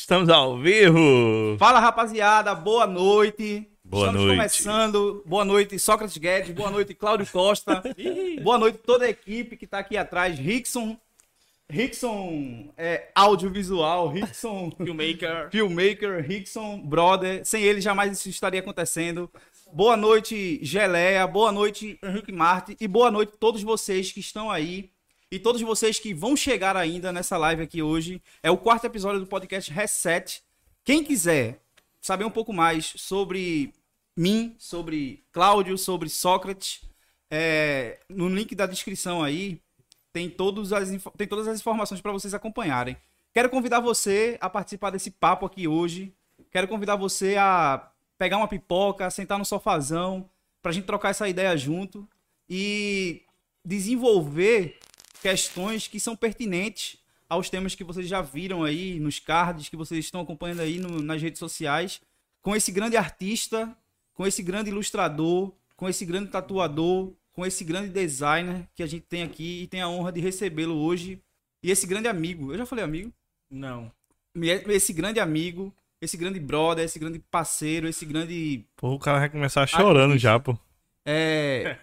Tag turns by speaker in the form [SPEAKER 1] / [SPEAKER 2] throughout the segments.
[SPEAKER 1] Estamos ao vivo.
[SPEAKER 2] Fala rapaziada, boa noite.
[SPEAKER 1] Boa
[SPEAKER 2] Estamos
[SPEAKER 1] noite.
[SPEAKER 2] começando. Boa noite, Sócrates Guedes. Boa noite, Cláudio Costa. boa noite, toda a equipe que tá aqui atrás. Rickson. Rickson é, audiovisual. Rickson
[SPEAKER 3] Filmmaker.
[SPEAKER 2] filmmaker. Rickson brother. Sem ele jamais isso estaria acontecendo. Boa noite, Geleia. Boa noite, Henrique Marte. E boa noite a todos vocês que estão aí. E todos vocês que vão chegar ainda nessa live aqui hoje. É o quarto episódio do podcast Reset. Quem quiser saber um pouco mais sobre mim, sobre Cláudio, sobre Sócrates, é, no link da descrição aí tem, todos as, tem todas as informações para vocês acompanharem. Quero convidar você a participar desse papo aqui hoje. Quero convidar você a pegar uma pipoca, sentar no sofazão, pra gente trocar essa ideia junto e desenvolver questões que são pertinentes aos temas que vocês já viram aí nos cards, que vocês estão acompanhando aí no- nas redes sociais, com esse grande artista, com esse grande ilustrador, com esse grande tatuador, com esse grande designer que a gente tem aqui e tem a honra de recebê-lo hoje. E esse grande amigo, eu já falei amigo?
[SPEAKER 3] Não.
[SPEAKER 2] Esse grande amigo, esse grande brother, esse grande parceiro, esse grande
[SPEAKER 1] Pô, o cara vai começar chorando já, pô.
[SPEAKER 2] É,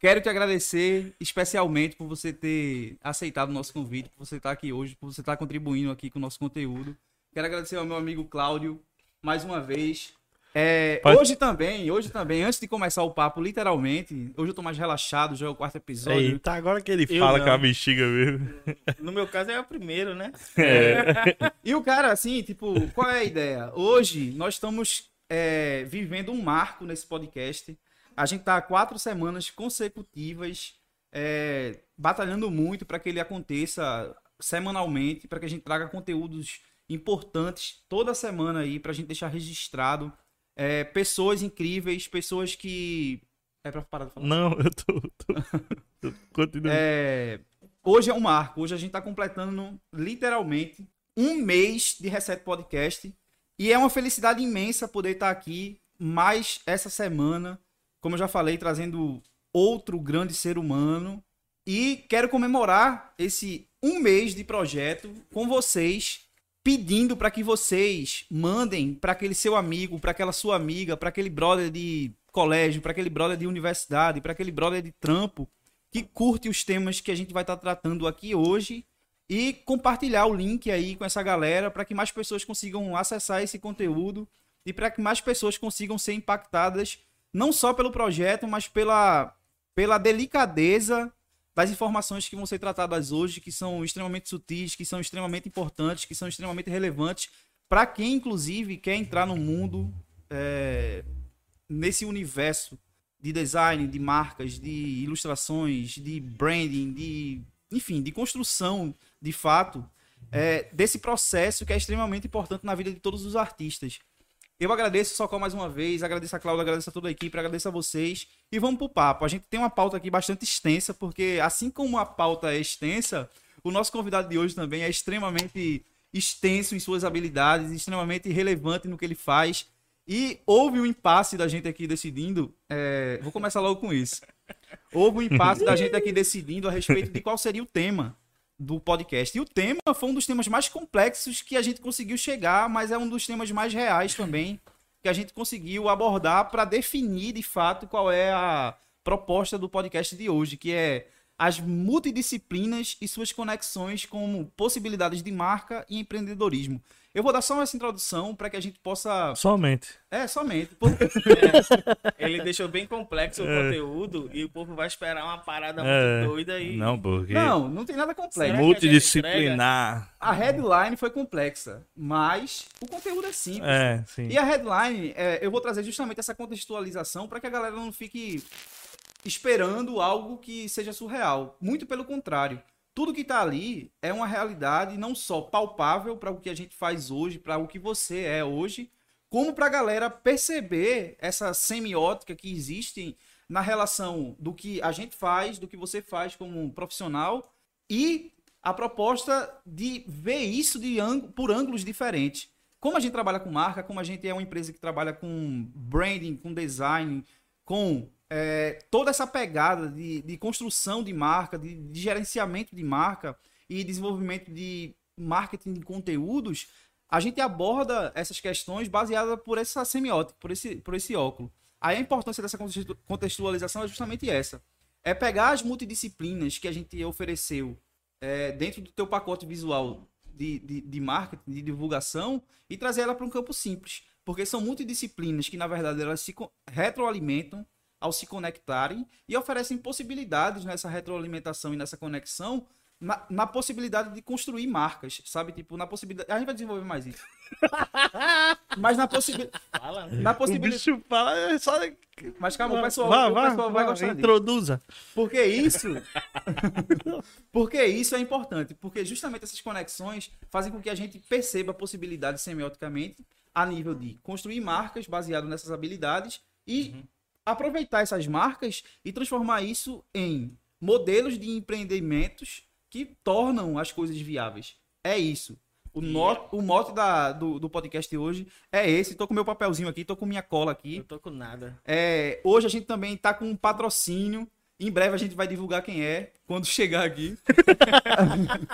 [SPEAKER 2] quero te agradecer especialmente por você ter aceitado o nosso convite, por você estar aqui hoje, por você estar contribuindo aqui com o nosso conteúdo. Quero agradecer ao meu amigo Cláudio mais uma vez. É,
[SPEAKER 1] Pode-
[SPEAKER 2] Hoje também, hoje também, antes de começar o papo, literalmente, hoje eu tô mais relaxado, já é o quarto episódio.
[SPEAKER 1] Eita, agora que ele
[SPEAKER 3] Eu
[SPEAKER 1] fala
[SPEAKER 3] não.
[SPEAKER 1] com a bexiga mesmo.
[SPEAKER 3] No meu caso é o primeiro, né?
[SPEAKER 2] E o cara, assim, tipo, qual é a ideia? Hoje nós estamos é, vivendo um marco nesse podcast. A gente tá há quatro semanas consecutivas é, batalhando muito para que ele aconteça semanalmente, para que a gente traga conteúdos importantes toda semana aí, para a gente deixar registrado. É, pessoas incríveis, pessoas que. É pra parar de falar?
[SPEAKER 1] Não, eu tô. tô, tô continuando.
[SPEAKER 2] É, hoje é um marco. Hoje a gente está completando literalmente um mês de Reset Podcast. E é uma felicidade imensa poder estar aqui mais essa semana, como eu já falei, trazendo outro grande ser humano. E quero comemorar esse um mês de projeto com vocês, pedindo para que vocês mandem para aquele seu amigo, para aquela sua amiga, para aquele brother de colégio, para aquele brother de universidade, para aquele brother de trampo que curte os temas que a gente vai estar tratando aqui hoje e compartilhar o link aí com essa galera para que mais pessoas consigam acessar esse conteúdo e para que mais pessoas consigam ser impactadas não só pelo projeto, mas pela, pela delicadeza das informações que vão ser tratadas hoje, que são extremamente sutis, que são extremamente importantes, que são extremamente relevantes para quem, inclusive, quer entrar no mundo, é, nesse universo de design, de marcas, de ilustrações, de branding, de enfim, de construção, de fato, é, desse processo que é extremamente importante na vida de todos os artistas. Eu agradeço Socó mais uma vez, agradeço a Cláudia, agradeço a toda a equipe, agradeço a vocês e vamos pro papo. A gente tem uma pauta aqui bastante extensa, porque assim como a pauta é extensa, o nosso convidado de hoje também é extremamente extenso em suas habilidades, extremamente relevante no que ele faz. E houve um impasse da gente aqui decidindo. é, Vou começar logo com isso. Houve um impasse da gente aqui decidindo a respeito de qual seria o tema do podcast. E o tema foi um dos temas mais complexos que a gente conseguiu chegar, mas é um dos temas mais reais também que a gente conseguiu abordar para definir de fato qual é a proposta do podcast de hoje, que é as multidisciplinas e suas conexões com possibilidades de marca e empreendedorismo. Eu vou dar só essa introdução para que a gente possa.
[SPEAKER 1] Somente.
[SPEAKER 2] É, somente. porque-
[SPEAKER 3] Ele deixou bem complexo o
[SPEAKER 1] É.
[SPEAKER 3] conteúdo e o povo vai esperar uma parada
[SPEAKER 1] É.
[SPEAKER 3] muito doida e.
[SPEAKER 1] Não, porque.
[SPEAKER 2] Não, não tem nada complexo.
[SPEAKER 3] Que a
[SPEAKER 1] Multidisciplinar.
[SPEAKER 2] A headline foi complexa, mas o conteúdo é simples.
[SPEAKER 1] É, sim.
[SPEAKER 2] E a headline, é, eu vou trazer justamente essa contextualização para que a galera não fique esperando algo que seja surreal. Muito pelo contrário. Tudo que tá ali é uma realidade não só palpável para o que a gente faz hoje, para o que você é hoje, como para a galera perceber essa semiótica que existe na relação do que a gente faz, do que você faz como um profissional e a proposta de ver isso de por ângulos diferentes. Como a gente trabalha com marca, como a gente é uma empresa que trabalha com branding, com design, com é, toda essa pegada de, de construção de marca, de, de gerenciamento de marca e desenvolvimento de marketing de conteúdos, a gente aborda essas questões baseadas por essa semiótica, por esse, por esse óculo. Aí a importância dessa contextu- contextualização é justamente essa. É pegar as multidisciplinas que a gente ofereceu é, dentro do teu pacote visual de, de, de marketing, de divulgação, e trazer ela para um campo simples. Porque são multidisciplinas que, na verdade, elas se retroalimentam ao se conectarem e oferecem possibilidades nessa retroalimentação e nessa conexão na, na possibilidade de construir marcas, sabe? Tipo, na possibilidade... A gente vai desenvolver mais isso. Mas na, possibi...
[SPEAKER 3] Fala.
[SPEAKER 2] na
[SPEAKER 1] O
[SPEAKER 2] possibilidade...
[SPEAKER 1] bicho fala, é só.
[SPEAKER 2] Mas calma, o pessoal,
[SPEAKER 1] Vá,
[SPEAKER 2] o
[SPEAKER 1] vá,
[SPEAKER 2] pessoal vai
[SPEAKER 1] vá,
[SPEAKER 2] gostar disso.
[SPEAKER 1] Introduza.
[SPEAKER 2] Porque isso. porque isso é importante. Porque justamente essas conexões fazem com que a gente perceba possibilidades semioticamente a nível de construir marcas baseado nessas habilidades e aproveitar essas marcas e transformar isso em modelos de empreendimentos que tornam as coisas viáveis. É isso. O, no- o mote da- do, do podcast hoje é esse. Tô com meu papelzinho aqui, tô com minha cola aqui.
[SPEAKER 3] Eu tô com nada.
[SPEAKER 2] É, hoje a gente também tá com um patrocínio. Em breve a gente vai divulgar quem é, quando chegar aqui.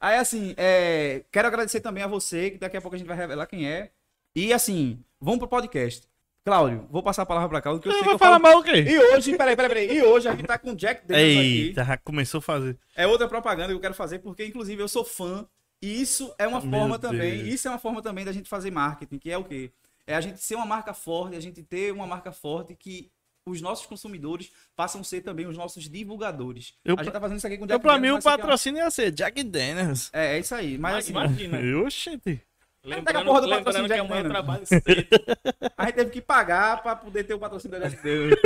[SPEAKER 2] Aí, assim, é, quero agradecer também a você, que daqui a pouco a gente vai revelar quem é. E, assim, vamos pro podcast. Cláudio, vou passar a palavra pra Cláudio, que eu,
[SPEAKER 1] Eu
[SPEAKER 2] sei
[SPEAKER 1] vou
[SPEAKER 2] que eu
[SPEAKER 1] falar
[SPEAKER 2] falo...
[SPEAKER 1] mal o quê?
[SPEAKER 2] E hoje, peraí, peraí, peraí. E hoje a gente tá com o Jack Daniels aqui.
[SPEAKER 1] Eita, já começou a fazer.
[SPEAKER 2] É outra propaganda que eu quero fazer, porque, inclusive, eu sou fã. E isso é uma
[SPEAKER 1] Meu
[SPEAKER 2] forma também.
[SPEAKER 1] Deus.
[SPEAKER 2] Isso é uma forma também da gente fazer marketing, que é o quê? É a gente ser uma marca forte, a gente ter uma marca forte que os nossos consumidores passam a ser também os nossos divulgadores.
[SPEAKER 1] Eu-
[SPEAKER 2] a gente tá fazendo isso aqui com o
[SPEAKER 1] Então,
[SPEAKER 2] Jack
[SPEAKER 1] pra mim,
[SPEAKER 2] Daniels,
[SPEAKER 1] o
[SPEAKER 2] mas isso aqui
[SPEAKER 1] patrocínio ia ser Jack Daniels.
[SPEAKER 2] É, é, é isso aí. Mas assim,
[SPEAKER 3] Imagina.
[SPEAKER 1] Oxente.
[SPEAKER 2] Pega a porra do
[SPEAKER 3] lembrando
[SPEAKER 2] patrocínio
[SPEAKER 3] que
[SPEAKER 2] Daniels.
[SPEAKER 3] trabalho cedo.
[SPEAKER 2] a gente teve que pagar pra poder ter o patrocínio da Jack Daniels.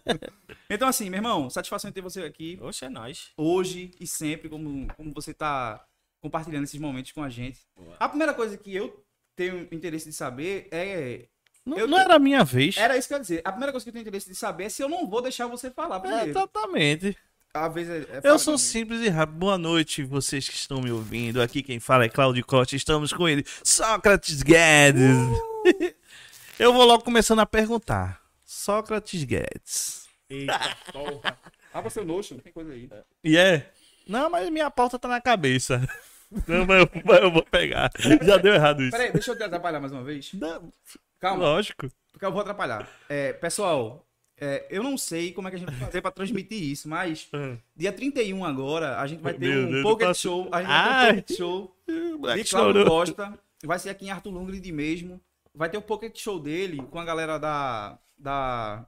[SPEAKER 2] então, assim, meu irmão, satisfação em ter você aqui.
[SPEAKER 3] Oxe, é nóis.
[SPEAKER 2] hoje e sempre, como, como você tá compartilhando esses momentos com a gente.
[SPEAKER 3] Boa.
[SPEAKER 2] A primeira coisa que eu tenho interesse de saber é.
[SPEAKER 1] Não,
[SPEAKER 2] Eu-
[SPEAKER 1] não era a minha vez.
[SPEAKER 2] Era isso que eu ia dizer. A primeira coisa que eu tenho interesse de saber é se eu não vou deixar você falar
[SPEAKER 1] É, exatamente.
[SPEAKER 2] Às vezes é, é
[SPEAKER 1] Eu sou simples e rápido. Boa noite, vocês que estão me ouvindo. Aqui quem fala é Claudio Costa. Estamos com ele, Sócrates Guedes. Eu vou logo começando a perguntar. Sócrates Guedes.
[SPEAKER 3] Eita, porra.
[SPEAKER 2] Abra seu notion, tem coisa aí.
[SPEAKER 1] E é? Não, mas minha pauta tá na cabeça. Não, mas eu, mas eu vou pegar. Já deu errado isso.
[SPEAKER 2] Peraí, deixa eu te atrapalhar mais uma vez.
[SPEAKER 1] Não,
[SPEAKER 2] Calma,
[SPEAKER 1] lógico.
[SPEAKER 2] porque eu vou atrapalhar. É, pessoal, é, eu não sei como é que a gente vai fazer pra transmitir isso, mas
[SPEAKER 1] Ah,
[SPEAKER 2] dia 31 agora a gente vai ter
[SPEAKER 1] Meu
[SPEAKER 2] um
[SPEAKER 1] Deus,
[SPEAKER 2] Pocket Show. A gente vai
[SPEAKER 1] Ai.
[SPEAKER 2] ter um Pocket Show de Cláudio. Costa. Vai ser aqui em Arthur Lundgren mesmo. Vai ter o pocket show dele com a galera da, da,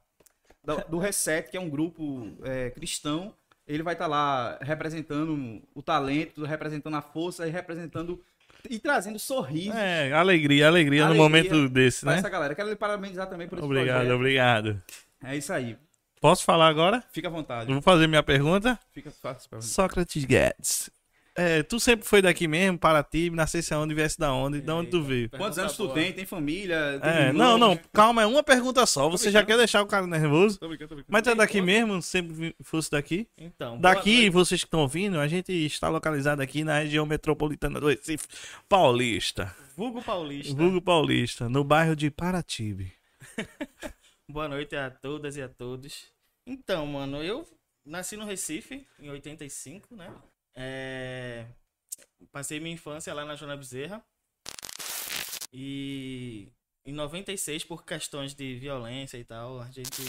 [SPEAKER 2] da- do Reset, que é um grupo é, cristão. Ele vai estar lá representando o talento, representando a força e representando e trazendo sorriso
[SPEAKER 1] É, alegria, alegria, no
[SPEAKER 2] Alegria
[SPEAKER 1] momento desse, né?
[SPEAKER 2] essa galera. Quero lhe parabenizar também por esse
[SPEAKER 1] Obrigado,
[SPEAKER 2] projeto.
[SPEAKER 1] obrigado.
[SPEAKER 2] É isso aí.
[SPEAKER 1] Posso falar agora?
[SPEAKER 2] Fica à vontade.
[SPEAKER 1] Eu vou fazer minha pergunta.
[SPEAKER 2] Fica fácil pra você.
[SPEAKER 1] Sócrates Guedes. É, tu sempre foi daqui mesmo, para ti, nascesse aonde, viesse da onde, de onde tu veio?
[SPEAKER 2] Quantos anos tu tem? Tem família? Tem
[SPEAKER 1] É, não, não, calma, é uma pergunta só. Você já quer deixar o cara nervoso?
[SPEAKER 2] Tô brincando, tô brincando.
[SPEAKER 1] Mas tu é daqui mesmo? Sempre fosse daqui?
[SPEAKER 3] Então,
[SPEAKER 1] Daqui, vocês que estão ouvindo, a gente está localizado aqui na região metropolitana do Recife, Paulista.
[SPEAKER 3] Vulgo Paulista.
[SPEAKER 1] Vulgo Paulista, no bairro de Paratibe.
[SPEAKER 3] Boa noite a todas e a todos. Então, mano, eu nasci no Recife, em 85, né? É... Passei minha infância lá na Joana Bezerra. E em 96, por questões de violência e tal, a gente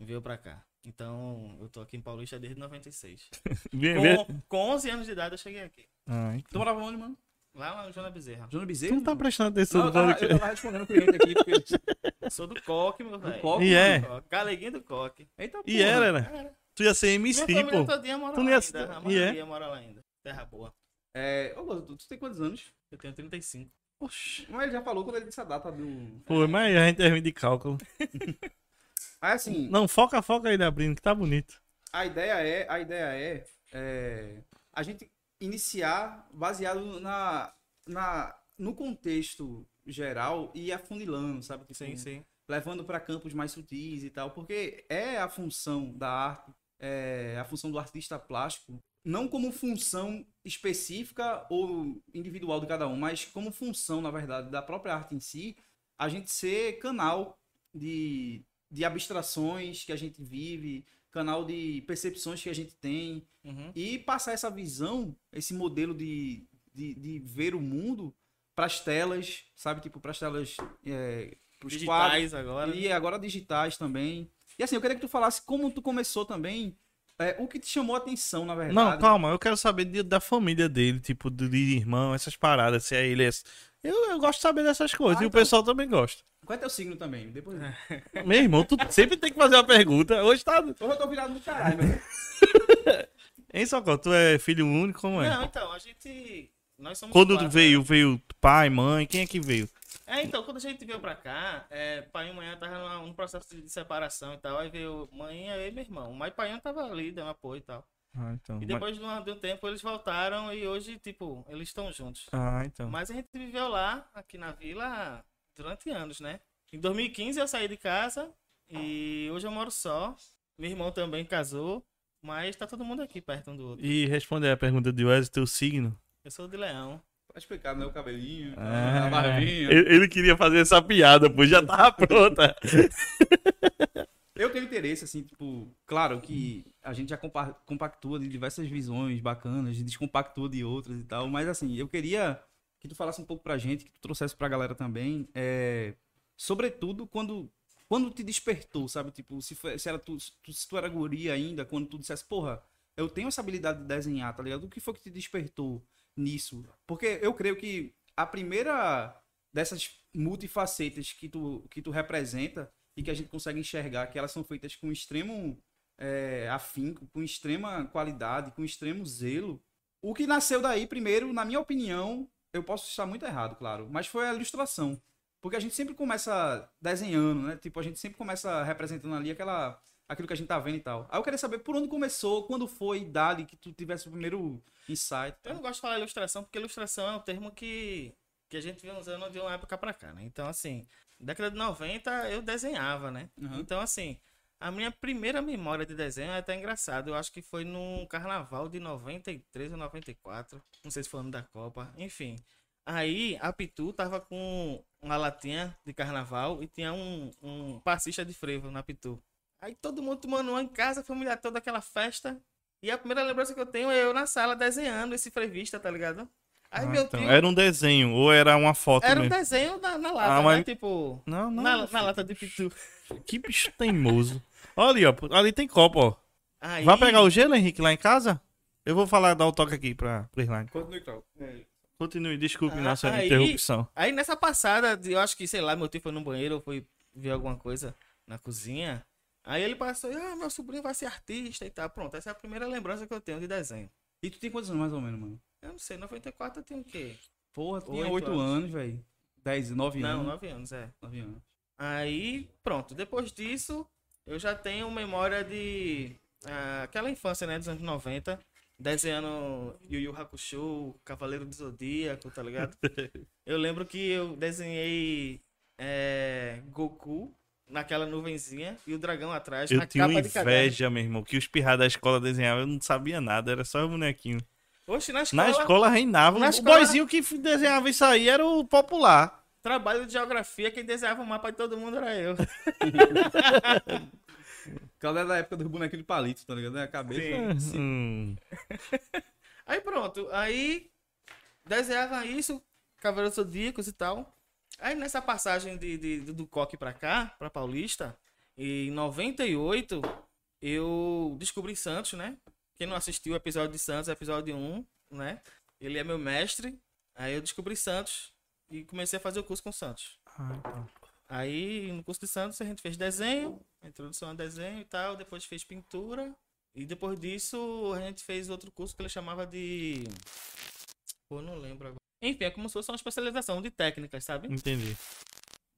[SPEAKER 3] veio pra cá. Então, eu tô aqui em Paulista desde 96.
[SPEAKER 1] Vem, vem.
[SPEAKER 3] Com, com 11 anos de idade eu cheguei aqui.
[SPEAKER 1] Ai,
[SPEAKER 2] Tu morava onde, mano?
[SPEAKER 3] Lá na Joana Bezerra.
[SPEAKER 1] Tu
[SPEAKER 2] Bezerra?
[SPEAKER 1] não tá prestando atenção
[SPEAKER 2] Não,
[SPEAKER 1] no
[SPEAKER 2] eu, tava, eu tava respondendo o cliente aqui, porque...
[SPEAKER 3] Sou do Coque, meu velho.
[SPEAKER 2] Coque,
[SPEAKER 1] E é?
[SPEAKER 3] Coque. Galeguinho do Coque.
[SPEAKER 2] Eita,
[SPEAKER 1] E
[SPEAKER 2] porra.
[SPEAKER 1] era, né? Tu ia ser MC,
[SPEAKER 3] Minha família
[SPEAKER 1] pô.
[SPEAKER 3] todinha mora
[SPEAKER 1] Tu
[SPEAKER 3] lá
[SPEAKER 1] ia-
[SPEAKER 3] ainda. A
[SPEAKER 1] e é?
[SPEAKER 3] maioria mora lá ainda. Terra boa.
[SPEAKER 2] É, ô, Gozo, tu, tu tem quantos anos?
[SPEAKER 3] Eu tenho 35.
[SPEAKER 1] Oxi.
[SPEAKER 2] Mas ele já falou quando ele disse a data do.
[SPEAKER 1] Pô, mas a gente é ruim de cálculo.
[SPEAKER 2] Aí assim,
[SPEAKER 1] Não, foca, foca aí, abrindo, que tá bonito.
[SPEAKER 2] a ideia é, a ideia é, é, a gente iniciar baseado na, na no contexto geral e afunilando, sabe? Tipo,
[SPEAKER 3] Sim, sim.
[SPEAKER 2] levando para campos mais sutis e tal, porque é a função da arte, é a função do artista plástico, não como função específica ou individual de cada um, mas como função, na verdade, da própria arte em si, a gente ser canal de, de abstrações que a gente vive, canal de percepções que a gente tem,
[SPEAKER 3] Uhum.
[SPEAKER 2] e passar essa visão, esse modelo de, de, de ver o mundo pras telas, sabe? Tipo, pras telas. É,
[SPEAKER 3] Digitais agora.
[SPEAKER 2] quadros. E agora digitais também. E assim, eu queria que tu falasse como tu começou também. É, o que te chamou a atenção, na verdade.
[SPEAKER 1] Não, calma, eu quero saber de- da família dele, tipo, de, de irmão, essas paradas, se é ele. é- Eu, eu gosto de saber dessas coisas,
[SPEAKER 2] Ah,
[SPEAKER 1] e o
[SPEAKER 2] então.
[SPEAKER 1] pessoal também gosta.
[SPEAKER 2] Qual é teu signo também? Depois.
[SPEAKER 1] Meu irmão, tu sempre tem que fazer uma pergunta. Hoje tá.
[SPEAKER 2] Hoje eu tô virado no caralho, meu.
[SPEAKER 1] Hein, Socorro? Tu é filho único, como é?
[SPEAKER 3] Não, então, a gente. Nós somos
[SPEAKER 1] Quando
[SPEAKER 3] quatro,
[SPEAKER 1] veio,
[SPEAKER 3] né?
[SPEAKER 1] veio pai, mãe, quem é que veio?
[SPEAKER 3] É, então, quando a gente veio pra cá, é, pai e mãe tava numa- num processo de separação e tal. Aí veio mãe, e meu irmão. Mas pai tava ali, dando apoio e tal.
[SPEAKER 1] Ah, então.
[SPEAKER 3] E depois de um, de um tempo eles voltaram e hoje, tipo, eles estão juntos.
[SPEAKER 1] Ah, então.
[SPEAKER 3] Mas a gente viveu lá, aqui na vila, durante anos, né? Em 2015 eu saí de casa e hoje eu moro só. Meu irmão também casou, mas tá todo mundo aqui perto um do outro.
[SPEAKER 1] E responder a pergunta de Wesley, teu signo.
[SPEAKER 3] Eu sou de leão.
[SPEAKER 2] Pra explicar, né? O cabelinho,
[SPEAKER 1] Ah,
[SPEAKER 2] a barbinha.
[SPEAKER 1] ele, queria fazer essa piada, pô, já tava pronta.
[SPEAKER 2] Eu tenho interesse, assim, tipo, claro que a gente já compa- compactua de diversas visões bacanas, descompactua de outras e tal, mas assim, eu queria que tu falasse um pouco pra gente, que tu trouxesse pra galera também, é, sobretudo quando, quando te despertou, sabe? Tipo, se, foi- se, era tu, se tu- se tu era guria ainda, quando tu dissesse, porra, eu tenho essa habilidade de desenhar, tá ligado? O que foi que te despertou nisso? Porque eu creio que a primeira dessas multifacetas que tu, que tu representa e que a gente consegue enxergar que elas são feitas com extremo é, afinco, com extrema qualidade, com extremo zelo. O que nasceu daí, primeiro, na minha opinião, eu posso estar muito errado, claro, mas foi a ilustração. Porque a gente sempre começa desenhando, né? Tipo, a gente sempre começa representando ali aquela, aquilo que a gente tá vendo e tal. Aí eu queria saber por onde começou, quando foi, idade, que tu tivesse o primeiro insight.
[SPEAKER 3] Eu não gosto de falar ilustração, porque ilustração é um termo que, que a gente vem usando de uma época pra cá, né? Então, assim, década de 90 eu desenhava, né?
[SPEAKER 2] Uhum.
[SPEAKER 3] Então, assim, a minha primeira memória de desenho é até engraçado. Eu acho que foi num carnaval de 93 ou 94. Não sei se foi ano da Copa. Enfim. Aí a Pitu tava com uma latinha de carnaval e tinha um, um passista de frevo na Pitu. Aí todo mundo tomando uma em casa, a família toda, aquela festa. E a primeira lembrança que eu tenho é eu na sala desenhando esse frevista, tá ligado? Aí
[SPEAKER 1] Ah,
[SPEAKER 3] meu
[SPEAKER 1] então,
[SPEAKER 3] tio.
[SPEAKER 1] Era um desenho, ou era uma foto
[SPEAKER 3] Era um
[SPEAKER 1] mesmo?
[SPEAKER 3] desenho na, na lata,
[SPEAKER 1] Ah, mas-
[SPEAKER 3] né? Tipo.
[SPEAKER 1] Não, não.
[SPEAKER 3] Na, na lata de Pitu.
[SPEAKER 1] Que bicho teimoso. Olha ali, ó. Ali tem copo, ó.
[SPEAKER 3] Aí...
[SPEAKER 1] Vai pegar o gelo, Henrique, lá em casa? Eu vou falar, dar o toque aqui pra, pra Irlande.
[SPEAKER 2] Continue, então.
[SPEAKER 1] Continue, desculpe
[SPEAKER 3] Ah,
[SPEAKER 1] nossa
[SPEAKER 3] aí-
[SPEAKER 1] interrupção.
[SPEAKER 3] Aí nessa passada, eu acho que, sei lá, meu tio foi no banheiro ou foi ver alguma coisa na cozinha. Aí ele passou e, ah, meu sobrinho vai ser artista e tal. Pronto, essa é a primeira lembrança que eu tenho de desenho.
[SPEAKER 2] E tu tem quantos anos mais ou menos, mano?
[SPEAKER 3] Eu não sei, 94 eu tenho o quê?
[SPEAKER 2] Porra, tu tinha
[SPEAKER 3] Oito
[SPEAKER 2] 8 anos, velho. 10, 9
[SPEAKER 3] Não,
[SPEAKER 2] anos.
[SPEAKER 3] 9 anos, é.
[SPEAKER 2] 9 anos.
[SPEAKER 3] Aí, pronto, depois disso, eu já tenho memória de ah, aquela infância, né, dos anos 90, desenhando Yu Yu Hakusho, Cavaleiro do Zodíaco, tá ligado? eu lembro que eu desenhei é, Goku naquela nuvenzinha e o dragão atrás,
[SPEAKER 1] Eu
[SPEAKER 3] na
[SPEAKER 1] tinha inveja, meu irmão, que os pirra da escola desenhavam, eu não sabia nada, era só o bonequinho.
[SPEAKER 3] Oxe, na escola,
[SPEAKER 1] Na escola reinava.
[SPEAKER 3] na
[SPEAKER 1] o
[SPEAKER 3] escola-
[SPEAKER 1] boizinho que desenhava isso aí era o popular.
[SPEAKER 3] trabalho de geografia, quem desenhava o mapa de todo mundo era eu.
[SPEAKER 2] Aquela era da época dos bonequinhos de palito, tá ligado? É a cabeça.
[SPEAKER 1] Hum.
[SPEAKER 3] Aí pronto, aí desenhava isso, Cavaleiros Zodíacos e tal. Aí nessa passagem de, de- do Coque pra cá, pra Paulista, em 98, eu descobri Santos, né? Quem não assistiu o episódio de Santos, episódio 1, né? Ele é meu mestre. Aí eu descobri Santos e comecei a fazer o curso com Santos.
[SPEAKER 1] Ah, então.
[SPEAKER 3] Aí no curso de Santos a gente fez desenho, introdução a desenho e tal, depois fez pintura. E depois disso a gente fez outro curso que ele chamava de. Pô, não lembro agora. Enfim, é como se fosse uma especialização de técnicas, sabe?
[SPEAKER 1] Entendi.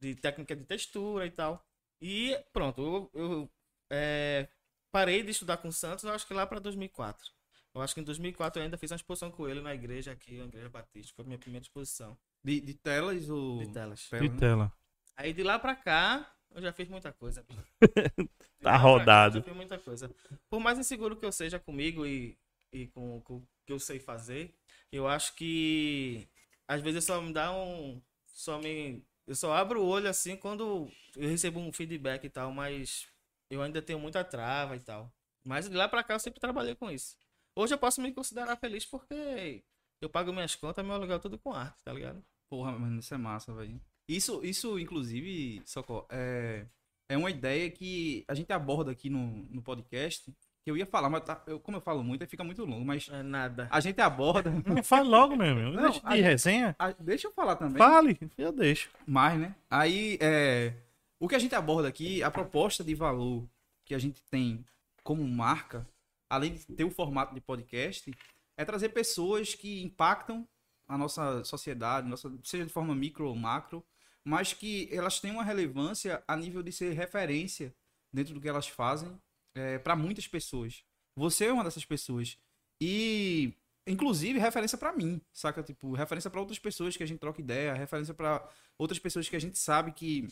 [SPEAKER 3] De técnica de textura e tal. E pronto, eu, eu, é, parei de estudar com o Santos, eu acho que lá para 2004. Eu acho que em 2004 eu ainda fiz uma exposição com ele na igreja aqui, na igreja batista. Foi a minha primeira exposição
[SPEAKER 2] De, de telas ou.
[SPEAKER 3] de telas.
[SPEAKER 2] Tela,
[SPEAKER 1] E
[SPEAKER 2] né?
[SPEAKER 1] tela.
[SPEAKER 3] Aí de lá pra cá, eu já fiz muita coisa. De
[SPEAKER 1] Tá
[SPEAKER 3] pra cá,
[SPEAKER 1] rodado.
[SPEAKER 3] eu Já fiz muita coisa. Por mais inseguro que eu seja comigo e, e com o que eu sei fazer, eu acho que às vezes só me dá um. Só me. Eu só abro o olho assim quando eu recebo um feedback e tal, mas eu ainda tenho muita trava e tal. Mas de lá pra cá eu sempre trabalhei com isso. Hoje eu posso me considerar feliz porque eu pago minhas contas, meu aluguel tudo com arte, tá ligado?
[SPEAKER 2] Porra, mano, isso é massa, velho. Isso, isso, inclusive, Socorro, é, é uma ideia que a gente aborda aqui no, no podcast. Que eu ia falar, mas tá- eu- como eu falo muito, aí fica muito longo. Mas
[SPEAKER 3] É nada.
[SPEAKER 2] a gente aborda.
[SPEAKER 1] Não, fale logo, meu amigo.
[SPEAKER 2] Não,
[SPEAKER 1] Deixa de
[SPEAKER 2] a-
[SPEAKER 1] resenha.
[SPEAKER 2] a- deixa eu falar também.
[SPEAKER 1] Fale, eu deixo.
[SPEAKER 2] mais, né? Aí, é, o que a gente aborda aqui, a proposta de valor que a gente tem como marca, além de ter o formato de podcast, é trazer pessoas que impactam a nossa sociedade, nossa, seja de forma micro ou macro, mas que elas têm uma relevância a nível de ser referência dentro do que elas fazem para muitas pessoas. Você é uma dessas pessoas. E, inclusive, referência para mim, saca? Tipo, referência para outras pessoas que a gente troca ideia, referência para outras pessoas que a gente sabe que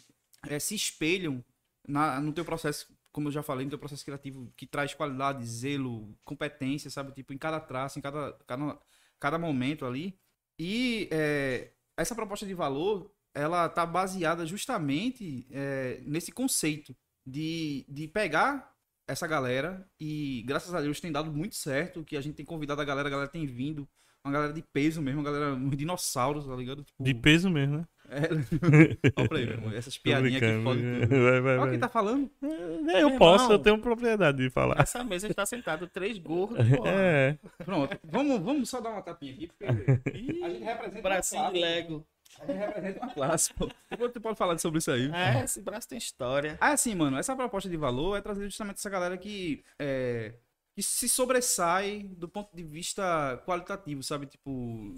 [SPEAKER 2] eh, se espelham na, no teu processo, como eu já falei, no teu processo criativo, que traz qualidade, zelo, competência, sabe? Tipo, em cada traço, em cada, cada, cada momento ali. E eh, essa proposta de valor, ela tá baseada justamente eh, nesse conceito de, de pegar essa galera e graças a Deus tem dado muito certo, que a gente tem convidado a galera, a galera tem vindo, uma galera de peso mesmo, uma galera, uns dinossauros, tá ligado? Tipo,
[SPEAKER 1] De peso mesmo, né?
[SPEAKER 2] é... Olha pra aí, meu irmão, essas piadinhas aqui
[SPEAKER 1] brincando.
[SPEAKER 2] fodem tudo.
[SPEAKER 1] Vai, vai,
[SPEAKER 2] Olha
[SPEAKER 1] vai.
[SPEAKER 2] quem tá falando.
[SPEAKER 1] É, Eu
[SPEAKER 3] Meu
[SPEAKER 1] posso,
[SPEAKER 3] irmão.
[SPEAKER 1] eu tenho propriedade de falar.
[SPEAKER 3] Nessa mesa está sentado três gordos.
[SPEAKER 1] É.
[SPEAKER 2] Pronto, vamos, vamos só dar uma tapinha aqui, porque a gente representa
[SPEAKER 3] Bracinho de. Lego.
[SPEAKER 2] Gente representa uma classe, pô. Depois tu pode falar sobre isso aí.
[SPEAKER 3] É, esse braço tem história.
[SPEAKER 2] Ah, assim, mano, essa proposta de valor é trazer justamente essa galera que, é, que se sobressai do ponto de vista qualitativo, sabe? Tipo,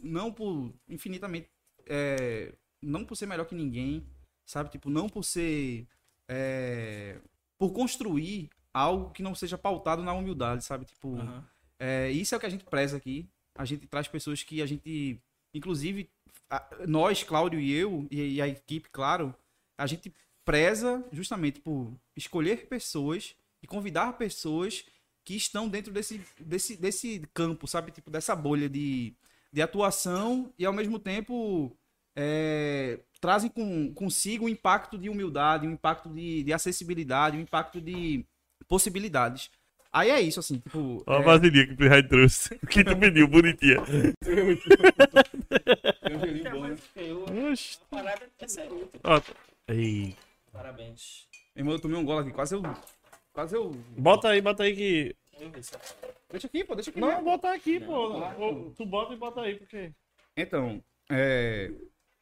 [SPEAKER 2] não por infinitamente. é, não por ser melhor que ninguém, sabe? Tipo, não por ser. é, por construir algo que não seja pautado na humildade, sabe? Tipo,
[SPEAKER 3] Aham.
[SPEAKER 2] é, isso é o que a gente preza aqui. A gente traz pessoas que a gente, inclusive, a- nós, Cláudio e eu, e, e a equipe, claro, a gente preza justamente por escolher pessoas e convidar pessoas que estão dentro desse, desse, desse campo, sabe? Tipo, dessa bolha de, de atuação e, ao mesmo tempo, é, trazem com, consigo um impacto de humildade, um impacto de, de acessibilidade, um impacto de possibilidades. Aí é isso, assim, tipo...
[SPEAKER 1] Ó a
[SPEAKER 2] é,
[SPEAKER 1] vasilhinha que o Pirrai trouxe. O que tu pediu, bonitinha.
[SPEAKER 3] É feio.
[SPEAKER 1] Oxi.
[SPEAKER 3] A parada é útil.
[SPEAKER 1] Ó, Ei.
[SPEAKER 3] Parabéns.
[SPEAKER 2] Irmão, eu tomei um golo aqui, quase eu. Quase eu.
[SPEAKER 1] Bota aí, bota aí que.
[SPEAKER 2] Deixa aqui, pô, deixa aqui.
[SPEAKER 1] Não, bota aqui, pô.
[SPEAKER 2] Não.
[SPEAKER 1] Tu bota e bota aí, porque.
[SPEAKER 2] Então, é.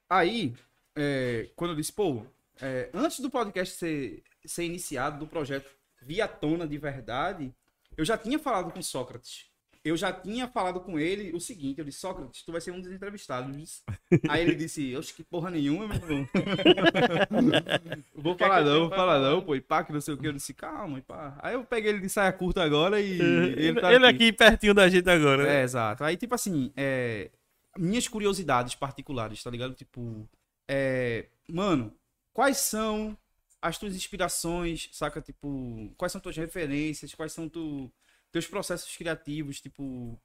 [SPEAKER 2] Aí, é, quando eu disse, pô, é, antes do podcast ser, ser iniciado, do projeto Via Tona de Verdade, eu já tinha falado com Sócrates. Eu já tinha falado com ele o seguinte, eu disse, Sócrates, tu vai ser um dos entrevistados. Aí ele disse, oxe, que porra nenhuma, meu irmão. vou
[SPEAKER 3] que
[SPEAKER 2] falar não, vou falar não, pô, e pá, que não sei o que. Eu disse, calma, e pá. Aí eu peguei ele de saia curta agora e
[SPEAKER 1] Ele,
[SPEAKER 2] ele tá
[SPEAKER 1] ele aqui pertinho da gente agora, né?
[SPEAKER 2] é, exato. Aí, tipo assim, é, minhas curiosidades particulares, tá ligado? Tipo, é, mano, quais são as tuas inspirações, saca? Tipo, quais são tuas referências, quais são tu, teus processos criativos, tipo,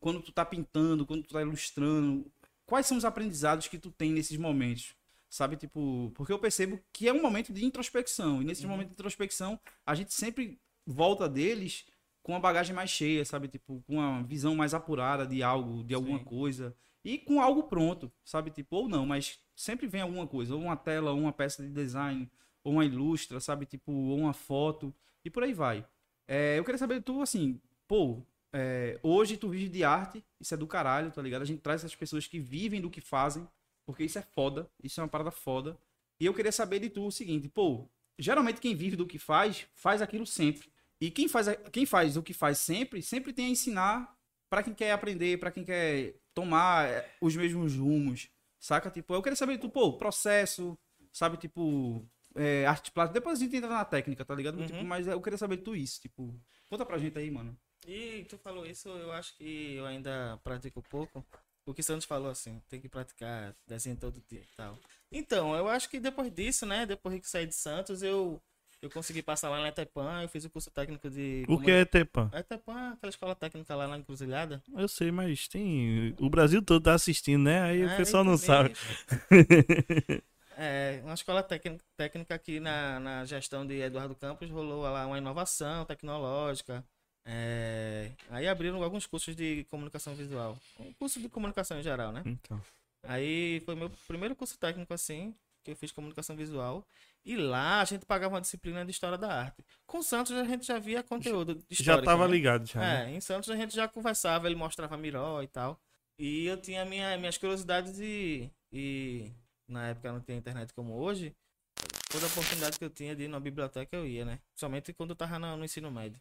[SPEAKER 2] quando tu tá pintando, quando tu tá ilustrando, quais são os aprendizados que tu tem nesses momentos? Sabe, tipo, porque eu percebo que é um momento de introspecção, e nesse momento de introspecção, a gente sempre volta deles com uma bagagem mais cheia, sabe? Tipo, com uma visão mais apurada de algo, de alguma
[SPEAKER 3] Sim.
[SPEAKER 2] coisa. E com algo pronto, sabe? Tipo, ou não, mas sempre vem alguma coisa. Ou uma tela, ou uma peça de design, ou uma ilustra, sabe? Tipo, ou uma foto. E por aí vai. É, eu queria saber tu, assim, pô, é, hoje tu vive de arte, isso é do caralho, tá ligado? A gente traz essas pessoas que vivem do que fazem, porque isso é foda, isso é uma parada foda. E eu queria saber de tu o seguinte, pô, geralmente quem vive do que faz, faz aquilo sempre. E quem faz, quem faz o que faz sempre, sempre tem a ensinar pra quem quer aprender, pra quem quer tomar é, os mesmos rumos, saca? Tipo, eu queria saber de tu, pô, processo, sabe? Tipo, é, arte plástica. Depois a gente entra na técnica, tá ligado?
[SPEAKER 3] Uhum.
[SPEAKER 2] Tipo, mas eu queria saber tu isso, tipo, conta pra gente aí, mano.
[SPEAKER 3] E tu falou isso, eu acho que eu ainda pratico pouco. O que Santos falou assim, tem que praticar desenho todo dia e tal. Então, eu acho que depois disso, né? Depois que saí de Santos, eu, eu consegui passar lá na Etepan, eu fiz o curso técnico de.
[SPEAKER 1] O que é Tepan?
[SPEAKER 3] A Etepan, aquela escola técnica lá na Encruzilhada.
[SPEAKER 1] Eu sei, mas tem. O Brasil todo tá assistindo, né? Aí o
[SPEAKER 3] É,
[SPEAKER 1] pessoal não sabe.
[SPEAKER 3] É, uma escola técnica, técnica aqui na, na gestão de Eduardo Campos rolou lá uma inovação tecnológica. É, aí abriram alguns cursos de comunicação visual. Um curso de comunicação em geral, né?
[SPEAKER 1] Então.
[SPEAKER 3] Aí foi meu primeiro curso técnico assim, que eu fiz comunicação visual. E lá a gente pagava uma disciplina de história da arte. Com Santos a gente já via conteúdo de
[SPEAKER 1] Já
[SPEAKER 3] história.
[SPEAKER 1] tava ligado, já. né?
[SPEAKER 3] É, em Santos a gente já conversava, ele mostrava Miró e tal. E eu tinha minha, minhas curiosidades e, e na época não tinha internet como hoje. Toda oportunidade que eu tinha de ir na biblioteca eu ia, né? Somente quando eu tava no, no ensino médio.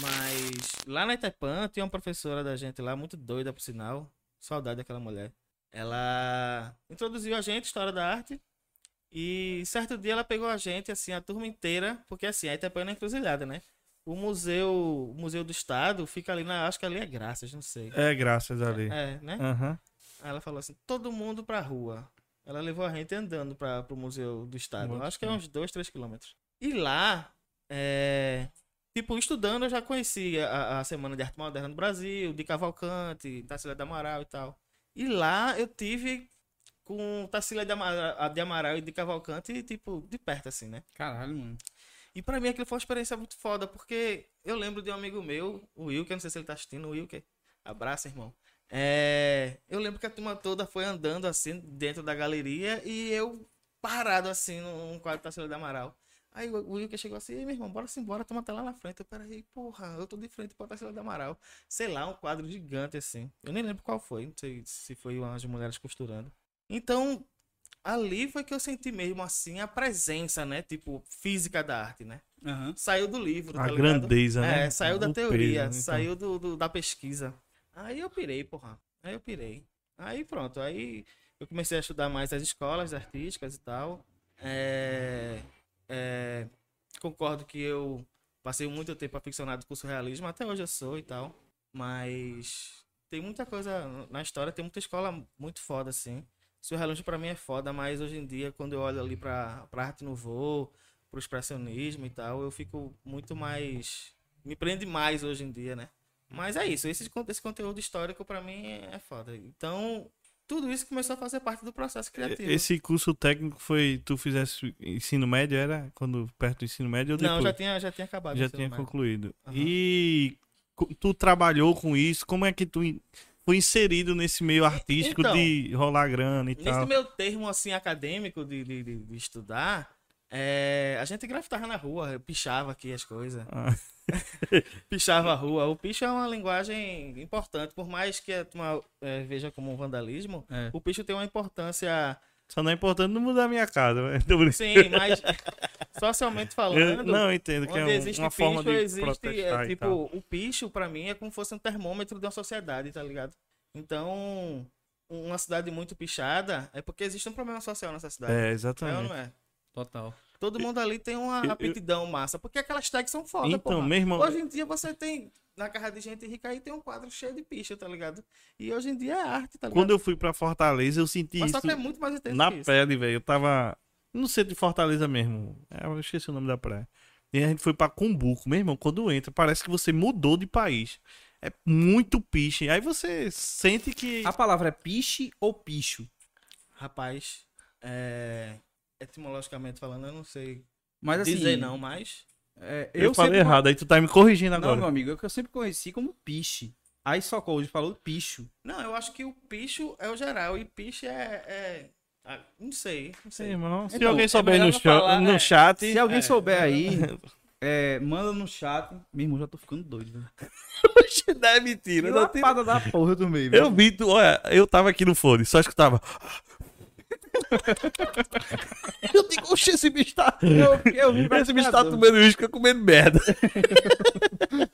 [SPEAKER 3] Mas lá na Itaipã tinha uma professora da gente lá, muito doida por sinal. Saudade daquela mulher. Ela introduziu a gente, História da Arte. E certo dia ela pegou a gente, assim, a turma inteira, porque assim, a Itaipã é na encruzilhada, né? O museu, o museu do estado fica ali na, acho que ali é Graças, não sei.
[SPEAKER 1] É, graças ali.
[SPEAKER 3] É, né?
[SPEAKER 1] Aham.
[SPEAKER 3] Aí ela falou assim, todo mundo pra rua. Ela levou a gente andando para pro museu do estado.
[SPEAKER 1] Muito
[SPEAKER 3] acho que é uns 2, 3 quilômetros. E lá, é, tipo, estudando, eu já conhecia a, a Semana de Arte Moderna no Brasil, de Cavalcante, Tarsila de Amaral e tal. E lá eu tive com Tarsila de Amaral, de Amaral e de Cavalcante, tipo, de perto, assim, né?
[SPEAKER 2] Caralho, mano.
[SPEAKER 3] E pra mim aquilo foi uma experiência muito foda, porque eu lembro de um amigo meu, o Wilker, não sei se ele tá assistindo, o Wilker. Abraço, irmão. É, eu lembro que a turma toda foi andando assim dentro da galeria e eu parado assim num quadro da Tarsila de Amaral. Aí o Wilker chegou assim, "Ei, meu irmão, bora sim, bora, toma até lá na frente. Eu, peraí, porra, eu tô de frente pra Tarsila de Amaral. Sei lá, um quadro gigante assim. Eu nem lembro qual foi, não sei se foi umas mulheres costurando. Então, ali foi que eu senti mesmo assim a presença, né? Tipo, física da arte, né?
[SPEAKER 2] Aham.
[SPEAKER 3] Saiu do livro,
[SPEAKER 1] A
[SPEAKER 3] tá ligado?
[SPEAKER 1] grandeza, né?
[SPEAKER 3] É, saiu da
[SPEAKER 1] O
[SPEAKER 3] teoria,
[SPEAKER 1] peso, né, então.
[SPEAKER 3] saiu do, do- da pesquisa. Aí eu pirei, porra. Aí eu pirei. Aí pronto, aí eu comecei a estudar mais as escolas artísticas e tal. É, é, concordo que eu passei muito tempo aficionado do curso realismo, até hoje eu sou e tal. Mas tem muita coisa na história, tem muita escola muito foda, assim. Surrealismo pra mim é foda, mas hoje em dia, quando eu olho ali pra, pra arte nouveau, pro expressionismo e tal, eu fico muito mais. Me prende mais hoje em dia, né? Mas é isso, esse, esse conteúdo histórico pra mim é foda. Então, tudo isso começou a fazer parte do processo criativo.
[SPEAKER 1] Esse curso técnico foi. Tu fizesse ensino médio, era quando perto do ensino médio ou depois?
[SPEAKER 3] Não, já tinha, já tinha acabado.
[SPEAKER 1] Já tinha
[SPEAKER 3] médio.
[SPEAKER 1] concluído.
[SPEAKER 3] Aham.
[SPEAKER 1] E tu trabalhou com isso? Como é que tu foi inserido nesse meio artístico
[SPEAKER 3] Então,
[SPEAKER 1] de rolar grana e
[SPEAKER 3] Nesse
[SPEAKER 1] tal?
[SPEAKER 3] meu termo, assim, acadêmico de, de- de estudar, é, a gente grafitava na rua, eu pichava aqui as coisas.
[SPEAKER 1] Ah,
[SPEAKER 3] Pichava a rua. O picho é uma linguagem importante, por mais que a turma é, veja como um vandalismo,
[SPEAKER 2] É.
[SPEAKER 3] o picho tem uma importância,
[SPEAKER 1] só não é importante não mudar a minha casa. né? Tô brincando.
[SPEAKER 3] sim, mas socialmente
[SPEAKER 1] Eu-
[SPEAKER 3] falando,
[SPEAKER 1] não, eu entendo que é um-
[SPEAKER 3] existe
[SPEAKER 1] uma
[SPEAKER 3] picho,
[SPEAKER 1] forma de
[SPEAKER 3] existe, é, tipo, o picho pra mim é como se fosse um termômetro de uma sociedade, tá ligado? Então, uma cidade muito pichada é porque existe um problema social nessa cidade.
[SPEAKER 1] É, exatamente.
[SPEAKER 3] não é?
[SPEAKER 2] Total.
[SPEAKER 3] Todo mundo ali tem uma
[SPEAKER 1] Eu- eu-
[SPEAKER 3] aptidão massa, porque aquelas tags são foda,
[SPEAKER 1] Então,
[SPEAKER 3] porra.
[SPEAKER 1] meu irmão,
[SPEAKER 3] Hoje em dia você tem, na casa de gente rica aí, tem um quadro cheio de picha, tá ligado? E hoje em dia é arte, tá ligado?
[SPEAKER 1] quando eu fui pra Fortaleza, eu senti
[SPEAKER 3] Mas
[SPEAKER 1] isso
[SPEAKER 3] só que é muito mais intenso
[SPEAKER 1] na
[SPEAKER 3] que isso.
[SPEAKER 1] pele, velho. Eu tava no centro de Fortaleza mesmo. É, Eu esqueci o nome da praia. E a gente foi pra Cumbuco. Meu irmão, quando entra, parece que você mudou de país. É muito piche. Aí você sente que.
[SPEAKER 2] A palavra é piche ou picho?
[SPEAKER 3] Rapaz, é... etimologicamente falando, eu não sei
[SPEAKER 2] Mas assim.
[SPEAKER 3] dizer não, mas...
[SPEAKER 2] é,
[SPEAKER 1] Eu, falei
[SPEAKER 2] sempre-
[SPEAKER 1] errado, aí tu tá me corrigindo
[SPEAKER 2] Não,
[SPEAKER 1] agora.
[SPEAKER 2] meu amigo, é que eu sempre conheci como piche. Aí Socorro falou picho.
[SPEAKER 3] Não, eu acho que o picho é o geral, e piche é... é... ah, não sei, não
[SPEAKER 1] Sim,
[SPEAKER 3] sei.
[SPEAKER 1] irmão. Se
[SPEAKER 2] Então,
[SPEAKER 1] alguém
[SPEAKER 2] é
[SPEAKER 1] souber
[SPEAKER 3] melhor
[SPEAKER 1] no,
[SPEAKER 3] não falar,
[SPEAKER 1] no
[SPEAKER 3] é.
[SPEAKER 1] chat.
[SPEAKER 2] Se alguém
[SPEAKER 3] é.
[SPEAKER 2] souber aí, é, manda no chat. Meu irmão, já tô ficando doido, velho.
[SPEAKER 1] Não é mentira.
[SPEAKER 2] Que
[SPEAKER 1] não tem-
[SPEAKER 2] lapada da porra do meio,
[SPEAKER 1] Eu vi, tu, olha, eu tava aqui no fone, só escutava. Eu digo, oxe, esse bicho tá.
[SPEAKER 2] Eu, eu vim pra
[SPEAKER 1] Esse bicho tá tomando uísque, fica comendo merda.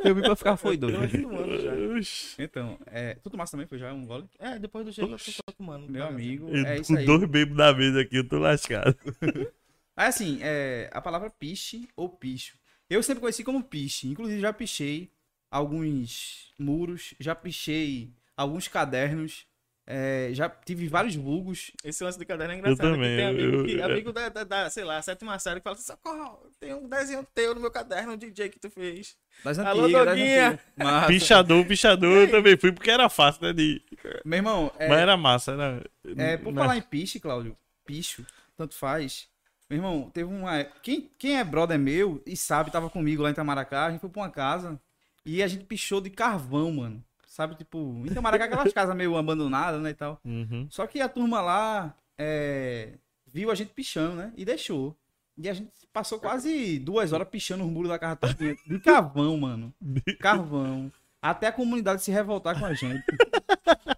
[SPEAKER 2] Eu vim pra ficar foi
[SPEAKER 3] Tô
[SPEAKER 2] doido.
[SPEAKER 3] acostumando já.
[SPEAKER 1] Oxe.
[SPEAKER 2] Então, é, tu tomasse também? Foi já um gole?
[SPEAKER 3] É, depois do gelo eu tô tomando.
[SPEAKER 2] Meu amigo,
[SPEAKER 1] Eu
[SPEAKER 2] é
[SPEAKER 1] com
[SPEAKER 2] isso aí.
[SPEAKER 1] dois bebos na mesa aqui, eu tô lascado.
[SPEAKER 2] Aí, assim, é, a palavra piche ou picho. Eu sempre conheci como piche. Inclusive, já pichei alguns muros, já pichei alguns cadernos, é, já tive vários vulgos.
[SPEAKER 3] Esse lance de caderno é engraçado.
[SPEAKER 1] também,
[SPEAKER 3] que tem amigo,
[SPEAKER 1] eu-
[SPEAKER 3] que-
[SPEAKER 1] eu-
[SPEAKER 3] amigo da, da, da, sei lá, sétima série que fala assim, socorro, tem um desenho teu no meu caderno, DJ, que tu fez.
[SPEAKER 2] Das
[SPEAKER 3] Alô,
[SPEAKER 2] antigas, das
[SPEAKER 3] Doguinha.
[SPEAKER 2] Massa.
[SPEAKER 1] Pichador, pichador, eu também fui, porque era fácil, né? De...
[SPEAKER 2] Meu irmão, é,
[SPEAKER 1] Mas era massa, era.
[SPEAKER 2] é, por
[SPEAKER 1] Não.
[SPEAKER 2] falar em piche, Cláudio, picho, tanto faz. Meu irmão, teve uma. Quem, quem é brother meu e sabe, tava comigo lá em Tamaracá, a gente foi pra uma casa e a gente pichou de carvão, mano. Sabe? Tipo, em Itamaracá, aquelas casas meio abandonadas, né, e tal.
[SPEAKER 1] Uhum.
[SPEAKER 2] Só que a turma lá é, viu a gente pichando, né? E deixou. E a gente passou quase duas horas pichando os muros da casa todinha. De carvão, mano. Carvão. Até a comunidade se revoltar com a gente.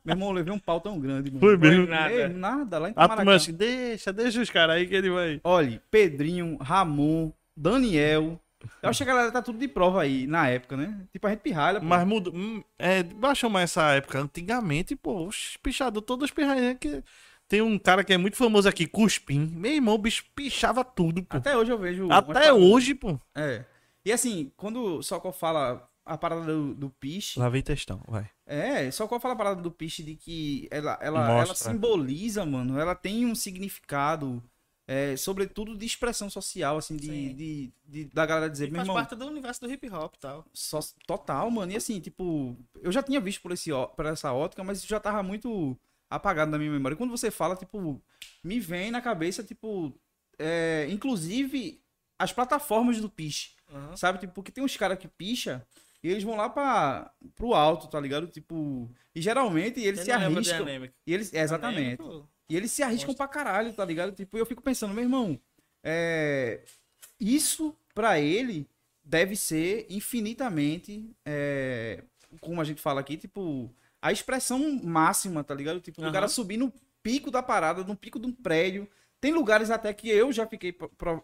[SPEAKER 2] Meu irmão, eu levei um pau tão grande, mano.
[SPEAKER 1] Foi mesmo?
[SPEAKER 3] nada.
[SPEAKER 2] Ei, nada, lá em Itamaracá.
[SPEAKER 1] assim, deixa, deixa os caras aí que ele vai.
[SPEAKER 2] Olha, Pedrinho, Ramon, Daniel. Eu acho que a galera tá tudo de prova aí, na época, né? Tipo, a gente pirralha, pô.
[SPEAKER 1] Mas mudou. hum, É, baixou mais essa época. Antigamente, pô, os pichadores, todos os pirrainhos que. Tem um cara que é muito famoso aqui, Cuspim. Meu irmão, o bicho pichava tudo, pô.
[SPEAKER 2] Até hoje eu vejo.
[SPEAKER 1] Até hoje, pô.
[SPEAKER 2] É. E assim, quando o Socol fala a parada do, do piche.
[SPEAKER 1] Lá vem textão, vai.
[SPEAKER 2] É, Socol fala a parada do piche de que ela, ela,
[SPEAKER 1] Mostra.
[SPEAKER 2] ela simboliza, mano. Ela tem um significado, é, sobretudo de expressão social, assim, de, de, de- da galera dizer,
[SPEAKER 3] E
[SPEAKER 2] meu
[SPEAKER 3] faz
[SPEAKER 2] irmão.
[SPEAKER 3] parte do universo do hip hop e tal.
[SPEAKER 2] Só, total, mano. E assim, tipo, eu já tinha visto por, esse, por essa ótica, mas isso já tava muito apagado na minha memória. E quando você fala, tipo, me vem na cabeça, tipo, é, inclusive as plataformas do piche,
[SPEAKER 3] Aham.
[SPEAKER 2] sabe? Tipo, porque tem uns caras que picha e eles vão lá pra, pro alto, tá ligado? Tipo, e geralmente eles se
[SPEAKER 3] lembra de
[SPEAKER 2] arriscam. E eles, é, exatamente.
[SPEAKER 3] Anemic,
[SPEAKER 2] E eles se arriscam pra caralho, tá ligado? Tipo, eu fico pensando, meu irmão, é, isso pra ele deve ser infinitamente, é, como a gente fala aqui, tipo, a expressão máxima, tá ligado? Tipo, o
[SPEAKER 3] Aham.
[SPEAKER 2] cara subir no pico da parada, no pico de um prédio. Tem lugares até que eu já fiquei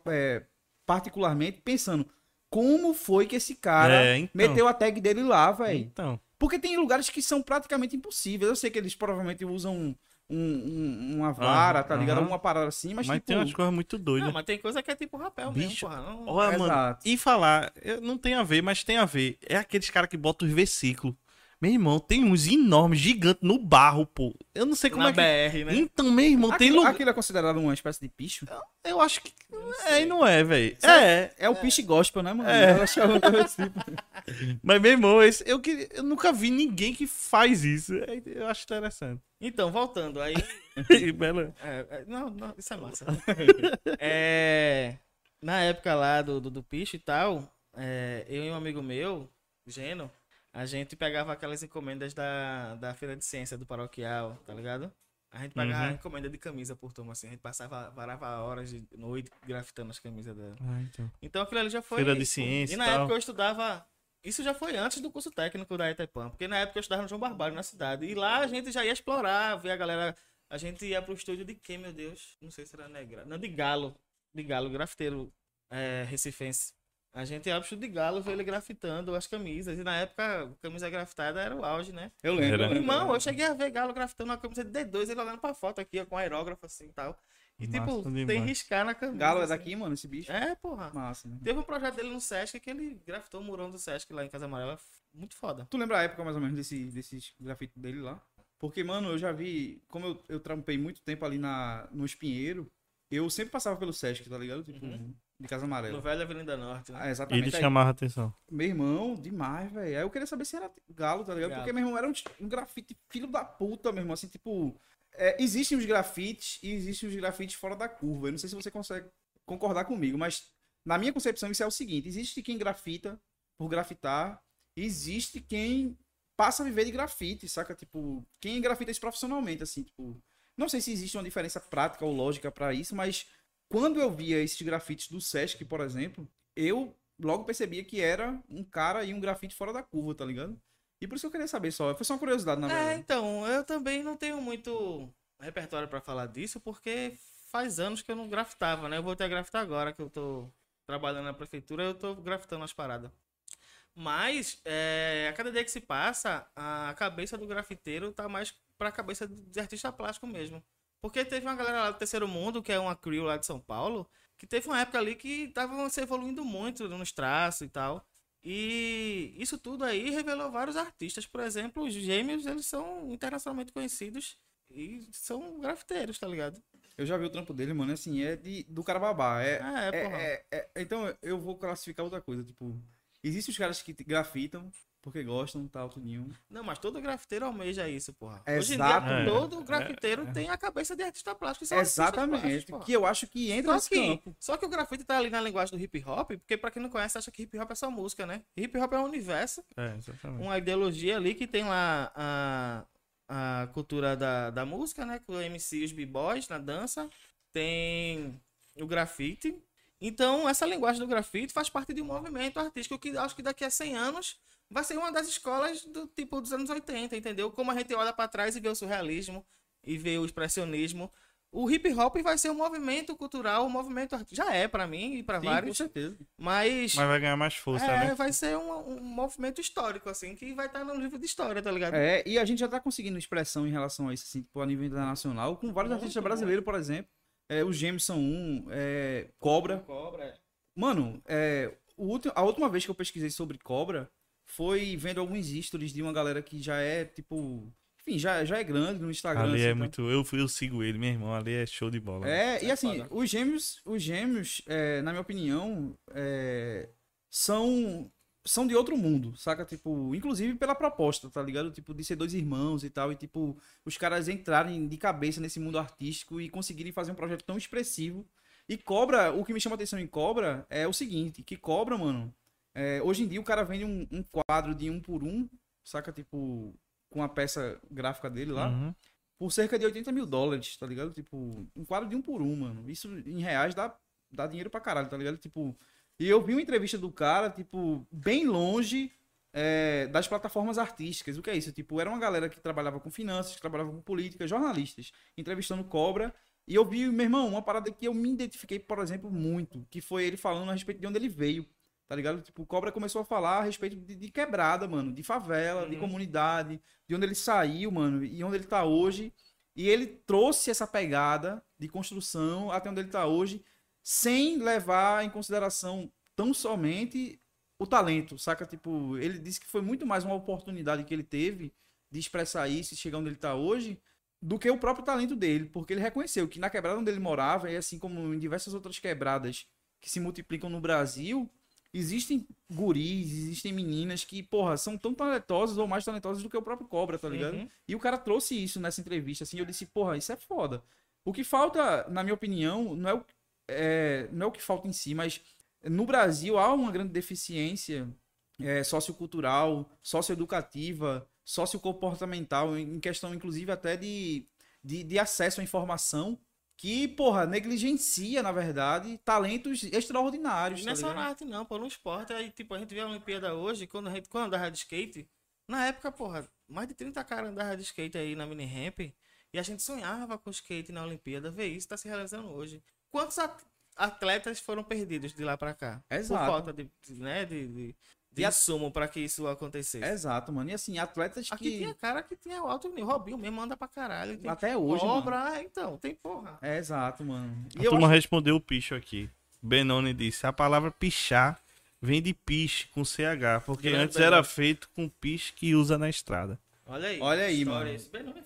[SPEAKER 2] é, particularmente pensando, como foi que esse cara
[SPEAKER 1] É, então.
[SPEAKER 2] meteu a tag dele lá, velho?
[SPEAKER 1] Então.
[SPEAKER 2] Porque tem lugares que são praticamente impossíveis. Eu sei que eles provavelmente usam um- um- uma vara,
[SPEAKER 1] Aham,
[SPEAKER 2] tá ligado? Alguma parada assim, mas,
[SPEAKER 1] Mas,
[SPEAKER 2] tipo...
[SPEAKER 1] tem umas coisas muito doidas.
[SPEAKER 3] Não, mas tem coisa que é tipo rapel
[SPEAKER 1] Bicho,
[SPEAKER 3] mesmo, porra. Não...
[SPEAKER 1] Olha, mano,
[SPEAKER 2] Exato.
[SPEAKER 1] e falar, eu- não tem a ver, mas tem a ver. É aqueles caras que botam os versículos. Meu irmão, tem uns enormes, gigantes no barro, pô. Eu não sei como
[SPEAKER 3] Na
[SPEAKER 1] é que.
[SPEAKER 3] BR, né?
[SPEAKER 1] Então, meu irmão, tem
[SPEAKER 2] Aquilo,
[SPEAKER 1] lugar.
[SPEAKER 2] aquilo é considerado uma espécie de picho?
[SPEAKER 1] Eu acho que. É
[SPEAKER 3] sei.
[SPEAKER 1] e não é, velho.
[SPEAKER 2] Sabe?
[SPEAKER 1] É.
[SPEAKER 2] É o piche gospel, né, mano?
[SPEAKER 1] É.
[SPEAKER 2] Eu achava que tipo-
[SPEAKER 1] Mas, meu irmão, esse, eu, queria, eu nunca vi ninguém que faz isso. É, Eu acho interessante.
[SPEAKER 3] Então, voltando, aí.
[SPEAKER 1] Bela.
[SPEAKER 3] É, é, não, não, isso é massa. É, na época lá do, do, do picho e tal, é, eu e um amigo meu, Geno, a gente pegava aquelas encomendas da, da Feira de Ciência do Paroquial, tá ligado? A gente pegava
[SPEAKER 1] Uhum.
[SPEAKER 3] encomenda de camisa por turma, assim. A gente passava, varava horas de noite grafitando as camisas dela.
[SPEAKER 1] Ah, então.
[SPEAKER 3] Então aquilo ali já foi.
[SPEAKER 1] Feira de ciência
[SPEAKER 3] E na
[SPEAKER 1] tal.
[SPEAKER 3] época eu estudava. Isso já foi antes do curso técnico da Itaipã, porque na época eu estudava no João Barbalho, na cidade. E lá a gente já ia explorar, ver a galera. A gente ia pro estúdio de quem, meu Deus? Não sei se era negra. Não, de Galo. De Galo, grafiteiro é, recifense. A gente ia pro estúdio de Galo ver ele grafitando as camisas. E na época, a camisa grafitada era o auge, né?
[SPEAKER 2] Eu lembro.
[SPEAKER 1] Era.
[SPEAKER 3] Irmão, eu cheguei a ver Galo grafitando uma camisa de D2, ele olhando pra foto aqui, ó, com aerógrafo assim e tal. E
[SPEAKER 1] Massa
[SPEAKER 3] tipo,
[SPEAKER 1] demais.
[SPEAKER 3] tem riscar na camisa.
[SPEAKER 2] Galo é
[SPEAKER 3] assim.
[SPEAKER 2] daqui, mano, esse bicho?
[SPEAKER 3] É, porra.
[SPEAKER 2] Massa, né?
[SPEAKER 3] Teve um projeto dele no Sesc que ele grafitou o murão do Sesc lá em Casa Amarela. Muito foda.
[SPEAKER 2] Tu lembra a época mais ou menos desse, desses grafites dele lá? Porque, mano, eu já vi. Como eu, eu trampei muito tempo ali na, no Espinheiro, eu sempre passava pelo Sesc, tá ligado? Tipo,
[SPEAKER 3] Uhum.
[SPEAKER 2] De Casa Amarela.
[SPEAKER 3] No Velho Avenida Norte. Né?
[SPEAKER 2] Ah,
[SPEAKER 1] E
[SPEAKER 2] exatamente.
[SPEAKER 1] ele
[SPEAKER 2] Aí,
[SPEAKER 1] chamava a atenção.
[SPEAKER 2] Meu irmão, demais, velho. Aí eu queria saber se era galo, tá ligado?
[SPEAKER 3] Galo.
[SPEAKER 2] Porque, meu irmão, era um, um grafite filho da puta, meu irmão. Assim, tipo. é, existem os grafites e existem os grafites fora da curva. Eu não sei se você consegue concordar comigo, mas na minha concepção isso é o seguinte: existe quem grafita por grafitar, existe quem passa a viver de grafite, saca? Tipo, quem grafita isso profissionalmente, assim, tipo. Não sei se existe uma diferença prática ou lógica pra isso, mas quando eu via esses grafites do Sesc, por exemplo, eu logo percebia que era um cara e um grafite fora da curva, tá ligado? E por isso que eu queria saber só. Foi só uma curiosidade, na
[SPEAKER 3] É,
[SPEAKER 2] verdade.
[SPEAKER 3] então, eu também não tenho muito repertório pra falar disso, porque faz anos que eu não grafitava, né? Eu voltei a grafitar agora, que eu tô trabalhando na prefeitura, eu tô grafitando as paradas. Mas, é, a cada dia que se passa, a cabeça do grafiteiro tá mais pra cabeça de artista plástico mesmo. Porque teve uma galera lá do Terceiro Mundo, que é uma crew lá de São Paulo, que teve uma época ali que tava se evoluindo muito nos traços e tal. E isso tudo aí revelou vários artistas. Por exemplo, os gêmeos, eles são internacionalmente conhecidos e são grafiteiros, tá ligado?
[SPEAKER 2] Eu já vi o trampo dele, mano, assim, é de, do cara babá. É,
[SPEAKER 3] É,
[SPEAKER 2] é,
[SPEAKER 3] porra.
[SPEAKER 2] é- é- então eu vou classificar outra coisa, tipo, existem os caras que grafitam porque gostam, tal, tudinho.
[SPEAKER 3] Não, mas todo grafiteiro almeja isso, porra. Hoje em
[SPEAKER 2] Exato.
[SPEAKER 3] dia,
[SPEAKER 1] É,
[SPEAKER 3] todo grafiteiro tem a cabeça de artista plástico. e são
[SPEAKER 2] Exatamente.
[SPEAKER 3] plásticos,
[SPEAKER 2] que eu acho que entra
[SPEAKER 3] Só que,
[SPEAKER 2] campo.
[SPEAKER 3] só que o grafite tá ali na linguagem do hip hop, porque pra quem não conhece, acha que hip hop é só música, né? Hip hop é um universo,
[SPEAKER 1] É, exatamente.
[SPEAKER 3] uma ideologia ali que tem lá a, a cultura da, da música, né? Com o MC e os b-boys na dança, tem o grafite. Então, essa linguagem do grafite faz parte de um movimento artístico que acho que daqui a 100 anos vai ser uma das escolas do tipo dos anos 80, entendeu? Como a gente olha pra trás e vê o surrealismo e vê o expressionismo. O hip hop vai ser um movimento cultural, um movimento. Já é pra mim e pra
[SPEAKER 2] Sim, com
[SPEAKER 3] vários,
[SPEAKER 2] certeza.
[SPEAKER 3] mas,
[SPEAKER 1] Mas vai ganhar mais força,
[SPEAKER 3] é,
[SPEAKER 1] né?
[SPEAKER 3] vai ser um, um movimento histórico, assim, que vai estar no livro de história, tá ligado?
[SPEAKER 2] É, e a gente já tá conseguindo expressão em relação a isso, assim, tipo, a nível internacional, com vários
[SPEAKER 3] Muito,
[SPEAKER 2] artistas brasileiros, por exemplo. É, os Gêmeos são um, é, Cobra.
[SPEAKER 3] Cobra.
[SPEAKER 2] Mano, é, o último, a última vez que eu pesquisei sobre Cobra foi vendo alguns stories de uma galera que já é, tipo. Enfim, já, já é grande no Instagram.
[SPEAKER 1] Ali
[SPEAKER 2] assim,
[SPEAKER 1] é
[SPEAKER 2] então.
[SPEAKER 1] muito. Eu, eu sigo ele, meu irmão. Ali é show de bola.
[SPEAKER 2] É, e
[SPEAKER 3] é
[SPEAKER 2] assim, os gêmeos, os gêmeos, é, na minha opinião, é, são são de outro mundo, saca? Tipo, inclusive pela proposta, tá ligado? Tipo, de ser dois irmãos e tal, e tipo, os caras entrarem de cabeça nesse mundo artístico e conseguirem fazer um projeto tão expressivo. E Cobra, o que me chama atenção em Cobra é o seguinte, que Cobra, mano, é, hoje em dia o cara vende um, um quadro de um por um, saca? Tipo, com a peça gráfica dele lá
[SPEAKER 1] Uhum.
[SPEAKER 2] por cerca de 80 mil dólares, tá ligado? Tipo, um quadro de um por um, mano. Isso em reais dá, dá dinheiro pra caralho, tá ligado? Tipo, e eu vi uma entrevista do cara, tipo, bem longe é, das plataformas artísticas. O que é isso? Tipo, era uma galera que trabalhava com finanças, que trabalhava com política, jornalistas, entrevistando Cobra. E eu vi, meu irmão, uma parada que eu me identifiquei, por exemplo, muito, que foi ele falando a respeito de onde ele veio. Tá ligado? Tipo, o Cobra começou a falar a respeito de, de quebrada, mano, de favela, de
[SPEAKER 3] Uhum.
[SPEAKER 2] comunidade, de onde ele saiu, mano, e onde ele tá hoje. E ele trouxe essa pegada de construção até onde ele tá hoje, sem levar em consideração tão somente o talento, saca? Tipo, ele disse que foi muito mais uma oportunidade que ele teve de expressar isso e chegar onde ele tá hoje, do que o próprio talento dele, porque ele reconheceu que na quebrada onde ele morava, e assim como em diversas outras quebradas que se multiplicam no Brasil, existem guris, existem meninas que, porra, são tão talentosas ou mais talentosas do que o próprio Cobra, tá ligado?
[SPEAKER 3] Uhum.
[SPEAKER 2] E o cara trouxe isso nessa entrevista, assim, eu disse, porra, isso é foda. O que falta, na minha opinião, não é o, é, não é o que falta em si, mas no Brasil há uma grande deficiência é, sociocultural, socioeducativa, sociocomportamental, em questão, inclusive, até de, de, de acesso à informação, que, porra, negligencia, na verdade, talentos extraordinários.
[SPEAKER 3] Não
[SPEAKER 2] tá
[SPEAKER 3] é só na arte, não, pô, no esporte. Aí, tipo, a gente vê a Olimpíada hoje, quando a gente quando andava de skate, na época, porra, mais de 30 caras andavam de skate aí na mini ramp, e a gente sonhava com skate na Olimpíada, ver isso tá se realizando hoje. Quantos at- atletas foram perdidos de lá pra cá?
[SPEAKER 2] Exato.
[SPEAKER 3] Por falta de, de, né, de, de, de
[SPEAKER 2] E a-
[SPEAKER 3] insumo pra que isso acontecesse.
[SPEAKER 2] Exato, mano. E assim, atletas
[SPEAKER 3] Aqui
[SPEAKER 2] que.
[SPEAKER 3] tinha cara que tinha alto nível. Robinho mesmo anda pra caralho. Tem
[SPEAKER 2] Até hoje, mano.
[SPEAKER 3] obra, ah, então, tem porra.
[SPEAKER 2] É, exato, mano.
[SPEAKER 1] A
[SPEAKER 2] E eu
[SPEAKER 1] turma
[SPEAKER 2] acho-
[SPEAKER 1] respondeu o picho aqui. Benoni disse: a palavra pichar vem de piche com CH, porque
[SPEAKER 3] Grande
[SPEAKER 1] antes
[SPEAKER 3] Benoni.
[SPEAKER 1] era feito com piche que usa na estrada.
[SPEAKER 3] Olha aí.
[SPEAKER 2] Olha aí, mano.
[SPEAKER 3] É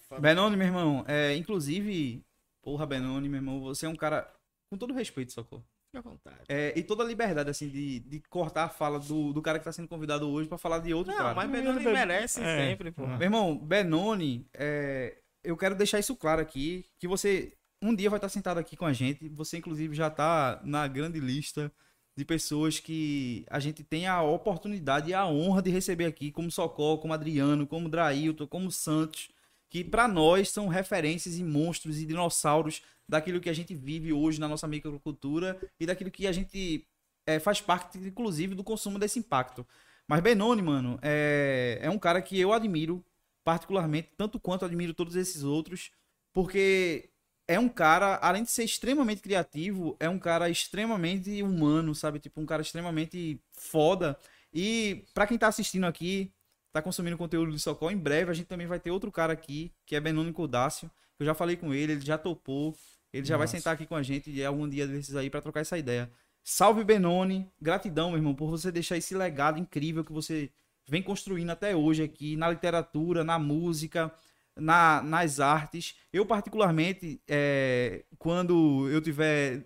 [SPEAKER 3] foda.
[SPEAKER 2] Benoni, meu irmão, é, inclusive, porra, Benoni, meu irmão, você é um cara, com todo respeito, socorro.
[SPEAKER 3] Fica à vontade.
[SPEAKER 2] É, e toda a liberdade, assim, de, de cortar a fala do, do cara que tá sendo convidado hoje pra falar de outro
[SPEAKER 3] Não,
[SPEAKER 2] cara.
[SPEAKER 3] mas Benoni
[SPEAKER 1] Ele-
[SPEAKER 3] merece
[SPEAKER 1] é.
[SPEAKER 3] sempre, porra.
[SPEAKER 2] Meu irmão, Benoni, é, eu quero deixar isso claro aqui, que você um dia vai estar sentado aqui com a gente, você inclusive já tá na grande lista de pessoas que a gente tem a oportunidade e a honra de receber aqui, como Socorro, como Adriano, como Drailton, como Santos, que pra nós são referências e monstros e dinossauros daquilo que a gente vive hoje na nossa microcultura e daquilo que a gente é, faz parte, inclusive, do consumo desse impacto. Mas Benoni, mano, é, é um cara que eu admiro particularmente, tanto quanto admiro todos esses outros, porque é um cara, além de ser extremamente criativo, é um cara extremamente humano, sabe? Tipo, um cara extremamente foda. E pra quem tá assistindo aqui, tá consumindo conteúdo do Socó, em breve a gente também vai ter outro cara aqui, que é Benoni Kodácio. Eu já falei com ele, ele já topou. Ele já vai
[SPEAKER 1] Nossa.
[SPEAKER 2] sentar aqui com a gente e algum dia desses aí pra trocar essa ideia. Salve Benoni, gratidão, meu irmão, por você deixar esse legado incrível que você vem construindo até hoje aqui na literatura, na música, na, nas artes. Eu, particularmente, é, quando eu tiver,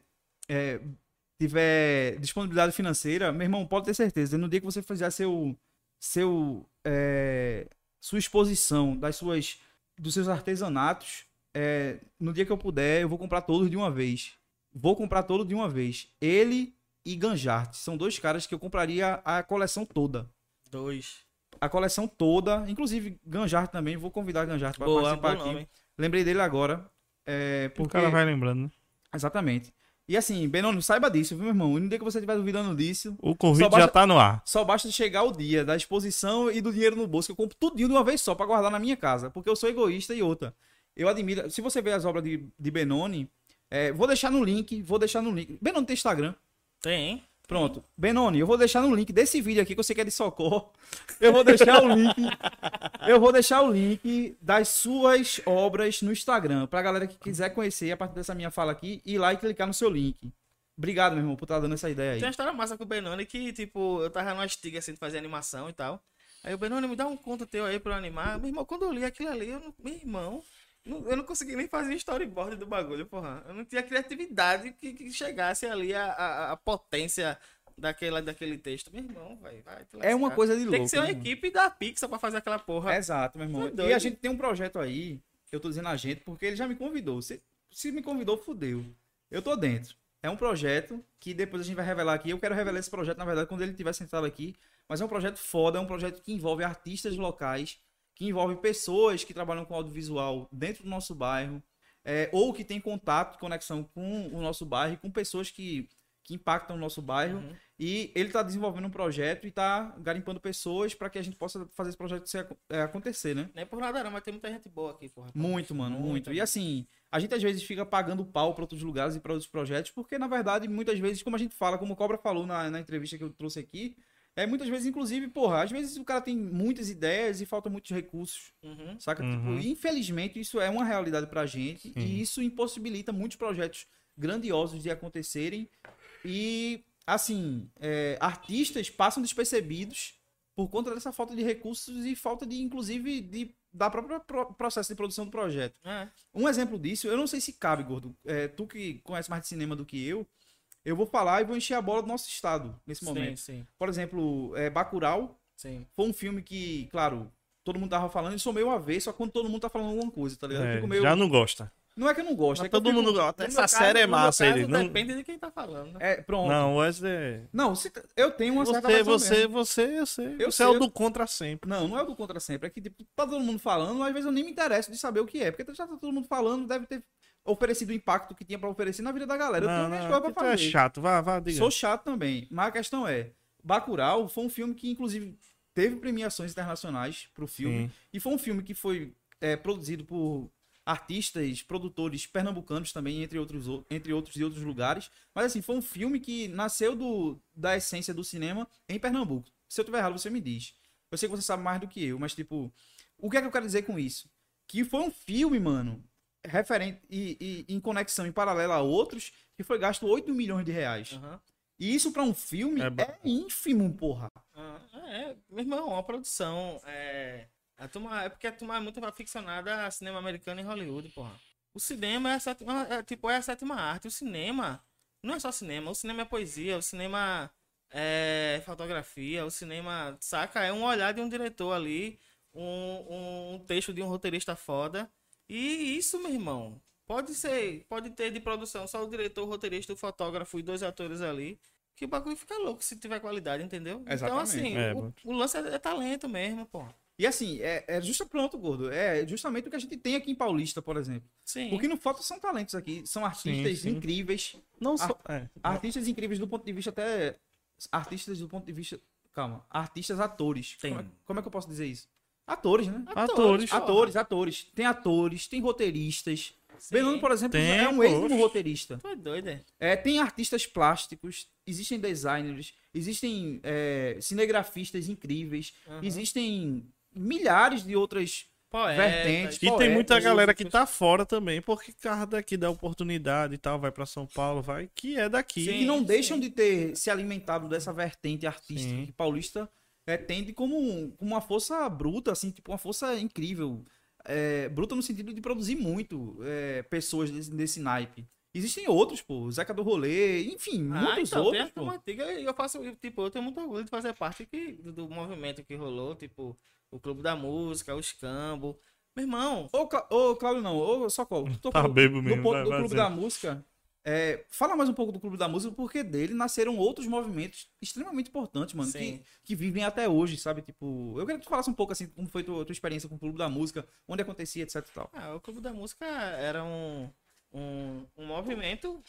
[SPEAKER 2] é, tiver disponibilidade financeira, meu irmão, pode ter certeza, no dia que você fizer seu, seu, é, sua exposição das suas, dos seus artesanatos, é, no dia que eu puder, eu vou comprar todos de uma vez. Vou comprar todos de uma vez. Ele e Ganjart são dois caras que eu compraria a coleção toda.
[SPEAKER 3] Dois.
[SPEAKER 2] A coleção toda, inclusive Ganjart também. Vou convidar Ganjart para participar aqui.
[SPEAKER 3] nome.
[SPEAKER 2] Lembrei dele agora. É,
[SPEAKER 1] O
[SPEAKER 2] porque...
[SPEAKER 1] cara vai lembrando, né?
[SPEAKER 2] Exatamente. E assim, Benoni, saiba disso, viu, meu irmão? E no dia que você estiver duvidando disso,
[SPEAKER 1] O convite
[SPEAKER 2] basta-
[SPEAKER 1] já tá no ar.
[SPEAKER 2] só basta chegar o dia da exposição e do dinheiro no bolso, que eu compro tudo de uma vez só pra guardar na minha casa, porque eu sou egoísta e outra. Eu admiro. Se você ver as obras de, de Benoni, é, vou deixar no link, vou deixar no link. Benoni tem Instagram.
[SPEAKER 3] Tem.
[SPEAKER 2] Pronto. Benoni, eu vou deixar no link desse vídeo aqui que eu sei que é de socorro. Eu vou deixar o link. Eu vou deixar o link das suas obras no Instagram. Pra galera que quiser conhecer a partir dessa minha fala aqui, ir lá e clicar no seu link. Obrigado, meu irmão, por estar dando essa ideia aí.
[SPEAKER 3] Tem uma história massa com o Benoni que, tipo, eu tava numa estiga assim de fazer animação e tal. Aí o Benoni me dá um conto teu aí pra eu animar. Meu irmão, quando eu li aquilo ali, eu não, meu irmão, eu não consegui nem fazer storyboard do bagulho, porra. Eu não tinha criatividade que, que chegasse ali a, a, a potência daquela, daquele texto. Meu irmão, vai, vai.
[SPEAKER 2] É uma coisa de louco.
[SPEAKER 3] Tem que ser uma
[SPEAKER 2] né,
[SPEAKER 3] equipe da Pixar pra fazer aquela porra.
[SPEAKER 2] Exato, meu irmão.
[SPEAKER 3] Tá
[SPEAKER 2] e a gente tem um projeto aí, eu tô dizendo a gente, porque ele já me convidou. Se, se me convidou, fudeu. Eu tô dentro. É um projeto que depois a gente vai revelar aqui. Eu quero revelar esse projeto, na verdade, quando ele estiver sentado aqui. Mas é um projeto foda, é um projeto que envolve artistas locais, que envolve pessoas que trabalham com audiovisual dentro do nosso bairro, é, ou que tem contato, conexão com o nosso bairro, com pessoas que, que impactam o nosso bairro.
[SPEAKER 3] Uhum.
[SPEAKER 2] E ele está desenvolvendo um projeto e está garimpando pessoas para que a gente possa fazer esse projeto ser- é, acontecer, né?
[SPEAKER 3] Nem por nada não, mas tem muita gente boa aqui, porra.
[SPEAKER 2] Muito, mano, muito.
[SPEAKER 3] Muita,
[SPEAKER 2] E assim, a gente às vezes fica pagando pau para outros lugares e para outros projetos, porque na verdade, muitas vezes, como a gente fala, como o Cobra falou na, na entrevista que eu trouxe aqui, é muitas vezes, inclusive, porra, às vezes o cara tem muitas ideias e falta muitos recursos,
[SPEAKER 3] Uhum.
[SPEAKER 2] saca?
[SPEAKER 1] Uhum.
[SPEAKER 2] Tipo, infelizmente, isso é uma realidade pra gente
[SPEAKER 1] Sim.
[SPEAKER 2] e isso impossibilita muitos projetos grandiosos de acontecerem. E, assim, é, artistas passam despercebidos por conta dessa falta de recursos e falta de, inclusive, de, da própria pro- processo de produção do projeto.
[SPEAKER 3] É.
[SPEAKER 2] Um exemplo disso, eu não sei se cabe, Gordo. É, tu que conhece mais de cinema do que eu, eu vou falar e vou encher a bola do nosso estado nesse
[SPEAKER 3] Sim,
[SPEAKER 2] momento.
[SPEAKER 3] sim,
[SPEAKER 2] Por exemplo, é, Bacurau
[SPEAKER 3] sim.
[SPEAKER 2] foi um filme que, claro, todo mundo tava falando, e sou meio avesso só quando todo mundo tá falando alguma coisa, tá ligado? Eu
[SPEAKER 1] É,
[SPEAKER 2] fico meio...
[SPEAKER 1] Já não gosta.
[SPEAKER 2] Não é que eu não gosto, é
[SPEAKER 1] todo
[SPEAKER 2] fico-
[SPEAKER 1] mundo gosta. Essa série é
[SPEAKER 3] caso-
[SPEAKER 1] massa.
[SPEAKER 3] caso,
[SPEAKER 1] Ele não...
[SPEAKER 3] Depende de quem tá falando. né?
[SPEAKER 2] É, pronto.
[SPEAKER 1] Não, Wesley.
[SPEAKER 2] Não, se- eu tenho uma certa
[SPEAKER 1] Você,
[SPEAKER 2] razão
[SPEAKER 1] você,
[SPEAKER 2] mesmo.
[SPEAKER 1] você, eu sei.
[SPEAKER 2] Eu
[SPEAKER 1] você é
[SPEAKER 2] sei,
[SPEAKER 1] o
[SPEAKER 2] eu-
[SPEAKER 1] do contra sempre.
[SPEAKER 2] Não, não é o do contra sempre. É que tipo, tá todo mundo falando, às vezes eu nem me interesso de saber o que é. Porque já tá todo mundo falando, deve ter oferecido o impacto que tinha pra oferecer na vida da galera. eu
[SPEAKER 1] Não,
[SPEAKER 2] tenho minhas coisas pra
[SPEAKER 1] é
[SPEAKER 2] fazer.
[SPEAKER 1] chato. Vá, vá, diga.
[SPEAKER 2] Sou chato também. Mas a questão é, Bacurau foi um filme que, inclusive, teve premiações internacionais pro filme.
[SPEAKER 1] Sim.
[SPEAKER 2] E foi um filme que foi é, produzido por artistas, produtores pernambucanos também, entre outros, entre outros de outros lugares. Mas assim, foi um filme que nasceu do, da essência do cinema em Pernambuco. Se eu tiver errado, você me diz. Eu sei que você sabe mais do que eu, mas tipo, o que é que eu quero dizer com isso? Que foi um filme, mano, referente e, e em conexão em paralelo a outros, que foi gasto 8 milhões de reais.
[SPEAKER 3] Aham.
[SPEAKER 2] E isso pra um filme
[SPEAKER 1] É
[SPEAKER 2] é, ínfimo, porra.
[SPEAKER 3] Ah, é, meu irmão, uma produção. É, a turma, é porque a turma é muito aficionada a cinema americano e Hollywood, porra. O cinema é, a sétima, é, tipo, é a sétima arte. O cinema não é só cinema. O cinema é poesia. O cinema é fotografia. O cinema, saca? É um olhar de um diretor ali. Um, um texto de um roteirista foda. E isso, meu irmão, pode ser, pode ter de produção só o diretor, o roteirista, o fotógrafo e dois atores ali. Que o bagulho fica louco se tiver qualidade, entendeu? Então,
[SPEAKER 2] Exatamente.
[SPEAKER 3] assim,
[SPEAKER 1] É,
[SPEAKER 3] o, o lance é, é talento mesmo, pô.
[SPEAKER 2] E assim, é, é justo pronto, gordo. É justamente o que a gente tem aqui em Paulista, por exemplo.
[SPEAKER 3] Sim.
[SPEAKER 2] O que não falta são talentos aqui. São artistas
[SPEAKER 1] sim.
[SPEAKER 2] incríveis.
[SPEAKER 1] Não só. É.
[SPEAKER 2] Artistas incríveis do ponto de vista até. Artistas do ponto de vista. Calma. Artistas atores.
[SPEAKER 3] Tem.
[SPEAKER 2] Como é, como é que eu posso dizer isso? Atores, né?
[SPEAKER 1] Atores.
[SPEAKER 3] porra.
[SPEAKER 2] Atores, atores. Tem atores, tem roteiristas.
[SPEAKER 3] Sim.
[SPEAKER 2] Benoni, por exemplo,
[SPEAKER 1] Tem,
[SPEAKER 2] é um ex
[SPEAKER 1] poxa.
[SPEAKER 2] roteirista.
[SPEAKER 3] Tu é doido, é?
[SPEAKER 2] É, tem artistas plásticos, existem designers, existem é, cinegrafistas incríveis,
[SPEAKER 3] Aham.
[SPEAKER 2] existem milhares de outras
[SPEAKER 3] Poetas.
[SPEAKER 2] vertentes.
[SPEAKER 1] E tem
[SPEAKER 2] poetas,
[SPEAKER 1] muita galera que tá fora também, porque carro daqui dá oportunidade e tal, vai pra São Paulo, vai, que é daqui.
[SPEAKER 2] que não
[SPEAKER 3] Sim,
[SPEAKER 2] deixam
[SPEAKER 3] sim.
[SPEAKER 2] de ter se alimentado dessa vertente artística
[SPEAKER 1] Sim.
[SPEAKER 2] que paulista é, tende como, um- como uma força bruta, assim, tipo uma força incrível. É, bruta no sentido de produzir muito é, pessoas desse, desse naipe. Existem outros, pô. Zeca do Rolê, enfim,
[SPEAKER 3] Ah,
[SPEAKER 2] muitos
[SPEAKER 3] então,
[SPEAKER 2] outros, pô.
[SPEAKER 3] antiga eu faço, tipo, eu tenho muito orgulho de fazer parte que, do, do movimento que rolou, tipo, o Clube da Música, o Escambo. Meu irmão,
[SPEAKER 2] Ô, Cla- ô, Cláudio, não, ô, Socorro, tu tocou
[SPEAKER 1] Tá bebo
[SPEAKER 2] no
[SPEAKER 1] mesmo,
[SPEAKER 2] ponto
[SPEAKER 1] vai-
[SPEAKER 2] do Clube da Música. É, fala mais um pouco do Clube da Música, porque dele nasceram outros movimentos extremamente importantes, mano, que,
[SPEAKER 3] Sim.
[SPEAKER 2] que vivem até hoje, sabe? Tipo, eu queria que tu falasse um pouco assim, como foi tua, tua experiência com o Clube da Música, onde acontecia, etc e tal.
[SPEAKER 3] ah, o Clube da Música era um, um, um movimento,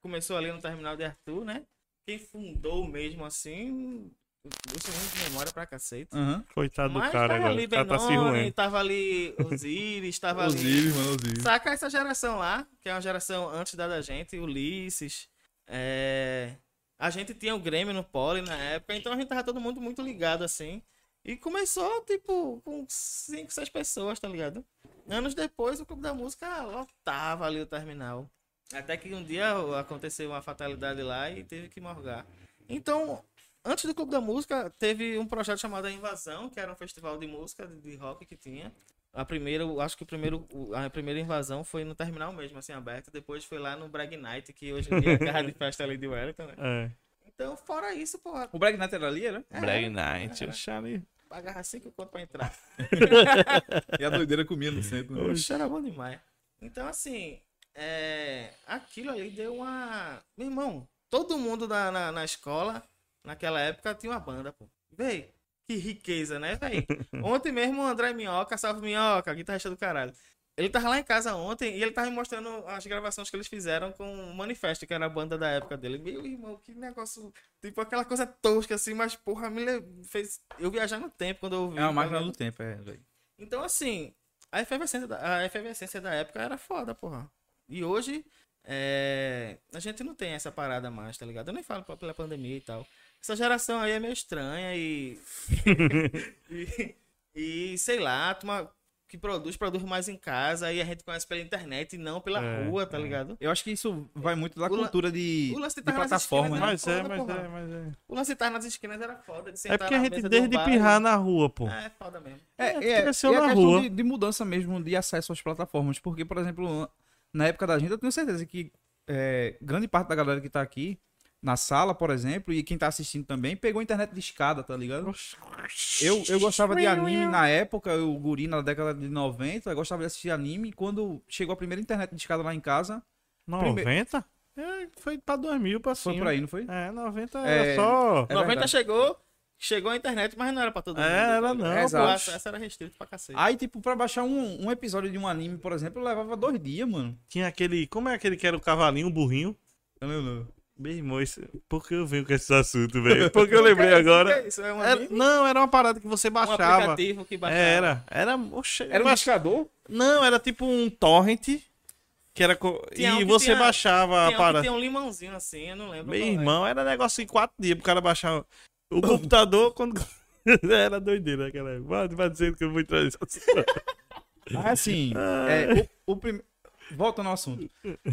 [SPEAKER 3] começou ali no Terminal de Arthur, né? Quem fundou mesmo, assim, Lúcio muito de memória pra cacete.
[SPEAKER 2] Aham.
[SPEAKER 1] Coitado do
[SPEAKER 3] Mas
[SPEAKER 1] cara
[SPEAKER 3] tava ali
[SPEAKER 1] O cara tá se
[SPEAKER 3] Benoni,
[SPEAKER 1] ruim.
[SPEAKER 3] tava ali Osiris, tava ali...
[SPEAKER 2] Osiris, mano, Osiris.
[SPEAKER 3] Saca essa geração lá, que é uma geração antes da da gente, Ulisses. é, A gente tinha o Grêmio no Pole na época, então a gente tava todo mundo muito ligado assim. E começou, tipo, com 5, 6 pessoas, tá ligado? Anos depois, o Clube da Música lotava ali o terminal. Até que um dia aconteceu uma fatalidade lá e teve que morgar. Então, antes do Clube da Música, teve um projeto chamado A Invasão, que era um festival de música, de de rock que tinha. A primeira, eu acho que o primeiro, a primeira invasão foi no terminal mesmo, assim, aberto. Depois foi lá no Brag Night, que hoje em dia é a casa de festa ali de Wellington, né?
[SPEAKER 1] É.
[SPEAKER 3] Então, fora isso, porra,
[SPEAKER 2] O Brag Night era ali, né?
[SPEAKER 1] Brag Night. Oxe, ali.
[SPEAKER 3] pagava cinco conto pra entrar.
[SPEAKER 2] E a doideira comia no centro. né?
[SPEAKER 3] Oxe, era bom demais. Então, assim, é, aquilo ali deu uma. Meu irmão, todo mundo na, na, na escola, naquela época, tinha uma banda, pô. Véi, que riqueza, né, véi? Ontem mesmo o André Minhoca, salve Minhoca, guitarrista do caralho. Ele tava lá em casa ontem e ele tava me mostrando as gravações que eles fizeram com o Manifesto, que era a banda da época dele. Meu irmão, que negócio. Tipo aquela coisa tosca assim, mas porra, me fez eu viajar no tempo quando eu ouvi.
[SPEAKER 2] É uma máquina
[SPEAKER 3] ligado?
[SPEAKER 2] do tempo, é, velho.
[SPEAKER 3] Então, assim, a efervescência da, a efervescência da época era foda, porra. E hoje, é, a gente não tem essa parada mais, tá ligado? Eu nem falo pela pandemia e tal. Essa geração aí é meio estranha e. e, e, sei lá, a turma que produz, produz mais em casa e a gente conhece pela internet e não pela
[SPEAKER 1] É,
[SPEAKER 3] rua, tá
[SPEAKER 1] é.
[SPEAKER 3] ligado?
[SPEAKER 2] Eu acho que isso vai muito da
[SPEAKER 3] O la-
[SPEAKER 2] cultura de,
[SPEAKER 3] o lance de
[SPEAKER 2] de
[SPEAKER 3] estar nas
[SPEAKER 2] plataforma, né?
[SPEAKER 3] esquinas
[SPEAKER 1] Mas é, mas é, mas é.
[SPEAKER 3] O lance de estar nas esquinas era foda. De
[SPEAKER 1] É porque a gente desde
[SPEAKER 3] bar
[SPEAKER 1] pirrar na rua, pô.
[SPEAKER 3] É, foda mesmo.
[SPEAKER 2] É,
[SPEAKER 1] É,
[SPEAKER 2] é,
[SPEAKER 1] cresceu
[SPEAKER 2] a
[SPEAKER 1] na
[SPEAKER 2] questão
[SPEAKER 1] rua.
[SPEAKER 2] De, de mudança mesmo de acesso às plataformas. Porque, por exemplo, na época da gente, eu tenho certeza que é, grande parte da galera que tá aqui na sala, por exemplo, e quem tá assistindo também, pegou internet de escada, tá ligado? Eu, eu gostava de anime na época, eu guri na década de 90, eu gostava de assistir anime. Quando chegou a primeira internet de escada lá em casa,
[SPEAKER 1] 90? É, foi pra 2000 pra
[SPEAKER 2] foi
[SPEAKER 1] cima.
[SPEAKER 2] por aí, não foi?
[SPEAKER 1] É, 90
[SPEAKER 2] É,
[SPEAKER 1] era só.
[SPEAKER 2] É
[SPEAKER 3] 90
[SPEAKER 2] verdade.
[SPEAKER 3] chegou, chegou a internet, mas não era pra todo mundo.
[SPEAKER 1] É, era não,
[SPEAKER 3] O
[SPEAKER 2] pô.
[SPEAKER 3] acesso era restrito pra cacete.
[SPEAKER 2] Aí, tipo, pra baixar um, um episódio de um anime, por exemplo, eu levava dois dias, mano.
[SPEAKER 1] Tinha aquele. Como é aquele que era o cavalinho, o burrinho?
[SPEAKER 2] Eu não lembro.
[SPEAKER 1] Meu irmão, isso... por que eu venho com esses assuntos, velho? Porque eu lembrei agora.
[SPEAKER 3] Que Isso é um,
[SPEAKER 1] Era- não, era uma parada que você
[SPEAKER 3] um
[SPEAKER 1] baixava.
[SPEAKER 3] aplicativo que baixava.
[SPEAKER 1] Era, era. Oxe,
[SPEAKER 2] Era um
[SPEAKER 1] baix-
[SPEAKER 2] discador?
[SPEAKER 1] Não, era tipo um torrent. Que era. co-
[SPEAKER 3] Tinha um
[SPEAKER 1] e
[SPEAKER 3] que
[SPEAKER 1] você
[SPEAKER 3] tinha-
[SPEAKER 1] baixava
[SPEAKER 3] Tinha
[SPEAKER 1] a
[SPEAKER 3] um
[SPEAKER 1] parada.
[SPEAKER 3] tem um limãozinho assim, eu não lembro.
[SPEAKER 1] Meu
[SPEAKER 3] é.
[SPEAKER 1] irmão, era negócio em quatro dias pro cara baixar. O computador, quando. era doideira naquela época. Vai, vai dizendo que eu vou entrar nesse assunto.
[SPEAKER 2] Ah, assim, é, o, o prim... voltando ao assunto.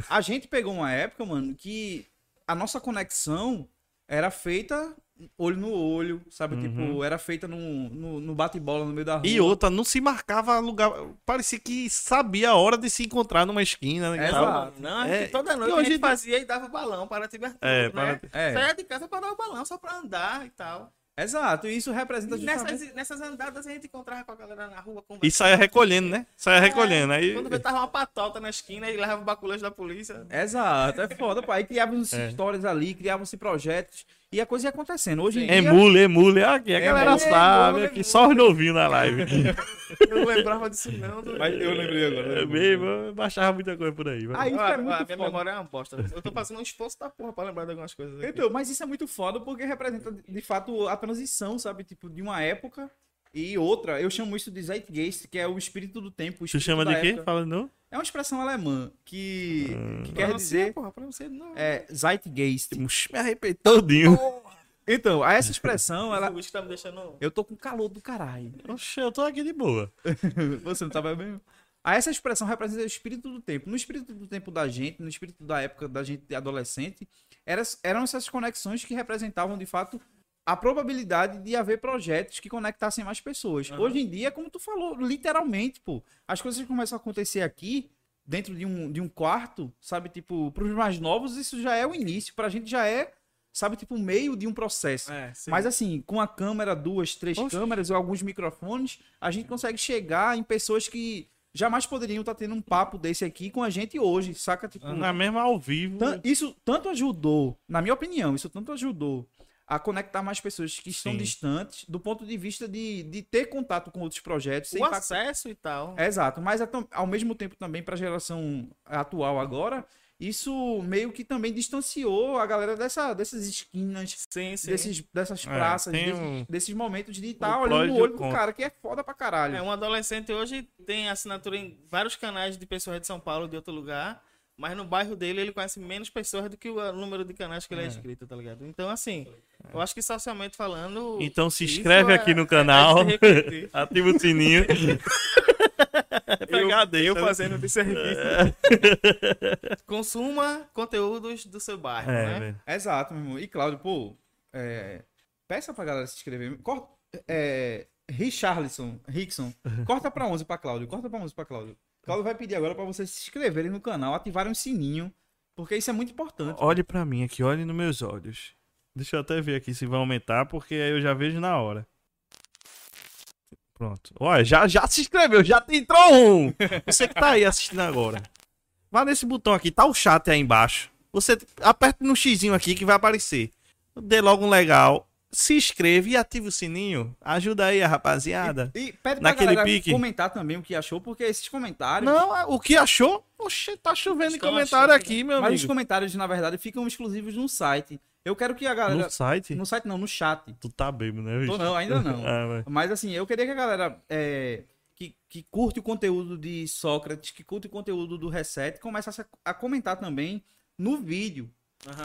[SPEAKER 2] A gente pegou uma época, mano, que a nossa conexão era feita olho no olho, sabe?
[SPEAKER 1] Uhum.
[SPEAKER 2] Tipo, era feita no, no, no bate-bola no meio da rua.
[SPEAKER 1] E outra, não se marcava lugar. Parecia que sabia a hora de se encontrar numa esquina, né?
[SPEAKER 2] Exato.
[SPEAKER 3] Não,
[SPEAKER 1] É,
[SPEAKER 3] toda noite
[SPEAKER 1] e
[SPEAKER 3] a
[SPEAKER 1] hoje
[SPEAKER 3] gente fazia e dava o balão para Tibertudo,
[SPEAKER 1] É,
[SPEAKER 3] né?
[SPEAKER 1] para-
[SPEAKER 2] É.
[SPEAKER 3] Saía de casa para dar o balão, só pra andar e tal.
[SPEAKER 2] Exato, e isso representa
[SPEAKER 3] E
[SPEAKER 2] justamente...
[SPEAKER 3] nessas, nessas andadas a gente encontrava com a galera na rua,
[SPEAKER 1] E saia recolhendo, né? Saia recolhendo. Aí.
[SPEAKER 3] Quando vê, tava uma patota na esquina e levava o baculejo da polícia.
[SPEAKER 2] Exato, é foda, pô. Aí criavam-se
[SPEAKER 1] É.
[SPEAKER 2] histórias ali, criavam-se projetos, e a coisa ia acontecendo. Hoje em dia...
[SPEAKER 1] Emule, emule. Aqui, a galera
[SPEAKER 2] Emule,
[SPEAKER 1] sabe.
[SPEAKER 3] emule,
[SPEAKER 1] Aqui, só os novinhos na live.
[SPEAKER 3] Eu não lembrava disso não. Do...
[SPEAKER 2] Mas eu lembrei agora.
[SPEAKER 1] É mesmo, eu baixava muita coisa por aí. vai.
[SPEAKER 2] Aí isso
[SPEAKER 3] Ah,
[SPEAKER 2] é
[SPEAKER 3] a
[SPEAKER 2] muito
[SPEAKER 3] minha
[SPEAKER 2] foda.
[SPEAKER 3] memória é uma bosta. Eu tô fazendo um esforço da porra pra lembrar de algumas coisas. Aqui.
[SPEAKER 2] Então, mas isso é muito foda porque representa, de fato, a transição, sabe? Tipo, de uma época e outra. Eu chamo isso de Zeitgeist, que é o espírito do tempo.
[SPEAKER 1] Tu
[SPEAKER 2] espírito
[SPEAKER 1] chama de quê?
[SPEAKER 2] época.
[SPEAKER 1] Fala novo?
[SPEAKER 2] É uma expressão alemã que, que quer dizer
[SPEAKER 3] porra, pronuncia de novo.
[SPEAKER 2] é, Zeitgeist.
[SPEAKER 1] Me arrependi todinho.
[SPEAKER 2] Então, essa expressão, ela...
[SPEAKER 3] O tá me deixando...
[SPEAKER 2] Eu tô com calor do caralho.
[SPEAKER 1] Oxe, eu tô aqui de boa.
[SPEAKER 2] Você não tava bem? Aí essa expressão representa o espírito do tempo. No espírito do tempo da gente, no espírito da época da gente adolescente, era- eram essas conexões que representavam, de fato, a probabilidade de haver projetos que conectassem mais pessoas.
[SPEAKER 3] Aham.
[SPEAKER 2] Hoje em dia, como tu falou, literalmente, pô, as coisas começam a acontecer aqui dentro de um, de um quarto, sabe? Tipo, pros mais novos, isso já é o início. Pra gente já é, sabe, tipo, o meio de um processo.
[SPEAKER 3] É.
[SPEAKER 2] Mas assim, com a câmera, duas, três
[SPEAKER 1] Oxe.
[SPEAKER 2] câmeras ou alguns microfones, a gente consegue chegar em pessoas que jamais poderiam estar tendo um papo desse aqui com a gente hoje, saca? Tipo,
[SPEAKER 1] Na mesma ao vivo.
[SPEAKER 2] isso tanto ajudou, na minha opinião, isso tanto ajudou a conectar mais pessoas que estão
[SPEAKER 1] Sim.
[SPEAKER 2] distantes do ponto de vista de, de ter contato com outros projetos. sem
[SPEAKER 3] o
[SPEAKER 2] impactar-
[SPEAKER 3] acesso e tal.
[SPEAKER 2] É, Exato, mas é ao mesmo tempo também para a geração atual agora, isso meio que também distanciou a galera dessa, dessas esquinas,
[SPEAKER 3] Sim, sim.
[SPEAKER 2] desses, dessas
[SPEAKER 1] É,
[SPEAKER 2] praças, desses,
[SPEAKER 1] um-
[SPEAKER 2] desses momentos de estar
[SPEAKER 1] o
[SPEAKER 2] olhando no
[SPEAKER 1] o
[SPEAKER 2] olho do cara, que é foda pra caralho.
[SPEAKER 3] É, um adolescente hoje tem assinatura em vários canais de pessoas de São Paulo, de outro lugar, mas no bairro dele ele conhece menos pessoas do que o número de canais que ele é, inscrito, tá ligado? Então, assim, eu acho que socialmente falando.
[SPEAKER 1] Então se inscreve
[SPEAKER 3] é-
[SPEAKER 1] aqui no
[SPEAKER 3] é
[SPEAKER 1] canal,
[SPEAKER 3] de se refletir.
[SPEAKER 1] ativa o sininho. é
[SPEAKER 3] Eu,
[SPEAKER 1] pegadinha,
[SPEAKER 3] eu fazendo de serviço. Consuma conteúdos do seu bairro,
[SPEAKER 1] É,
[SPEAKER 3] né?
[SPEAKER 1] velho.
[SPEAKER 2] Exato, meu irmão. E Cláudio, pô, é, peça pra galera se inscrever. Corta, é, Richarlison, Rickson, corta pra 11 pra Cláudio, corta pra 11 pra Cláudio. Cláudio vai pedir agora pra vocês se inscreverem no canal, ativarem o sininho, porque isso é muito importante.
[SPEAKER 1] Olhe pra mim aqui, olhe nos meus olhos. Deixa eu até ver aqui se vai aumentar, porque eu já vejo na hora. Pronto. Olha, já, já se inscreveu, já entrou um. Você que tá aí assistindo agora. Vá nesse botão aqui, tá o chat aí embaixo. Você aperta no xizinho aqui que vai aparecer. Dê logo um legal. Se inscreva e ative o sininho. Ajuda aí a rapaziada.
[SPEAKER 2] E pede pra
[SPEAKER 1] Naquele
[SPEAKER 2] galera
[SPEAKER 1] pique.
[SPEAKER 2] comentar também o que achou, porque esses comentários.
[SPEAKER 1] Não, o que achou? Oxe, tá chovendo em comentário
[SPEAKER 3] achando,
[SPEAKER 1] aqui, meu
[SPEAKER 2] mas os
[SPEAKER 1] amigo.
[SPEAKER 2] comentários, na verdade, ficam exclusivos no site. Eu quero que a galera.
[SPEAKER 1] No site?
[SPEAKER 2] No site não, no chat.
[SPEAKER 1] Tu tá bêbado, né, bicho?
[SPEAKER 2] Tô não, ainda não.
[SPEAKER 1] Ah, vai.
[SPEAKER 2] Mas assim, eu queria que a galera é, que, que curte o conteúdo de Sócrates, que curte o conteúdo do Reset, começasse a, a comentar também no vídeo.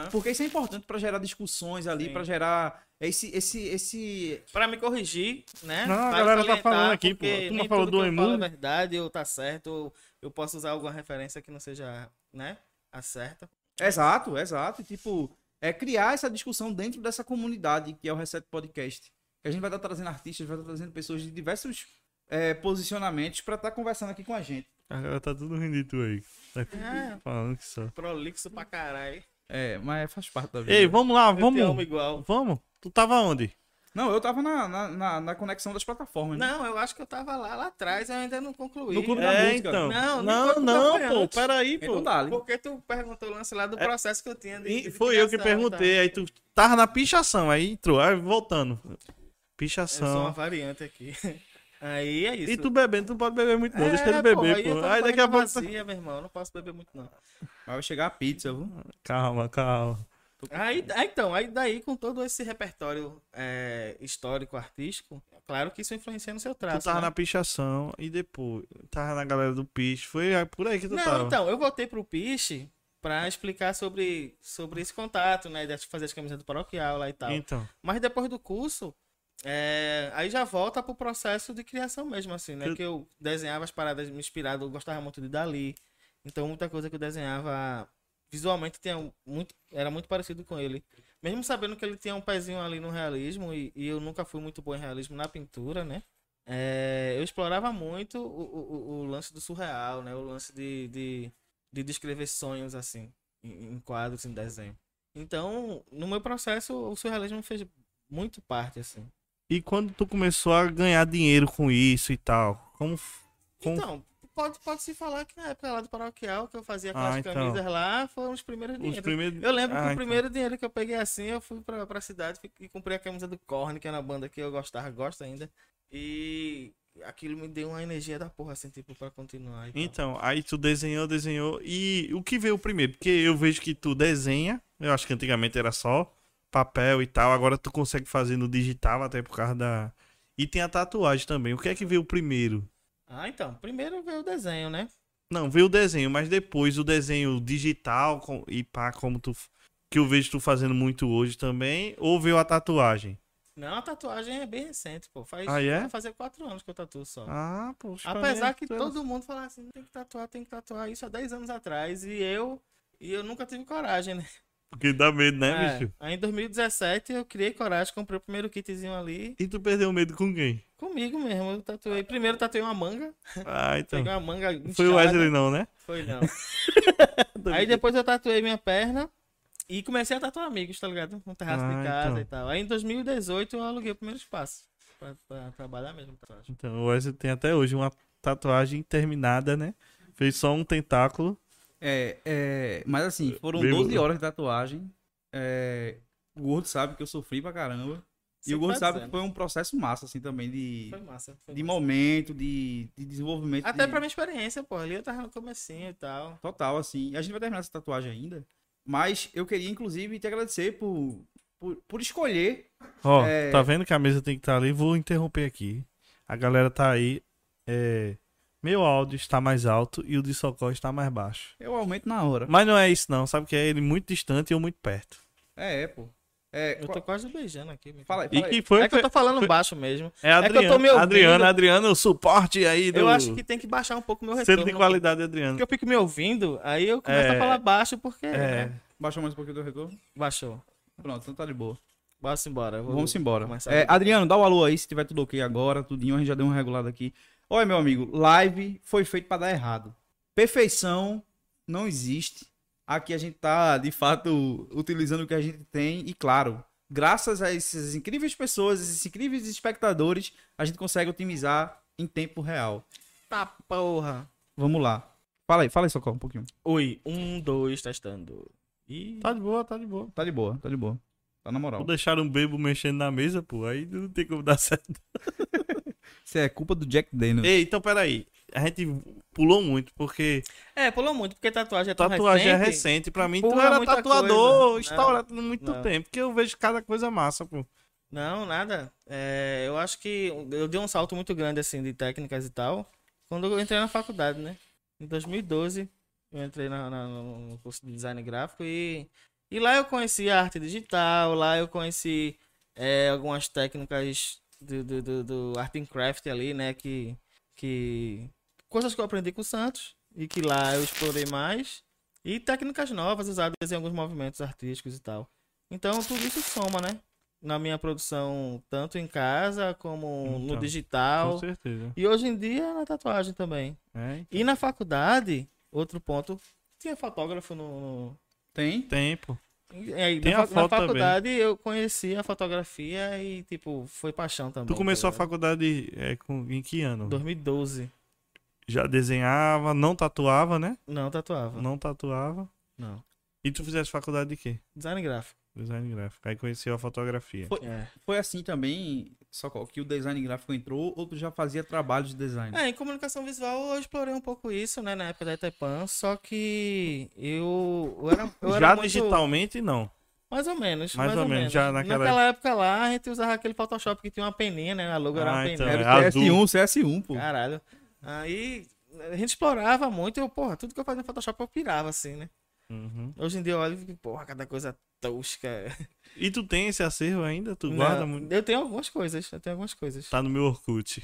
[SPEAKER 2] Porque isso é importante pra gerar discussões ali, pra gerar esse, esse, esse.
[SPEAKER 3] Pra me corrigir, né?
[SPEAKER 1] Não, a galera tá falando aqui, pô. Tu não falou do
[SPEAKER 3] eu? É verdade, ou tá certo, ou eu posso usar alguma referência que não seja, né? A certa.
[SPEAKER 2] Exato, exato. E, tipo, é criar essa discussão dentro dessa comunidade que é o Reset Podcast. Que a gente vai estar trazendo artistas, vai estar trazendo pessoas de diversos é, posicionamentos pra estar conversando aqui com a gente.
[SPEAKER 1] A galera tá tudo rindo de tu aí. Tá
[SPEAKER 3] É.
[SPEAKER 1] falando que só.
[SPEAKER 3] Prolixo pra caralho.
[SPEAKER 2] É, mas faz parte da vida.
[SPEAKER 1] Ei, vamos lá,
[SPEAKER 3] Eu te amo
[SPEAKER 1] vamos.
[SPEAKER 3] igual.
[SPEAKER 1] Vamos? Tu tava onde?
[SPEAKER 2] Não, eu tava na, na, na, na conexão das plataformas. né?
[SPEAKER 3] Não, eu acho que eu tava lá, lá atrás, eu ainda não concluí.
[SPEAKER 2] No clube da
[SPEAKER 1] É,
[SPEAKER 2] música.
[SPEAKER 1] então.
[SPEAKER 3] Não,
[SPEAKER 1] não, não,
[SPEAKER 3] foi
[SPEAKER 1] pô. Peraí, pô.
[SPEAKER 2] Então dá,
[SPEAKER 3] Porque tu perguntou o lance lá do processo que eu tinha de, de
[SPEAKER 1] foi eu que perguntei,
[SPEAKER 3] tá?
[SPEAKER 1] aí tu tava na pichação, aí entrou, aí voltando.
[SPEAKER 3] Eu sou uma
[SPEAKER 1] Pichação.
[SPEAKER 3] variante aqui. Aí é isso.
[SPEAKER 1] E tu bebendo, tu não pode beber muito não, deixa ele
[SPEAKER 3] É,
[SPEAKER 1] beber,
[SPEAKER 3] aí
[SPEAKER 1] pô.
[SPEAKER 3] eu tô
[SPEAKER 1] Aí daqui a pouco...
[SPEAKER 3] vazia, meu irmão, eu não posso beber muito não.
[SPEAKER 2] Mas vai chegar a pizza, viu?
[SPEAKER 1] Calma, calma.
[SPEAKER 3] Aí, aí, então, aí daí com todo esse repertório é, histórico, artístico, claro que isso influencia no seu
[SPEAKER 1] Tu
[SPEAKER 3] traço.
[SPEAKER 1] tava
[SPEAKER 3] né?
[SPEAKER 1] na pichação e depois tava na galera do piche. Foi por aí que tu
[SPEAKER 3] Não,
[SPEAKER 1] tava.
[SPEAKER 3] então, eu voltei pro Piche pra explicar sobre, sobre esse contato, né? De fazer as camisas do paroquial lá e tal.
[SPEAKER 1] Então.
[SPEAKER 3] Mas depois do curso, é, aí já volta pro processo de criação mesmo, assim, né?
[SPEAKER 1] Eu-
[SPEAKER 3] Que eu desenhava as paradas me inspirado, eu gostava muito de Dali. Então muita coisa que eu desenhava visualmente tinha muito, era muito parecido com ele. Mesmo sabendo que ele tinha um pezinho ali no realismo, e, e eu nunca fui muito bom em realismo na pintura, né? É, eu explorava muito o, o, o- lance do surreal, né? O lance de, de, de descrever sonhos, assim, em, em quadros, em desenho. Então, no meu processo, o surrealismo fez muito parte, assim.
[SPEAKER 1] E quando tu começou a ganhar dinheiro com isso e tal? Como. como...
[SPEAKER 3] Então, pode, pode se falar que na época lá do paroquial, que eu fazia aquelas
[SPEAKER 1] Ah, então.
[SPEAKER 3] camisas lá, foram os primeiros
[SPEAKER 1] os
[SPEAKER 3] dinheiros.
[SPEAKER 1] primeiros.
[SPEAKER 3] Eu lembro
[SPEAKER 1] Ah,
[SPEAKER 3] que o
[SPEAKER 1] então.
[SPEAKER 3] primeiro dinheiro que eu peguei assim, eu fui pra, pra cidade e comprei a camisa do Korn, que é uma banda que eu gostava, gosto ainda. E aquilo me deu uma energia da porra, assim, tipo, pra continuar.
[SPEAKER 1] Então, aí tu desenhou, desenhou. E o que veio primeiro? Porque eu vejo que tu desenha. Eu acho que antigamente era só papel e tal. Agora tu consegue fazer no digital, até por causa da. E tem a tatuagem também. O que é que veio primeiro?
[SPEAKER 3] Ah, então, primeiro veio o desenho, né?
[SPEAKER 1] Não, veio o desenho, mas depois o desenho digital com- e pá, como tu. Que eu vejo tu fazendo muito hoje também. Ou veio a tatuagem?
[SPEAKER 3] Não, a tatuagem é bem recente, pô. Faz,
[SPEAKER 1] Ah, é?
[SPEAKER 3] vai fazer quatro anos que eu tatuo só.
[SPEAKER 1] Ah, poxa.
[SPEAKER 3] Apesar que
[SPEAKER 1] tu é-
[SPEAKER 3] todo mundo fala assim, tem que tatuar, tem que tatuar isso há 10 anos atrás. E eu, e eu nunca tive coragem, né?
[SPEAKER 1] Porque dá medo, né,
[SPEAKER 3] É,
[SPEAKER 1] bicho?
[SPEAKER 3] Aí em 2017 eu criei coragem, comprei o primeiro kitzinho ali.
[SPEAKER 1] E tu perdeu o medo com quem?
[SPEAKER 3] Comigo mesmo, eu tatuei. Primeiro tatuei uma manga.
[SPEAKER 1] Ah, então.
[SPEAKER 3] Peguei uma manga.
[SPEAKER 1] Foi o
[SPEAKER 3] inchada.
[SPEAKER 1] Wesley, não, né?
[SPEAKER 3] Foi não. Aí depois eu tatuei minha perna e comecei a tatuar amigos, tá ligado? No terraço
[SPEAKER 1] Ah,
[SPEAKER 3] de casa
[SPEAKER 1] então.
[SPEAKER 3] e tal. Aí em 2018 eu aluguei o primeiro espaço pra, pra trabalhar mesmo tatuagem.
[SPEAKER 1] Então, o Wesley tem até hoje uma tatuagem terminada, né? Fez só um tentáculo.
[SPEAKER 2] É, é, mas assim, foram
[SPEAKER 1] Bem-
[SPEAKER 2] 12 horas de tatuagem. É, o Gordo sabe que eu sofri pra caramba. E o Gordo
[SPEAKER 3] tá
[SPEAKER 2] sabe que foi um processo massa, assim, também, de,
[SPEAKER 3] Foi massa. Foi
[SPEAKER 2] de
[SPEAKER 3] massa.
[SPEAKER 2] momento, de, de desenvolvimento.
[SPEAKER 3] Até
[SPEAKER 2] de-
[SPEAKER 3] pra minha experiência, pô. Ali eu tava no comecinho e tal.
[SPEAKER 2] Total, assim. E a gente vai terminar essa tatuagem ainda. Mas eu queria, inclusive, te agradecer por, por, por escolher.
[SPEAKER 1] Ó,
[SPEAKER 2] É.
[SPEAKER 1] tá vendo que a mesa tem que estar ali? Vou interromper aqui. A galera tá aí. É... Meu áudio está mais alto e o de Socorro está mais baixo.
[SPEAKER 2] Eu aumento na hora.
[SPEAKER 1] Mas não é isso, não. Sabe que é ele muito distante e eu muito perto.
[SPEAKER 2] É, é, pô. É,
[SPEAKER 3] Eu tô
[SPEAKER 2] qual-
[SPEAKER 3] quase beijando aqui. meu.
[SPEAKER 2] fala aí,
[SPEAKER 1] E
[SPEAKER 2] fala aí.
[SPEAKER 1] que foi?
[SPEAKER 3] É que eu tô falando
[SPEAKER 1] foi-
[SPEAKER 3] baixo mesmo.
[SPEAKER 1] É
[SPEAKER 3] é que eu tô
[SPEAKER 1] Adriano.
[SPEAKER 3] me ouvindo.
[SPEAKER 1] Adriano, Adriano, o suporte aí do.
[SPEAKER 3] Eu acho que tem que baixar um pouco o meu retorno.
[SPEAKER 1] Selo de qualidade, Adriano.
[SPEAKER 3] Porque eu fico me ouvindo, aí eu começo
[SPEAKER 1] É.
[SPEAKER 3] a falar baixo porque.
[SPEAKER 1] É.
[SPEAKER 3] né?
[SPEAKER 2] Baixou mais um pouquinho do retorno?
[SPEAKER 3] Baixou.
[SPEAKER 2] Pronto, então tá de boa.
[SPEAKER 3] Bora embora. vou
[SPEAKER 2] Vamos embora. É, Adriano, dá o alô aí se tiver tudo ok agora, tudinho, a gente já deu uma regulada aqui. Olha, meu amigo, live foi feito pra dar errado. Perfeição não existe. Aqui a gente tá, de fato, utilizando o que a gente tem e, claro, graças a essas incríveis pessoas, esses incríveis espectadores, a gente consegue otimizar em tempo real.
[SPEAKER 3] Tá porra.
[SPEAKER 2] Vamos lá. Fala aí, fala aí, Socorro, um pouquinho.
[SPEAKER 3] Oi, um, dois, testando. Ih,
[SPEAKER 1] Tá de boa, tá de boa.
[SPEAKER 2] Tá de boa, tá de boa. Tá na moral.
[SPEAKER 1] Vou deixar um bebo mexendo na mesa, pô. Aí não tem como dar certo.
[SPEAKER 2] Isso é culpa do Jack Daniels.
[SPEAKER 1] Ei, então peraí. A gente pulou muito, porque
[SPEAKER 3] É, pulou muito, porque tatuagem é tão
[SPEAKER 1] tatuagem é
[SPEAKER 3] recente.
[SPEAKER 1] recente. Pra mim, tu era tatuador
[SPEAKER 3] coisa.
[SPEAKER 1] instaurado há muito
[SPEAKER 3] não.
[SPEAKER 1] tempo. Porque eu vejo cada coisa massa, pô.
[SPEAKER 3] Não, nada. É, eu acho que eu dei um salto muito grande, assim, de técnicas e tal, quando eu entrei na faculdade, né? Em 2012, eu entrei na, na- no curso de design gráfico e, e lá eu conheci a arte digital, lá eu conheci é, algumas técnicas do, do, do, do art and craft ali, né? Que, que... Coisas que eu aprendi com o Santos e que lá eu explorei mais. E técnicas novas usadas em alguns movimentos artísticos e tal. Então tudo isso soma, né? Na minha produção, tanto em casa como no
[SPEAKER 1] Então, Com
[SPEAKER 3] digital.
[SPEAKER 1] certeza.
[SPEAKER 3] E hoje em dia na tatuagem também.
[SPEAKER 1] É,
[SPEAKER 3] E na faculdade, outro ponto, tinha fotógrafo no. no-
[SPEAKER 2] Tem?
[SPEAKER 1] tempo.
[SPEAKER 3] Aí,
[SPEAKER 1] Tem
[SPEAKER 3] na,
[SPEAKER 1] a
[SPEAKER 3] fa- na
[SPEAKER 1] foto também.
[SPEAKER 3] faculdade eu conheci a fotografia e, tipo, foi paixão também.
[SPEAKER 1] Tu começou a
[SPEAKER 3] tá ligado?
[SPEAKER 1] faculdade é, com, em que ano?
[SPEAKER 3] 2012.
[SPEAKER 1] Já desenhava, não tatuava, né?
[SPEAKER 3] Não tatuava.
[SPEAKER 1] Não tatuava.
[SPEAKER 3] Não.
[SPEAKER 1] E tu fizesse faculdade de quê?
[SPEAKER 3] Design gráfico.
[SPEAKER 1] Design gráfico. Aí conheceu a fotografia.
[SPEAKER 2] Foi,
[SPEAKER 3] É.
[SPEAKER 2] foi assim também, só que o design gráfico entrou, ou tu já fazia trabalho de design?
[SPEAKER 3] É, em comunicação visual eu explorei um pouco isso, né, na época da Itepan, só que eu, eu era, eu era
[SPEAKER 1] Já
[SPEAKER 3] muito-
[SPEAKER 1] digitalmente, não.
[SPEAKER 3] Mais ou menos.
[SPEAKER 1] Mais
[SPEAKER 3] Mais,
[SPEAKER 1] ou
[SPEAKER 3] ou,
[SPEAKER 1] menos,
[SPEAKER 3] menos.
[SPEAKER 1] já naquela
[SPEAKER 3] época lá, a gente usava aquele Photoshop que tinha uma peninha, né? A logo era uma
[SPEAKER 1] Ah,
[SPEAKER 3] peninha.
[SPEAKER 1] então,
[SPEAKER 2] Era
[SPEAKER 1] é
[SPEAKER 2] o
[SPEAKER 1] azul.
[SPEAKER 2] CS1, CS1, pô.
[SPEAKER 3] Caralho. Aí a gente explorava muito e eu, porra, tudo que eu fazia no Photoshop eu pirava, assim, né?
[SPEAKER 1] Uhum.
[SPEAKER 3] Hoje em dia eu olho e fico, porra, cada coisa tosca.
[SPEAKER 1] E tu tem esse acervo ainda? Tu
[SPEAKER 3] Não,
[SPEAKER 1] guarda muito?
[SPEAKER 3] Eu tenho algumas coisas, eu tenho algumas coisas.
[SPEAKER 1] Tá no meu Orkut.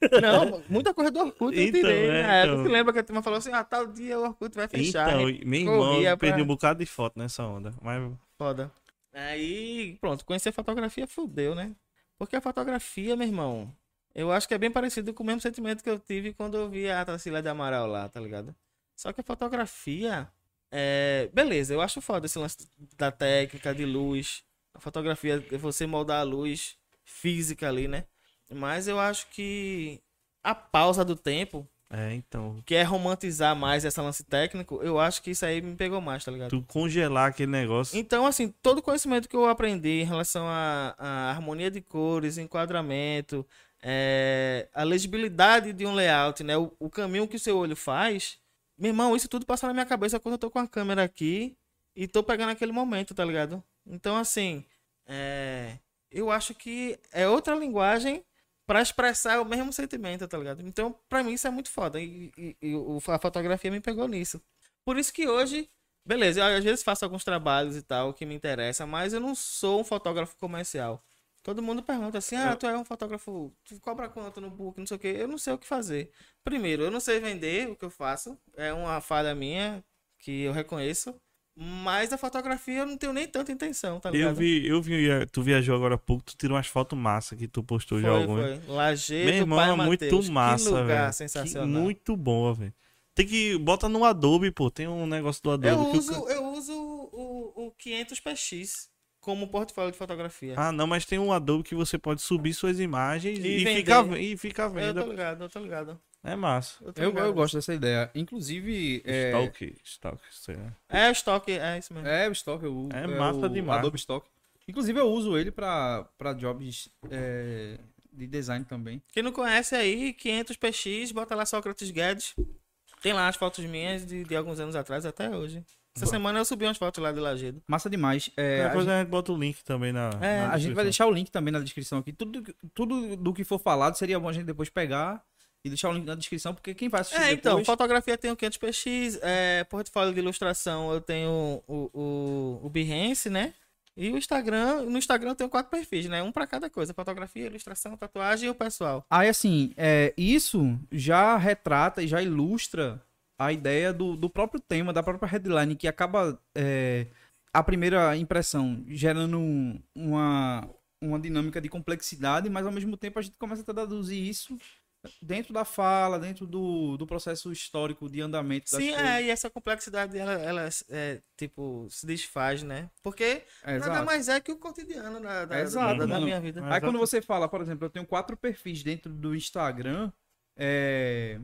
[SPEAKER 3] Não, muita coisa do Orkut eu
[SPEAKER 1] Então,
[SPEAKER 3] tirei.
[SPEAKER 1] é,
[SPEAKER 3] né?
[SPEAKER 1] então.
[SPEAKER 3] Tu lembra que a turma falou assim, ah, tal dia o Orkut vai fechar.
[SPEAKER 1] Então,
[SPEAKER 3] hein?
[SPEAKER 1] meu irmão, eu perdi
[SPEAKER 3] pra-
[SPEAKER 1] um bocado de foto nessa onda. Mas
[SPEAKER 3] Foda. Aí, pronto, conhecer fotografia fudeu, né? Porque a fotografia, meu irmão, eu acho que é bem parecido com o mesmo sentimento que eu tive quando eu vi a Tarsila de Amaral lá, tá ligado? Só que a fotografia, é... beleza, eu acho foda esse lance da técnica de luz. A fotografia, é você moldar a luz física ali, né? Mas eu acho que a pausa do tempo,
[SPEAKER 1] é, então.
[SPEAKER 3] que é romantizar mais esse lance técnico, eu acho que isso aí me pegou mais, tá ligado?
[SPEAKER 1] Tu congelar aquele negócio.
[SPEAKER 3] Então, assim, todo o conhecimento que eu aprendi em relação à, à harmonia de cores, enquadramento, é, a legibilidade de um layout, né? O, o caminho que o seu olho faz, meu irmão, isso tudo passa na minha cabeça quando eu tô com a câmera aqui e tô pegando aquele momento, tá ligado? Então, assim, é, eu acho que é outra linguagem pra expressar o mesmo sentimento, tá ligado? Então, pra mim, isso é muito foda. E, e- e a fotografia me pegou nisso. Por isso que hoje Beleza, eu às vezes faço alguns trabalhos e tal que me interessa, mas eu não sou um fotógrafo comercial. Todo mundo pergunta assim: ah, tu é um fotógrafo, tu cobra quanto no book, não sei o quê. Eu não sei o que fazer. Primeiro, eu não sei vender o que eu faço, é uma falha minha que eu reconheço. Mas a fotografia eu não tenho nem tanta intenção, tá ligado?
[SPEAKER 1] Eu vi, eu vi, eh, tu viajou agora há pouco, tu tirou umas fotos massa que tu postou já
[SPEAKER 3] Foi,
[SPEAKER 1] algumas.
[SPEAKER 3] foi. Lajeiro,
[SPEAKER 1] Meu irmão, é muito
[SPEAKER 3] Mateus.
[SPEAKER 1] massa,
[SPEAKER 3] Que lugar
[SPEAKER 1] velho.
[SPEAKER 3] sensacional.
[SPEAKER 1] Que Muito boa, velho. Tem que bota no Adobe, pô. Tem um negócio do Adobe.
[SPEAKER 3] Eu uso,
[SPEAKER 1] ca-
[SPEAKER 3] eu uso o, o 500px como portfólio de fotografia.
[SPEAKER 1] Ah, não, mas tem um Adobe que você pode subir suas imagens
[SPEAKER 3] E
[SPEAKER 1] e, fica, e fica à
[SPEAKER 3] eu tô ligado, eu tô ligado.
[SPEAKER 1] É massa.
[SPEAKER 3] Eu,
[SPEAKER 2] Eu, eu gosto dessa ideia. Inclusive, é,
[SPEAKER 1] Stalk, Stalk, isso é.
[SPEAKER 3] É, estoque, é isso mesmo.
[SPEAKER 2] é o Stock, eu,
[SPEAKER 1] É massa
[SPEAKER 2] o
[SPEAKER 1] demais.
[SPEAKER 2] Adobe Stock. Inclusive, eu uso ele pra, pra jobs é, de design também.
[SPEAKER 3] Quem não conhece aí, 500px, bota lá Sócrates Guedes. Tem lá as fotos minhas de, de alguns anos atrás até hoje. Essa semana eu subi umas fotos lá de Lagedo.
[SPEAKER 2] Massa demais. É, a
[SPEAKER 1] Depois a gente bota o link também na.
[SPEAKER 3] É,
[SPEAKER 1] na
[SPEAKER 2] A gente vai deixar o link também na descrição aqui. Tudo, tudo do que for falado seria bom a gente depois pegar e deixar o link na descrição, porque quem vai assistir
[SPEAKER 3] É, então,
[SPEAKER 2] depois...
[SPEAKER 3] fotografia tem o 500px, é, portfólio de ilustração eu tenho o, o, o Behance, né? E o Instagram, no Instagram eu tenho quatro perfis, né? Um pra cada coisa, fotografia, ilustração, tatuagem e o pessoal.
[SPEAKER 2] Aí, assim, é, isso já retrata e já ilustra a ideia do, do próprio tema, da própria headline, que acaba, é, a primeira impressão, gerando um- uma, uma dinâmica de complexidade, mas ao mesmo tempo a gente começa a traduzir isso dentro da fala, dentro do, do processo histórico de andamento das
[SPEAKER 3] Sim,
[SPEAKER 2] coisas.
[SPEAKER 3] é, e essa complexidade, ela, ela é, tipo, se desfaz, né? Porque
[SPEAKER 2] É,
[SPEAKER 3] nada
[SPEAKER 2] exato.
[SPEAKER 3] mais é que o cotidiano da, da,
[SPEAKER 2] Exato,
[SPEAKER 3] da- da minha vida.
[SPEAKER 2] Aí quando você fala, por exemplo, eu tenho quatro perfis dentro do Instagram, é,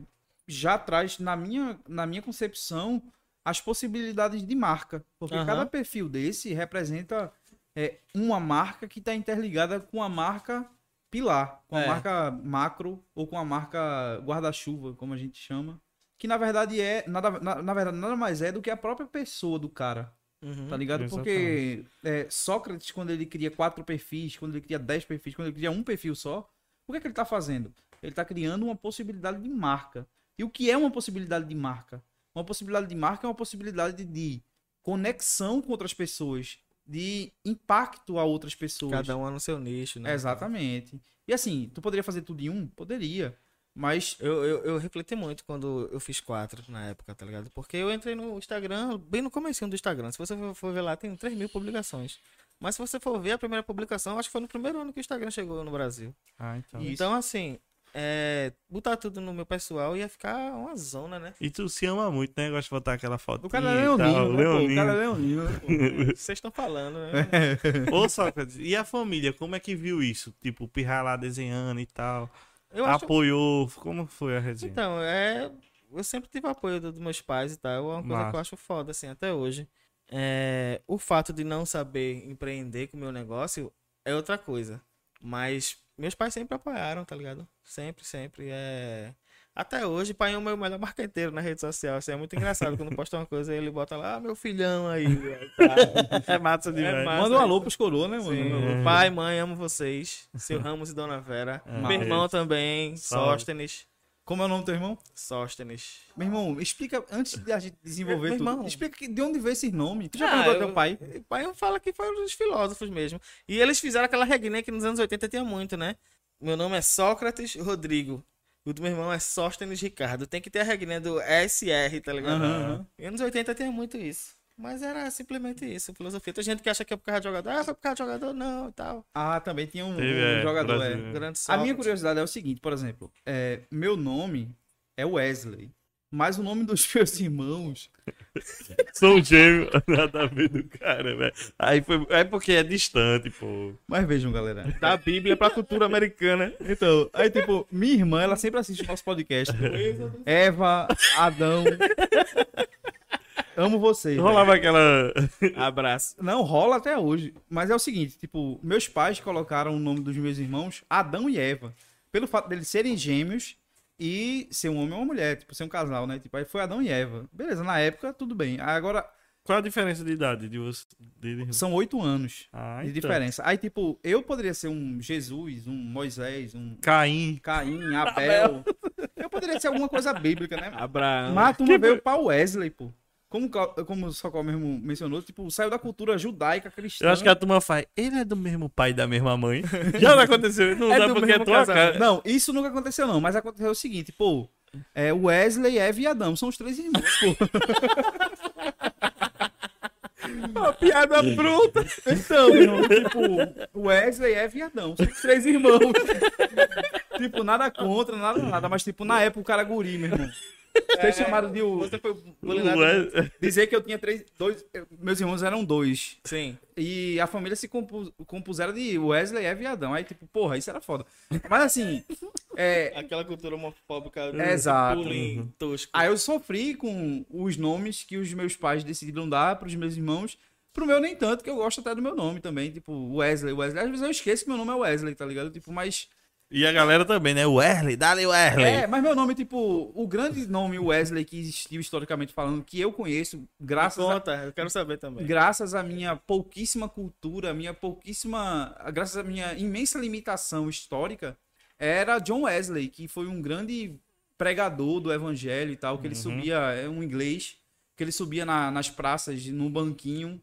[SPEAKER 2] já traz na minha, na minha concepção as possibilidades de marca. Porque
[SPEAKER 3] Aham.
[SPEAKER 2] cada perfil desse representa é, uma marca que está interligada com a marca pilar, com a
[SPEAKER 3] É.
[SPEAKER 2] marca macro ou com a marca guarda-chuva, como a gente chama. Que na verdade é, nada, na, na verdade, nada mais é do que a própria pessoa do cara.
[SPEAKER 3] Uhum.
[SPEAKER 2] Tá ligado? Porque é, Sócrates, quando ele cria quatro perfis, quando ele cria dez perfis, quando ele cria um perfil só, o que é que ele tá fazendo? Ele tá criando uma possibilidade de marca. E o que é uma possibilidade de marca? Uma possibilidade de marca é uma possibilidade de conexão com outras pessoas, de impacto a outras pessoas.
[SPEAKER 3] Cada um é no seu nicho, né?
[SPEAKER 2] Exatamente. E assim, tu poderia fazer tudo em um? Poderia. Mas
[SPEAKER 3] Eu, eu, eu refleti muito quando eu fiz quatro na época, tá ligado? Porque eu entrei no Instagram, bem no comecinho do Instagram. Se você for- for ver lá, tem 3 mil publicações. Mas se você for ver a primeira publicação, acho que foi no primeiro ano que o Instagram chegou no Brasil.
[SPEAKER 1] Ah, então.
[SPEAKER 3] Então, assim, é, botar tudo no meu pessoal ia ficar uma zona, né?
[SPEAKER 1] E tu se ama muito, né? Gosta de botar aquela foto.
[SPEAKER 2] o cara é leonino, né? O cara é leonino, né?
[SPEAKER 3] Vocês estão falando, né?
[SPEAKER 1] Ô, Sócrates, e a família, como é que viu isso? Tipo, pirrar lá desenhando e tal.
[SPEAKER 3] Eu acho
[SPEAKER 1] Apoiou. Como foi a resenha?
[SPEAKER 3] Então, é. Eu sempre tive apoio do- dos meus pais e tal. É uma coisa
[SPEAKER 1] Massa.
[SPEAKER 3] que eu acho foda, assim, até hoje. É, o fato de não saber empreender com o meu negócio é outra coisa. Mas meus pais sempre apoiaram, tá ligado? Sempre, sempre. É... Até hoje, pai é o meu melhor marqueteiro na rede social. Isso é muito engraçado. Quando posta uma coisa, ele bota lá, ah, meu filhão aí.
[SPEAKER 1] É massa demais.
[SPEAKER 3] É.
[SPEAKER 2] Manda um alô pros coroa, né, mano?
[SPEAKER 3] Sim.
[SPEAKER 1] É.
[SPEAKER 3] Pai, mãe, amo vocês. Seu Ramos e Dona Vera.
[SPEAKER 1] É.
[SPEAKER 3] Meu irmão também,
[SPEAKER 1] Salve.
[SPEAKER 3] Sóstenes.
[SPEAKER 2] Como é o nome do teu irmão?
[SPEAKER 3] Sóstenes.
[SPEAKER 2] Meu irmão, explica, antes de a gente desenvolver
[SPEAKER 3] Meu
[SPEAKER 2] tudo,
[SPEAKER 3] irmão.
[SPEAKER 2] explica que- de onde veio esse nome. Tu já
[SPEAKER 3] Ah,
[SPEAKER 2] perguntou ao
[SPEAKER 3] eu-
[SPEAKER 2] teu pai?
[SPEAKER 3] O pai fala que foram os filósofos mesmo. E eles fizeram aquela regrinha que nos anos 80 tinha muito, né? Meu nome é Sócrates Rodrigo. O do meu irmão é Sóstenes Ricardo. Tem que ter a regrinha do SR, tá ligado? E anos 80 tinha muito isso. Mas era simplesmente isso, filosofia. Tem gente que acha que é por causa de jogador. Ah, foi por causa de jogador? Não, e tal.
[SPEAKER 2] Ah, também tinha um,
[SPEAKER 1] Teve,
[SPEAKER 2] um
[SPEAKER 1] é,
[SPEAKER 2] jogador, é.
[SPEAKER 1] brasileiro.
[SPEAKER 3] Grande
[SPEAKER 2] A minha curiosidade é o seguinte, por exemplo, é, meu nome é Wesley, mas o nome dos meus irmãos
[SPEAKER 1] São gêmeos, nada a ver do cara, velho. Aí foi. É porque é distante, pô.
[SPEAKER 2] Mas vejam, galera.
[SPEAKER 3] Da Bíblia pra cultura americana.
[SPEAKER 2] Então, aí, tipo, minha irmã, ela sempre assiste o nosso podcast. Eva, Adão. Amo vocês.
[SPEAKER 1] Rolava aquela.
[SPEAKER 3] Abraço.
[SPEAKER 2] Não, rola até hoje. Mas é o seguinte, tipo, meus pais colocaram o nome dos meus irmãos Adão e Eva. Pelo fato deles serem gêmeos e ser um homem e uma mulher, tipo, ser um casal, né? Tipo, aí foi Adão e Eva. Beleza, na época, tudo bem. Aí agora,
[SPEAKER 1] Qual a diferença de idade de você? De...
[SPEAKER 2] são oito anos
[SPEAKER 1] Ah,
[SPEAKER 2] de
[SPEAKER 1] então.
[SPEAKER 2] diferença. Aí, tipo, eu poderia ser um Jesus, um Moisés, um
[SPEAKER 1] Caim.
[SPEAKER 2] Caim, Abel. eu poderia ser alguma coisa bíblica, né?
[SPEAKER 3] Abraão.
[SPEAKER 2] Mas a turma veio pra Wesley, pô. Como, o- como o Socorro mesmo mencionou, tipo, saiu da cultura judaica cristã.
[SPEAKER 1] Eu acho que a turma faz. Ele é do mesmo pai e da mesma mãe. Já não aconteceu. Não
[SPEAKER 3] É
[SPEAKER 1] dá porque é tua cara.
[SPEAKER 2] Não, isso nunca aconteceu, não. Mas aconteceu o seguinte, pô. É, Wesley, Eva e Adão são os três irmãos, pô.
[SPEAKER 3] Uma piada pronta.
[SPEAKER 2] Então, irmão, tipo, o Wesley é viadão. São três irmãos. tipo, nada contra, nada, nada. Mas, tipo, na época o cara guri, meu irmão. Ser chamado de o.
[SPEAKER 3] Você foi bulinado.
[SPEAKER 1] Ué,
[SPEAKER 2] Dizer que eu tinha três. Dois. Meus irmãos eram dois.
[SPEAKER 3] Sim.
[SPEAKER 2] E a família se compus, compuseram de Wesley é viadão. Aí, tipo, porra, isso era foda. Mas assim. É,
[SPEAKER 3] Aquela cultura homofóbica.
[SPEAKER 2] Exato.
[SPEAKER 3] Bullying tosco.
[SPEAKER 2] Aí eu sofri com os nomes que os meus pais decidiram dar pros meus irmãos. Pro meu nem tanto, que eu gosto até do meu nome também. Tipo, Wesley, Wesley. Às vezes eu esqueço que meu nome é Wesley, tá ligado? Tipo, mas.
[SPEAKER 1] E a galera também, né? Wesley, dale Wesley.
[SPEAKER 2] É, mas meu nome, tipo, o grande nome Wesley que existiu historicamente falando, que eu conheço, graças a,
[SPEAKER 3] Conta, eu quero saber também.
[SPEAKER 2] graças à minha pouquíssima cultura, minha pouquíssima. Graças à minha imensa limitação histórica, era John Wesley, que foi um grande pregador do evangelho e tal, que ele subia, é um inglês, que ele subia na- nas praças, num banquinho,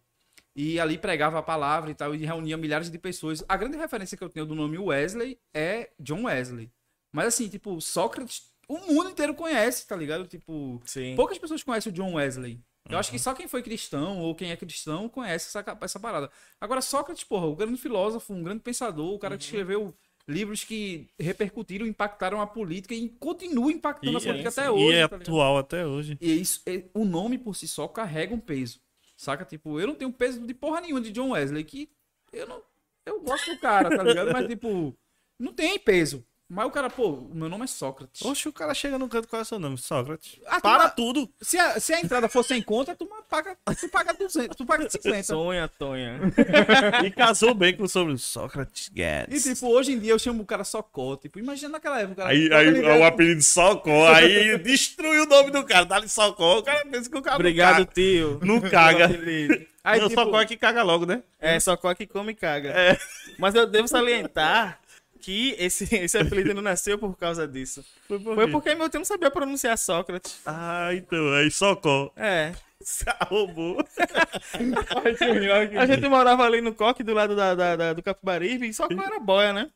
[SPEAKER 2] e ali pregava a palavra e tal, e reunia milhares de pessoas. A grande referência que eu tenho do nome Wesley é John Wesley. Mas assim, tipo, Sócrates, o mundo inteiro conhece, tá ligado? Tipo,
[SPEAKER 3] Sim.
[SPEAKER 2] poucas pessoas conhecem o John Wesley. Eu acho que só quem foi cristão ou quem é cristão conhece essa, essa parada. Agora, Sócrates, porra, o grande filósofo, um grande pensador, o cara que escreveu livros que repercutiram, impactaram a política e continuam impactando a
[SPEAKER 1] E,
[SPEAKER 2] política
[SPEAKER 3] sim,
[SPEAKER 2] até
[SPEAKER 1] e
[SPEAKER 2] hoje.
[SPEAKER 1] é
[SPEAKER 2] tá
[SPEAKER 1] atual até hoje.
[SPEAKER 2] E isso, é- o nome por si só carrega um peso. Saca? Tipo, eu não tenho peso de porra nenhuma de John Wesley, que eu não. Eu gosto do cara, tá ligado? Mas, tipo, não tem peso. Mas o cara, pô, o meu nome é Sócrates.
[SPEAKER 1] Oxe, o cara chega no canto, qual é o seu nome? Sócrates.
[SPEAKER 2] Ah, tu
[SPEAKER 1] Para
[SPEAKER 2] vai-
[SPEAKER 1] tudo.
[SPEAKER 2] Se a, se a entrada for sem conta, tu paga, tu paga 200, tu paga 50.
[SPEAKER 3] Sonha, Tonha.
[SPEAKER 1] E casou bem com o sobrenome Sócrates
[SPEAKER 2] E
[SPEAKER 1] Guedes.
[SPEAKER 2] tipo, hoje em dia eu chamo o cara Socó. Tipo, imagina naquela época. o cara-
[SPEAKER 1] Aí, aí o apelido Socó, aí destrui o nome do cara, dá-lhe Socó, o cara pensa que o cara não
[SPEAKER 3] Obrigado,
[SPEAKER 1] caga.
[SPEAKER 3] tio.
[SPEAKER 1] Não caga.
[SPEAKER 2] Aí,
[SPEAKER 1] não,
[SPEAKER 2] tipo,
[SPEAKER 1] Socó é que caga logo, né?
[SPEAKER 3] É, só que come e caga.
[SPEAKER 1] É.
[SPEAKER 3] Mas eu devo salientar que esse, esse apelido não nasceu por causa disso.
[SPEAKER 1] Foi, por
[SPEAKER 3] Foi porque meu tio não sabia pronunciar Sócrates.
[SPEAKER 1] Ah, então, aí Socó.
[SPEAKER 3] É.
[SPEAKER 1] Roubou.
[SPEAKER 3] A gente morava ali no coque do lado da, da- da- do Capibaribe e Socó era boia, né?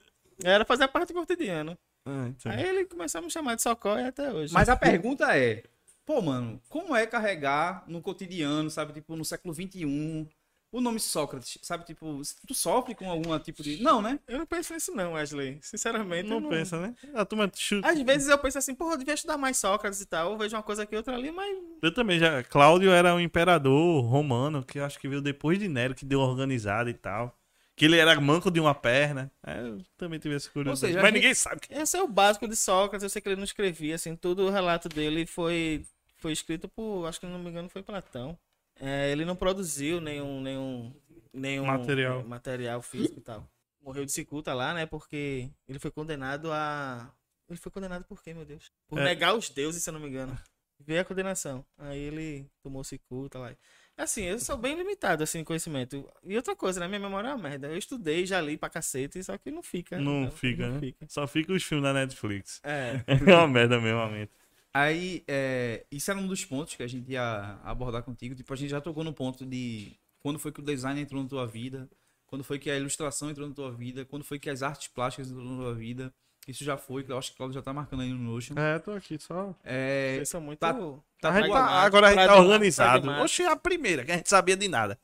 [SPEAKER 3] Era fazer parte do cotidiano.
[SPEAKER 1] Ah, então.
[SPEAKER 3] Aí ele começou a me chamar de Socó e até hoje.
[SPEAKER 2] Mas a pergunta é: pô, mano, como é carregar no cotidiano, sabe? Tipo, no século XXI, o nome Sócrates, sabe? Tipo, tu sofre com algum tipo de. Não, né?
[SPEAKER 3] Eu não penso nisso não, Wesley. Sinceramente, eu
[SPEAKER 1] Não pensa, né? A turma chuta.
[SPEAKER 3] Às vezes eu penso assim, porra, eu devia estudar mais Sócrates e tal. Eu vejo uma coisa aqui, outra ali, mas
[SPEAKER 1] Eu também já. Cláudio era um imperador romano, que eu acho que veio depois de Nero, que deu organizado e tal. Que ele era manco de uma perna. É, eu também tive essa curiosidade.
[SPEAKER 2] seja,
[SPEAKER 1] Mas
[SPEAKER 2] gente-
[SPEAKER 1] ninguém sabe. que-
[SPEAKER 3] esse é o básico de Sócrates. Eu sei que ele não escrevia, assim, todo o relato dele foi, foi escrito por, acho que não me engano, foi Platão. É, ele não produziu nenhum, nenhum, nenhum
[SPEAKER 1] Material.
[SPEAKER 3] material físico e tal. Morreu de cicuta lá, né? Porque ele foi condenado a. Ele foi condenado por quê, meu Deus? Por
[SPEAKER 1] É.
[SPEAKER 3] negar os deuses, se eu não me engano. Veio a condenação. Aí ele tomou cicuta lá. Assim, eu sou bem limitado, assim, em conhecimento. E outra coisa, né? Minha memória é uma merda. Eu estudei, já li pra cacete, só que não fica.
[SPEAKER 1] Não
[SPEAKER 3] né?
[SPEAKER 1] fica,
[SPEAKER 3] não
[SPEAKER 1] né?
[SPEAKER 3] fica.
[SPEAKER 1] Só fica os filmes da Netflix.
[SPEAKER 3] É.
[SPEAKER 1] É uma merda mesmo, realmente.
[SPEAKER 2] Aí, é, isso era um dos pontos que a gente ia abordar contigo. Tipo, a gente já tocou no ponto de quando foi que o design entrou na tua vida, quando foi que a ilustração entrou na tua vida, quando foi que as artes plásticas entrou na tua vida. Isso já foi, que eu acho que o Claudio já tá marcando aí no Notion.
[SPEAKER 1] É, tô aqui só.
[SPEAKER 2] É,
[SPEAKER 3] Vocês são muito.
[SPEAKER 2] tá-
[SPEAKER 1] tá-
[SPEAKER 3] pragmático,
[SPEAKER 1] agora a gente tá organizado. Oxe, a primeira, que a gente sabia de nada.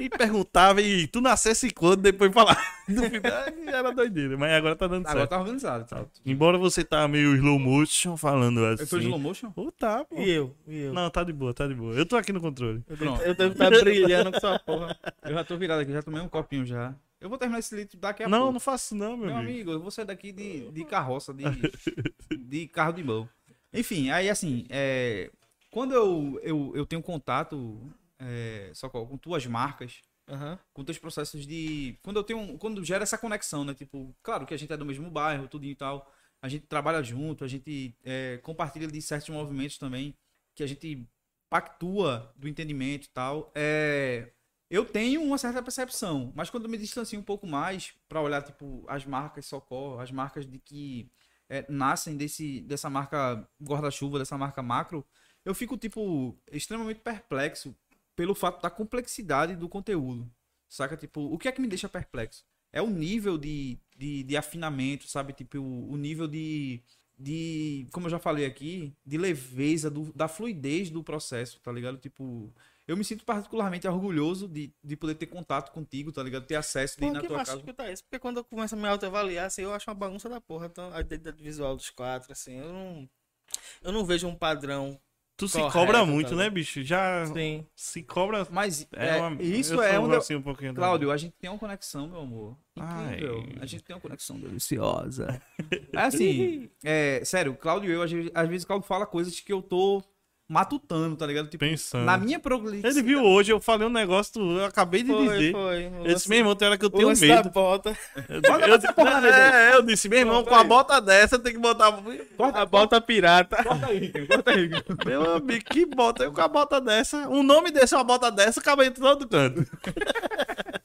[SPEAKER 1] E perguntava, e tu nascesse quando, depois falar. No final, era doideira, mas agora tá dando
[SPEAKER 2] agora
[SPEAKER 1] certo.
[SPEAKER 2] tá organizado. Tá.
[SPEAKER 1] Embora você tá meio slow motion falando assim.
[SPEAKER 2] Eu tô de slow motion?
[SPEAKER 1] Ô, tá, pô.
[SPEAKER 3] E eu? E eu?
[SPEAKER 1] Não, tá de boa, tá de boa. Eu tô aqui no controle.
[SPEAKER 3] Eu
[SPEAKER 2] Pronto.
[SPEAKER 3] devo- eu devo estar brilhando com sua porra.
[SPEAKER 2] Eu já tô virado aqui, já tomei um copinho já. Eu vou terminar esse litro daqui a
[SPEAKER 1] Não,
[SPEAKER 2] pouco.
[SPEAKER 1] não faço não, meu
[SPEAKER 2] Meu
[SPEAKER 1] amigo.
[SPEAKER 2] amigo, eu vou sair daqui de, de carroça, de, de carro de mão. Enfim, aí assim, é, quando eu, eu, eu tenho contato é, só com, com tuas marcas,
[SPEAKER 3] Aham.
[SPEAKER 2] com teus processos de. Quando eu tenho. Quando gera essa conexão, né? Tipo, claro que a gente é do mesmo bairro, tudo e tal. A gente trabalha junto, a gente é, compartilha de certos movimentos também, que a gente pactua do entendimento e tal. É, eu tenho uma certa percepção, mas quando eu me distancio um pouco mais para olhar, tipo, as marcas Socorro, as marcas de que é, nascem desse, dessa marca guarda-chuva, dessa marca macro, eu fico, tipo, extremamente perplexo pelo fato da complexidade do conteúdo. Saca? Tipo, o que é que me deixa perplexo? É o nível de, de, de afinamento, sabe? Tipo, o, o nível de, de. Como eu já falei aqui, de leveza, do, da fluidez do processo, tá ligado? Tipo, eu me sinto particularmente orgulhoso de, de poder ter contato contigo, tá ligado? Ter acesso de ir
[SPEAKER 3] Pô,
[SPEAKER 2] na
[SPEAKER 3] que
[SPEAKER 2] tua casa.
[SPEAKER 3] escutar isso. Porque quando eu começo a me autoavaliar, assim, eu acho uma bagunça da porra. Então, a identidade visual dos quatro, assim, eu não. Eu não vejo um padrão.
[SPEAKER 1] Tu se
[SPEAKER 3] Correto,
[SPEAKER 1] cobra
[SPEAKER 3] tá
[SPEAKER 1] muito,
[SPEAKER 3] ligado?
[SPEAKER 1] né, bicho? Já
[SPEAKER 3] Sim.
[SPEAKER 1] se cobra.
[SPEAKER 2] Mas
[SPEAKER 1] É
[SPEAKER 2] é,
[SPEAKER 1] uma-
[SPEAKER 2] isso
[SPEAKER 1] eu
[SPEAKER 2] é um.
[SPEAKER 1] assim um pouquinho. também.
[SPEAKER 2] Cláudio, a gente tem uma conexão, meu amor.
[SPEAKER 1] Ai.
[SPEAKER 2] Incrível. A gente tem uma conexão deliciosa. É assim, é, sério, Cláudio e eu, às vezes, às vezes o Cláudio fala coisas que eu tô matutando, tá ligado? Tipo,
[SPEAKER 1] Pensando.
[SPEAKER 2] na minha prolixidade.
[SPEAKER 1] Ele viu hoje, eu falei um negócio, eu acabei de
[SPEAKER 3] Foi,
[SPEAKER 1] dizer.
[SPEAKER 3] foi.
[SPEAKER 1] Eu disse, meu irmão, tem hora que eu tenho
[SPEAKER 3] lance da
[SPEAKER 1] medo.
[SPEAKER 3] bota.
[SPEAKER 1] Eu,
[SPEAKER 2] Bota
[SPEAKER 1] eu,
[SPEAKER 2] porra na
[SPEAKER 1] é, eu disse, meu irmão, com a bota dessa tem que botar.
[SPEAKER 3] A bota pirata.
[SPEAKER 2] Corta aí, corta aí.
[SPEAKER 1] Meu amigo, que bota? Eu com a bota dessa. O nome desse é uma bota dessa, acaba em todo canto.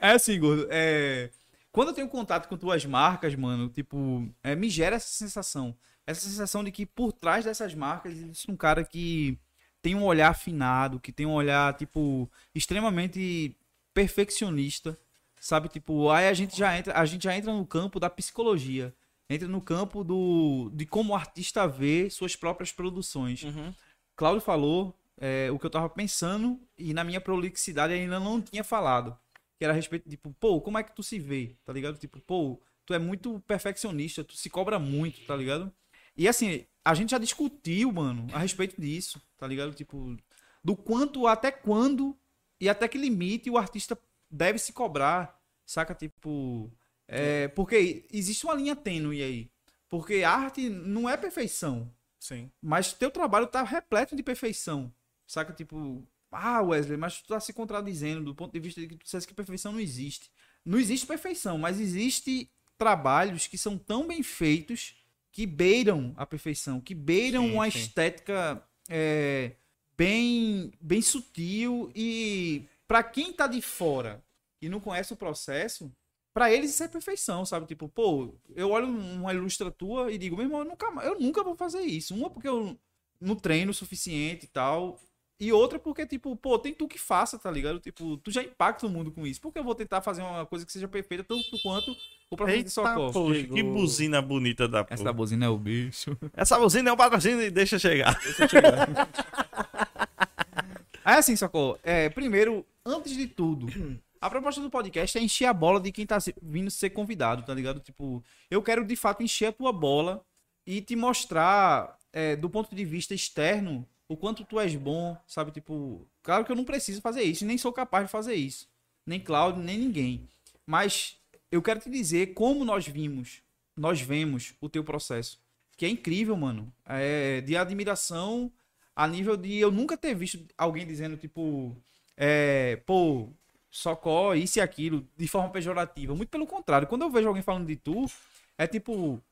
[SPEAKER 2] É assim, gordo. É... Quando eu tenho contato com tuas marcas, mano, tipo, é, me gera essa sensação. Essa sensação de que por trás dessas marcas existe um cara que tem um olhar afinado, que tem um olhar, tipo, extremamente perfeccionista. Sabe, tipo, aí a gente já entra, a gente já entra no campo da psicologia. Entra no campo do de como o artista vê suas próprias produções.
[SPEAKER 3] Uhum.
[SPEAKER 2] Cláudio falou é, o que eu tava pensando e na minha prolixidade ainda não tinha falado. Que era a respeito, tipo, pô, como é que tu se vê, tá ligado? Tipo, pô, tu é muito perfeccionista, tu se cobra muito, tá ligado? E assim, a gente já discutiu, mano, a respeito disso, tá ligado? Tipo, do quanto, até quando e até que limite o artista deve se cobrar, saca? Tipo, é, porque existe uma linha tênue aí. Porque arte não é perfeição,
[SPEAKER 3] Sim.
[SPEAKER 2] mas teu trabalho tá repleto de perfeição. Saca? Tipo, ah, Wesley, mas tu tá se contradizendo do ponto de vista de que tu dissesse que perfeição não existe. Não existe perfeição, mas existe trabalhos que são tão bem feitos que beiram a perfeição, que beiram
[SPEAKER 1] Sim,
[SPEAKER 2] uma
[SPEAKER 1] sim.
[SPEAKER 2] estética é, bem, bem sutil e pra quem tá de fora e não conhece o processo, pra eles isso é perfeição, sabe? Tipo, pô, eu olho uma ilustra tua e digo, meu irmão, eu nunca, eu nunca vou fazer isso. Uma porque eu não treino o suficiente e tal. E outra porque, tipo, pô, tem tu que faça, tá ligado? Tipo, tu já impacta o mundo com isso. Por que eu vou tentar fazer uma coisa que seja perfeita tanto quanto o professor de socorro?
[SPEAKER 1] poxa, que buzina bonita da porra.
[SPEAKER 2] Essa
[SPEAKER 1] Essa,
[SPEAKER 2] buzina é o bicho.
[SPEAKER 1] buzina é um patrocínio e deixa chegar.
[SPEAKER 2] É assim, Socorro. É, primeiro, antes de tudo, a proposta do podcast é encher a bola de quem tá vindo ser convidado, tá ligado? Tipo, eu quero de fato encher a tua bola e te mostrar, é, do ponto de vista externo, o quanto tu és bom, sabe? Tipo, claro que eu não preciso fazer isso, nem sou capaz de fazer isso. Nem Cláudio, nem ninguém. Mas eu quero te dizer como nós vimos, nós vemos o teu processo. Que é incrível, mano. É de admiração a nível de eu nunca ter visto alguém dizendo, tipo, é, pô, socó, isso e aquilo, de forma pejorativa. Muito pelo contrário, quando eu vejo alguém falando de tu, é tipo,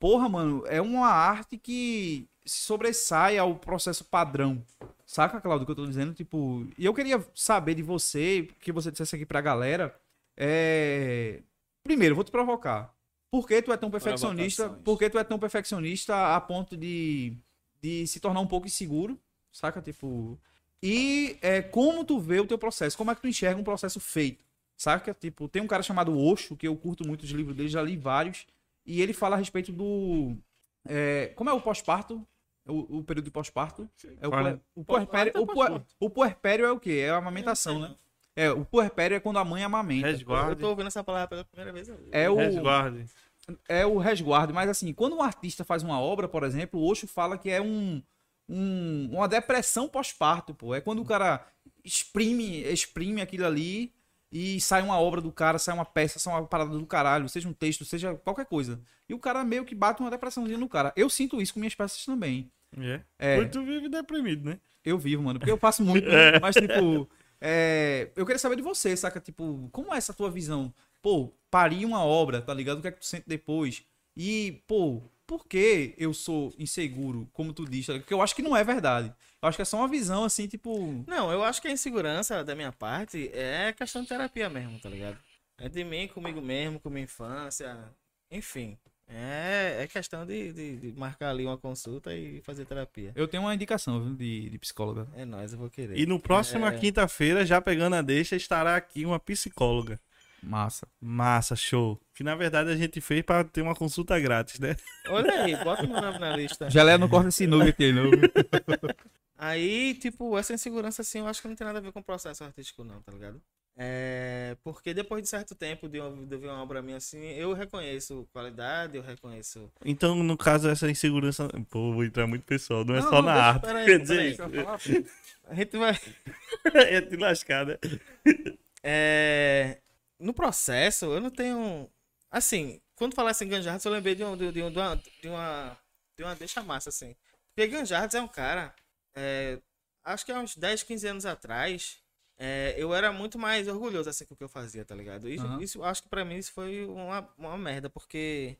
[SPEAKER 2] porra, mano, é uma arte que se sobressai ao processo padrão. Saca, Claudio, o que eu tô dizendo? Tipo, e eu queria saber de você, que você dissesse aqui pra galera, é... Primeiro, vou te provocar. Por que tu é tão perfeccionista? Por que tu é tão perfeccionista a ponto de, de se tornar um pouco inseguro? Saca? Tipo. E é, como tu vê o teu processo? Como é que tu enxerga um processo feito? Saca? Tipo, tem um cara chamado Osho, que eu curto muito os livros dele, já li vários. E ele fala a respeito do. é, como é o pós-parto? O, o período de pós-parto? É o,
[SPEAKER 1] Olha,
[SPEAKER 2] o puerpério.
[SPEAKER 3] é
[SPEAKER 2] O, puer- o puerpério é o quê? É a amamentação, né? É, o puerpério é quando a mãe amamenta.
[SPEAKER 3] Eu
[SPEAKER 1] Resguarde.
[SPEAKER 3] tô ouvindo essa palavra pela primeira vez.
[SPEAKER 2] É o,
[SPEAKER 1] Resguarde.
[SPEAKER 2] é o resguardo. Mas assim, quando um artista faz uma obra, por exemplo, o Osho fala que é um, um- uma depressão pós-parto, pô. É quando o cara exprime, exprime aquilo ali e sai uma obra do cara, sai uma peça, sai uma parada do caralho, seja um texto, seja qualquer coisa. E o cara meio que bate uma depressãozinha no cara. Eu sinto isso com minhas peças também.
[SPEAKER 1] É.
[SPEAKER 2] É.
[SPEAKER 1] Pois tu vive deprimido, né?
[SPEAKER 2] Eu vivo, mano, porque eu faço muito, né? mas tipo, é, eu queria saber de você, saca? Tipo, como é essa tua visão? Pô, pari uma obra, tá ligado? O que é que tu sente depois? E, pô, por que eu sou inseguro, como tu diz? tá? Porque eu acho que não é verdade. Eu acho que é só uma visão assim, tipo,
[SPEAKER 3] Não, eu acho que a insegurança da minha parte é questão de terapia mesmo, tá ligado? É de mim, comigo mesmo, com minha infância, enfim. É, é questão de, de, de marcar ali uma consulta e fazer terapia.
[SPEAKER 2] eu tenho uma indicação viu, de, de psicóloga.
[SPEAKER 3] É nóis, eu vou querer.
[SPEAKER 1] E no próximo
[SPEAKER 3] É.
[SPEAKER 1] quinta-feira, já pegando a deixa, estará aqui uma psicóloga.
[SPEAKER 2] Massa.
[SPEAKER 1] Massa, show. Que na verdade a gente fez pra ter uma consulta grátis, né?
[SPEAKER 3] Olha aí, bota meu nome na lista.
[SPEAKER 2] Geleia não corta esse nugget aí, não.
[SPEAKER 3] Aí, tipo, essa insegurança, assim, eu acho que não tem nada a ver com o processo artístico, não, tá ligado? É, porque depois de certo tempo de, de ver uma obra minha assim, eu reconheço qualidade, eu reconheço.
[SPEAKER 1] Então, no caso, essa insegurança. Pô, vou entrar muito pessoal, não é
[SPEAKER 3] Não,
[SPEAKER 1] só na
[SPEAKER 3] deixa-
[SPEAKER 1] arte.
[SPEAKER 3] peraí,
[SPEAKER 1] Quer dizer,
[SPEAKER 3] peraí. A gente vai.
[SPEAKER 1] é de lascada.
[SPEAKER 3] É, no processo, eu não tenho. Assim, quando falasse em Ganjards, eu lembrei de, um, de, de, um- de uma, de, uma, de uma deixa massa, assim. Porque Ganjards é um cara. é, acho que há uns 10, 15 anos atrás, é, eu era muito mais orgulhoso assim com o que eu fazia, tá ligado? Isso,
[SPEAKER 2] Aham.
[SPEAKER 3] isso acho que pra mim isso foi uma, uma merda, porque.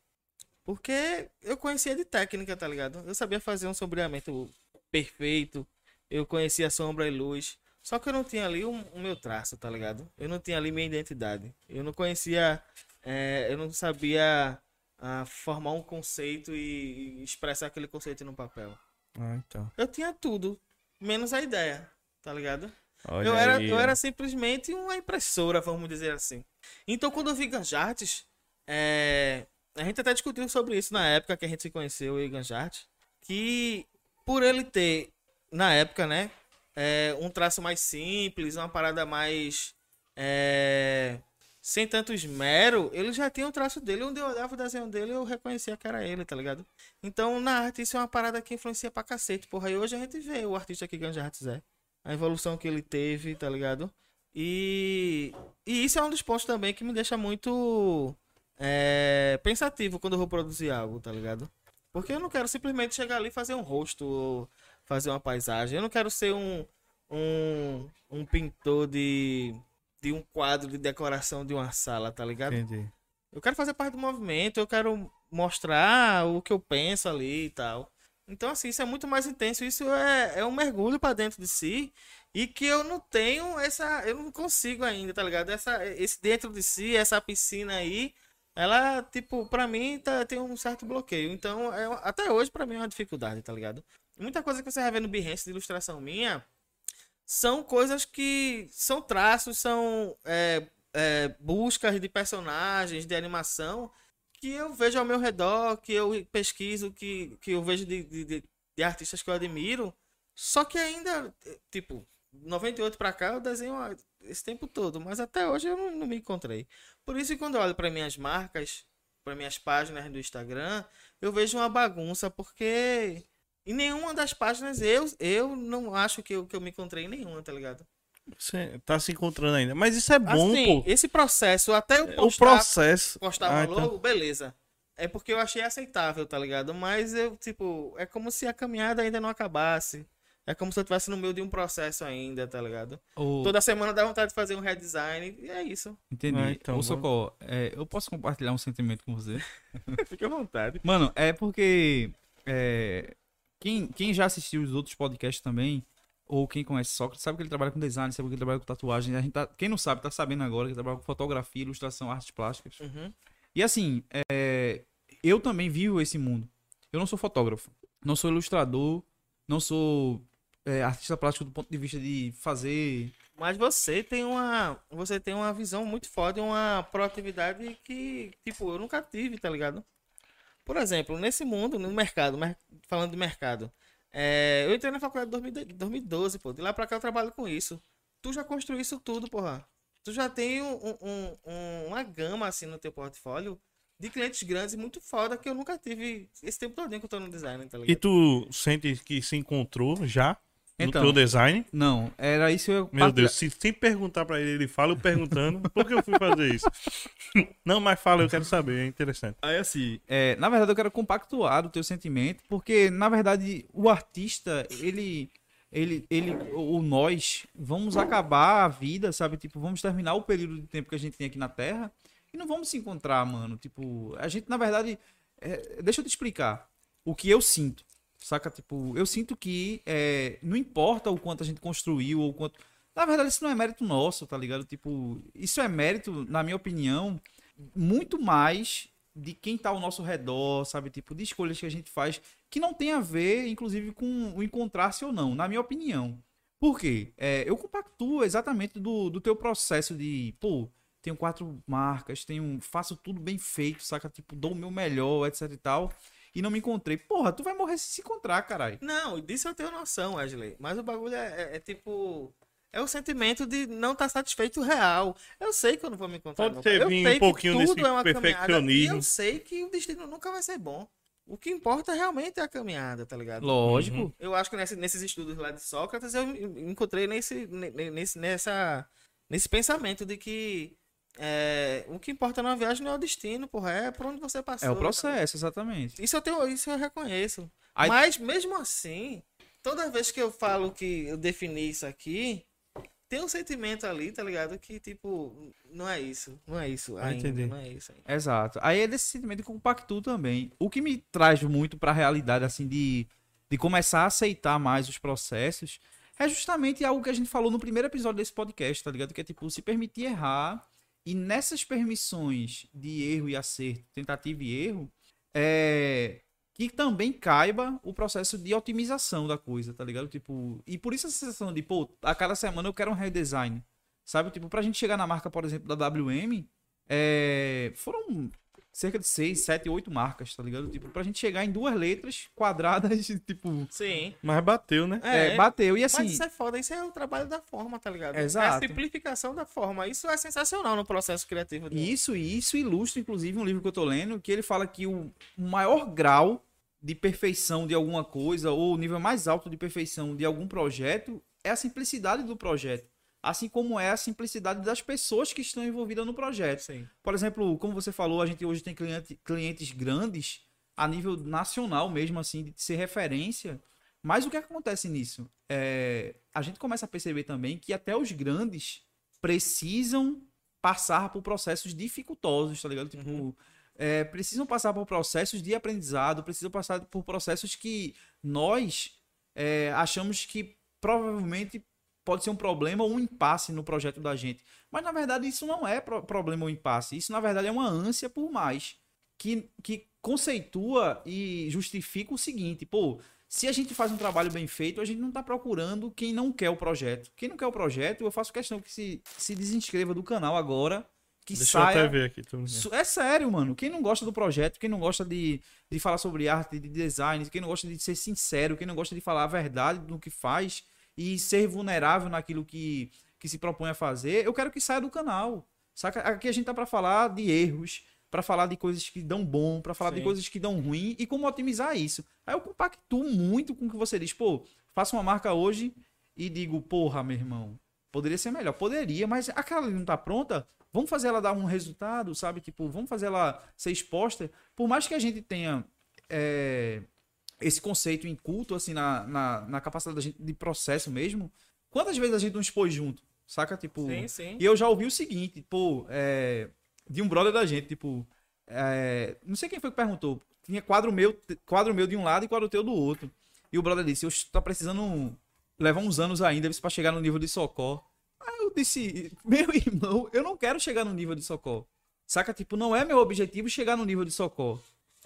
[SPEAKER 3] Porque eu conhecia de técnica, tá ligado? Eu sabia fazer um sombreamento perfeito, eu conhecia sombra e luz. Só que eu não tinha ali o, o meu traço, tá ligado? Eu não tinha ali minha identidade. Eu não conhecia. é, eu não sabia ah, formar um conceito e, e expressar aquele conceito no papel.
[SPEAKER 1] Ah, então.
[SPEAKER 3] Eu tinha tudo, menos a ideia, tá ligado?
[SPEAKER 1] Olha
[SPEAKER 3] Eu era,
[SPEAKER 1] aí,
[SPEAKER 3] eu era simplesmente uma impressora, vamos dizer assim. Então, quando eu vi Ganjartes, é, a gente até discutiu sobre isso na época que a gente se conheceu, eu e Ganjartes, que por ele ter, na época, né, é, um traço mais simples, uma parada mais. é, sem tanto esmero, ele já tinha o traço dele. Onde eu olhava o desenho dele, eu reconhecia que era ele, tá ligado? Então, na arte, isso é uma parada que influencia pra cacete, porra. E hoje a gente vê o artista que Ganjartes é a evolução que ele teve, tá ligado? E, e isso é um dos pontos também que me deixa muito é, pensativo quando eu vou produzir algo, tá ligado? Porque eu não quero simplesmente chegar ali e fazer um rosto ou fazer uma paisagem. Eu não quero ser um, um, um pintor de, de um quadro de decoração de uma sala, tá ligado?
[SPEAKER 1] Entendi.
[SPEAKER 3] Eu quero fazer parte do movimento, eu quero mostrar o que eu penso ali e tal. Então, assim, isso é muito mais intenso. Isso é, é um mergulho pra dentro de si. E que eu não tenho essa. Eu não consigo ainda, tá ligado? Essa, esse dentro de si, essa piscina aí, ela, tipo, pra mim tá, tem um certo bloqueio. Então, é, até hoje, pra mim, é uma dificuldade, tá ligado? Muita coisa que você vai ver no Behance de ilustração minha são coisas que são traços, são é, é, buscas de personagens, de animação, que eu vejo ao meu redor, que eu pesquiso, que, que eu vejo de, de, de- artistas que eu admiro. Só que ainda, eh, tipo, 98 pra cá eu desenho esse tempo todo, mas até hoje eu não, não me encontrei. Por isso que quando eu olho para minhas marcas, para minhas páginas do Instagram, eu vejo uma bagunça, porque em nenhuma das páginas eu, eu não acho que eu, que eu me encontrei em nenhuma, tá ligado?
[SPEAKER 1] Você tá se encontrando ainda. Mas isso é bom,
[SPEAKER 3] assim,
[SPEAKER 1] pô.
[SPEAKER 3] esse processo, até eu
[SPEAKER 1] O
[SPEAKER 3] postar,
[SPEAKER 1] processo.
[SPEAKER 3] postar
[SPEAKER 1] Ah, então.
[SPEAKER 3] logo, beleza. É porque eu achei aceitável, tá ligado? Mas eu, tipo, é como se a caminhada ainda não acabasse. É como se eu estivesse no meio de um processo ainda, tá ligado?
[SPEAKER 2] Ô,
[SPEAKER 3] Toda semana dá vontade de fazer um redesign e é isso.
[SPEAKER 2] Entendi.
[SPEAKER 1] Ah, então,
[SPEAKER 2] Ô, Socorro, é, eu posso compartilhar um sentimento com você?
[SPEAKER 3] Fique à vontade.
[SPEAKER 2] Mano, é porque é, quem, quem já assistiu os outros podcasts também, ou quem conhece Sócrates, sabe que ele trabalha com design, sabe que ele trabalha com tatuagem. A gente tá, quem não sabe, tá sabendo agora que ele trabalha com fotografia, ilustração, artes plásticas.
[SPEAKER 3] Uhum.
[SPEAKER 2] E assim, é, eu também vivo esse mundo. Eu não sou fotógrafo, não sou ilustrador, não sou é, artista plástico do ponto de vista de fazer.
[SPEAKER 3] Mas você tem uma. Você tem uma visão muito foda e uma proatividade que, tipo, eu nunca tive, tá ligado? Por exemplo, nesse mundo, no mercado, mer- falando de mercado, é, eu entrei na faculdade em 2000 2012, pô. De lá pra cá eu trabalho com isso. Tu já construiu isso tudo, porra. Tu já tem um- um- um- uma gama, assim, no teu portfólio de clientes grandes muito foda que eu nunca tive esse tempo todo que eu tô no design, tá ligado?
[SPEAKER 1] E tu sente que se encontrou já no
[SPEAKER 2] Então,
[SPEAKER 1] teu design?
[SPEAKER 2] Não, era isso que eu
[SPEAKER 1] Meu Deus, se, sem perguntar pra ele, ele fala eu perguntando. Por que eu fui fazer isso? Não, mas fala, eu quero saber, é interessante.
[SPEAKER 2] Aí assim, é, na verdade eu quero compactuar o teu sentimento, porque na verdade o artista, ele ele ele o nós vamos acabar a vida, sabe? Tipo, vamos terminar o período de tempo que a gente tem aqui na Terra e não vamos se encontrar, mano. Tipo, a gente na verdade, é, deixa eu te explicar o que eu sinto. Saca? Tipo, eu sinto que é, não importa o quanto a gente construiu ou quanto na verdade, isso não é mérito nosso, tá ligado? Tipo, isso é mérito, na minha opinião, muito mais de quem tá ao nosso redor, sabe? Tipo, de escolhas que a gente faz que não tem a ver, inclusive, com o encontrar-se ou não, na minha opinião. Por quê? É, eu compactuo exatamente do, do teu processo de, pô, tenho quatro marcas, tenho, faço tudo bem feito, saca? Tipo, dou o meu melhor, etc e tal. E não me encontrei. Porra, tu vai morrer se se encontrar, caralho.
[SPEAKER 3] Não, disso eu tenho noção, Wesley. Mas o bagulho é, é- é tipo. É o sentimento de não estar satisfeito real. Eu sei que eu não vou me encontrar.
[SPEAKER 1] Pode ter
[SPEAKER 3] eu
[SPEAKER 1] vindo
[SPEAKER 3] sei
[SPEAKER 1] um pouquinho
[SPEAKER 3] que tudo
[SPEAKER 1] desse
[SPEAKER 3] é uma caminhada,
[SPEAKER 1] perfeccionismo.
[SPEAKER 3] E eu sei que o destino nunca vai ser bom. O que importa realmente é a caminhada, tá ligado?
[SPEAKER 2] Lógico.
[SPEAKER 1] Uhum.
[SPEAKER 3] Eu acho que nesse- nesses estudos lá de Sócrates eu en- encontrei nesse, ne- ne- nesse, nessa, nesse pensamento de que é, o que importa numa viagem não é o destino, porra, é por onde você passou.
[SPEAKER 2] É o
[SPEAKER 3] tá
[SPEAKER 2] processo, exatamente.
[SPEAKER 3] isso eu tenho, isso eu reconheço.
[SPEAKER 2] Aí-
[SPEAKER 3] Mas mesmo assim, toda vez que eu falo que eu defini isso aqui, tem um sentimento ali, tá ligado? Que tipo, não é isso, não é isso,
[SPEAKER 1] Ah,
[SPEAKER 3] ainda,
[SPEAKER 1] entendi.
[SPEAKER 3] não é isso. Ainda.
[SPEAKER 2] Exato. Aí é desse sentimento que compacto também. O que me traz muito pra realidade, assim, de, de começar a aceitar mais os processos, é justamente algo que a gente falou no primeiro episódio desse podcast, tá ligado? Que é tipo, se permitir errar. E nessas permissões de erro e acerto, tentativa e erro, é. Que também caiba o processo de otimização da coisa, tá ligado? Tipo, e por isso a sensação de, pô, a cada semana eu quero um redesign. Sabe? Tipo, pra gente chegar na marca, por exemplo, da WM, é, foram cerca de 6, 7, 8 marcas, tá ligado? Tipo, pra gente chegar em duas letras quadradas, tipo,
[SPEAKER 3] Sim.
[SPEAKER 1] Mas bateu, né?
[SPEAKER 2] é, bateu. E assim,
[SPEAKER 3] Mas isso é foda, isso é o trabalho da forma, tá ligado? É
[SPEAKER 2] Exato.
[SPEAKER 3] a simplificação da forma. Isso é sensacional no processo criativo. do-
[SPEAKER 2] Isso, e isso ilustra, inclusive, um livro que eu tô lendo, que ele fala que o maior grau de perfeição de alguma coisa, ou o nível mais alto de perfeição de algum projeto, é a simplicidade do projeto. Assim como é a simplicidade das pessoas que estão envolvidas no projeto.
[SPEAKER 3] Sim.
[SPEAKER 2] Por exemplo, como você falou, a gente hoje tem cliente- clientes grandes a nível nacional mesmo, assim, de ser referência. Mas o que acontece nisso? É, a gente começa a perceber também que até os grandes precisam passar por processos dificultosos, tá ligado? Tipo, é, precisam passar por processos de aprendizado, precisam passar por processos que nós é, achamos que provavelmente pode ser um problema ou um impasse no projeto da gente. Mas na verdade isso não é pro- problema ou impasse. Isso na verdade é uma ânsia por mais. Que, que conceitua e justifica o seguinte: pô, se a gente faz um trabalho bem feito, a gente não está procurando quem não quer o projeto. Quem não quer o projeto, eu faço questão que se, se desinscreva do canal agora. Que
[SPEAKER 1] Deixa eu
[SPEAKER 2] saia.
[SPEAKER 1] até ver aqui. tô
[SPEAKER 2] É sério, mano. Quem não gosta do projeto, quem não gosta de, de falar sobre arte, de design, quem não gosta de ser sincero, quem não gosta de falar a verdade do que faz e ser vulnerável naquilo que, que se propõe a fazer, eu quero que saia do canal. Saca? Aqui a gente tá pra falar de erros, pra falar de coisas que dão bom, pra falar de
[SPEAKER 3] Sim.
[SPEAKER 2] coisas que dão ruim e como otimizar isso. Aí eu compactuo muito com o que você diz. Pô, faço uma marca hoje e digo, porra, meu irmão, poderia ser melhor. Poderia, mas aquela ali não tá pronta. Vamos fazer ela dar um resultado, sabe? Tipo, vamos fazer ela ser exposta. Por mais que a gente tenha é, esse conceito inculto, assim, na, na, na capacidade da gente de processo mesmo, quantas vezes a gente não expôs junto? Saca? Tipo.
[SPEAKER 3] Sim, sim.
[SPEAKER 2] E eu já ouvi o seguinte, pô, é, de um brother da gente, tipo, é, não sei quem foi que perguntou, tinha quadro meu, quadro meu de um lado e quadro teu do outro. E o brother disse, eu tá precisando levar uns anos ainda para chegar no nível de Socó. Aí eu disse, meu irmão, eu não quero chegar no nível de Socó. Saca? Tipo, não é meu objetivo chegar no nível de Socó.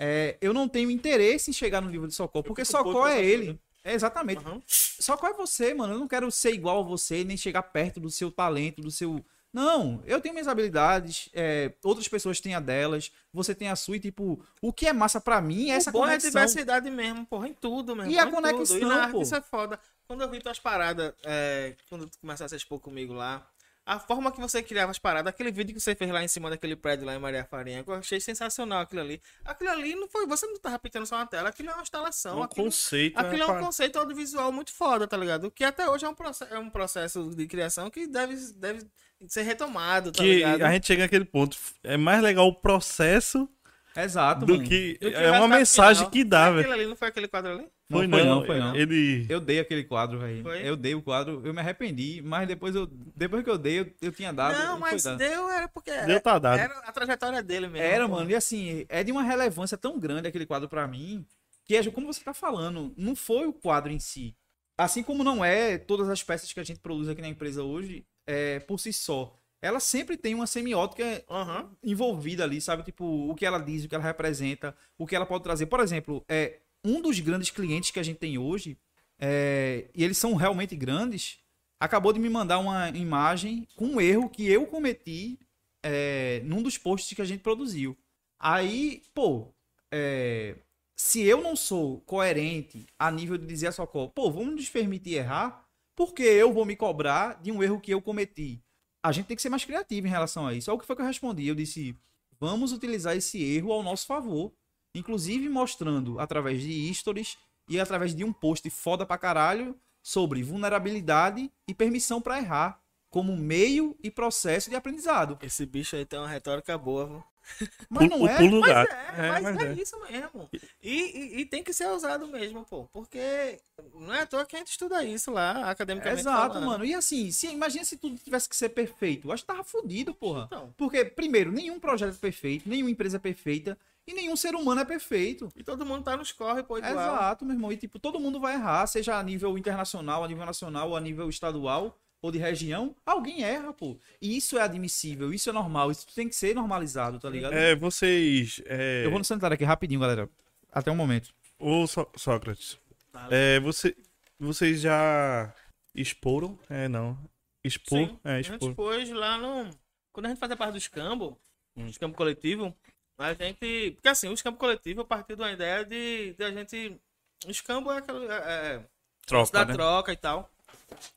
[SPEAKER 2] É, eu não tenho interesse em chegar no nível de Socó, porque Socó
[SPEAKER 3] com
[SPEAKER 2] é
[SPEAKER 3] essa
[SPEAKER 2] ele.
[SPEAKER 3] coisa.
[SPEAKER 2] É, exatamente. Qual é você, mano? Eu não quero ser igual a você, nem chegar perto do seu talento, do seu. Não, eu tenho minhas habilidades, é, outras pessoas têm a delas, você tem a sua, e tipo, o que é massa pra mim é essa
[SPEAKER 3] o bom é
[SPEAKER 2] conexão.
[SPEAKER 3] diversidade mesmo, porra, em tudo mesmo.
[SPEAKER 2] E a conexão,
[SPEAKER 3] tudo. E na arte
[SPEAKER 2] pô.
[SPEAKER 3] isso é foda. Quando eu vi tuas paradas, é, quando tu começasse a expor comigo lá, a forma que você criava as paradas, aquele vídeo que você fez lá em cima daquele prédio lá em Maria Farinha, que eu achei sensacional aquilo ali. Aquilo ali não foi, você não tava pintando só uma tela, aquilo é uma instalação.
[SPEAKER 1] um
[SPEAKER 3] aquilo,
[SPEAKER 1] conceito.
[SPEAKER 3] aquilo
[SPEAKER 1] né,
[SPEAKER 3] é um
[SPEAKER 1] pra-
[SPEAKER 3] conceito audiovisual muito foda, tá ligado? Que até hoje é um, é um processo de criação que deve, deve ser retomado, tá
[SPEAKER 1] que
[SPEAKER 3] ligado?
[SPEAKER 1] a gente chega naquele ponto. É mais legal o processo
[SPEAKER 2] Exato,
[SPEAKER 1] do
[SPEAKER 2] mano.
[SPEAKER 1] que.
[SPEAKER 3] Do que
[SPEAKER 1] É uma mensagem
[SPEAKER 3] final.
[SPEAKER 1] que dá, velho.
[SPEAKER 3] Aquilo ali, não foi aquele quadro ali?
[SPEAKER 2] Não,
[SPEAKER 1] Foi
[SPEAKER 2] foi
[SPEAKER 1] não,
[SPEAKER 2] não, foi não.
[SPEAKER 1] Ele.
[SPEAKER 2] Eu dei aquele quadro, velho.
[SPEAKER 3] Foi?
[SPEAKER 2] Eu dei o quadro, eu me arrependi, mas depois eu depois que eu dei, eu, eu tinha dado.
[SPEAKER 3] não, mas
[SPEAKER 2] foi dado.
[SPEAKER 3] deu, era porque
[SPEAKER 1] Deu tá dado.
[SPEAKER 3] era a trajetória dele mesmo.
[SPEAKER 2] Era,
[SPEAKER 3] pô.
[SPEAKER 2] mano, e assim, é de uma relevância tão grande aquele quadro pra mim, que é como você tá falando, não foi o quadro em si. Assim como não é todas as peças que a gente produz aqui na empresa hoje, é, por si só. Ela sempre tem uma semiótica
[SPEAKER 3] Aham.
[SPEAKER 2] envolvida ali, sabe? Tipo, o que ela diz, o que ela representa, o que ela pode trazer. Por exemplo, é, um dos grandes clientes que a gente tem hoje, é, e eles são realmente grandes, acabou de me mandar uma imagem com um erro que eu cometi é, num dos posts que a gente produziu. Aí, pô, é, se eu não sou coerente a nível de dizer a Socorro, pô, vamos nos permitir errar, porque eu vou me cobrar de um erro que eu cometi? A gente tem que ser mais criativo em relação a isso. Olha o que foi que eu respondi. Eu disse, vamos utilizar esse erro ao nosso favor. Inclusive mostrando através de stories e através de um post foda pra caralho sobre vulnerabilidade e permissão para errar como meio e processo de aprendizado.
[SPEAKER 3] Esse bicho aí tem uma retórica boa, viu?
[SPEAKER 2] Mas não
[SPEAKER 1] o
[SPEAKER 2] é.
[SPEAKER 1] pulo do
[SPEAKER 3] Mas
[SPEAKER 1] gato.
[SPEAKER 3] é, mas,
[SPEAKER 1] mas
[SPEAKER 3] é,
[SPEAKER 1] é.
[SPEAKER 3] isso mesmo. E, e- e tem que ser usado mesmo, pô. Porque não é à toa que a gente estuda isso lá, academicamente
[SPEAKER 2] Exato,
[SPEAKER 3] falando.
[SPEAKER 2] mano. E assim, se, imagina se tudo tivesse que ser perfeito. Eu acho que tava fudido, porra.
[SPEAKER 3] Então,
[SPEAKER 2] Porque, primeiro, nenhum projeto é perfeito, nenhuma empresa é perfeita e nenhum ser humano é perfeito.
[SPEAKER 3] e todo mundo tá nos corre, pô, igual.
[SPEAKER 2] Exato, meu irmão. E tipo, todo mundo vai errar, seja a nível internacional, a nível nacional, a nível estadual ou de região. Alguém erra, pô. E isso é admissível, isso é normal, isso tem que ser normalizado, tá ligado?
[SPEAKER 1] É, vocês. É...
[SPEAKER 2] Eu vou no sanitário aqui rapidinho, galera. Até um momento.
[SPEAKER 1] Ô, Só- Sócrates.
[SPEAKER 3] Tá.
[SPEAKER 1] É, você, vocês já exporam? É, não. Expor?
[SPEAKER 3] Sim,
[SPEAKER 1] É,
[SPEAKER 3] a gente
[SPEAKER 1] expor.
[SPEAKER 3] expôs lá no. Quando a gente fazia parte do escambo, um escambo coletivo, a gente. Porque assim, o escambo coletivo partiu de uma ideia de, de a gente. O escambo é aquela. É, é,
[SPEAKER 1] Troca,
[SPEAKER 3] da
[SPEAKER 1] né?
[SPEAKER 3] troca e tal.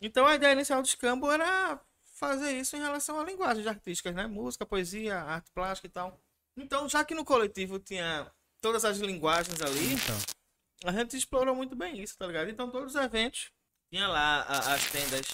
[SPEAKER 3] Então a ideia inicial do escambo era fazer isso em relação a linguagens artísticas, né? Música, poesia, arte plástica e tal. Então, já que no coletivo tinha todas as linguagens ali,
[SPEAKER 2] Então.
[SPEAKER 3] a gente explorou muito bem isso, tá ligado? Então todos os eventos tinha lá as tendas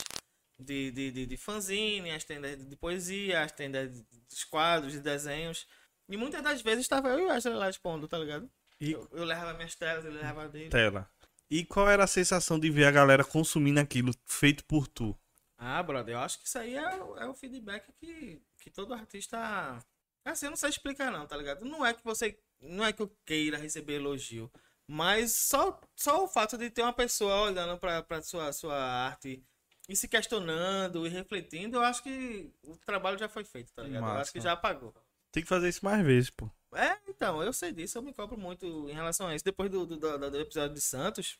[SPEAKER 3] de, de, de, de fanzine, as tendas de poesia, as tendas de- dos quadros, de desenhos. E muitas das vezes estava eu e o Wesley lá expondo, tá ligado?
[SPEAKER 1] E-
[SPEAKER 3] Eu, eu levava minhas telas, ele levava dele.
[SPEAKER 1] Tela. E qual era a sensação de ver a galera consumindo aquilo feito por tu?
[SPEAKER 3] Ah, brother, eu acho que isso aí é, o- é o feedback que, que todo artista. Assim, eu não sei explicar, não, tá ligado? Não é que você. Não é que eu queira receber elogio. Mas só, só o fato de ter uma pessoa olhando pra, pra sua, sua arte e se questionando e refletindo, eu acho que o trabalho já foi feito, tá ligado? Eu acho que
[SPEAKER 1] Massa.
[SPEAKER 3] já apagou.
[SPEAKER 1] Tem que fazer isso mais vezes, pô.
[SPEAKER 3] É, então, eu sei disso, eu me cobro muito em relação a isso. Depois do, do, do, do episódio de Santos,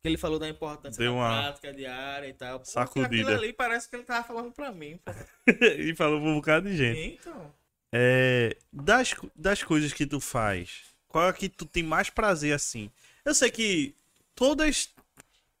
[SPEAKER 3] que ele falou da importância
[SPEAKER 1] Deu
[SPEAKER 3] da
[SPEAKER 1] uma
[SPEAKER 3] prática diária e tal. Pô,
[SPEAKER 1] sacudida.
[SPEAKER 3] Aquilo ali parece que ele tava falando pra mim. pô.
[SPEAKER 1] e falou pra um bocado de gente.
[SPEAKER 3] Então,
[SPEAKER 1] É, das, das coisas que tu faz, qual é que tu tem mais prazer assim? Eu sei que todas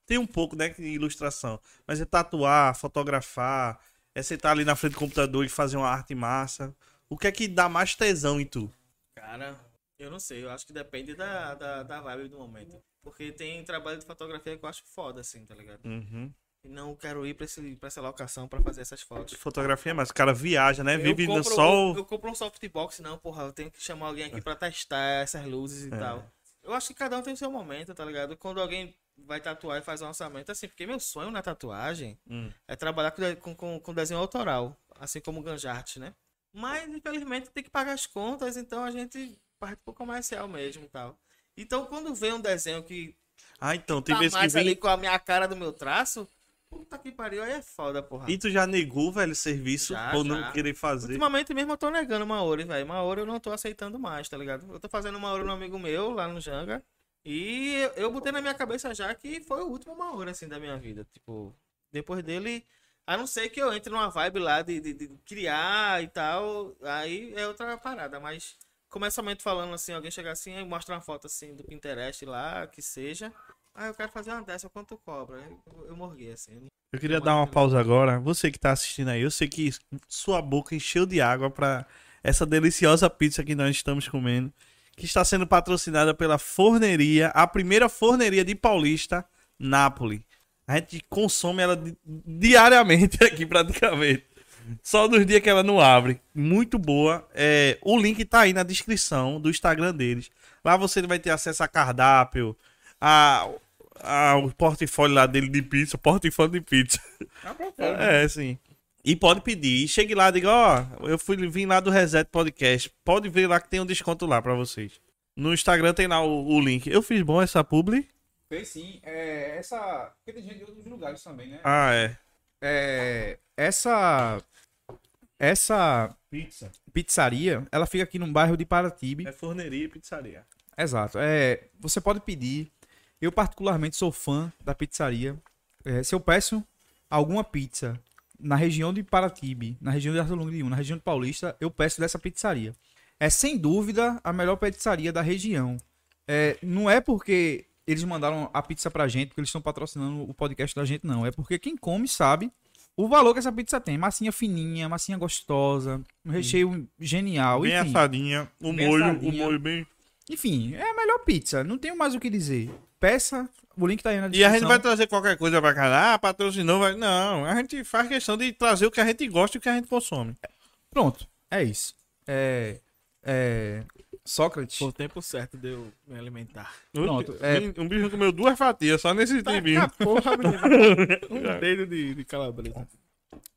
[SPEAKER 1] tem um pouco, né, de ilustração, mas é tatuar, fotografar, é sentar ali na frente do computador e fazer uma arte massa. O que é que dá mais tesão em tu?
[SPEAKER 3] cara, eu não sei, eu acho que depende da, da, da vibe do momento. Porque tem trabalho de fotografia que eu acho foda, assim, tá ligado?
[SPEAKER 1] Uhum.
[SPEAKER 3] E não quero ir pra, esse, pra essa locação pra fazer essas fotos.
[SPEAKER 1] Fotografia, mas o cara viaja, né?
[SPEAKER 3] Eu
[SPEAKER 1] Vive no
[SPEAKER 3] compro-
[SPEAKER 1] sol.
[SPEAKER 3] Eu, eu compro um softbox, não, porra. Eu tenho que chamar alguém aqui pra testar essas luzes e
[SPEAKER 1] É.
[SPEAKER 3] tal. Eu acho que cada um tem o seu momento, tá ligado? Quando alguém vai tatuar e faz um orçamento, assim, porque meu sonho na tatuagem
[SPEAKER 1] Hum.
[SPEAKER 3] é trabalhar com, com, com desenho autoral, assim como o Ganjart, né? Mas, infelizmente, tem que pagar as contas, então a gente parte pro comercial mesmo e tal. Então, quando vem um desenho que
[SPEAKER 1] Ah, então, tem
[SPEAKER 3] tá
[SPEAKER 1] vezes que
[SPEAKER 3] mais ali
[SPEAKER 1] vem.
[SPEAKER 3] com a minha cara do meu traço, puta que pariu, aí é foda, porra.
[SPEAKER 1] E tu já negou, velho, serviço
[SPEAKER 3] Já,
[SPEAKER 1] por não
[SPEAKER 3] já.
[SPEAKER 1] querer fazer.
[SPEAKER 3] Ultimamente mesmo eu tô negando Maori, velho. Maori eu não tô aceitando mais, tá ligado? Eu tô fazendo Maori no amigo meu, lá no Janga. E eu- eu botei na minha cabeça já que foi o último Maori, assim, da minha vida. Tipo, depois dele. A não ser que eu entre numa vibe lá de, de- de criar e tal. Aí é outra parada. Mas, começamento falando assim, alguém chegar assim e mostra uma foto assim do Pinterest lá, que seja. Ah, eu quero fazer uma dessa, quanto cobra? Eu, eu morri, assim.
[SPEAKER 1] Eu queria dar uma pausa agora. Você que tá assistindo aí, eu sei que sua boca encheu de água pra essa deliciosa pizza que nós estamos comendo, que está sendo patrocinada pela forneria, a primeira forneria de Paulista, Nápoles. A gente consome ela di- diariamente aqui praticamente. Só nos dias que ela não abre. Muito boa. É, o link tá aí na descrição do Instagram deles. Lá você vai ter acesso a cardápio, a, a, o portfólio lá dele de pizza, portfólio de pizza. É, sim. E pode pedir. E chegue lá e diga, ó, eu fui vim lá do Reset Podcast. Pode ver lá que tem um desconto lá pra vocês. No Instagram tem lá o, o link. Eu fiz bom essa publi?
[SPEAKER 2] Fez sim. É, essa. Porque tem gente de outros lugares também, né?
[SPEAKER 1] Ah, é.
[SPEAKER 2] É, essa. Essa
[SPEAKER 1] Pizza.
[SPEAKER 2] pizzaria, ela fica aqui no bairro de Paratibe.
[SPEAKER 1] É forneria e pizzaria.
[SPEAKER 2] Exato. É, você pode pedir. Eu, particularmente, sou fã da pizzaria. É, se eu peço alguma pizza na região de Paratibe, na região de Arthur Longo de na região de Paulista, eu peço dessa pizzaria. É sem dúvida a melhor pizzaria da região. é, não é porque eles mandaram a pizza pra gente, porque eles estão patrocinando o podcast da gente, não. É porque quem come sabe o valor que essa pizza tem. Massinha fininha, massinha gostosa, um recheio genial.
[SPEAKER 1] Bem
[SPEAKER 2] enfim.
[SPEAKER 1] assadinha, o
[SPEAKER 2] Bem
[SPEAKER 1] molho,
[SPEAKER 2] assadinha.
[SPEAKER 1] o molho bem.
[SPEAKER 2] Enfim, é a melhor pizza. Não tenho mais o que dizer. Peça, o link tá aí na
[SPEAKER 1] E
[SPEAKER 2] descrição.
[SPEAKER 1] a gente vai trazer qualquer coisa pra cá. Ah, patrocinou, vai. Não, a gente faz questão de trazer o que a gente gosta e o que a gente consome.
[SPEAKER 2] Pronto, é isso. É. É. Sócrates.
[SPEAKER 3] Foi o tempo certo de eu me alimentar.
[SPEAKER 2] Pronto, é-
[SPEAKER 1] Um bicho comeu duas fatias só nesse tempinho.
[SPEAKER 3] Ah, porra, menino. Um dedo de, de calabresa.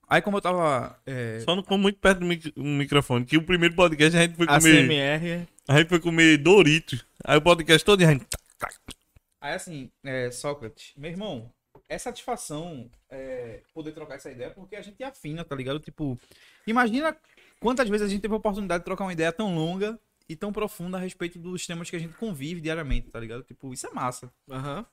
[SPEAKER 2] Aí, como eu tava. é,
[SPEAKER 1] Só não como muito perto do mic- microfone. Que o primeiro podcast a gente foi
[SPEAKER 3] A
[SPEAKER 1] comer.
[SPEAKER 3] CMR.
[SPEAKER 1] A gente foi comer Doritos. Aí o podcast todo a gente.
[SPEAKER 2] Aí, assim, é, Sócrates, meu irmão, é satisfação é, poder trocar essa ideia porque a gente afina, tá ligado? Tipo, imagina quantas vezes a gente teve a oportunidade de trocar uma ideia tão longa e tão profunda a respeito dos temas que a gente convive diariamente, tá ligado? Tipo, isso é massa.
[SPEAKER 3] Aham.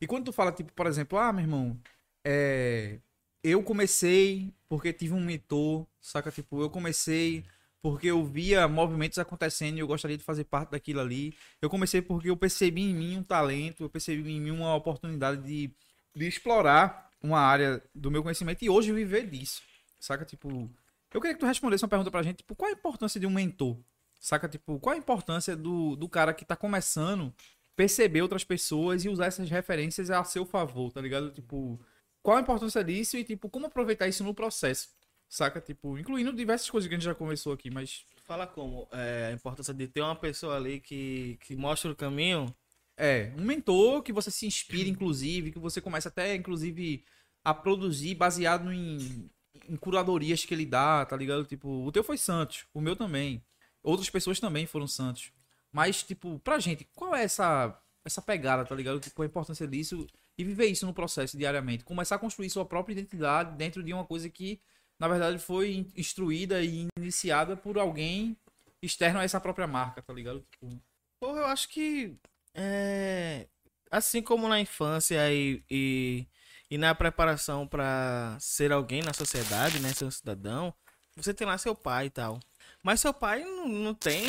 [SPEAKER 2] E quando tu fala, tipo, por exemplo, ah, meu irmão, é, eu comecei porque tive um mentor, saca? Tipo, eu comecei porque eu via movimentos acontecendo e eu gostaria de fazer parte daquilo ali. Eu comecei porque eu percebi em mim um talento, eu percebi em mim uma oportunidade de, de explorar uma área do meu conhecimento e hoje viver disso, saca? Tipo, eu queria que tu respondesse uma pergunta pra gente, tipo, qual a importância de um mentor? Saca? Tipo, qual a importância do, do cara que tá começando perceber outras pessoas e usar essas referências a seu favor, tá ligado? Tipo, qual a importância disso e, tipo, como aproveitar isso no processo, saca? Tipo, incluindo diversas coisas que a gente já conversou aqui, mas
[SPEAKER 3] Fala como é, a importância de ter uma pessoa ali que, que mostra o caminho.
[SPEAKER 2] é, um mentor que você se inspira, inclusive, que você começa até, inclusive, a produzir baseado em, em curadorias que ele dá, tá ligado? Tipo, o teu foi Santos, o meu também. Outras pessoas também foram Santos. Mas, tipo, pra gente, qual é essa, essa pegada, tá ligado? Tipo, a importância disso e viver isso no processo diariamente. Começar a construir sua própria identidade dentro de uma coisa que, na verdade, foi in- instruída e iniciada por alguém externo a essa própria marca, tá ligado? Tipo,
[SPEAKER 3] eu acho que é, assim como na infância e, e, e na preparação pra ser alguém na sociedade, né, ser um cidadão, você tem lá seu pai e tal. Mas seu pai não, tem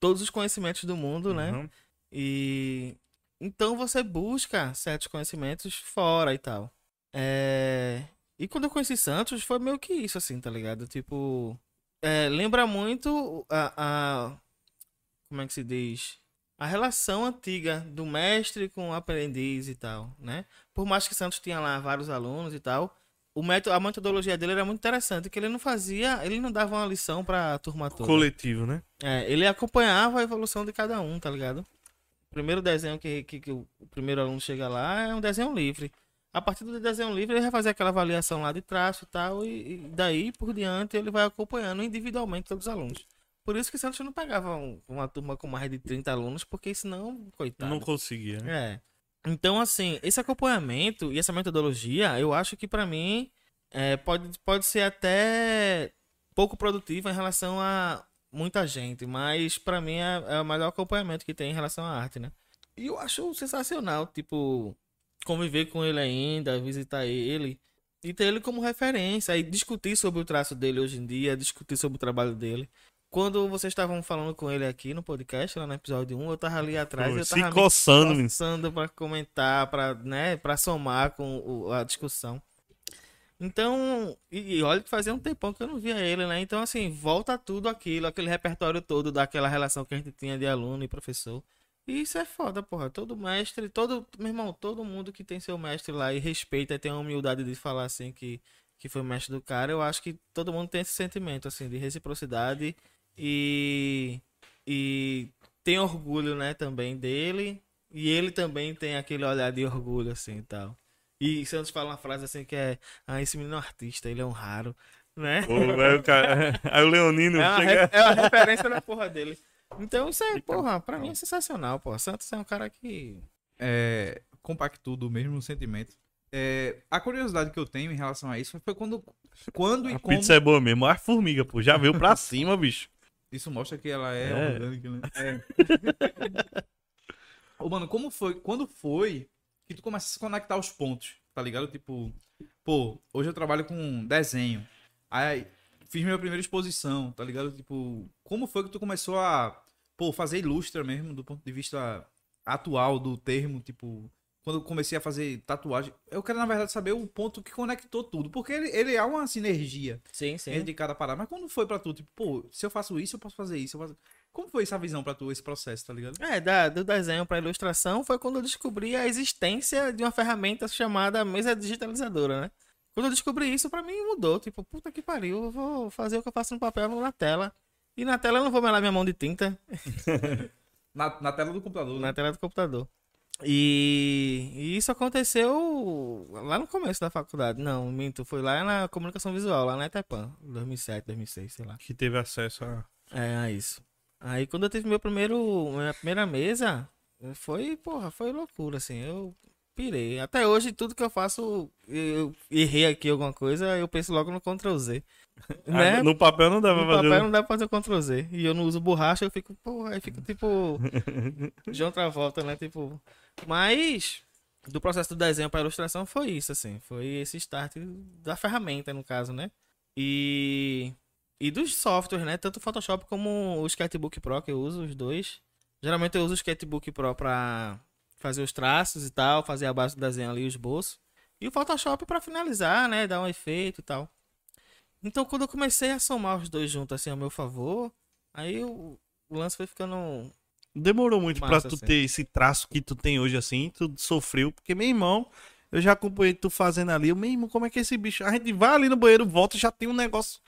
[SPEAKER 3] todos os conhecimentos do mundo, né?
[SPEAKER 1] Uhum.
[SPEAKER 3] E então você busca certos conhecimentos fora e tal. É, E quando eu conheci Santos, foi meio que isso, assim, tá ligado? Tipo, é, lembra muito a, a- Como é que se diz? A relação antiga do mestre com o aprendiz e tal, né? Por mais que Santos tinha lá vários alunos e tal, o método, a metodologia dele era muito interessante, que ele não fazia, ele não dava uma lição pra turma toda.
[SPEAKER 1] Coletivo, né?
[SPEAKER 3] É, ele acompanhava a evolução de cada um, tá ligado? O primeiro desenho que, que, que o primeiro aluno chega lá é um desenho livre. A partir do desenho livre, ele vai fazer aquela avaliação lá de traço e tal, e, e daí por diante ele vai acompanhando individualmente todos os alunos. Por isso que Santos não pegava um- uma turma com mais de 30 alunos, porque senão, coitado.
[SPEAKER 1] Não conseguia. né?
[SPEAKER 3] É. Então, assim, esse acompanhamento e essa metodologia, eu acho que pra mim é, pode, pode ser até pouco produtiva em relação a muita gente, mas pra mim é, é o melhor acompanhamento que tem em relação à arte, né? E eu acho sensacional, tipo, conviver com ele ainda, visitar ele e ter ele como referência e discutir sobre o traço dele hoje em dia, discutir sobre o trabalho dele. Quando vocês estavam falando com ele aqui no podcast, lá no episódio 1, eu tava ali atrás e eu
[SPEAKER 1] Se
[SPEAKER 3] tava me
[SPEAKER 1] coçando, menino.
[SPEAKER 3] coçando para comentar, para né, para somar com o- a discussão. Então, e, e olha que fazia um tempão que eu não via ele, né? Então, assim, volta tudo aquilo, aquele repertório todo daquela relação que a gente tinha de aluno e professor. E isso é foda, porra. Todo mestre, todo, meu irmão, todo mundo que tem seu mestre lá e respeita e tem a humildade de falar assim que, que foi mestre do cara, eu acho que todo mundo tem esse sentimento, assim, de reciprocidade e, e tem orgulho, né, também dele. E ele também tem aquele olhar de orgulho, assim, e tal. E Santos fala uma frase assim que é, ah, esse menino é um artista, ele é um raro, né?
[SPEAKER 1] Pô, aí, o cara... aí o Leonino
[SPEAKER 3] É uma,
[SPEAKER 1] chega...
[SPEAKER 3] re- é uma referência da porra dele. Então isso é, porra, pra mim é sensacional, pô. Santos é um cara que.
[SPEAKER 2] é, compactou do mesmo sentimento. É, a curiosidade que eu tenho em relação a isso foi quando, quando e
[SPEAKER 1] A
[SPEAKER 2] como.
[SPEAKER 1] pizza é boa mesmo. A formiga, pô, já veio pra cima, bicho.
[SPEAKER 2] Isso mostra que ela é,
[SPEAKER 1] É.
[SPEAKER 2] orgânica, né? Ô, mano, como foi? Quando foi que tu começa a se conectar aos pontos, tá ligado? Tipo, pô, hoje eu trabalho com desenho. Aí fiz minha primeira exposição, tá ligado? Tipo, como foi que tu começou a pô, fazer ilustra mesmo, do ponto de vista atual do termo, tipo, quando eu comecei a fazer tatuagem, eu quero, na verdade, saber o ponto que conectou tudo, porque ele, ele é uma sinergia
[SPEAKER 3] Sim, sim.
[SPEAKER 2] entre cada parada, mas quando foi pra tu, tipo, pô, se eu faço isso, eu posso fazer isso, eu faço... Como foi essa visão pra tu, esse processo, tá ligado?
[SPEAKER 3] É, da, do desenho para ilustração foi quando eu descobri a existência de uma ferramenta chamada mesa digitalizadora, né? Quando eu descobri isso, pra mim mudou. Tipo, puta que pariu, eu vou fazer o que eu faço no papel na tela. E na tela eu não vou melar minha mão de tinta
[SPEAKER 2] Na, na tela do computador, né?
[SPEAKER 3] na tela do computador. E, e isso aconteceu lá no começo da faculdade. Não, minto, foi lá na comunicação visual, lá na Etapan, 2007, 2006, sei lá.
[SPEAKER 1] Que teve acesso a.
[SPEAKER 3] É, a isso. Aí quando eu tive meu primeiro, minha primeira mesa, foi, porra, foi loucura, assim, eu pirei. Até hoje, tudo que eu faço, eu errei aqui alguma coisa, eu penso logo no Ctrl Z. Né?
[SPEAKER 1] Ah, no papel não dá pra
[SPEAKER 3] No
[SPEAKER 1] fazer.
[SPEAKER 3] papel não dá pra fazer o Ctrl Z. E eu não uso borracha, eu fico, porra, aí fico tipo. João Travolta, né? Tipo. Mas. Do processo do desenho pra ilustração foi isso, assim. Foi esse start da ferramenta, no caso, né? E. E dos softwares, né? Tanto o Photoshop como o Sketchbook Pro, que eu uso os dois. Geralmente eu uso o Sketchbook Pro pra fazer os traços e tal, fazer a base do desenho ali, o esboço. E o Photoshop pra finalizar, né? Dar um efeito e tal. Então, quando eu comecei a somar os dois juntos, assim, a meu favor, aí o, o lance foi ficando.
[SPEAKER 1] Demorou muito pra
[SPEAKER 3] Massa,
[SPEAKER 1] tu
[SPEAKER 3] assim.
[SPEAKER 1] ter esse traço que tu tem hoje assim, tu sofreu, porque meu irmão, eu já acompanhei tu fazendo ali, eu, meu irmão, como é que é esse bicho? A gente vai ali no banheiro, volta e já tem um negócio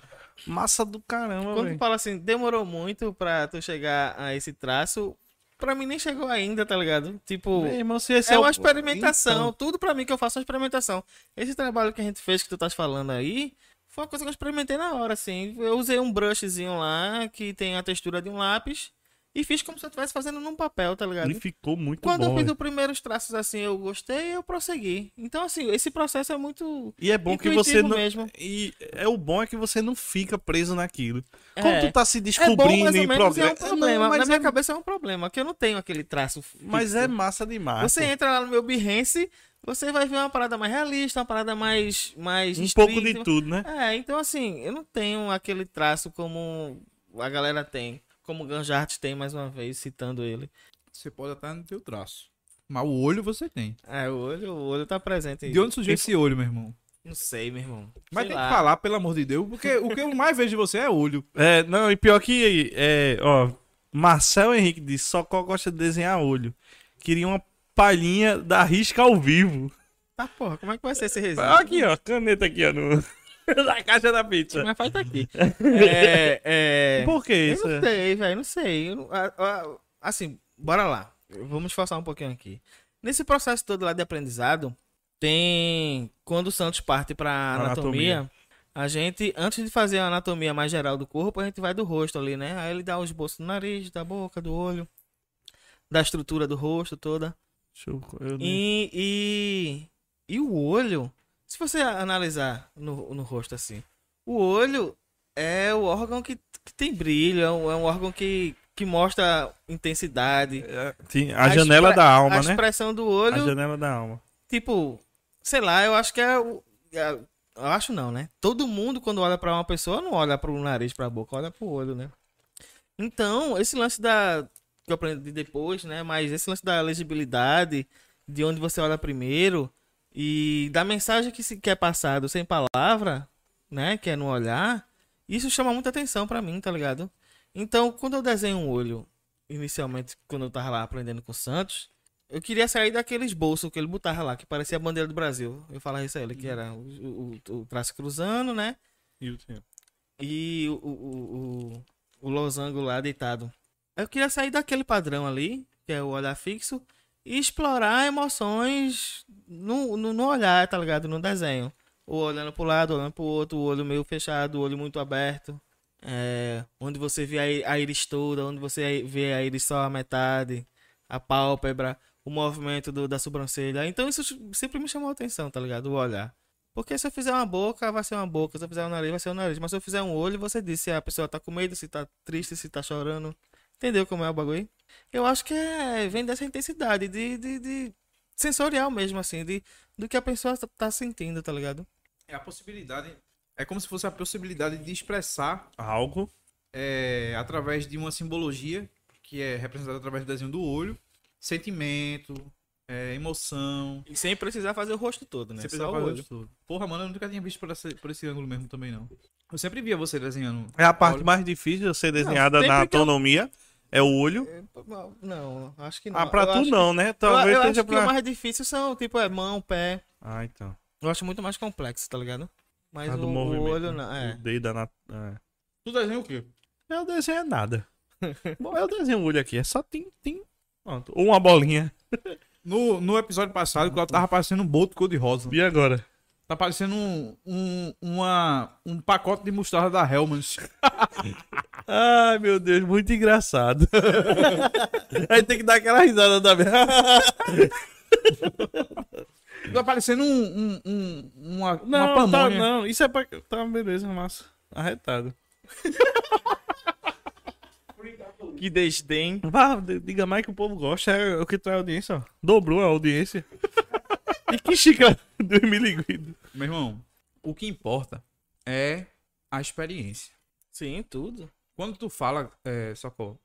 [SPEAKER 1] massa do caramba,
[SPEAKER 3] Quando tu fala assim, demorou muito pra tu chegar a esse traço, pra mim nem chegou ainda, tá ligado? Tipo.
[SPEAKER 1] Meu irmão, se esse
[SPEAKER 3] É
[SPEAKER 1] o-
[SPEAKER 3] uma experimentação.
[SPEAKER 1] Então,
[SPEAKER 3] Tudo pra mim que eu faço é uma experimentação. Esse trabalho que a gente fez, que tu tá falando aí, foi uma coisa que eu experimentei na hora, assim. Eu usei um brushzinho lá, que tem a textura de um lápis, e fiz como se eu estivesse fazendo num papel, tá ligado?
[SPEAKER 1] ele ficou muito
[SPEAKER 3] Quando eu
[SPEAKER 1] bom.
[SPEAKER 3] fiz
[SPEAKER 1] velho.
[SPEAKER 3] os primeiros traços assim, eu gostei eu prossegui. Então, assim, esse processo é muito.
[SPEAKER 1] E é bom que você não.
[SPEAKER 3] mesmo.
[SPEAKER 1] E é o bom é que você não fica preso naquilo. Como
[SPEAKER 3] É.
[SPEAKER 1] tu tá se
[SPEAKER 3] É bom,
[SPEAKER 1] descobrindo
[SPEAKER 3] mais ou
[SPEAKER 1] em
[SPEAKER 3] menos, é um problema.
[SPEAKER 1] Não, mas
[SPEAKER 3] Na minha
[SPEAKER 1] é-
[SPEAKER 3] cabeça é um problema, que eu não tenho aquele traço.
[SPEAKER 1] Mas
[SPEAKER 3] fixo.
[SPEAKER 1] é massa demais.
[SPEAKER 3] Você entra lá no meu Behance, você vai ver uma parada mais realista, uma parada mais. mais
[SPEAKER 1] um pouco de tudo, né?
[SPEAKER 3] É, então assim, eu não tenho aquele traço como a galera tem. Como o Ganjart tem, mais uma vez, citando ele.
[SPEAKER 2] Você pode até no teu traço. Mas o olho você tem.
[SPEAKER 3] É, o olho, o olho tá presente aí.
[SPEAKER 2] De onde surgiu esse olho, meu irmão?
[SPEAKER 3] Não sei, meu irmão.
[SPEAKER 2] Mas
[SPEAKER 3] Sei
[SPEAKER 2] tem
[SPEAKER 3] lá.
[SPEAKER 2] que falar, pelo amor de Deus, porque o que eu mais vejo de você é olho.
[SPEAKER 1] É, não, e pior que, é, ó, Marcel Henrique disse, Socó gosta de desenhar olho. Queria uma palhinha da risca ao vivo.
[SPEAKER 3] Tá, porra, como é que vai ser esse resíduo?
[SPEAKER 1] Aqui, ó, caneta aqui, ó, no... na caixa da pizza.
[SPEAKER 3] Mas faz aqui. é, é...
[SPEAKER 1] Por que
[SPEAKER 3] Eu
[SPEAKER 1] isso?
[SPEAKER 3] não sei, velho, não sei. Eu não- a- a- Assim, bora lá. Vamos esforçar um pouquinho aqui. Nesse processo todo lá de aprendizado, tem. Quando o Santos parte pra anatomia,
[SPEAKER 1] Anatomia.
[SPEAKER 3] a gente, antes de fazer a anatomia mais geral do corpo, a gente vai do rosto ali, né? Aí ele dá os esboço do nariz, da boca, do olho, da estrutura do rosto toda.
[SPEAKER 1] Deixa eu, eu nem-
[SPEAKER 3] E, e, e o olho, se você analisar no, no rosto assim, o olho é o órgão que, que tem brilho, é um, é um órgão que, que mostra intensidade.
[SPEAKER 1] É, tem a, janela
[SPEAKER 3] expre-
[SPEAKER 1] da alma,
[SPEAKER 3] a
[SPEAKER 1] né?
[SPEAKER 3] expressão do
[SPEAKER 1] A
[SPEAKER 3] olho,
[SPEAKER 1] janela da alma.
[SPEAKER 3] tipo, sei lá, eu acho que é o. é- eu acho não, né? Todo mundo, quando olha pra uma pessoa, não olha pro nariz, pra boca, olha pro olho, né? Então, esse lance da. que eu aprendi depois, né? Mas esse lance da legibilidade, de onde você olha primeiro, e da mensagem que se quer passado sem palavra, né? Que é no olhar, isso chama muita atenção pra mim, tá ligado? Então, quando eu desenho um olho, inicialmente, quando eu tava lá aprendendo com o Santos, eu queria sair daqueles bolsos que ele botava lá, que parecia a bandeira do Brasil. Eu falava isso a ele, que era o, o, o traço cruzando, né?
[SPEAKER 1] E o teu?
[SPEAKER 3] E o, o, o, o losango lá deitado. Eu queria sair daquele padrão ali, que é o olhar fixo, e explorar emoções no, no, no olhar, tá ligado? No desenho. Ou olhando pro lado, olhando pro outro, o olho meio fechado, o olho muito aberto. É, onde você vê a, íris toda, onde você vê a íris só a metade, a pálpebra, o movimento do- da sobrancelha. Então isso sempre me chamou a atenção, tá ligado? O olhar. Porque se eu fizer uma boca, vai ser uma boca. Se eu fizer um nariz, vai ser um nariz. Mas se eu fizer um olho, você diz se a pessoa tá com medo, se tá triste, se tá chorando. Entendeu como é o bagulho? Eu acho que é, vem dessa intensidade de, de, de sensorial mesmo, assim, de, do que a pessoa tá- tá sentindo, tá ligado?
[SPEAKER 2] É a possibilidade. É como se fosse a possibilidade de expressar
[SPEAKER 1] Algo.
[SPEAKER 2] é, através de uma simbologia que é representado através do desenho do olho, sentimento, é, emoção.
[SPEAKER 3] E sem precisar fazer o rosto todo, né?
[SPEAKER 2] Você
[SPEAKER 3] Só
[SPEAKER 2] precisa
[SPEAKER 3] o
[SPEAKER 2] fazer
[SPEAKER 3] olho.
[SPEAKER 2] isso tudo. Porra, mano, eu nunca tinha visto por esse, por esse ângulo mesmo também, não. Eu sempre via você desenhando.
[SPEAKER 1] É a parte mais difícil de ser desenhada
[SPEAKER 3] sempre
[SPEAKER 1] na
[SPEAKER 3] que eu-.
[SPEAKER 1] É o olho.
[SPEAKER 3] Não, acho que não.
[SPEAKER 1] Ah, pra
[SPEAKER 3] Eu
[SPEAKER 1] tu não, né?
[SPEAKER 3] Eu,
[SPEAKER 1] Talvez
[SPEAKER 3] eu
[SPEAKER 1] seja
[SPEAKER 3] acho que
[SPEAKER 1] pra.
[SPEAKER 3] o mais difícil são, tipo, é mão, pé.
[SPEAKER 1] Ah, então.
[SPEAKER 3] Eu acho muito mais complexo, tá ligado? Mas
[SPEAKER 1] Ah,
[SPEAKER 3] o,
[SPEAKER 1] do
[SPEAKER 3] o
[SPEAKER 1] movimento,
[SPEAKER 3] olho
[SPEAKER 1] né?
[SPEAKER 3] não. É.
[SPEAKER 1] O dedo da nat... é.
[SPEAKER 2] Tu desenha o quê?
[SPEAKER 1] Eu desenho é nada. Bom, eu desenho o olho aqui. É só tim, tim. Pronto. Ou uma bolinha.
[SPEAKER 2] No, no episódio passado, o tava parecendo um boto cor-de-rosa.
[SPEAKER 1] E agora?
[SPEAKER 2] Tá parecendo um, um, uma, um pacote de mostarda da Hellmann's.
[SPEAKER 1] Ai, meu Deus, muito engraçado. Aí tem que dar aquela risada também.
[SPEAKER 2] Tá parecendo um, um, um- uma, uma
[SPEAKER 1] Não, tá,
[SPEAKER 2] pamonha.
[SPEAKER 1] não. Isso é pra. Tá, beleza, massa. Arretado.
[SPEAKER 3] Que desdém.
[SPEAKER 1] Vá, diga mais que o povo gosta. É o que tu é audiência, ó. Dobrou a audiência. e que xícara do miliguido.
[SPEAKER 2] Meu irmão, o que importa é a experiência.
[SPEAKER 3] Sim, tudo.
[SPEAKER 2] Quando tu fala, é, Socorro,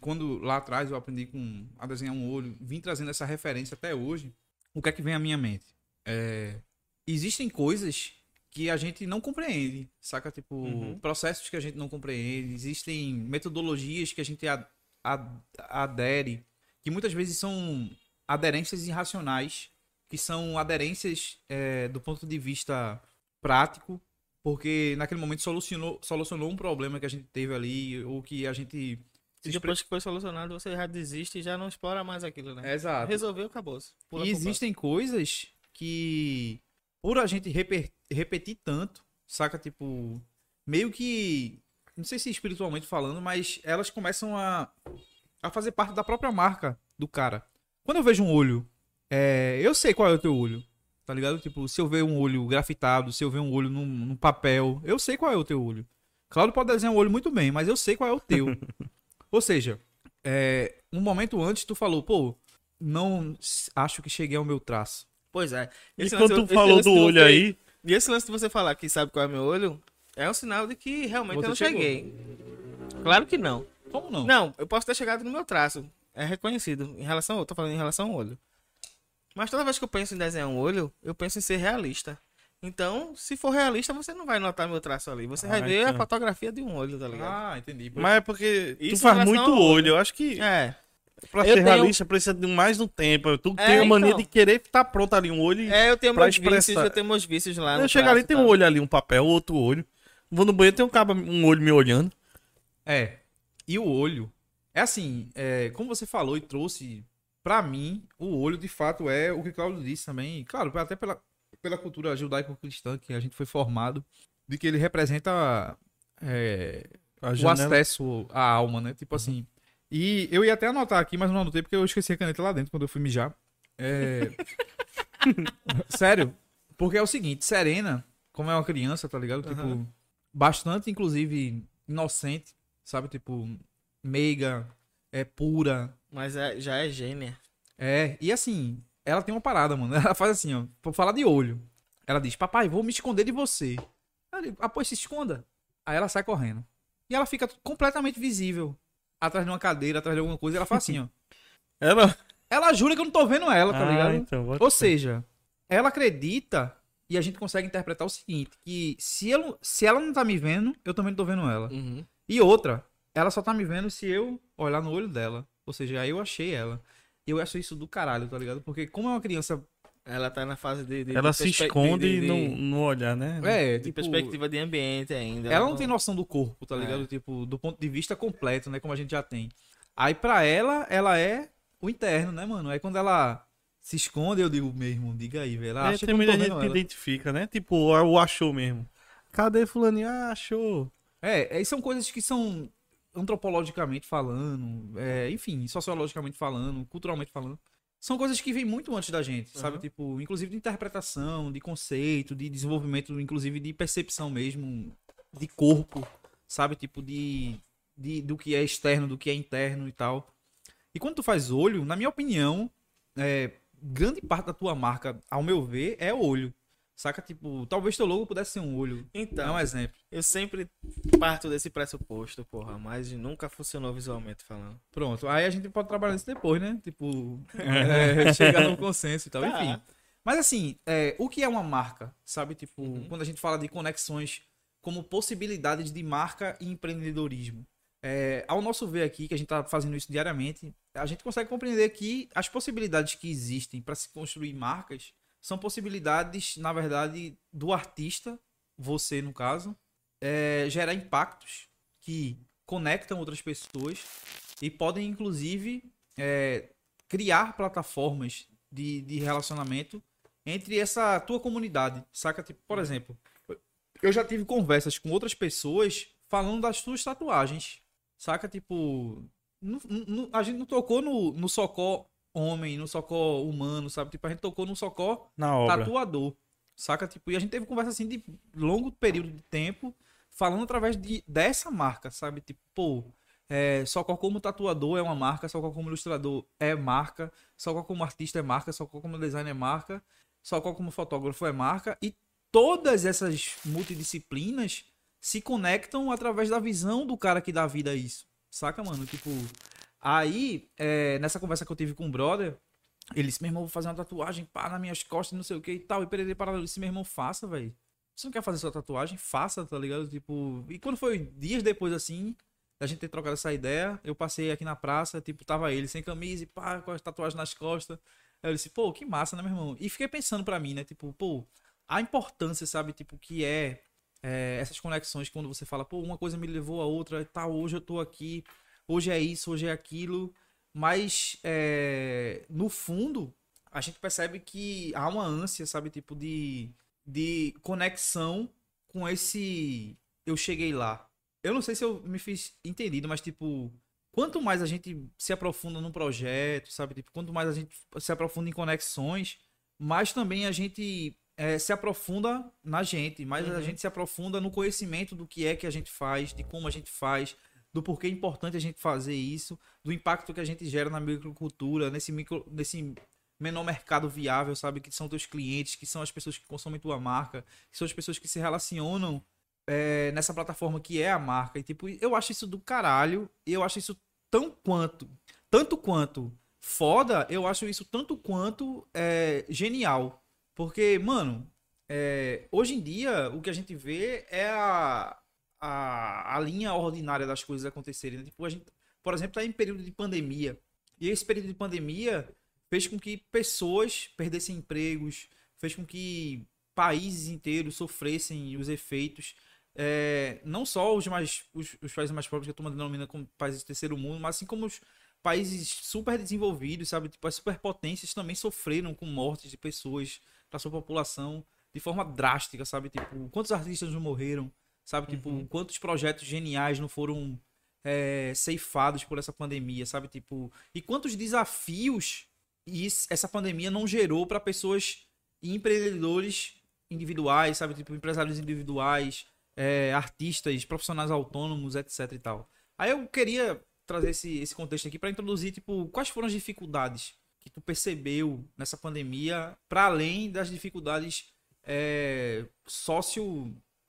[SPEAKER 2] quando lá atrás eu aprendi com, a desenhar um olho, vim trazendo essa referência até hoje, o que é que vem à minha mente? É, existem coisas que a gente não compreende, saca? Tipo,
[SPEAKER 3] Uhum.
[SPEAKER 2] processos que a gente não compreende, existem metodologias que a gente ad- ad- adere, que muitas vezes são aderências irracionais, que são aderências é, do ponto de vista prático, porque naquele momento solucionou, solucionou um problema que a gente teve ali, ou que a gente.
[SPEAKER 3] E depois que foi solucionado, você já desiste e já não explora mais aquilo, né?
[SPEAKER 2] Exato.
[SPEAKER 3] Resolveu, acabou.
[SPEAKER 2] E existem coisas que, por a gente reper- repetir tanto, saca? Tipo, meio que. Não sei se espiritualmente falando, mas elas começam a, a fazer parte da própria marca do cara. Quando eu vejo um olho, é, eu sei qual é o teu olho. Tá ligado? Tipo, se eu ver um olho grafitado, se eu ver um olho num, num papel, eu sei qual é o teu olho. Claro, pode desenhar um olho muito bem, mas eu sei qual é o teu. Ou seja, é, um momento antes tu falou, pô, não acho que cheguei ao meu traço.
[SPEAKER 3] Pois é.
[SPEAKER 1] E
[SPEAKER 3] Esse
[SPEAKER 1] quando
[SPEAKER 3] lance-
[SPEAKER 1] tu falou do olho
[SPEAKER 3] você-
[SPEAKER 1] aí,
[SPEAKER 3] E esse lance de você falar que sabe qual é meu olho, é um sinal de que realmente
[SPEAKER 2] Você
[SPEAKER 3] eu não
[SPEAKER 2] chegou.
[SPEAKER 3] cheguei. Claro que não.
[SPEAKER 2] Como não?
[SPEAKER 3] Não, eu posso ter chegado no meu traço. É reconhecido. Em relação ao. Tô falando em relação ao olho. Mas toda vez que eu penso em desenhar um olho, eu penso em ser realista. Então, se for realista, você não vai notar meu traço ali. Você vai
[SPEAKER 1] Ah,
[SPEAKER 3] ver a
[SPEAKER 1] então.
[SPEAKER 3] fotografia de um olho, tá ligado?
[SPEAKER 2] Ah, entendi.
[SPEAKER 1] mas é porque tu
[SPEAKER 3] Isso em
[SPEAKER 1] faz muito
[SPEAKER 3] ao
[SPEAKER 1] olho. Eu acho que
[SPEAKER 3] É.
[SPEAKER 1] pra
[SPEAKER 3] Eu
[SPEAKER 1] ser
[SPEAKER 3] tenho-
[SPEAKER 1] realista precisa de mais um tempo. Tu
[SPEAKER 3] É,
[SPEAKER 1] tem a mania
[SPEAKER 3] então.
[SPEAKER 1] de querer estar pronto ali um olho.
[SPEAKER 3] É, eu tenho meus vícios,
[SPEAKER 1] expressar-
[SPEAKER 3] eu tenho meus vícios lá
[SPEAKER 1] eu chego ali tem
[SPEAKER 3] tá?
[SPEAKER 1] um olho ali, um papel, outro olho. Vou no banheiro tem um cabo, um olho me olhando.
[SPEAKER 2] É. E o olho. É assim, é, como você falou e trouxe, pra mim, o olho de fato é o que Claudio disse também. Claro, até pela, pela cultura judaico-cristã que a gente foi formado, de que ele representa é,
[SPEAKER 1] A
[SPEAKER 2] o acesso à alma, né? Tipo assim. E eu ia até anotar aqui, mas não anotei porque eu esqueci a caneta lá dentro quando eu fui mijar. É... Sério. Porque é o seguinte, Serena, como é uma criança, tá ligado? Tipo,
[SPEAKER 3] Aham.
[SPEAKER 2] bastante, inclusive, inocente, sabe? Tipo, meiga, é pura.
[SPEAKER 3] Mas é- já é gênia.
[SPEAKER 2] É, e assim, ela tem uma parada, mano. Ela faz assim, ó. Por falar de olho. Ela diz, papai, vou me esconder de você. Aí eu digo, ah, pois se esconda. Aí ela sai correndo. E ela fica completamente visível. Atrás de uma cadeira, atrás de alguma coisa. E ela faz assim, ó.
[SPEAKER 1] Ela.
[SPEAKER 2] Ela jura que eu não tô vendo ela, tá
[SPEAKER 1] Ah,
[SPEAKER 2] ligado?
[SPEAKER 1] então,
[SPEAKER 2] Ou seja, ela acredita e a gente consegue interpretar o seguinte: que se, eu, se ela não tá me vendo, eu também não tô vendo ela.
[SPEAKER 3] Uhum.
[SPEAKER 2] E outra, ela só tá me vendo se eu olhar no olho dela. Ou seja, aí eu achei ela. E eu acho isso do caralho, tá ligado? Porque como é uma criança.
[SPEAKER 3] Ela tá na fase de. de
[SPEAKER 1] Ela
[SPEAKER 3] de
[SPEAKER 1] se esconde
[SPEAKER 3] de-
[SPEAKER 1] no, no olhar, né?
[SPEAKER 2] É,
[SPEAKER 3] de
[SPEAKER 2] tipo,
[SPEAKER 3] perspectiva de ambiente ainda.
[SPEAKER 2] Ela não tem noção do corpo, tá
[SPEAKER 3] É.
[SPEAKER 2] ligado? Tipo, do ponto de vista completo, né? Como a gente já tem. Aí pra ela, ela é o interno, né, mano? Aí quando ela se esconde, eu digo mesmo, diga aí, velho. Ela
[SPEAKER 1] É,
[SPEAKER 2] acha
[SPEAKER 1] tem
[SPEAKER 2] não
[SPEAKER 1] muita gente que identifica, né? Tipo, o achou mesmo. Cadê fulaninho? Ah, achou.
[SPEAKER 2] É, é, são coisas que são antropologicamente falando, é, enfim, sociologicamente falando, culturalmente falando. São coisas que vêm muito antes da gente, sabe?
[SPEAKER 3] Uhum.
[SPEAKER 2] Tipo, inclusive de interpretação, de conceito, de desenvolvimento, inclusive de percepção mesmo, de corpo, sabe? Tipo, de, de do que é externo, do que é interno e tal. E quando tu faz olho, na minha opinião, é, grande parte da tua marca, ao meu ver, é olho. Saca? Tipo, talvez teu logo pudesse ser um olho.
[SPEAKER 3] Então,
[SPEAKER 2] é um exemplo.
[SPEAKER 3] eu sempre parto desse pressuposto, porra, mas nunca funcionou visualmente falando.
[SPEAKER 2] Pronto. Aí a gente pode trabalhar isso depois, né? Tipo, é, chegar num consenso e tal.
[SPEAKER 3] Tá.
[SPEAKER 2] Enfim. Mas assim, é, o que é uma marca? Sabe? Tipo,
[SPEAKER 3] Uhum.
[SPEAKER 2] quando a gente fala de conexões como possibilidades de marca e empreendedorismo. É, ao nosso ver aqui, que a gente tá fazendo isso diariamente, a gente consegue compreender que as possibilidades que existem para se construir marcas são possibilidades, na verdade, do artista, você no caso, é, gerar impactos que conectam outras pessoas e podem, inclusive, é, criar plataformas de, de relacionamento entre essa tua comunidade, saca? Tipo, por exemplo, eu já tive conversas com outras pessoas falando das suas tatuagens, saca? Tipo, nu- nu- a gente não tocou no, no socó homem, no socó humano, sabe? Tipo, a gente tocou no socó
[SPEAKER 1] Na obra.
[SPEAKER 2] tatuador, saca? Tipo, e a gente teve conversa assim de longo período de tempo, falando através de, dessa marca, sabe? Tipo, pô, é, Socó como tatuador é uma marca, Socó como ilustrador é marca, Socó como artista é marca, Socó como designer é marca, Socó como fotógrafo é marca, e todas essas multidisciplinas se conectam através da visão do cara que dá vida a isso, saca, mano? Tipo, aí, é, nessa conversa que eu tive com o brother, ele disse, meu irmão, vou fazer uma tatuagem, pá, nas minhas costas, não sei o que e tal. E pererei paralelo. Eu disse, meu irmão, faça, velho. Você não quer fazer sua tatuagem? Faça, tá ligado? Tipo. E quando foi dias depois, assim, da gente ter trocado essa ideia, eu passei aqui na praça, tipo, tava ele sem camisa e pá, com as tatuagens nas costas. Aí eu disse, pô, que massa, né, meu irmão? E fiquei pensando pra mim, né? Tipo, pô, a importância, sabe, tipo, que é, é, essas conexões quando você fala, pô, uma coisa me levou a outra e tal, hoje eu tô aqui, hoje é isso, hoje é aquilo. Mas, é, no fundo, a gente percebe que há uma ânsia, sabe, tipo, de, de conexão com esse eu cheguei lá. Eu não sei se eu me fiz entendido, mas, tipo, quanto mais a gente se aprofunda num projeto, sabe, tipo, quanto mais a gente se aprofunda em conexões, mais também a gente é, se aprofunda na gente, mais a
[SPEAKER 3] Uhum.
[SPEAKER 2] gente se aprofunda no conhecimento do que é que a gente faz, de como a gente faz, do porquê é importante a gente fazer isso, do impacto que a gente gera na microcultura, nesse, micro, nesse menor mercado viável, sabe? Que são teus clientes, que são as pessoas que consomem tua marca, que são as pessoas que se relacionam é, nessa plataforma que é a marca. E, tipo, eu acho isso do caralho, eu acho isso tão quanto, tanto quanto foda, eu acho isso tanto quanto é, genial. Porque, mano, é, hoje em dia, o que a gente vê é a, a, a linha ordinária das coisas acontecerem. né? Tipo, a gente, por exemplo, tá em período de pandemia. E esse período de pandemia fez com que pessoas perdessem empregos, fez com que países inteiros sofressem os efeitos. É, não só os mais os, os países mais pobres que a turma denomina como países do terceiro mundo, mas assim como os países super desenvolvidos, sabe? Tipo, as superpotências também sofreram com mortes de pessoas da sua população de forma drástica, sabe? Tipo, quantos artistas não morreram, sabe? Tipo,
[SPEAKER 3] Uhum.
[SPEAKER 2] quantos projetos geniais não foram é, ceifados por essa pandemia, sabe? Tipo, e quantos desafios is- essa pandemia não gerou para pessoas e empreendedores individuais, sabe? Tipo, empresários individuais, é, artistas, profissionais autônomos, etc e tal. Aí eu queria trazer esse, esse contexto aqui para introduzir, tipo, quais foram as dificuldades que tu percebeu nessa pandemia, para além das dificuldades é,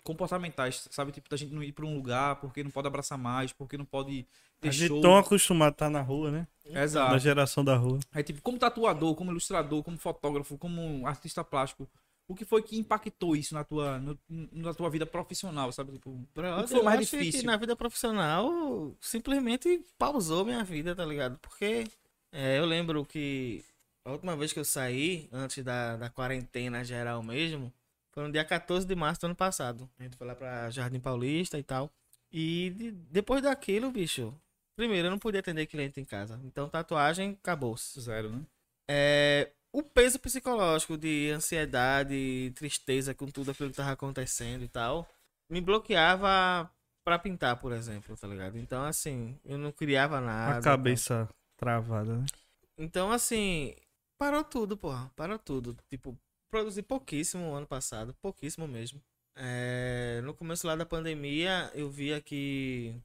[SPEAKER 2] socio-comportamentais, sabe? Tipo, da gente não ir para um lugar porque não pode abraçar mais, porque não pode ter
[SPEAKER 1] A gente
[SPEAKER 2] show.
[SPEAKER 1] tão acostumado a estar na rua, né?
[SPEAKER 2] Exato.
[SPEAKER 1] Da geração da rua.
[SPEAKER 2] Aí, tipo, como tatuador, como ilustrador, como fotógrafo, como artista plástico, o que foi que impactou isso na tua, no- na tua vida profissional, sabe? Tipo,
[SPEAKER 3] Brother,
[SPEAKER 2] o que foi mais difícil?
[SPEAKER 3] Que na vida profissional, simplesmente pausou minha vida, tá ligado? Porque é, eu lembro que a última vez que eu saí, antes da, da quarentena geral mesmo, foi no dia 14 de março do ano passado. A gente foi lá pra Jardim Paulista e tal. E de- depois daquilo, bicho, primeiro eu não podia atender cliente em casa. Então tatuagem acabou-se.
[SPEAKER 2] Zero, né?
[SPEAKER 3] É, o peso psicológico de ansiedade, tristeza com tudo aquilo que tava acontecendo e tal, me bloqueava pra pintar, por exemplo, tá ligado? Então, assim, eu não criava nada.
[SPEAKER 1] a cabeça travada, né?
[SPEAKER 3] Então, assim, parou tudo, porra. Parou tudo. Tipo, produzi pouquíssimo ano passado, pouquíssimo mesmo. É, no começo lá da pandemia, eu via que.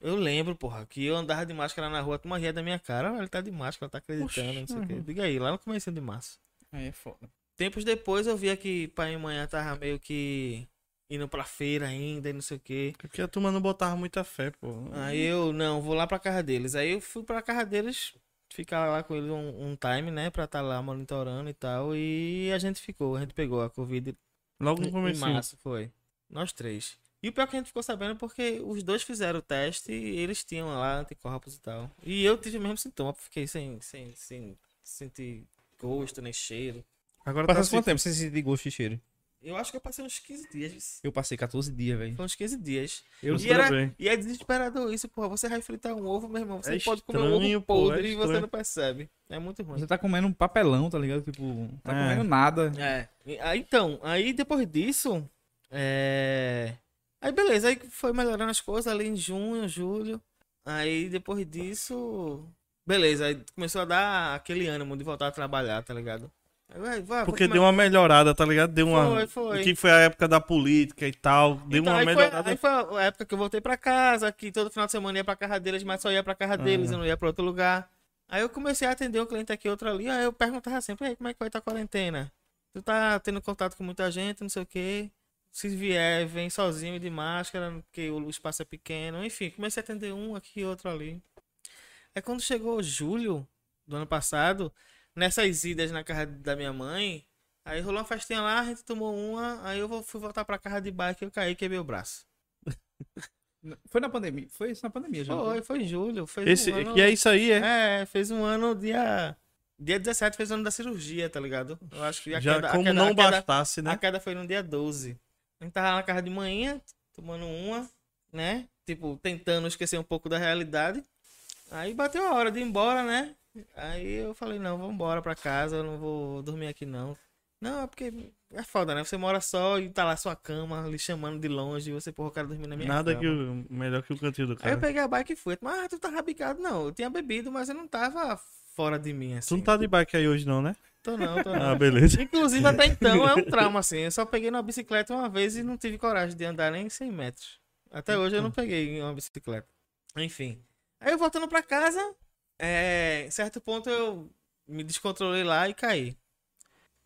[SPEAKER 3] Eu lembro, porra, que eu andava de máscara na rua, tu ria da minha cara, "Ah, ele tá de máscara, tá acreditando, não sei o quê.
[SPEAKER 1] uhum.
[SPEAKER 3] Diga aí, lá no começo de março.
[SPEAKER 2] Aí é foda.
[SPEAKER 3] tempos depois eu via que pai e mãe tava meio que indo pra feira ainda e não sei o quê.
[SPEAKER 1] Porque a turma não botava muita fé, pô.
[SPEAKER 3] Aí eu, não, vou lá pra casa deles. Aí eu fui pra casa deles, ficar lá com eles um, um time, né? Pra estar lá monitorando e tal. E a gente ficou, a gente pegou a Covid
[SPEAKER 1] Logo no
[SPEAKER 3] em
[SPEAKER 1] começo.
[SPEAKER 3] março, foi. Nós três. E o pior é que a gente ficou sabendo porque os dois fizeram o teste e eles tinham lá anticorpos e tal. E eu tive o mesmo sintoma, fiquei sem, sem, sem sentir gosto nem cheiro.
[SPEAKER 1] Agora tá
[SPEAKER 2] Passasse
[SPEAKER 1] assim.
[SPEAKER 2] quanto tempo sem sentir gosto e cheiro?
[SPEAKER 3] Eu acho que eu passei uns 15 dias.
[SPEAKER 2] Eu passei 14 dias, velho.
[SPEAKER 3] Foi uns 15 dias.
[SPEAKER 2] Eu
[SPEAKER 3] e, era, e é desesperador isso, porra. Você vai fritar um ovo, meu irmão. Você
[SPEAKER 1] É
[SPEAKER 3] pode comer um
[SPEAKER 1] estranho,
[SPEAKER 3] ovo
[SPEAKER 1] pô,
[SPEAKER 3] podre
[SPEAKER 1] é
[SPEAKER 3] e você
[SPEAKER 1] estranho.
[SPEAKER 3] não percebe. É muito ruim.
[SPEAKER 2] Você tá comendo um papelão, tá ligado? Tipo, tá
[SPEAKER 1] É.
[SPEAKER 2] comendo nada.
[SPEAKER 3] É. Aí, Então, aí depois disso. É. Aí beleza, aí foi melhorando as coisas ali em junho, julho. Aí depois disso. Beleza, aí começou a dar aquele ânimo de voltar a trabalhar, tá ligado? Aí, vai, vai,
[SPEAKER 1] Porque deu uma melhorada, tá ligado? Deu uma.
[SPEAKER 3] Foi, foi.
[SPEAKER 1] Que foi a época da política e tal. Deu
[SPEAKER 3] Então,
[SPEAKER 1] uma
[SPEAKER 3] aí, foi,
[SPEAKER 1] melhorada.
[SPEAKER 3] aí foi a época que eu voltei pra casa, que todo final de semana ia pra casa deles, mas só ia pra casa deles,
[SPEAKER 1] Ah.
[SPEAKER 3] eu não ia pra outro lugar. Aí eu comecei a atender um cliente aqui, outro ali, aí eu perguntava sempre, "E aí, como é que vai estar a quarentena? Tu tá tendo contato com muita gente, não sei o quê. Se vier, vem sozinho e de máscara, porque o espaço é pequeno. Enfim, comecei a atender um aqui, outro ali. Aí quando chegou julho do ano passado, nessas idas na casa da minha mãe, aí rolou uma festinha lá, a gente tomou uma, aí eu vou- fui voltar pra casa de bike e eu caí e quebrei o braço.
[SPEAKER 2] Foi na pandemia. Foi isso na pandemia já.
[SPEAKER 3] Foi, foi em julho. Fez
[SPEAKER 1] Esse,
[SPEAKER 3] um ano...
[SPEAKER 1] que é isso aí, é.
[SPEAKER 3] É, fez um ano dia. Dia 17 fez o ano da cirurgia, tá ligado? Eu acho que a
[SPEAKER 1] Já
[SPEAKER 3] queda, a
[SPEAKER 1] como
[SPEAKER 3] queda-
[SPEAKER 1] não
[SPEAKER 3] a queda-
[SPEAKER 1] bastasse,
[SPEAKER 3] A
[SPEAKER 1] né?
[SPEAKER 3] queda foi no dia 12. A gente tava na casa de manhã, tomando uma, né? Tipo, tentando esquecer um pouco da realidade. Aí bateu a hora de ir embora, né? Aí eu falei, não, vamos embora pra casa, eu não vou dormir aqui não. Não, é porque é foda, né? Você mora só e tá lá sua cama, lhe chamando de longe, e você, porra, eu quero dormir na minha
[SPEAKER 1] Nada
[SPEAKER 3] cama.
[SPEAKER 1] que o, melhor que o cantinho do
[SPEAKER 3] Aí
[SPEAKER 1] cara.
[SPEAKER 3] eu peguei a bike e fui. Mas ah, tu tá rabicado? Não, eu tinha bebido, mas eu não tava fora de mim, assim.
[SPEAKER 1] Tu não tá de bike aí hoje, não, né?
[SPEAKER 3] Tô não, tô não.
[SPEAKER 1] Ah, beleza.
[SPEAKER 3] Inclusive, até então é um trauma, assim. Eu só peguei numa bicicleta uma vez e não tive coragem de andar nem 100 metros. Até hoje eu não peguei uma bicicleta. Enfim. Aí eu voltando pra casa, é, em certo ponto eu me descontrolei lá e caí.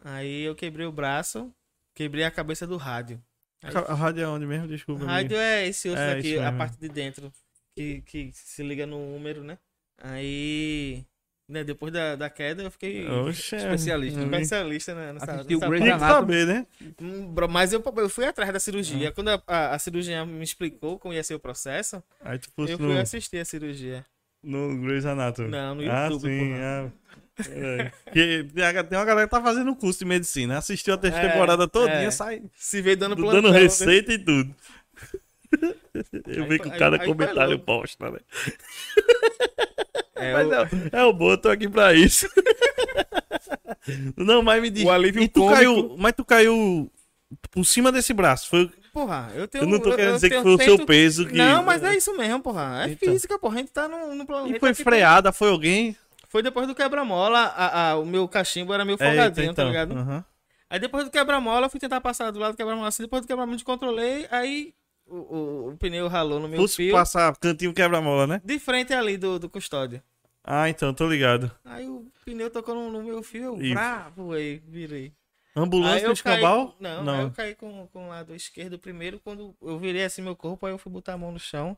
[SPEAKER 3] Aí eu quebrei o braço, quebrei a cabeça do rádio. Aí,
[SPEAKER 1] A rádio é onde mesmo? Desculpa.
[SPEAKER 3] rádio é esse osso
[SPEAKER 1] É, isso
[SPEAKER 3] a parte de dentro, que, que se liga no número, né? Aí, né, depois da, da queda eu fiquei
[SPEAKER 1] Oxe,
[SPEAKER 2] Especialista,
[SPEAKER 1] é.
[SPEAKER 3] especialista né, nessa, nessa
[SPEAKER 1] Tem que saber, né?
[SPEAKER 3] Hum, Mas eu, eu fui atrás da cirurgia.
[SPEAKER 1] Ah.
[SPEAKER 3] Quando a, a, a cirurgiã me explicou como ia ser o processo,
[SPEAKER 1] Aí tu fosse
[SPEAKER 3] eu
[SPEAKER 1] no,
[SPEAKER 3] fui assistir a cirurgia.
[SPEAKER 1] No Grey's Anatomy.
[SPEAKER 3] Não, no
[SPEAKER 1] Ah,
[SPEAKER 3] YouTube,
[SPEAKER 1] sim.
[SPEAKER 3] porra.
[SPEAKER 1] Ah, é. Que tem uma galera que tá fazendo curso de medicina. Assistiu a terceira
[SPEAKER 3] É,
[SPEAKER 1] temporada todinha,
[SPEAKER 3] é.
[SPEAKER 1] sai
[SPEAKER 3] Se veio dando plantão.
[SPEAKER 1] dando
[SPEAKER 3] né?
[SPEAKER 1] receita e tudo. Eu
[SPEAKER 3] Aí
[SPEAKER 1] vi que o
[SPEAKER 3] aí-
[SPEAKER 1] cara
[SPEAKER 3] aí
[SPEAKER 1] comentário
[SPEAKER 3] louco.
[SPEAKER 1] posta, né?
[SPEAKER 3] É,
[SPEAKER 1] Mas
[SPEAKER 3] o-
[SPEAKER 1] é, é o bom, eu tô aqui pra isso. Não, mas me diz.
[SPEAKER 3] O alívio
[SPEAKER 1] e tu
[SPEAKER 3] cômico-
[SPEAKER 1] caiu, mas tu caiu por cima desse braço. Foi,
[SPEAKER 3] Porra, eu tenho.
[SPEAKER 1] eu não tô
[SPEAKER 3] eu-
[SPEAKER 1] querendo
[SPEAKER 3] eu
[SPEAKER 1] dizer que foi o seu peso que.
[SPEAKER 3] Não, mas é isso mesmo, porra. É
[SPEAKER 1] Então.
[SPEAKER 3] física, porra. A gente tá no, no planeta.
[SPEAKER 1] E foi
[SPEAKER 3] tem-
[SPEAKER 1] freada, foi alguém?
[SPEAKER 3] Foi depois do quebra-mola, a- a- o meu cachimbo era meio
[SPEAKER 1] É,
[SPEAKER 3] folgadinho,
[SPEAKER 1] então,
[SPEAKER 3] tá ligado?
[SPEAKER 1] aham.
[SPEAKER 3] Aí depois do quebra-mola, eu fui tentar passar do lado do quebra-mola assim. Depois do quebra-mola, descontrolei. Aí o, o, o pneu ralou no meu
[SPEAKER 1] Fosse
[SPEAKER 3] fio.
[SPEAKER 1] passar cantinho quebra-mola, né?
[SPEAKER 3] De frente ali do, do custódio.
[SPEAKER 1] Ah, então, tô ligado.
[SPEAKER 3] Aí o pneu tocou no, no meu fio, eu vrá, voei, virei.
[SPEAKER 1] Ambulância de
[SPEAKER 3] caí,
[SPEAKER 1] escambau?
[SPEAKER 3] não, aí eu caí com, com o lado esquerdo primeiro, quando eu virei assim meu corpo, aí eu fui botar a mão no chão.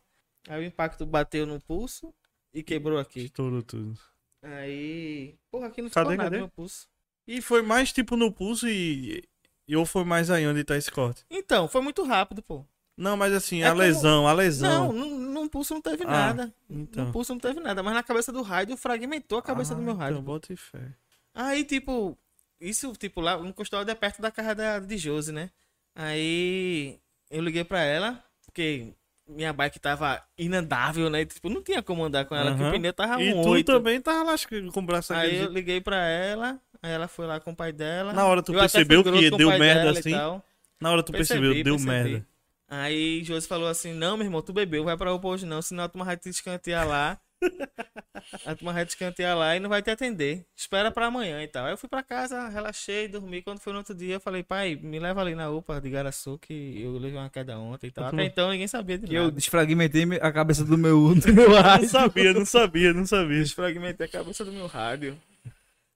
[SPEAKER 3] Aí o impacto bateu no pulso e quebrou aqui.
[SPEAKER 1] Estourou tudo.
[SPEAKER 3] Aí, porra, aqui não
[SPEAKER 1] Cadê,
[SPEAKER 3] ficou nada
[SPEAKER 1] cadê?
[SPEAKER 3] no meu pulso.
[SPEAKER 1] E foi mais tipo no pulso e. e ou foi mais aí onde tá esse corte?
[SPEAKER 3] Então, foi muito rápido, pô.
[SPEAKER 1] Não, mas assim,
[SPEAKER 3] É
[SPEAKER 1] a
[SPEAKER 3] como-
[SPEAKER 1] lesão, a
[SPEAKER 3] Não,
[SPEAKER 1] lesão.
[SPEAKER 3] no, no pulso não teve
[SPEAKER 1] Ah,
[SPEAKER 3] nada.
[SPEAKER 1] então.
[SPEAKER 3] No pulso não teve nada, mas na cabeça do rádio fragmentou a cabeça
[SPEAKER 1] Ah,
[SPEAKER 3] do meu rádio.
[SPEAKER 1] Então, bota e fé.
[SPEAKER 3] Aí, tipo, isso, tipo, lá no custódio é perto da casa da, de Josi, né? Aí eu liguei pra ela, porque minha bike tava inandável, né? Tipo, não tinha como andar com ela, porque
[SPEAKER 1] Aham.
[SPEAKER 3] o pneu tava
[SPEAKER 1] E
[SPEAKER 3] um
[SPEAKER 1] tu também tava lascando com o braço
[SPEAKER 3] Aí eu liguei pra ela, aí ela foi lá com o pai dela.
[SPEAKER 1] Na hora tu
[SPEAKER 3] Eu
[SPEAKER 1] percebeu que deu merda assim? Na hora tu
[SPEAKER 3] Percebi,
[SPEAKER 1] percebeu, deu
[SPEAKER 3] percebi.
[SPEAKER 1] merda.
[SPEAKER 3] Aí Josi falou assim: Não, meu irmão, tu bebeu, vai pra UPA hoje não, senão turma vai te escantear lá. a turma vai te escantear lá e não vai te atender. Espera pra amanhã e tal. Aí eu fui pra casa, relaxei, dormi. Quando foi no outro dia, eu falei: Pai, me leva ali na UPA de Garaçu, que eu levei uma queda ontem e tal. Até então ninguém sabia de
[SPEAKER 2] Que eu
[SPEAKER 3] nada.
[SPEAKER 2] desfragmentei a cabeça do meu, do meu
[SPEAKER 1] Não
[SPEAKER 2] rádio.
[SPEAKER 1] sabia, não sabia, não sabia.
[SPEAKER 3] Desfragmentei a cabeça do meu rádio.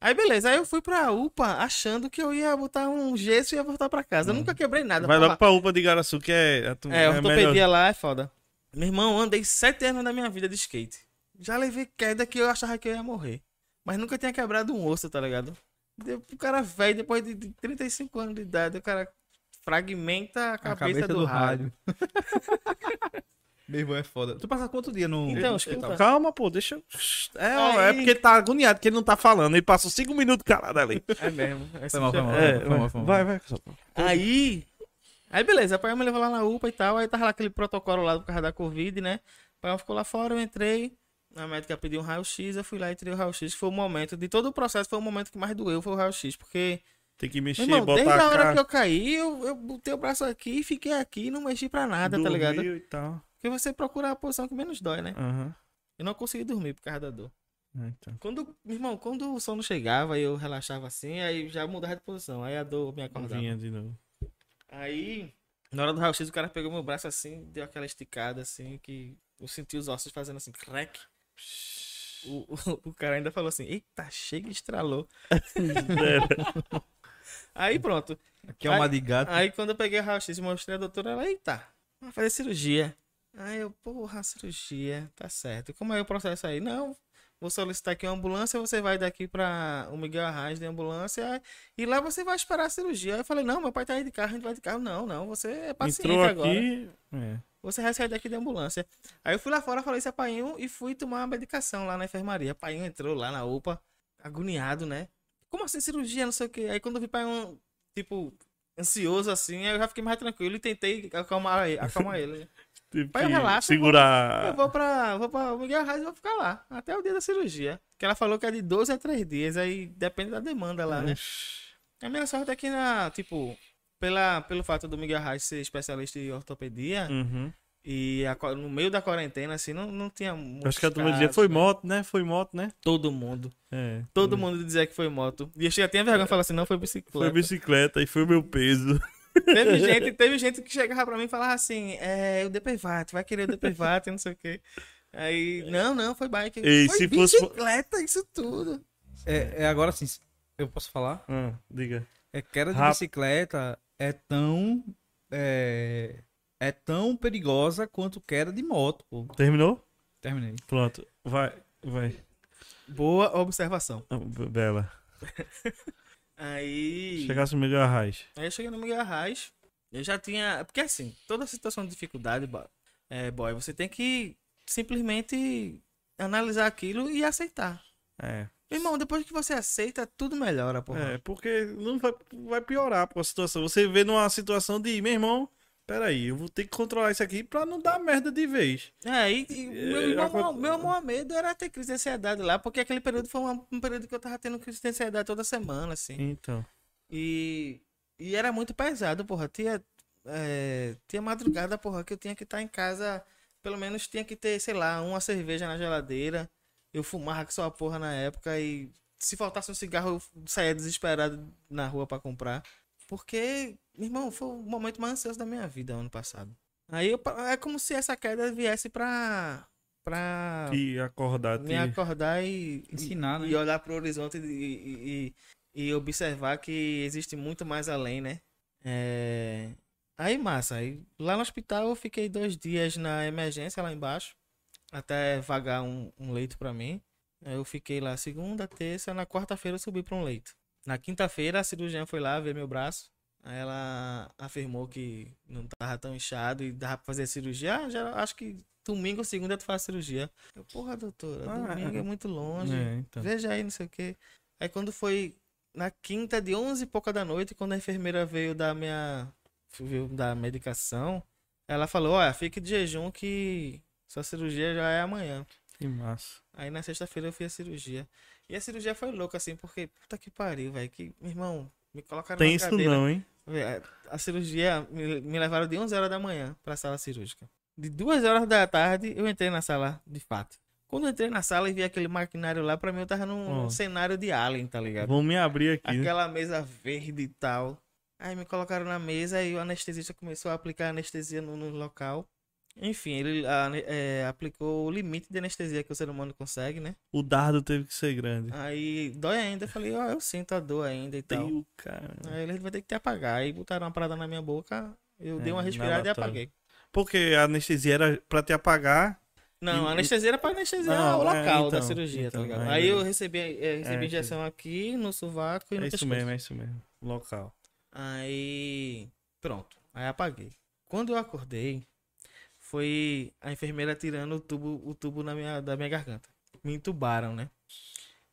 [SPEAKER 3] Aí beleza, aí eu fui pra UPA achando que eu ia botar um gesso e ia voltar pra casa. Eu nunca quebrei nada.
[SPEAKER 1] Vai
[SPEAKER 3] porra.
[SPEAKER 1] logo pra UPA de Garaçu, que é. a tu-
[SPEAKER 3] É, a ortopedia
[SPEAKER 1] melhor.
[SPEAKER 3] lá é foda. Meu irmão, andei sete anos da minha vida de skate. Já levei queda que eu achava que eu ia morrer. Mas nunca tinha quebrado um osso, tá ligado? O cara velho, depois de de 35 anos de idade, o cara fragmenta a cabeça, do, rádio.
[SPEAKER 2] Meu irmão é foda. Tu passa quanto dia no.
[SPEAKER 3] Então, escuta.
[SPEAKER 1] Calma, pô, deixa eu. É, ó, é
[SPEAKER 3] Aí-
[SPEAKER 1] porque ele tá agoniado, que ele não tá falando. Ele passou cinco minutos calado ali.
[SPEAKER 3] É mesmo. Esse
[SPEAKER 2] Foi mal, foi mal.
[SPEAKER 3] é-
[SPEAKER 1] É,
[SPEAKER 2] foi mal, foi mal.
[SPEAKER 1] vai, vai.
[SPEAKER 3] Aí. Aí beleza, a pai me levou lá na UPA e tal. Aí tava lá aquele protocolo lá por causa da Covid, né? O pai ficou lá fora, eu entrei. A médica pediu um raio-x, eu fui lá e tirei o raio-x. Foi o momento, de todo o processo, foi o momento que mais doeu, foi o raio-x. Porque,
[SPEAKER 1] Tem que mexer,
[SPEAKER 3] irmão,
[SPEAKER 1] botar
[SPEAKER 3] desde a hora
[SPEAKER 1] cara.
[SPEAKER 3] que eu caí, eu, eu botei o braço aqui e fiquei aqui, não mexi pra nada, tá ligado?
[SPEAKER 1] dormiu e tal.
[SPEAKER 3] Porque você procura a posição que menos dói, né?
[SPEAKER 1] Aham.
[SPEAKER 3] Eu não consegui dormir por causa da dor.
[SPEAKER 1] É, então.
[SPEAKER 3] Quando, irmão, quando o sono chegava e eu relaxava assim, aí já mudava de posição. Aí a dor me acordava.
[SPEAKER 1] Vinha de novo.
[SPEAKER 3] Aí, na hora do raio-x, o cara pegou meu braço assim, deu aquela esticada assim, que eu senti os ossos fazendo assim, crack. O, o, o cara ainda falou assim, eita, chega e estralou. Aí pronto.
[SPEAKER 2] Aqui é uma de gato.
[SPEAKER 3] Aí quando eu peguei o raio-x e mostrei a doutora, ela, eita, vai fazer cirurgia. Aí eu, porra, cirurgia, tá certo. Como é o processo aí? Não, vou solicitar aqui uma ambulância, você vai daqui pra o Miguel Arraes de ambulância e lá você vai esperar a cirurgia. Aí eu falei, não, meu pai tá aí de carro, a gente vai de carro. Não, não, você é paciente
[SPEAKER 1] Entrou
[SPEAKER 3] agora.
[SPEAKER 1] aqui. É.
[SPEAKER 3] Você vai sair daqui de ambulância. Aí eu fui lá fora, falei isso a Painho e fui tomar uma medicação lá na enfermaria. Painho entrou lá na UPA, agoniado, né? Como assim cirurgia, não sei o quê. Aí quando eu vi Painho, tipo, ansioso assim, aí eu já fiquei mais tranquilo e tentei acalmar, ele- acalmar ele. né?
[SPEAKER 1] Tive
[SPEAKER 3] Pai, relaxa,
[SPEAKER 1] segurar.
[SPEAKER 3] Eu vou pra, vou pra Miguel Arraes e vou ficar lá, até o dia da cirurgia. Que ela falou que é de 12 a 3 dias, aí depende da demanda lá, né? A minha sorte é que, na, tipo, pela, pelo fato do Miguel Arraes ser especialista em ortopedia,
[SPEAKER 1] Uhum.
[SPEAKER 3] e a no meio da quarentena, assim, não, não tinha
[SPEAKER 1] Eu Acho que a turma dizia, foi
[SPEAKER 3] né?
[SPEAKER 1] moto, né? Foi moto, né?
[SPEAKER 3] Todo mundo.
[SPEAKER 1] É.
[SPEAKER 3] Todo mundo dizia que foi moto. E eu já tinha vergonha de falar assim, não, foi bicicleta.
[SPEAKER 1] Foi bicicleta e foi o meu peso.
[SPEAKER 3] Teve gente, teve gente que chegava pra mim e falava assim, é, o DPVAT, vai querer o DPVAT, não sei o quê. Aí, não, não, foi bike.
[SPEAKER 1] Ei,
[SPEAKER 3] foi
[SPEAKER 1] se fosse-
[SPEAKER 3] bicicleta, isso tudo.
[SPEAKER 2] É, é agora sim. Eu posso falar?
[SPEAKER 1] Ah, diga.
[SPEAKER 2] É queda de
[SPEAKER 1] Rap-
[SPEAKER 2] bicicleta é tão. É, é tão perigosa quanto queda de moto, pô.
[SPEAKER 1] Terminou?
[SPEAKER 2] Terminei.
[SPEAKER 1] Pronto. Vai, vai.
[SPEAKER 3] Boa observação.
[SPEAKER 1] Ah, Bela.
[SPEAKER 3] Aí.
[SPEAKER 1] Chegasse no Miguel Arraes.
[SPEAKER 3] Aí eu cheguei no Miguel Arraes, eu já tinha. Porque assim, toda situação de dificuldade, é, boy, você tem que simplesmente analisar aquilo e aceitar.
[SPEAKER 1] É.
[SPEAKER 3] Irmão, depois que você aceita, tudo melhora, porra.
[SPEAKER 1] É, porque não vai, vai piorar pô, a situação. Você vê numa situação de, meu irmão, peraí, eu vou ter que controlar isso aqui pra não dar merda de vez.
[SPEAKER 3] É, e, e meu,
[SPEAKER 1] É,
[SPEAKER 3] meu,
[SPEAKER 1] acon-
[SPEAKER 3] meu maior medo era ter crise de ansiedade lá, porque aquele período foi uma- um período que eu tava tendo crise de ansiedade toda semana, assim.
[SPEAKER 1] Então.
[SPEAKER 3] E, e era muito pesado, porra. Tinha, é, tinha madrugada, porra, que eu tinha que estar em casa, pelo menos tinha que ter, sei lá, uma cerveja na geladeira. Eu fumava que só a porra na época e se faltasse um cigarro eu saía desesperado na rua pra comprar. Porque, meu irmão, foi o momento mais ansioso da minha vida ano passado. Aí eu é como se essa queda viesse pra. pra
[SPEAKER 1] E acordar.
[SPEAKER 3] me
[SPEAKER 1] te-
[SPEAKER 3] acordar e,
[SPEAKER 2] Ensinar,
[SPEAKER 3] e,
[SPEAKER 2] né?
[SPEAKER 3] e olhar pro horizonte e, e, e- e observar que existe muito mais além, né? É... Aí, massa. Aí, lá no hospital eu fiquei dois dias na emergência lá embaixo, até vagar um, um leito pra mim. Eu fiquei lá segunda, terça, na quarta-feira eu subi pra um leito. Na quinta-feira a cirurgiã foi lá ver meu braço. Aí ela afirmou que não tava tão inchado e dava pra fazer cirurgia. Ah, já, acho que domingo ou segunda tu faz cirurgia. Eu, porra, doutora,
[SPEAKER 1] Ah,
[SPEAKER 3] domingo é muito longe.
[SPEAKER 1] É, então.
[SPEAKER 3] Veja aí, não sei o quê. Aí quando foi na quinta de 11 e pouca da noite, quando a enfermeira veio dar minha veio dar medicação, ela falou: "Olha, fique de jejum que sua cirurgia já é amanhã".
[SPEAKER 1] Que massa.
[SPEAKER 3] Aí na sexta-feira eu fiz a cirurgia. E a cirurgia foi louca assim, porque puta que pariu, velho, que meu irmão me colocaram
[SPEAKER 1] Tem
[SPEAKER 3] na
[SPEAKER 1] isso
[SPEAKER 3] cadeira.
[SPEAKER 1] não, hein?
[SPEAKER 3] A cirurgia me, me levaram de 11 horas da manhã pra sala cirúrgica. De 2 horas da tarde eu entrei na sala, de fato. Quando eu entrei na sala e vi aquele maquinário lá, pra mim eu tava num, num cenário de Alien, tá ligado?
[SPEAKER 1] Vamos me abrir aqui. né?
[SPEAKER 3] Aquela mesa verde e tal. Aí me colocaram na mesa e o anestesista começou a aplicar anestesia no, no local. Enfim, ele a- é, aplicou o limite de anestesia que o ser humano consegue, né?
[SPEAKER 1] O dardo teve que ser grande.
[SPEAKER 3] Aí dói ainda. Eu falei, ó, eu sinto a dor ainda e tal.
[SPEAKER 1] Teu cara.
[SPEAKER 3] Aí ele vai ter que te apagar. Aí botaram uma parada na minha boca. Eu
[SPEAKER 1] É,
[SPEAKER 3] dei uma respirada e apaguei.
[SPEAKER 1] Porque a anestesia era pra te apagar.
[SPEAKER 3] Não,
[SPEAKER 1] E-
[SPEAKER 3] a anestesia era pra anestesiar
[SPEAKER 1] Não,
[SPEAKER 3] o
[SPEAKER 1] é,
[SPEAKER 3] local da
[SPEAKER 1] então,
[SPEAKER 3] cirurgia,
[SPEAKER 1] então,
[SPEAKER 3] tá ligado?
[SPEAKER 1] aí-
[SPEAKER 3] Aí eu recebi, é, recebi
[SPEAKER 1] É,
[SPEAKER 3] injeção aqui no sovaco e no
[SPEAKER 1] É isso
[SPEAKER 3] pescoço.
[SPEAKER 1] mesmo, é isso mesmo. Local.
[SPEAKER 3] Aí, pronto. Aí apaguei. Quando eu acordei, foi a enfermeira tirando o tubo, o tubo na minha, da minha garganta. Me entubaram, né?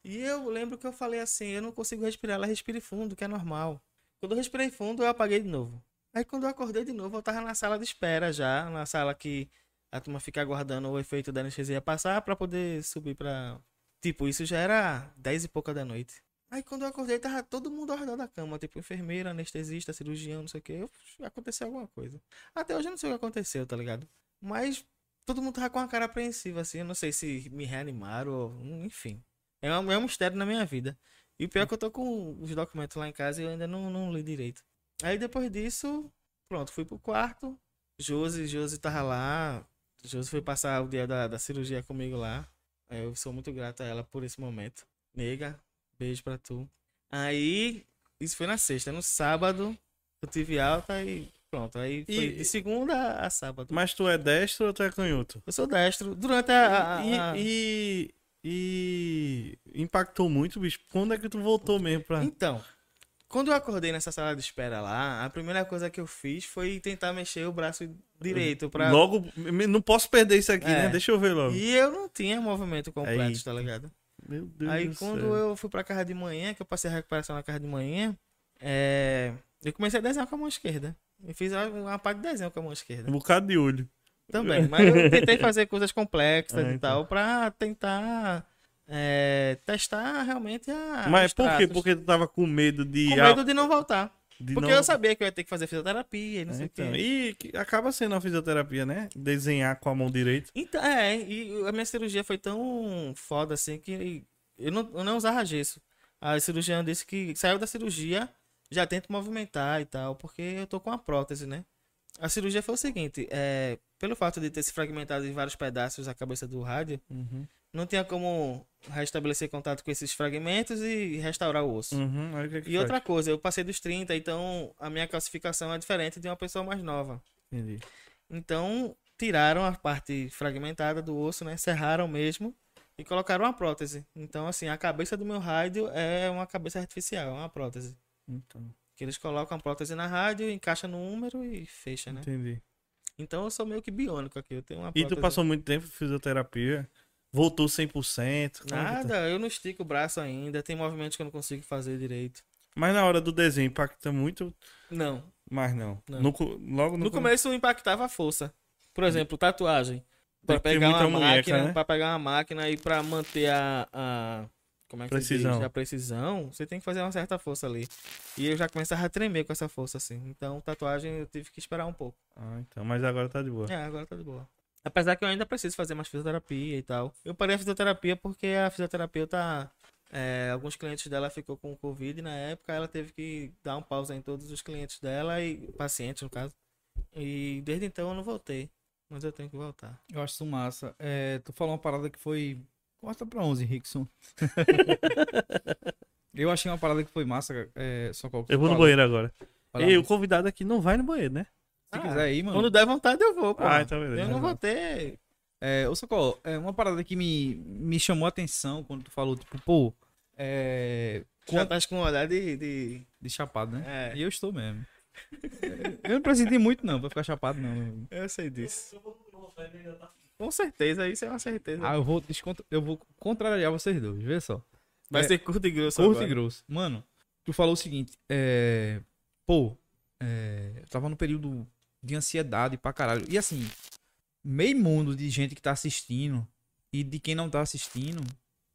[SPEAKER 3] E eu lembro que eu falei assim, eu não consigo respirar, ela respire fundo, que é normal. Quando eu respirei fundo, eu apaguei de novo. Aí quando eu acordei de novo, eu tava na sala de espera já, na sala que a turma fica aguardando o efeito da anestesia passar pra poder subir pra... Tipo, isso já era dez e pouca da noite. Aí quando eu acordei, tava todo mundo ao redor da cama, tipo, enfermeira, anestesista, cirurgião, não sei o que. Eu, aconteceu alguma coisa. Até hoje eu não sei o que aconteceu, tá ligado? Mas todo mundo tava com uma cara apreensiva, assim. Eu não sei se me reanimaram ou. Enfim. É um, é um mistério na minha vida. E o pior é que eu tô com os documentos lá em casa e eu ainda não, não li direito. Aí depois disso, pronto, fui pro quarto. Josi, Josi tava lá. Josi foi passar o dia da, da cirurgia comigo lá. Eu sou muito grato a ela por esse momento. Nega, beijo pra tu. Aí, isso foi na sexta. No sábado, eu tive alta e pronto. Aí foi
[SPEAKER 1] E-
[SPEAKER 3] de segunda a sábado.
[SPEAKER 1] Mas tu é destro ou tu é canhoto?
[SPEAKER 3] Eu sou destro. Durante a. a- a-
[SPEAKER 1] E, e, e impactou muito, bicho. Quando é que tu voltou mesmo pra.
[SPEAKER 3] Então, quando eu acordei nessa sala de espera lá, a primeira coisa que eu fiz foi tentar mexer o braço direito pra.
[SPEAKER 1] Logo, não posso perder isso aqui,
[SPEAKER 3] É.
[SPEAKER 1] né? Deixa eu ver logo.
[SPEAKER 3] E eu não tinha movimento completo,
[SPEAKER 1] Aí.
[SPEAKER 3] tá ligado?
[SPEAKER 1] Meu Deus
[SPEAKER 3] Aí
[SPEAKER 1] do
[SPEAKER 3] quando
[SPEAKER 1] céu.
[SPEAKER 3] eu fui pra casa de manhã, que eu passei a recuperação na casa de manhã, é, eu comecei a desenhar com a mão esquerda. Eu fiz uma, parte de desenho com a mão esquerda.
[SPEAKER 1] Um bocado de olho.
[SPEAKER 3] Também. Mas eu tentei fazer coisas complexas
[SPEAKER 1] Ah,
[SPEAKER 3] e
[SPEAKER 1] então.
[SPEAKER 3] tal pra tentar é, testar realmente a.
[SPEAKER 1] Mas por quê? Porque tu tava com medo de.
[SPEAKER 3] Com medo de não voltar.
[SPEAKER 1] de
[SPEAKER 3] Porque
[SPEAKER 1] não-
[SPEAKER 3] eu sabia que eu ia ter que fazer fisioterapia e não sei o
[SPEAKER 1] Então,
[SPEAKER 3] quê.
[SPEAKER 1] e acaba sendo a fisioterapia, né? Desenhar com a mão direita.
[SPEAKER 3] Então, é, e a minha cirurgia foi tão foda assim que eu não, eu não usava gesso. A cirurgiã disse que saiu da cirurgia, já tenta movimentar e tal, porque eu tô com uma prótese, né? A cirurgia foi o seguinte, é, pelo fato de ter se fragmentado em vários pedaços a cabeça do rádio, não tinha como restabelecer contato com esses fragmentos e restaurar o osso.
[SPEAKER 1] Uhum. Que é que
[SPEAKER 3] E
[SPEAKER 1] faz?
[SPEAKER 3] outra coisa, eu passei dos 30, então a minha classificação é diferente de uma pessoa mais nova.
[SPEAKER 1] Entendi.
[SPEAKER 3] Então, tiraram a parte fragmentada do osso, né? Serraram mesmo e colocaram uma prótese. Então, assim, a cabeça do meu rádio é uma cabeça artificial, é uma prótese.
[SPEAKER 1] Então,
[SPEAKER 3] Que eles colocam a prótese na rádio, encaixa no número e fecha, né?
[SPEAKER 1] entendi.
[SPEAKER 3] Então eu sou meio que biônico aqui. Eu tenho uma
[SPEAKER 1] E
[SPEAKER 3] prótese.
[SPEAKER 1] tu passou muito tempo em fisioterapia? Voltou 100%? Como é tá?
[SPEAKER 3] Nada, eu não estico o braço ainda. Tem movimentos que eu não consigo fazer direito.
[SPEAKER 1] Mas na hora do desenho impacta muito,
[SPEAKER 3] Não.
[SPEAKER 1] mas não.
[SPEAKER 3] Não.
[SPEAKER 1] No logo no,
[SPEAKER 3] No começo impactava a força. Por exemplo, tatuagem.
[SPEAKER 1] Tem
[SPEAKER 3] Pra
[SPEAKER 1] ter
[SPEAKER 3] pegar uma
[SPEAKER 1] munheca,
[SPEAKER 3] máquina,
[SPEAKER 1] né?
[SPEAKER 3] pra pegar uma máquina e pra manter a, a como é que se
[SPEAKER 1] Precisão.
[SPEAKER 3] diz? A precisão, você tem que fazer uma certa força ali. E eu já começava a tremer com essa força assim. Então, tatuagem eu tive que esperar um pouco.
[SPEAKER 1] Ah, então, mas agora tá de boa.
[SPEAKER 3] É, agora tá de boa. Apesar que eu ainda preciso fazer mais fisioterapia e tal. Eu parei a fisioterapia porque a fisioterapeuta é, alguns clientes dela ficou com Covid na época, ela teve que dar um pausa em todos os clientes dela e pacientes, no caso. E desde então eu não voltei. Mas eu tenho que voltar.
[SPEAKER 2] Eu acho isso massa. É, tu falou uma parada que foi. Corta pra 11, Rickson. eu achei uma parada que foi massa. É, só qual que
[SPEAKER 1] Eu vou no banheiro agora. E o convidado aqui não vai no banheiro, né?
[SPEAKER 2] Se
[SPEAKER 3] Ah,
[SPEAKER 2] quiser aí, mano.
[SPEAKER 3] Quando der vontade eu vou, pô.
[SPEAKER 1] Ah, então beleza.
[SPEAKER 3] Eu não vou ter.
[SPEAKER 2] É, ô Socorro, é uma parada que me, me chamou a atenção quando tu falou, tipo, pô, é.
[SPEAKER 3] Já
[SPEAKER 2] Quando...
[SPEAKER 3] tá com olhar de. de...
[SPEAKER 2] De chapado, né?
[SPEAKER 3] É,
[SPEAKER 2] E eu estou mesmo. eu não preciso de muito, não, pra ficar chapado, não.
[SPEAKER 3] eu sei disso. Com certeza, isso é uma certeza.
[SPEAKER 2] Ah, eu vou, descontra... eu vou contrariar vocês dois, vê só.
[SPEAKER 3] Vai
[SPEAKER 2] é,
[SPEAKER 3] ser curto e grosso
[SPEAKER 2] Curto
[SPEAKER 3] agora.
[SPEAKER 2] e grosso. Mano, tu falou o seguinte, é. Pô, é... eu tava no período de ansiedade pra caralho. E assim, meio mundo de gente que tá assistindo e de quem não tá assistindo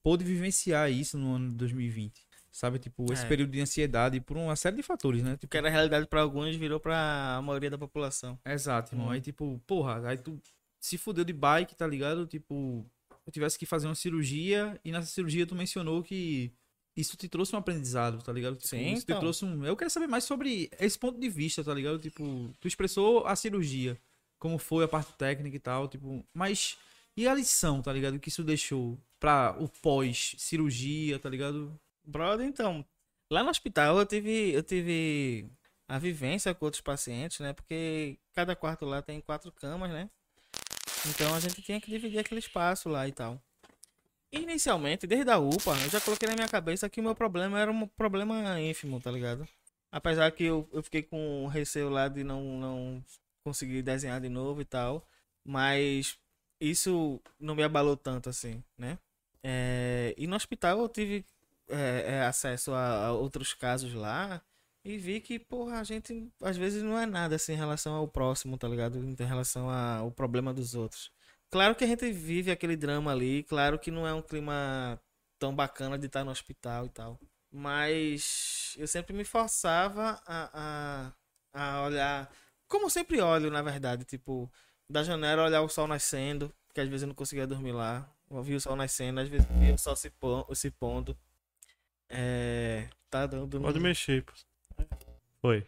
[SPEAKER 2] pôde vivenciar isso no ano de 2020. Sabe, tipo, esse
[SPEAKER 3] É.
[SPEAKER 2] período de ansiedade por uma série de fatores, né? Tipo,
[SPEAKER 3] que era realidade pra alguns virou pra maioria da população.
[SPEAKER 2] Exato, irmão.
[SPEAKER 3] Hum.
[SPEAKER 2] Aí, tipo, porra, aí tu se fudeu de bike, tá ligado? Tipo, eu tivesse que fazer uma cirurgia e nessa cirurgia tu mencionou que isso te trouxe um aprendizado, tá ligado? Tipo,
[SPEAKER 3] Sim,
[SPEAKER 2] isso
[SPEAKER 3] então.
[SPEAKER 2] te trouxe um. Eu quero saber mais sobre esse ponto de vista, tá ligado? Tipo, tu expressou a cirurgia.
[SPEAKER 4] como foi a parte técnica e tal, tipo, mas e a lição, tá ligado? Que isso deixou pra o pós-cirurgia, tá ligado?
[SPEAKER 3] Brother, então, lá no hospital eu tive, eu tive a vivência com outros pacientes, né? Porque cada quarto lá tem quatro camas, né? Então a gente tinha que dividir aquele espaço lá e tal. Inicialmente, desde a UPA, eu já coloquei na minha cabeça que o meu problema era um problema ínfimo, tá ligado? Apesar que eu, eu fiquei com receio lá de não, não conseguir desenhar de novo e tal. Mas isso não me abalou tanto assim, né? É, e no hospital eu tive é, é, acesso a, a, outros casos lá e vi que, porra, a gente às vezes não é nada assim em relação ao próximo, tá ligado? Em relação ao problema dos outros. Claro que a gente vive aquele drama ali, claro que não é um clima tão bacana de estar no hospital e tal. Mas eu sempre me forçava a, a, a olhar, como eu sempre olho, na verdade, tipo, da janela olhar o sol nascendo, porque às vezes eu não conseguia dormir lá. Eu ouvia o sol nascendo, às vezes via o sol se, pondo. Se pondo. É, tá dando.
[SPEAKER 1] Pode mexer. Foi.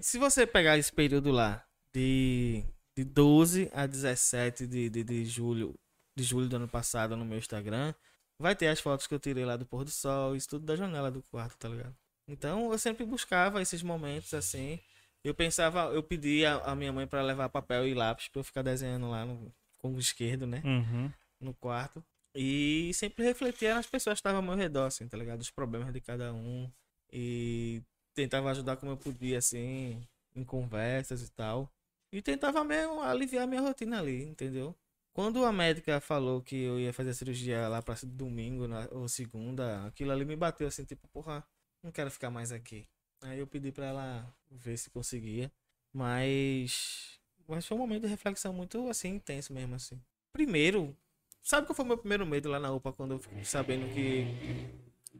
[SPEAKER 3] Se você pegar esse período lá, de de 12 a 17 de, de, de julho de julho do ano passado no meu Instagram, vai ter as fotos que eu tirei lá do pôr do sol, isso tudo da janela do quarto, tá ligado? Então eu sempre buscava esses momentos assim. Eu pensava, eu pedia a minha mãe para levar papel e lápis para eu ficar desenhando lá no com o esquerdo, né?
[SPEAKER 1] Uhum.
[SPEAKER 3] No quarto. E sempre refletia nas pessoas que estavam ao meu redor, assim, tá ligado? Os problemas de cada um. E tentava ajudar como eu podia, assim, em conversas e tal. E tentava mesmo aliviar minha rotina ali, entendeu? Quando a médica falou que eu ia fazer a cirurgia lá pra domingo na, ou segunda, aquilo ali me bateu assim, tipo, porra, não quero ficar mais aqui. Aí eu pedi pra ela ver se conseguia. Mas. Mas foi um momento de reflexão muito assim, intenso mesmo, assim. Primeiro, sabe qual foi o meu primeiro medo lá na UPA quando eu fiquei sabendo que,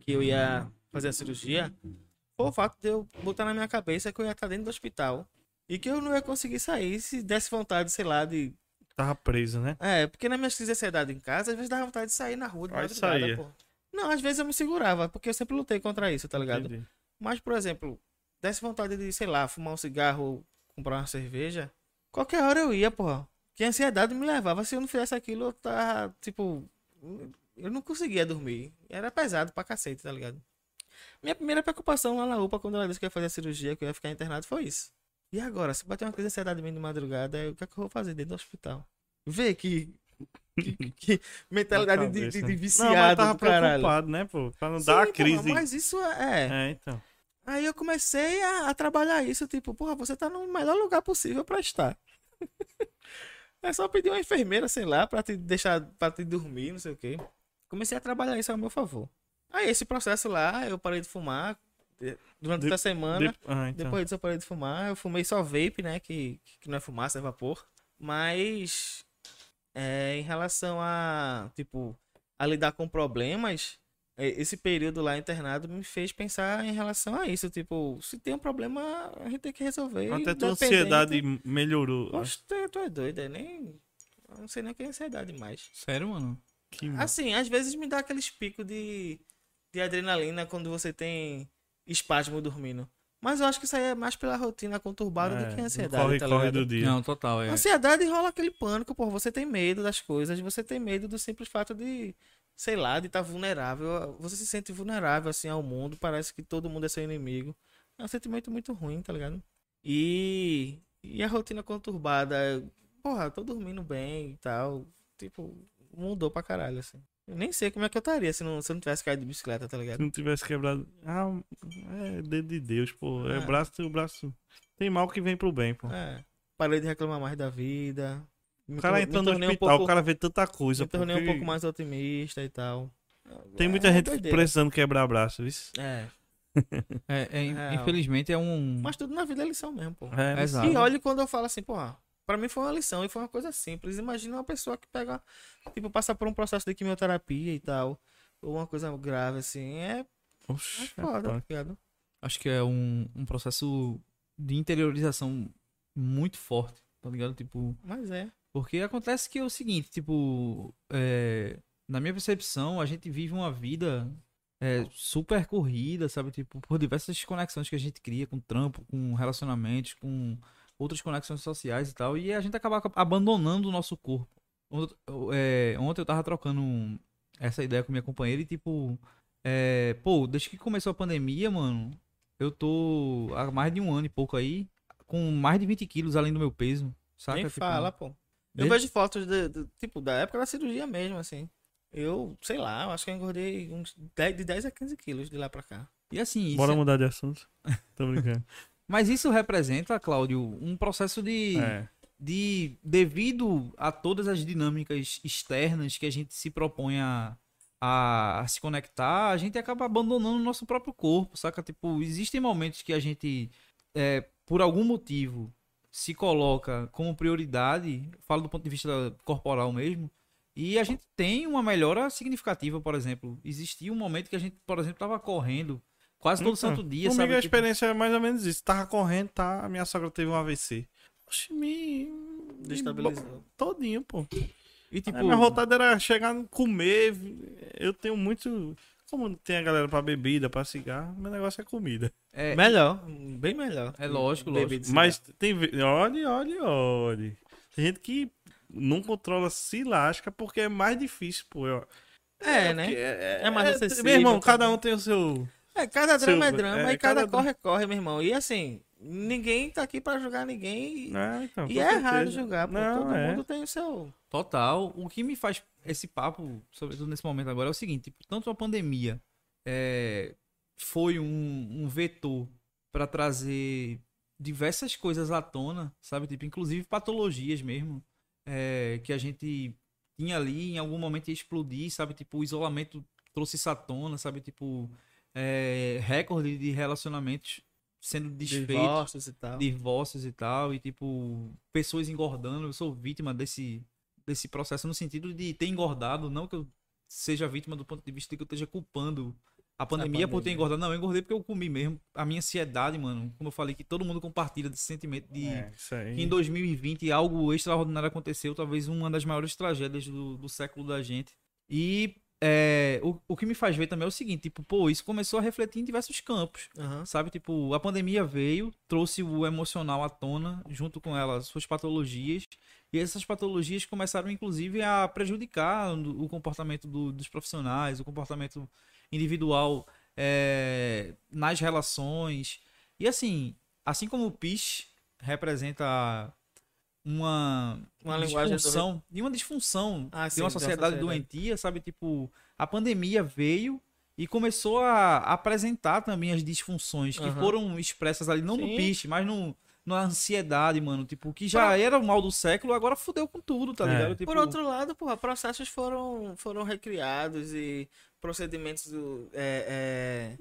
[SPEAKER 3] que eu ia fazer a cirurgia? Foi o fato de eu botar na minha cabeça que eu ia estar dentro do hospital e que eu não ia conseguir sair se desse vontade, sei lá, de.
[SPEAKER 1] Tava preso, né?
[SPEAKER 3] É, porque na minha crise de ansiedade em casa, às vezes dava vontade de sair na rua de
[SPEAKER 1] Aí
[SPEAKER 3] madrugada, pô. Não, às vezes eu me segurava, porque eu sempre lutei contra isso, tá ligado?
[SPEAKER 1] Entendi.
[SPEAKER 3] Mas, por exemplo, desse vontade de, sei lá, fumar um cigarro ou comprar uma cerveja, qualquer hora eu ia, porra. Que a ansiedade me levava. Se eu não fizesse aquilo, eu tava, tipo. Eu não conseguia dormir. Era pesado pra cacete, tá ligado? Minha primeira preocupação lá na UPA, quando ela disse que ia fazer a cirurgia, que eu ia ficar internado, foi isso. E agora, se bater uma crise de ansiedade bem de madrugada, o que é que eu vou fazer dentro do hospital? Vê que. que, que mentalidade de, de, de
[SPEAKER 1] Não, mas
[SPEAKER 3] viciado
[SPEAKER 1] tava preocupado, né, pô? Pra não
[SPEAKER 3] Sim,
[SPEAKER 1] dar a crise.
[SPEAKER 3] mas isso é.
[SPEAKER 1] É, então.
[SPEAKER 3] Aí eu comecei a, a trabalhar isso, tipo, porra, você tá no melhor lugar possível pra estar. é só pedir uma enfermeira, sei lá, pra te deixar, pra te dormir, não sei o quê. Comecei a trabalhar isso ao meu favor. Aí esse processo lá, eu parei de fumar durante
[SPEAKER 1] De-
[SPEAKER 3] a semana.
[SPEAKER 1] De- Ah, então.
[SPEAKER 3] Depois disso eu parei de fumar. Eu fumei só vape, né? Que, que não é fumaça, é vapor. Mas é, em relação a, tipo, a lidar com problemas, é, esse período lá internado me fez pensar em relação a isso. Tipo, se tem um problema, a gente tem que resolver.
[SPEAKER 1] Até tua ansiedade melhorou.
[SPEAKER 3] Poxa, tu, tu é doido, é nem. Eu não sei nem o que é ansiedade mais.
[SPEAKER 4] Sério, mano?
[SPEAKER 1] Que
[SPEAKER 3] Assim, às vezes me dá aqueles picos de, de adrenalina quando você tem espasmo dormindo. Mas eu acho que isso aí é mais pela rotina conturbada do que a ansiedade,
[SPEAKER 1] corre,
[SPEAKER 3] tá
[SPEAKER 1] corre
[SPEAKER 3] ligado?
[SPEAKER 1] do dia.
[SPEAKER 4] Não, total, é.
[SPEAKER 3] Ansiedade rola aquele pânico, pô. Você tem medo das coisas, você tem medo do simples fato de, sei lá, de estar vulnerável. Você se sente vulnerável assim ao mundo, parece que todo mundo é seu inimigo. É um sentimento muito ruim, tá ligado? E, e a rotina conturbada, porra, tô dormindo bem e tal. Tipo, mudou pra caralho, assim. Eu nem sei como é que eu estaria se, não, se eu não tivesse caído de bicicleta, tá ligado?
[SPEAKER 1] Se não tivesse quebrado. Ah, é dedo de Deus, pô. É
[SPEAKER 3] É.
[SPEAKER 1] braço, o braço. Tem mal que vem pro bem, pô.
[SPEAKER 3] É. Parei de reclamar mais da vida. Me
[SPEAKER 1] O cara entrando no
[SPEAKER 3] tornei um
[SPEAKER 1] hospital,
[SPEAKER 3] pouco-
[SPEAKER 1] o cara vê tanta coisa.
[SPEAKER 3] me
[SPEAKER 1] pô,
[SPEAKER 3] tornei um
[SPEAKER 1] que
[SPEAKER 3] pouco mais otimista e tal.
[SPEAKER 1] Tem
[SPEAKER 3] É
[SPEAKER 1] muita gente
[SPEAKER 3] doideira.
[SPEAKER 1] precisando quebrar braço, viu?
[SPEAKER 3] É.
[SPEAKER 4] É, é,
[SPEAKER 3] Real.
[SPEAKER 4] infelizmente é um.
[SPEAKER 3] Mas tudo na vida é lição mesmo, pô.
[SPEAKER 1] É,
[SPEAKER 4] Exato.
[SPEAKER 3] E olha quando eu falo assim, porra, pra mim foi uma lição e foi uma coisa simples. Imagina uma pessoa que pega, tipo, passa por um processo de quimioterapia e tal. Ou uma coisa grave, assim. É, é
[SPEAKER 1] Oxe, é
[SPEAKER 3] foda, tá ligado?
[SPEAKER 4] Acho que é um, um processo de interiorização muito forte, tá ligado? Tipo,
[SPEAKER 3] Mas é.
[SPEAKER 4] porque acontece que é o seguinte, tipo, é, na minha percepção, a gente vive uma vida é, super corrida, sabe? Tipo, por diversas conexões que a gente cria com trampo, com relacionamentos, com
[SPEAKER 2] outras conexões sociais e tal, e a gente acaba abandonando o nosso corpo. Ont- é, ontem eu tava trocando um- essa ideia com minha companheira e tipo, é, pô, desde que começou a pandemia, mano, eu tô há mais de um ano e pouco aí, com mais de 20 quilos além do meu peso, saca?
[SPEAKER 3] Nem
[SPEAKER 2] Tipo,
[SPEAKER 3] fala, pô. Eu
[SPEAKER 2] desde-
[SPEAKER 3] vejo fotos, de, de- tipo, da época da cirurgia mesmo, assim. Eu, sei lá, eu acho que eu engordei uns 10, de 10 a 15 quilos de lá pra cá.
[SPEAKER 2] E assim, isso
[SPEAKER 1] Bora
[SPEAKER 2] é-
[SPEAKER 1] mudar de assunto. Tô brincando.
[SPEAKER 2] mas isso representa, Cláudio, um processo de,
[SPEAKER 1] É.
[SPEAKER 2] de devido a todas as dinâmicas externas que a gente se propõe a, a, a se conectar, a gente acaba abandonando o nosso próprio corpo, saca? Tipo, existem momentos que a gente, é, por algum motivo, se coloca como prioridade, falo do ponto de vista corporal mesmo, e a gente tem uma melhora significativa, por exemplo. Existia um momento que a gente, por exemplo, estava correndo quase todo
[SPEAKER 1] Então,
[SPEAKER 2] santo dia,
[SPEAKER 1] Comigo
[SPEAKER 2] sabe?
[SPEAKER 1] a
[SPEAKER 2] Tipo,
[SPEAKER 1] experiência é mais ou menos isso. Tava correndo, tá? A minha sogra teve um AVC. Oxi, me.
[SPEAKER 3] Destabilizou.
[SPEAKER 1] Todinho, pô.
[SPEAKER 2] e tipo,
[SPEAKER 1] A minha vontade era chegar, comer. Eu tenho muito. Como tem a galera pra bebida, pra cigarro, meu negócio é comida.
[SPEAKER 2] é,
[SPEAKER 3] Melhor, bem melhor.
[SPEAKER 2] É lógico, lógico.
[SPEAKER 1] Mas tem. Olha, olha, olha. Tem gente que não controla, se lasca porque é mais difícil, pô. Eu-
[SPEAKER 3] É, né?
[SPEAKER 1] É,
[SPEAKER 3] É mais acessível
[SPEAKER 1] Meu irmão, cada um tem o seu.
[SPEAKER 3] É, cada drama
[SPEAKER 1] Seu-
[SPEAKER 3] é drama
[SPEAKER 1] é,
[SPEAKER 3] e cada
[SPEAKER 1] cada
[SPEAKER 3] corre é corre, meu irmão. E assim, ninguém tá aqui pra julgar ninguém. E,
[SPEAKER 1] É, então,
[SPEAKER 3] e é errado julgar.
[SPEAKER 1] Não,
[SPEAKER 3] Todo
[SPEAKER 1] é.
[SPEAKER 3] mundo tem o seu.
[SPEAKER 2] Total. O que me faz esse papo, sobretudo nesse momento agora, é o seguinte: tipo, tanto a pandemia é, foi um, um vetor para trazer diversas coisas à tona, sabe? Tipo, inclusive patologias mesmo, é, que a gente tinha ali, em algum momento ia explodir, sabe? Tipo, o isolamento trouxe isso à tona, sabe? Tipo, é, recorde de relacionamentos sendo desfeitos
[SPEAKER 3] Divórcios e tal.
[SPEAKER 2] divórcios e tal, e tipo, pessoas engordando. Eu sou vítima desse, desse processo no sentido de ter engordado, não que eu seja vítima do ponto de vista de que eu esteja culpando a pandemia, por ter
[SPEAKER 3] pandemia.
[SPEAKER 2] engordado. Não, eu engordei porque eu comi mesmo. A minha ansiedade, mano, como eu falei, que todo mundo compartilha desse sentimento de
[SPEAKER 1] É,
[SPEAKER 2] que em 2020 algo extraordinário aconteceu, talvez uma das maiores tragédias do, do século da gente. E é, o, o que me faz ver também é o seguinte, tipo, pô, isso começou a refletir em diversos campos.
[SPEAKER 3] Aham.
[SPEAKER 2] Sabe, tipo, a pandemia veio, trouxe o emocional à tona, junto com ela suas patologias, e essas patologias começaram, inclusive, a prejudicar o o comportamento do- dos profissionais, o comportamento individual é, nas relações. E assim, assim como o PIS representa uma,
[SPEAKER 3] Uma linguagem do-
[SPEAKER 2] disfunção, e uma disfunção
[SPEAKER 3] Ah,
[SPEAKER 2] de
[SPEAKER 3] sim,
[SPEAKER 2] uma
[SPEAKER 3] da
[SPEAKER 2] sociedade doentia, sabe, tipo, a pandemia veio e começou a apresentar também as disfunções que
[SPEAKER 3] Aham.
[SPEAKER 2] foram expressas ali, não no
[SPEAKER 3] Sim.
[SPEAKER 2] piche, mas no, na ansiedade, mano. Tipo, que já
[SPEAKER 3] Pra-
[SPEAKER 2] era o mal do século, agora fudeu com tudo, tá
[SPEAKER 1] É.
[SPEAKER 2] ligado? Tipo,
[SPEAKER 3] Por outro lado, porra, processos foram, foram recriados e procedimentos do- é,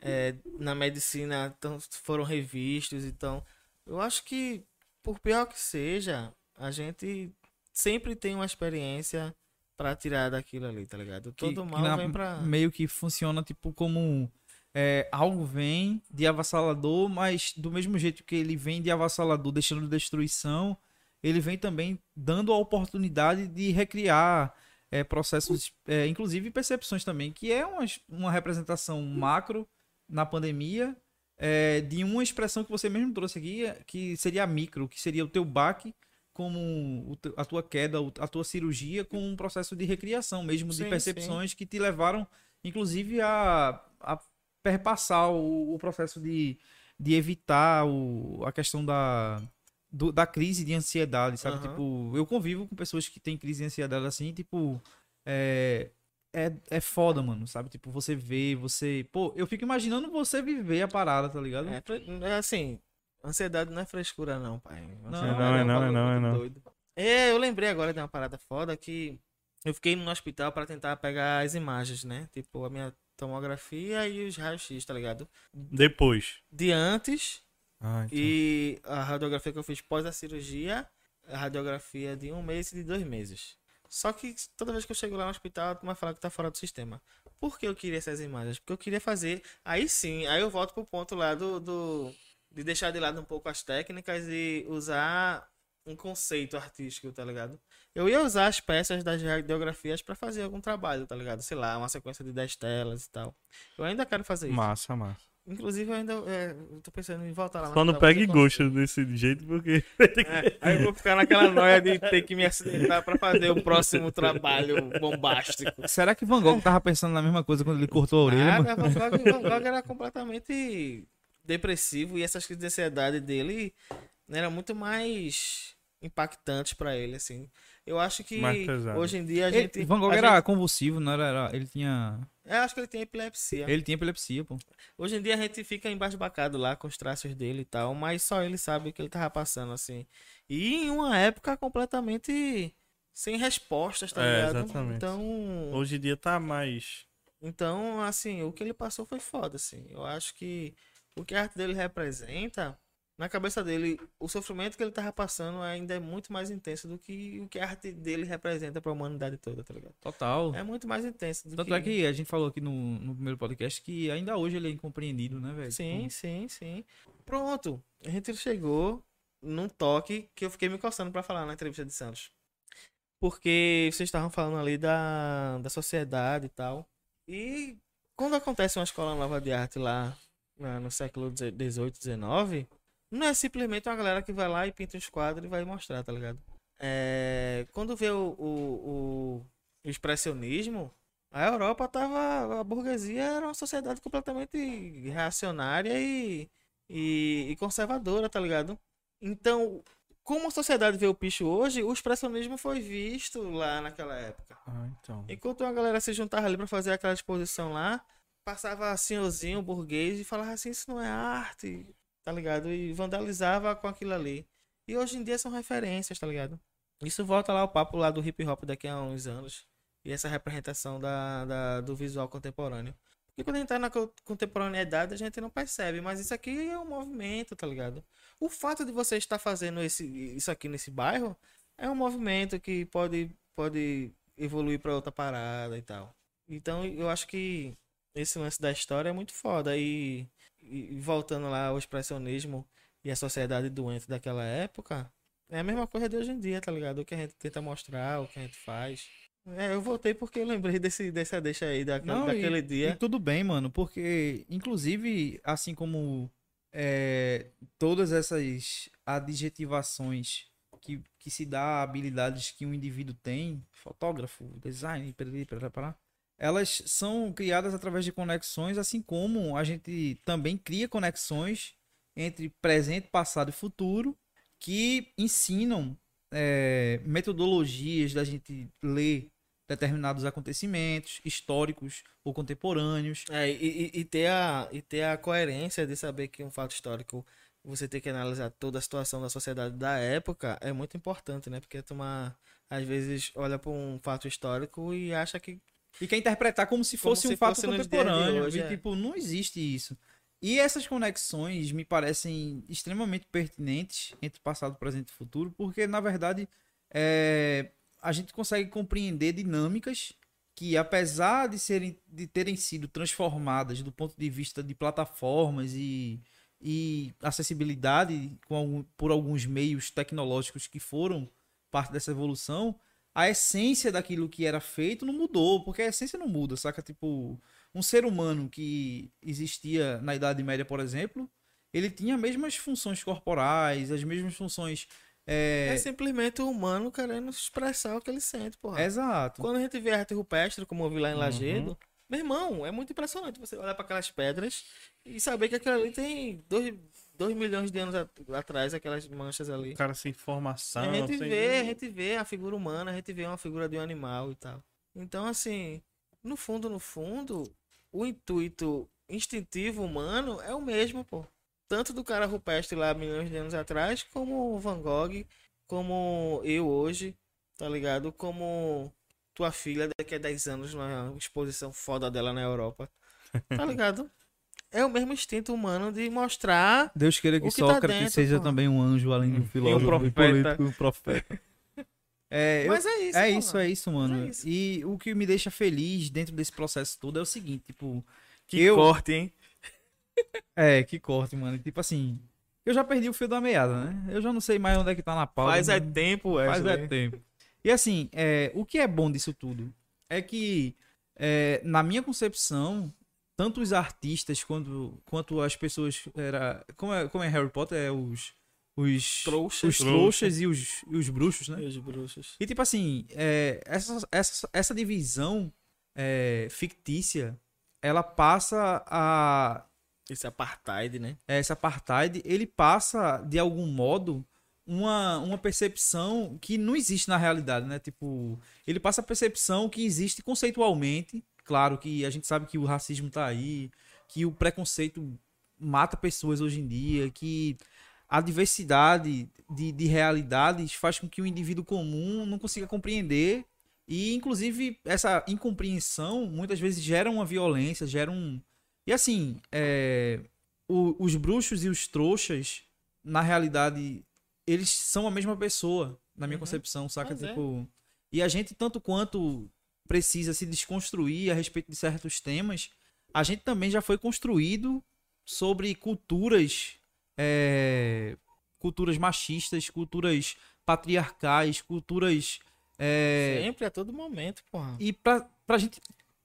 [SPEAKER 3] é, é, na medicina tão- foram revistos. Então, eu acho que, por pior que seja, a gente sempre tem uma experiência pra tirar daquilo ali, tá ligado? Todo
[SPEAKER 2] que
[SPEAKER 3] mal
[SPEAKER 2] na-
[SPEAKER 3] vem pra.
[SPEAKER 2] meio que funciona tipo como é, algo vem de avassalador, mas do mesmo jeito que ele vem de avassalador, deixando destruição, ele vem também dando a oportunidade de recriar é, processos, é, inclusive percepções também, que é uma, uma representação macro na pandemia é, de uma expressão que você mesmo trouxe aqui, é, que seria a micro, que seria o teu baque como a tua queda, a tua cirurgia com um processo de recriação mesmo, de
[SPEAKER 3] Sim,
[SPEAKER 2] percepções que te levaram, inclusive, a, a perpassar o, o processo de, de evitar o, a questão da, do- da crise de ansiedade, sabe?
[SPEAKER 3] Aham.
[SPEAKER 2] Tipo, eu convivo com pessoas que têm crise de ansiedade assim, tipo, é, é, é foda, mano, sabe? Tipo, você vê, você. Pô, eu fico imaginando você viver a parada, tá ligado?
[SPEAKER 3] É, é assim, ansiedade não é frescura, não, pai.
[SPEAKER 2] Não,
[SPEAKER 3] Ansiedade
[SPEAKER 1] não, é não, é não, é
[SPEAKER 3] muito
[SPEAKER 1] não.
[SPEAKER 3] doido. É, eu lembrei agora de uma parada foda que eu fiquei no hospital pra tentar pegar as imagens, né? Tipo, a minha tomografia e os raios-x, tá ligado?
[SPEAKER 1] Depois.
[SPEAKER 3] De antes
[SPEAKER 1] Ah, então.
[SPEAKER 3] e a radiografia que eu fiz pós a cirurgia, a radiografia de um mês e de dois meses. Só que toda vez que eu chego lá no hospital, a turma fala que tá fora do sistema. Por que eu queria essas imagens? Porque eu queria fazer. Aí sim, aí eu volto pro ponto lá do, do de deixar de lado um pouco as técnicas e usar um conceito artístico, tá ligado? Eu ia usar as peças das radiografias pra fazer algum trabalho, tá ligado? Sei lá, uma sequência de 10 telas e tal. Eu ainda quero fazer isso.
[SPEAKER 1] Massa, massa.
[SPEAKER 3] Inclusive, eu ainda é, eu tô pensando em voltar lá.
[SPEAKER 1] Só não pegue gosto desse jeito, porque.
[SPEAKER 3] É, aí eu vou ficar naquela noia de ter que me acidentar pra fazer o próximo trabalho bombástico.
[SPEAKER 2] Será que Van Gogh tava pensando na mesma coisa quando ele cortou a orelha?
[SPEAKER 3] Nada, Van Gogh, Van Gogh era completamente depressivo e essas crises de ansiedade dele eram muito mais impactantes pra ele, assim. Eu acho que hoje em dia a
[SPEAKER 2] Ele-
[SPEAKER 3] gente.
[SPEAKER 2] Van Gogh era
[SPEAKER 3] gente-
[SPEAKER 2] convulsivo, não era, era- Ele tinha.
[SPEAKER 3] Eu acho que ele tem epilepsia.
[SPEAKER 2] Ele tinha epilepsia, pô.
[SPEAKER 3] Hoje em dia a gente fica embasbacado lá com os traços dele e tal, mas só ele sabe o que ele tava passando, assim. E em uma época completamente sem respostas, tá
[SPEAKER 1] É,
[SPEAKER 3] ligado?
[SPEAKER 1] exatamente.
[SPEAKER 3] Então,
[SPEAKER 1] Hoje em dia tá mais.
[SPEAKER 3] então, assim, o que ele passou foi foda, assim. Eu acho que o que a arte dele representa, na cabeça dele, o sofrimento que ele tava passando ainda é muito mais intenso do que o que a arte dele representa pra humanidade toda, tá ligado?
[SPEAKER 2] Total.
[SPEAKER 3] É muito mais intenso do
[SPEAKER 2] Tanto
[SPEAKER 3] que...
[SPEAKER 2] é que a gente falou aqui no, no primeiro podcast que ainda hoje ele é incompreendido, né, velho?
[SPEAKER 3] Sim, sim, sim. Pronto. A gente chegou num toque que eu fiquei me coçando pra falar na entrevista de Santos. Porque vocês estavam falando ali da, da sociedade e tal. E quando acontece uma escola nova de arte lá no século XVIII, XIX, não é simplesmente uma galera que vai lá e pinta os quadros e vai mostrar, tá ligado? É, quando vê o, o, o- expressionismo, a Europa tava. A burguesia era uma sociedade completamente reacionária e, e, e conservadora, tá ligado? Então, como a sociedade vê o picho hoje, o expressionismo foi visto lá naquela época.
[SPEAKER 1] Ah, então.
[SPEAKER 3] Enquanto a galera se juntava ali pra fazer aquela exposição lá, passava senhorzinho, burguês, e falava assim, isso não é arte, tá ligado? E vandalizava com aquilo ali. E hoje em dia são referências, tá ligado? Isso volta lá ao papo lá do hip hop daqui a uns anos. E essa representação da, da- do visual contemporâneo. Porque quando a gente tá na co- contemporaneidade, a gente não percebe, mas isso aqui é um movimento, tá ligado? O fato de você estar fazendo esse, isso aqui nesse bairro é um movimento que pode, pode evoluir pra outra parada e tal. Então eu acho que esse lance da história é muito foda. E, e e voltando lá ao expressionismo e a sociedade doente daquela época, é a mesma coisa de hoje em dia, tá ligado? O que a gente tenta mostrar, o que a gente faz. É, eu voltei porque eu lembrei desse, dessa deixa aí daquele,
[SPEAKER 2] Não, e-
[SPEAKER 3] daquele
[SPEAKER 2] E
[SPEAKER 3] dia.
[SPEAKER 2] tudo bem, mano, porque, inclusive, assim como é, todas essas adjetivações que, que se dá a habilidades que um indivíduo tem, fotógrafo, design, pará, elas são criadas através de conexões, assim como a gente também cria conexões entre presente, passado e futuro que ensinam é, metodologias da gente ler determinados acontecimentos históricos ou contemporâneos.
[SPEAKER 3] É, e, e- ter a, e ter a coerência de saber que um fato histórico você tem que analisar toda a situação da sociedade da época é muito importante, né? Porque tomar, às vezes, olha para um fato histórico e acha que
[SPEAKER 2] E quer interpretar como se
[SPEAKER 3] Como
[SPEAKER 2] fosse
[SPEAKER 3] se
[SPEAKER 2] um fato
[SPEAKER 3] fosse
[SPEAKER 2] contemporâneo.
[SPEAKER 3] hoje,
[SPEAKER 2] e,
[SPEAKER 3] é.
[SPEAKER 2] tipo, não existe isso. E essas conexões me parecem extremamente pertinentes entre passado, presente e futuro, porque, na verdade, é, a gente consegue compreender dinâmicas que, apesar de, serem, de terem sido transformadas do ponto de vista de plataformas e, e acessibilidade com por alguns meios tecnológicos que foram parte dessa evolução, a essência daquilo que era feito não mudou, porque a essência não muda, saca? Tipo, um ser humano que existia na Idade Média, por exemplo, ele tinha as mesmas funções corporais, as mesmas funções.
[SPEAKER 3] é,
[SPEAKER 2] É...
[SPEAKER 3] simplesmente o humano querendo expressar o que ele sente, porra.
[SPEAKER 2] Exato.
[SPEAKER 3] Quando a gente vê arte rupestre, como eu vi lá em
[SPEAKER 1] Uhum.
[SPEAKER 3] Lagedo, meu irmão, é muito impressionante você olhar para aquelas pedras e saber que aquilo ali tem dois, dois milhões de anos at- atrás, aquelas manchas ali.
[SPEAKER 1] O cara sem formação.
[SPEAKER 3] a gente
[SPEAKER 1] sem-
[SPEAKER 3] vê, a gente vê a figura humana, a gente vê uma figura de um animal e tal. Então, assim, no fundo, no fundo, o intuito instintivo humano é o mesmo, pô. Tanto do cara rupestre lá milhões de anos atrás, como o Van Gogh, como eu hoje, tá ligado? Como tua filha daqui a 10 anos numa exposição foda dela na Europa. Tá ligado? É o mesmo instinto humano de mostrar
[SPEAKER 2] Deus queira que,
[SPEAKER 3] O que tá
[SPEAKER 2] Sócrates
[SPEAKER 3] dentro,
[SPEAKER 2] seja também um anjo, além de um filósofo,
[SPEAKER 3] profeta.
[SPEAKER 2] político, um profeta. É, eu-
[SPEAKER 3] Mas é isso,
[SPEAKER 2] é isso, é isso, mano.
[SPEAKER 3] É isso.
[SPEAKER 2] E o que me deixa feliz dentro desse processo todo é o seguinte, tipo,
[SPEAKER 3] Que
[SPEAKER 2] eu,
[SPEAKER 3] corte, hein?
[SPEAKER 2] É, que corte, mano. Tipo assim, eu já perdi o fio da meada, né? Eu já não sei mais onde é que tá na pauta.
[SPEAKER 3] Faz é
[SPEAKER 2] mano.
[SPEAKER 3] tempo,
[SPEAKER 2] Faz
[SPEAKER 3] Wesley.
[SPEAKER 2] é tempo. E assim, é, o que é bom disso tudo é que, é, na minha concepção, tanto os artistas quanto, quanto as pessoas. Era, como, é, como é Harry Potter? É os. Os
[SPEAKER 3] Trouxas.
[SPEAKER 2] os trouxas e os, e os bruxos, né?
[SPEAKER 3] E os bruxos.
[SPEAKER 2] E tipo assim, é, essa, essa, essa divisão é, fictícia, ela passa a.
[SPEAKER 3] Esse apartheid, né?
[SPEAKER 2] Esse apartheid, ele passa, de algum modo, uma, uma percepção que não existe na realidade, né? Tipo, ele passa a percepção que existe conceitualmente. Claro que a gente sabe que o racismo tá aí, que o preconceito mata pessoas hoje em dia, que a diversidade de, de realidades faz com que o indivíduo comum não consiga compreender e, inclusive, essa incompreensão muitas vezes gera uma violência, gera um. E assim, é, o- os bruxos e os trouxas, na realidade, eles são a mesma pessoa, na minha
[SPEAKER 3] Uhum.
[SPEAKER 2] concepção, saca?
[SPEAKER 3] É.
[SPEAKER 2] Tipo. E a gente, tanto quanto precisa se desconstruir a respeito de certos temas, a gente também já foi construído sobre culturas. é, culturas machistas, culturas patriarcais, culturas. é,
[SPEAKER 3] Sempre, a todo momento, porra.
[SPEAKER 2] e pra, pra gente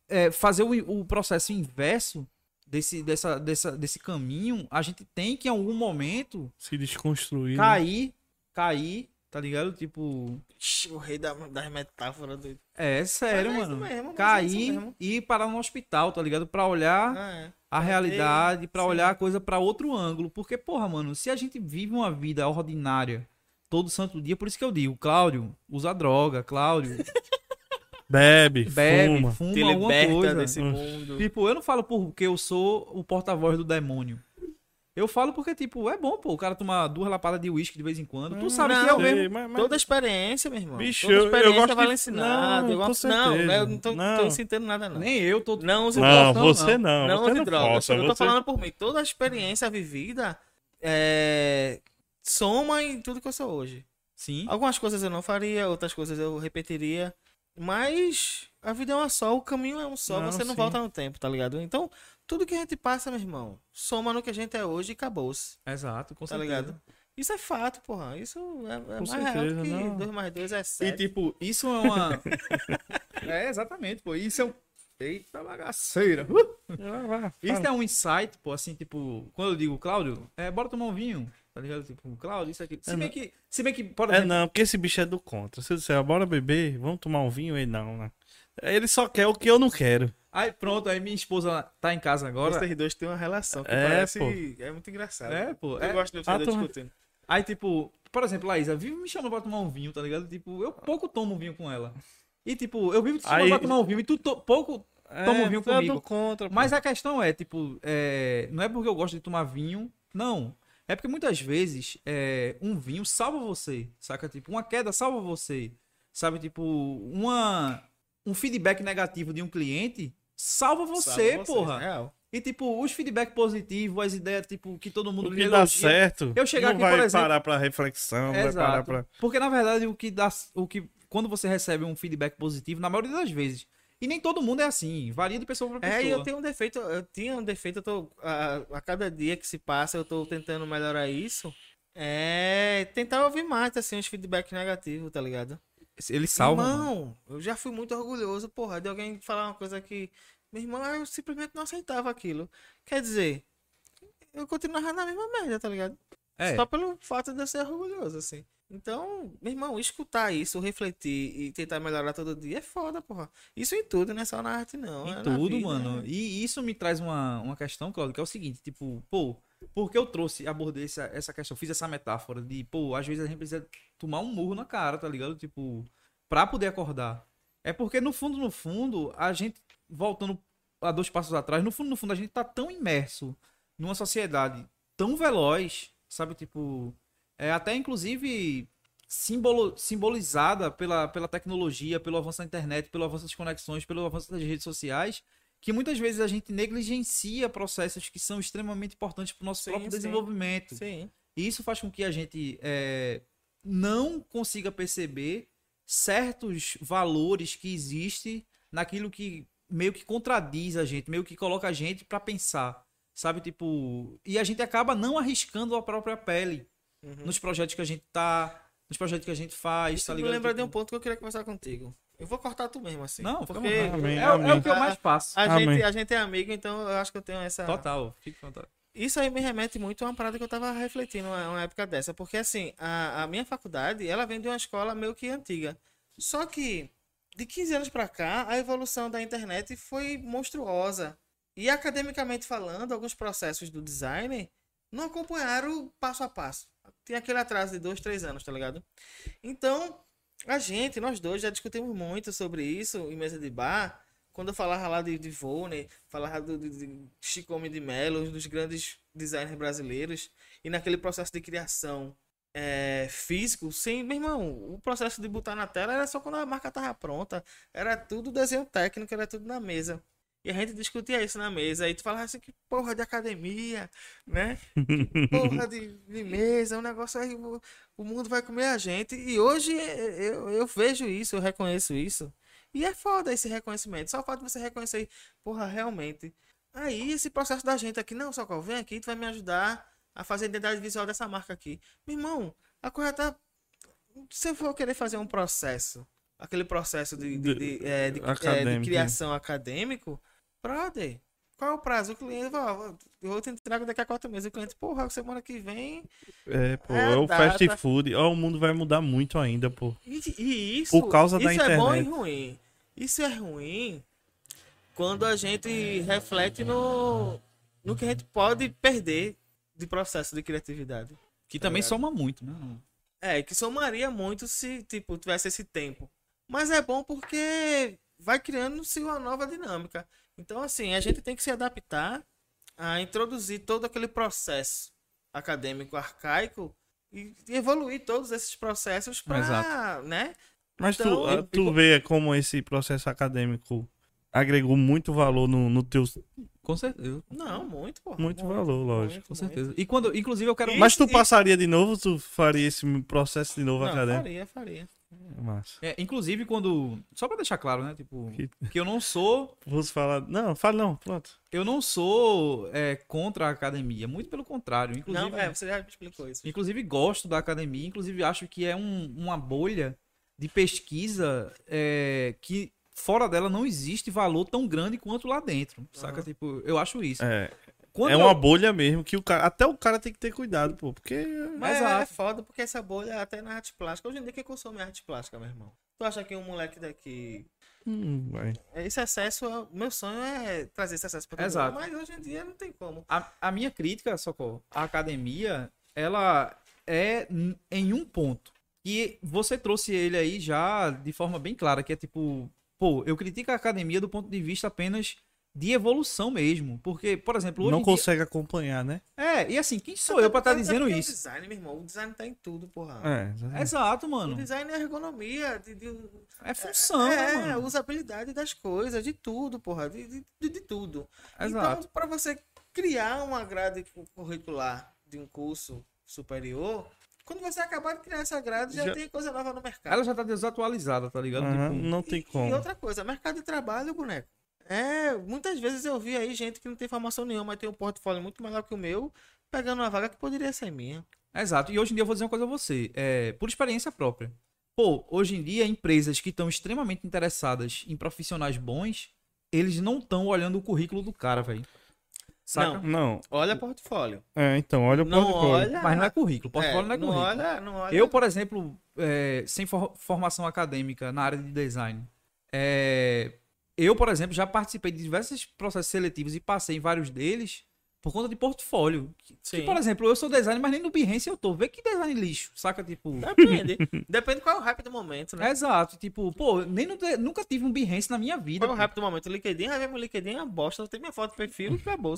[SPEAKER 2] é, fazer o, o processo inverso desse, dessa, dessa, desse caminho, a gente tem que em algum momento
[SPEAKER 1] Se desconstruir. né?
[SPEAKER 2] cair, cair, tá ligado? Tipo,
[SPEAKER 3] O rei da- das metáforas do.
[SPEAKER 2] é sério,
[SPEAKER 3] Mas é
[SPEAKER 2] mano.
[SPEAKER 3] mesmo, é
[SPEAKER 2] cair
[SPEAKER 3] mesmo.
[SPEAKER 2] e ir parar no hospital, tá ligado? Pra olhar
[SPEAKER 3] Ah, é.
[SPEAKER 2] a realidade, pra
[SPEAKER 3] sim.
[SPEAKER 2] olhar a coisa pra outro ângulo. Porque, porra, mano, se a gente vive uma vida ordinária todo santo dia, por isso que eu digo, Cláudio, usa droga, Cláudio,
[SPEAKER 1] Bebe,
[SPEAKER 2] bebe,
[SPEAKER 1] fuma.
[SPEAKER 2] fuma,
[SPEAKER 3] Te
[SPEAKER 2] alguma coisa.
[SPEAKER 3] desse mundo.
[SPEAKER 2] Tipo, eu não falo porque eu sou o porta-voz do demônio. Eu falo porque, tipo, é bom, pô, o cara tomar duas lapadas de uísque de vez em quando. Tu sabe
[SPEAKER 3] não,
[SPEAKER 2] que é o
[SPEAKER 1] Sei,
[SPEAKER 2] mesmo.
[SPEAKER 1] mas- mas-
[SPEAKER 3] Toda experiência, meu irmão.
[SPEAKER 1] Bicho,
[SPEAKER 3] Toda
[SPEAKER 1] eu- eu
[SPEAKER 3] experiência
[SPEAKER 1] gosto de-
[SPEAKER 3] vale ensinar.
[SPEAKER 1] Não,
[SPEAKER 3] Eu gosto- não, eu não tô,
[SPEAKER 1] Não.
[SPEAKER 3] tô sentindo nada, não.
[SPEAKER 2] Nem eu tô.
[SPEAKER 3] Não use
[SPEAKER 1] Não,
[SPEAKER 3] drogas,
[SPEAKER 1] você não.
[SPEAKER 3] Não
[SPEAKER 1] você
[SPEAKER 3] use
[SPEAKER 1] não
[SPEAKER 3] drogas.
[SPEAKER 1] força,
[SPEAKER 3] eu tô
[SPEAKER 1] você-
[SPEAKER 3] falando por mim. Toda a experiência vivida é, soma em tudo que eu sou hoje.
[SPEAKER 2] Sim.
[SPEAKER 3] Algumas coisas eu não faria, outras coisas eu repetiria. Mas a vida é uma só, o caminho é um só,
[SPEAKER 1] Não,
[SPEAKER 3] você não
[SPEAKER 1] sim.
[SPEAKER 3] volta no tempo, tá ligado? Então, tudo que a gente passa, meu irmão, soma no que a gente é hoje e acabou-se,
[SPEAKER 2] Exato, com
[SPEAKER 3] tá
[SPEAKER 2] certeza.
[SPEAKER 3] ligado? Isso é fato, porra. Isso é, é mais
[SPEAKER 1] certeza,
[SPEAKER 3] real que
[SPEAKER 1] não.
[SPEAKER 3] 2 mais 2 é
[SPEAKER 2] E
[SPEAKER 3] 7.
[SPEAKER 2] tipo, isso é uma. é, exatamente, pô. Isso é um. Eita bagaceira. Uh! Isso é um insight, pô, assim, tipo, quando eu digo, Cláudio, é, bora tomar um vinho, tá ligado? Tipo, Cláudio, isso aqui. Se
[SPEAKER 1] É,
[SPEAKER 2] bem
[SPEAKER 1] não.
[SPEAKER 2] que, se bem que, por
[SPEAKER 1] É não, porque esse bicho é do contra. Se eu disser, bora beber, vamos tomar um vinho, ele não, né? Ele só quer o que eu não quero.
[SPEAKER 2] Aí pronto, aí minha esposa tá em casa agora.
[SPEAKER 3] Vocês dois têm uma relação que
[SPEAKER 1] É,
[SPEAKER 3] parece.
[SPEAKER 1] pô.
[SPEAKER 3] É muito engraçado.
[SPEAKER 2] É, pô.
[SPEAKER 3] Eu
[SPEAKER 2] é-
[SPEAKER 3] gosto de
[SPEAKER 1] Ah,
[SPEAKER 3] vocês dois
[SPEAKER 1] tô-
[SPEAKER 3] discutindo.
[SPEAKER 2] Aí, tipo, por exemplo, Laísa vive me chamando pra tomar um vinho, tá ligado? Tipo, eu pouco tomo vinho com ela. E, tipo, eu vivo te chamando
[SPEAKER 1] Aí-
[SPEAKER 2] pra tomar um vinho e tu to- pouco. Toma um vinho
[SPEAKER 1] é
[SPEAKER 2] comigo.
[SPEAKER 1] contra, pô.
[SPEAKER 2] Mas a questão é, tipo, é, não é porque eu gosto de tomar vinho, não. É porque muitas vezes é, um vinho salva você, saca? Tipo, uma queda salva você. Sabe, tipo, uma, um feedback negativo de um cliente salva você,
[SPEAKER 3] Salva vocês,
[SPEAKER 2] porra.
[SPEAKER 3] Real.
[SPEAKER 2] E, tipo, os feedback positivos, as ideias, tipo, que todo mundo
[SPEAKER 1] o que dá
[SPEAKER 2] elogia,
[SPEAKER 1] certo,
[SPEAKER 2] Eu chegar
[SPEAKER 1] não
[SPEAKER 2] aqui,
[SPEAKER 1] vai
[SPEAKER 2] por exemplo-
[SPEAKER 1] parar pra reflexão, não vai parar
[SPEAKER 2] Exato.
[SPEAKER 1] pra...
[SPEAKER 2] Porque na verdade o que dá, o que quando você recebe um feedback positivo, na maioria das vezes, e nem todo mundo é assim, varia de pessoa para pessoa.
[SPEAKER 3] É, e eu tenho um defeito, eu tinha um defeito, eu tô. A, a cada dia que se passa, eu tô tentando melhorar isso. É tentar ouvir mais, assim, os feedback negativos, tá ligado?
[SPEAKER 2] Ele salva.
[SPEAKER 3] Irmão, eu já fui muito orgulhoso, porra, de alguém falar uma coisa que. Meu irmão, eu simplesmente não aceitava aquilo. Quer dizer, eu continuava na mesma merda, tá ligado?
[SPEAKER 2] É.
[SPEAKER 3] Só pelo fato de eu ser orgulhoso, assim. Então, meu irmão, escutar isso, refletir e tentar melhorar todo dia é foda, porra. Isso em tudo, não é só na arte, não.
[SPEAKER 2] Em
[SPEAKER 3] é
[SPEAKER 2] tudo,
[SPEAKER 3] vida,
[SPEAKER 2] mano.
[SPEAKER 3] né?
[SPEAKER 2] E isso me traz uma, uma questão, Claudio, que é o seguinte, tipo, pô, porque eu trouxe, abordei essa, essa questão, fiz essa metáfora de, pô, às vezes a gente precisa tomar um murro na cara, tá ligado? Tipo, pra poder acordar. É porque no fundo, no fundo, a gente, voltando a dois passos atrás, no fundo, no fundo, a gente tá tão imerso numa sociedade tão veloz, sabe? Tipo, é até inclusive simbolo, simbolizada pela, pela tecnologia, pelo avanço da internet, pelo avanço das conexões, pelo avanço das redes sociais, que muitas vezes a gente negligencia processos que são extremamente importantes para o nosso
[SPEAKER 3] Sim,
[SPEAKER 2] próprio
[SPEAKER 3] sim.
[SPEAKER 2] desenvolvimento.
[SPEAKER 3] Sim.
[SPEAKER 2] E isso faz com que a gente é, não consiga perceber certos valores que existem naquilo que meio que contradiz a gente, meio que coloca a gente para pensar, sabe? Tipo, e a gente acaba não arriscando a própria pele
[SPEAKER 3] Uhum.
[SPEAKER 2] nos projetos que a gente tá, nos projetos que a gente faz,
[SPEAKER 3] Isso
[SPEAKER 2] tá ligado?
[SPEAKER 3] lembra de um
[SPEAKER 2] Tipo,
[SPEAKER 3] ponto que eu queria conversar contigo. Eu vou cortar tu mesmo, assim.
[SPEAKER 2] Não,
[SPEAKER 3] porque
[SPEAKER 2] vontade.
[SPEAKER 1] Amém,
[SPEAKER 2] é, é
[SPEAKER 1] amém.
[SPEAKER 2] o que eu mais faço.
[SPEAKER 3] a
[SPEAKER 1] Amém.
[SPEAKER 3] gente, a gente é amigo, então eu acho que eu tenho essa.
[SPEAKER 2] Total, fica à vontade.
[SPEAKER 3] Isso aí me remete muito a uma parada que eu tava refletindo uma, uma época dessa. Porque, assim, a, a minha faculdade, ela vem de uma escola meio que antiga. Só que, de 15 anos pra cá, a evolução da internet foi monstruosa. E, academicamente falando, alguns processos do design não acompanharam passo a passo. Tem aquele atraso de dois, três anos, tá ligado? Então, a gente, nós dois, já discutimos muito sobre isso em mesa de bar. Quando eu falava lá de, de Volney, falava do, de, de Chico de Mello, dos grandes designers brasileiros, e naquele processo de criação é, físico, sem, meu irmão, o processo de botar na tela era só quando a marca tava pronta. Era tudo desenho técnico, era tudo na mesa. E a gente discutia isso na mesa. Aí tu falava assim, que porra de academia, né? Que porra de, de mesa, um negócio aí, o, o mundo vai comer a gente. E hoje eh, eu, eu vejo isso, eu reconheço isso. E é foda esse reconhecimento. Só de você reconhecer, porra, realmente. Aí esse processo da gente aqui, não, Socorro, vem aqui, tu vai me ajudar a fazer a identidade visual dessa marca aqui. Meu irmão, a coisa tá. Se eu for querer fazer um processo, aquele processo de, de, de, é, de- é, de
[SPEAKER 1] Acadêmico,
[SPEAKER 3] criação acadêmico, brother, qual é o prazo? O cliente, ó, eu vou te entregar daqui a quatro meses. O cliente, porra, semana que vem.
[SPEAKER 1] É, pô,
[SPEAKER 3] É
[SPEAKER 1] é o
[SPEAKER 3] data.
[SPEAKER 1] fast food. Ó, o mundo vai mudar muito ainda, pô.
[SPEAKER 3] E, e isso,
[SPEAKER 1] Por causa da
[SPEAKER 3] isso é bom e
[SPEAKER 1] internet.
[SPEAKER 3] ruim. Isso é ruim quando a gente reflete no, no que a gente pode perder de processo de criatividade.
[SPEAKER 2] Que também
[SPEAKER 3] ligado?
[SPEAKER 2] soma muito, né?
[SPEAKER 3] É, que somaria muito se, tipo, tivesse esse tempo. Mas é bom porque vai criando-se uma nova dinâmica. Então, assim, a gente tem que se adaptar a introduzir todo aquele processo acadêmico arcaico e evoluir todos esses processos para, né?
[SPEAKER 1] Mas
[SPEAKER 3] Então,
[SPEAKER 1] tu, ah,
[SPEAKER 3] eu-
[SPEAKER 1] tu vê como esse processo acadêmico agregou muito valor no, no teu.
[SPEAKER 2] Com certeza.
[SPEAKER 3] Não, muito, pô.
[SPEAKER 1] Muito valor, lógico.
[SPEAKER 2] Com certeza. E quando, inclusive, eu quero.
[SPEAKER 3] E-
[SPEAKER 1] Mas tu
[SPEAKER 3] e-
[SPEAKER 1] passaria de novo? Tu faria esse processo de novo
[SPEAKER 3] Não,
[SPEAKER 1] acadêmico?
[SPEAKER 3] faria, faria.
[SPEAKER 1] Massa.
[SPEAKER 2] É, inclusive, quando. Só pra deixar claro, né? Tipo,
[SPEAKER 1] Que-
[SPEAKER 2] que eu não sou.
[SPEAKER 1] Vou falar. Não, fala não, pronto.
[SPEAKER 2] Eu não sou é, contra a academia. Muito pelo contrário. Inclusive,
[SPEAKER 3] Não, é, você já me explicou isso.
[SPEAKER 2] inclusive gosto da academia. Inclusive, acho que é um- uma bolha de pesquisa é, que fora dela não existe valor tão grande quanto lá dentro. Saca? Tipo, eu acho isso.
[SPEAKER 1] É,
[SPEAKER 2] Quando
[SPEAKER 1] é uma
[SPEAKER 2] eu-
[SPEAKER 1] bolha mesmo que o cara. Até o cara tem que ter cuidado, pô. Porque.
[SPEAKER 3] Mas é,
[SPEAKER 2] Exato.
[SPEAKER 3] é foda porque essa bolha é até na arte plástica. Hoje em dia, quem consome arte plástica, meu irmão? Tu acha que um moleque daqui.
[SPEAKER 1] Hum, vai.
[SPEAKER 3] Esse excesso, é- meu sonho é trazer esse excesso pra todo
[SPEAKER 2] Exato.
[SPEAKER 3] mundo, mas hoje em dia não tem como.
[SPEAKER 2] A, a minha crítica, Socorro, à academia, ela é em um ponto. E você trouxe ele aí já de forma bem clara, que é tipo, pô, eu critico a academia do ponto de vista apenas de evolução mesmo. Porque, por exemplo, hoje
[SPEAKER 1] Não
[SPEAKER 2] em dia-
[SPEAKER 1] consegue acompanhar, né?
[SPEAKER 2] É, e assim, quem sou eu pra estar
[SPEAKER 3] Até
[SPEAKER 2] dizendo
[SPEAKER 3] porque
[SPEAKER 2] isso?
[SPEAKER 3] O design, meu irmão, o design tá em tudo, porra.
[SPEAKER 1] É, exatamente.
[SPEAKER 2] Exato,
[SPEAKER 3] O
[SPEAKER 2] mano.
[SPEAKER 3] design é ergonomia, de, de-
[SPEAKER 2] É função,
[SPEAKER 3] é,
[SPEAKER 2] mano.
[SPEAKER 3] usabilidade das coisas, de tudo, porra, de, de, de- de tudo.
[SPEAKER 2] Exato.
[SPEAKER 3] Então, para você criar uma grade cu- curricular de um curso superior, quando você acabar de criar essa grade, já,
[SPEAKER 1] Já-
[SPEAKER 3] tem coisa nova no mercado.
[SPEAKER 2] Ela já tá desatualizada, tá ligado?
[SPEAKER 1] Aham,
[SPEAKER 2] Tipo,
[SPEAKER 1] não tem
[SPEAKER 3] E-
[SPEAKER 1] como.
[SPEAKER 3] E outra coisa, mercado de trabalho, boneco. É, muitas vezes eu vi aí gente que não tem formação nenhuma, mas tem um portfólio muito melhor que o meu, pegando uma vaga que poderia ser minha.
[SPEAKER 2] Exato. E hoje em dia eu vou dizer uma coisa a você, é, por experiência própria. Pô, hoje em dia empresas que estão extremamente interessadas em profissionais bons, eles não estão olhando o currículo do cara, velho. Saca?
[SPEAKER 1] Não.
[SPEAKER 3] Olha portfólio.
[SPEAKER 1] É, então, olha o
[SPEAKER 3] Não
[SPEAKER 1] portfólio.
[SPEAKER 3] olha.
[SPEAKER 2] Mas não é currículo. Portfólio não é
[SPEAKER 3] não
[SPEAKER 2] currículo.
[SPEAKER 3] olha, não olha.
[SPEAKER 2] Eu, por exemplo, é, sem for- formação acadêmica na área de design, é, eu, por exemplo, já participei de diversos processos seletivos e passei em vários deles por conta de portfólio. Que, que,
[SPEAKER 3] Sim.
[SPEAKER 2] por exemplo, eu sou designer, mas nem no Behance eu tô. Vê que design lixo, saca? Tipo.
[SPEAKER 3] Depende. Depende qual é o hype do momento, né?
[SPEAKER 2] Exato, tipo, pô, nem no nunca tive um Behance na minha vida.
[SPEAKER 3] Qual é o hype do momento? LinkedIn, mesmo o LinkedIn é uma bosta. Tem minha foto de perfil e acabou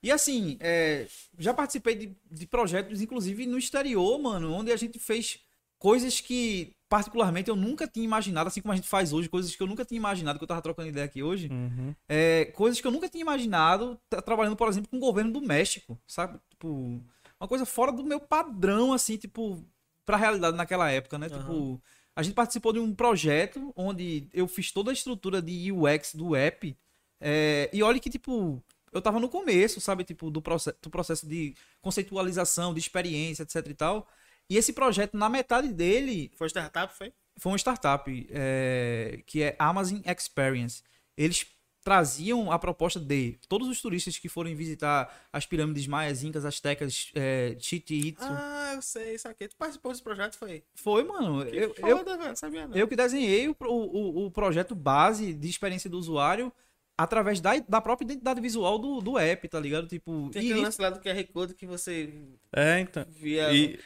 [SPEAKER 2] E assim, é, já participei de, de projetos, inclusive no exterior, mano, onde a gente fez coisas que, particularmente, eu nunca tinha imaginado, assim como a gente faz hoje, coisas que eu nunca tinha imaginado, que eu tava trocando ideia aqui hoje.
[SPEAKER 1] Uhum.
[SPEAKER 2] É, coisas que eu nunca tinha imaginado, tá trabalhando, por exemplo, com o governo do México, sabe? Tipo, uma coisa fora do meu padrão, assim, tipo, pra realidade naquela época, né?
[SPEAKER 3] Aham.
[SPEAKER 2] Tipo, a gente participou de um projeto onde eu fiz toda a estrutura de UX do app, é, e olha que, tipo, eu tava no começo, sabe? Tipo, do, proce do processo de conceitualização, de experiência, etc e tal. E esse projeto, na metade dele,
[SPEAKER 3] Foi startup, foi?
[SPEAKER 2] foi uma startup é, que é Amazon Experience. Eles traziam a proposta de todos os turistas que forem visitar as pirâmides maias, incas, astecas, é, Chichen Itza.
[SPEAKER 3] Ah, eu sei, isso aqui. Tu participou desse projeto, foi?
[SPEAKER 2] Foi, mano.
[SPEAKER 3] Que
[SPEAKER 2] Eu, eu,
[SPEAKER 3] foda, velho. Sabia não.
[SPEAKER 2] eu que desenhei o, o, o projeto base de experiência do usuário através da, da própria identidade visual do, do app, tá ligado? Tipo,
[SPEAKER 3] Tem
[SPEAKER 2] e
[SPEAKER 3] aquele lance lá do QR Code que você
[SPEAKER 1] É, então.
[SPEAKER 3] via,
[SPEAKER 1] E,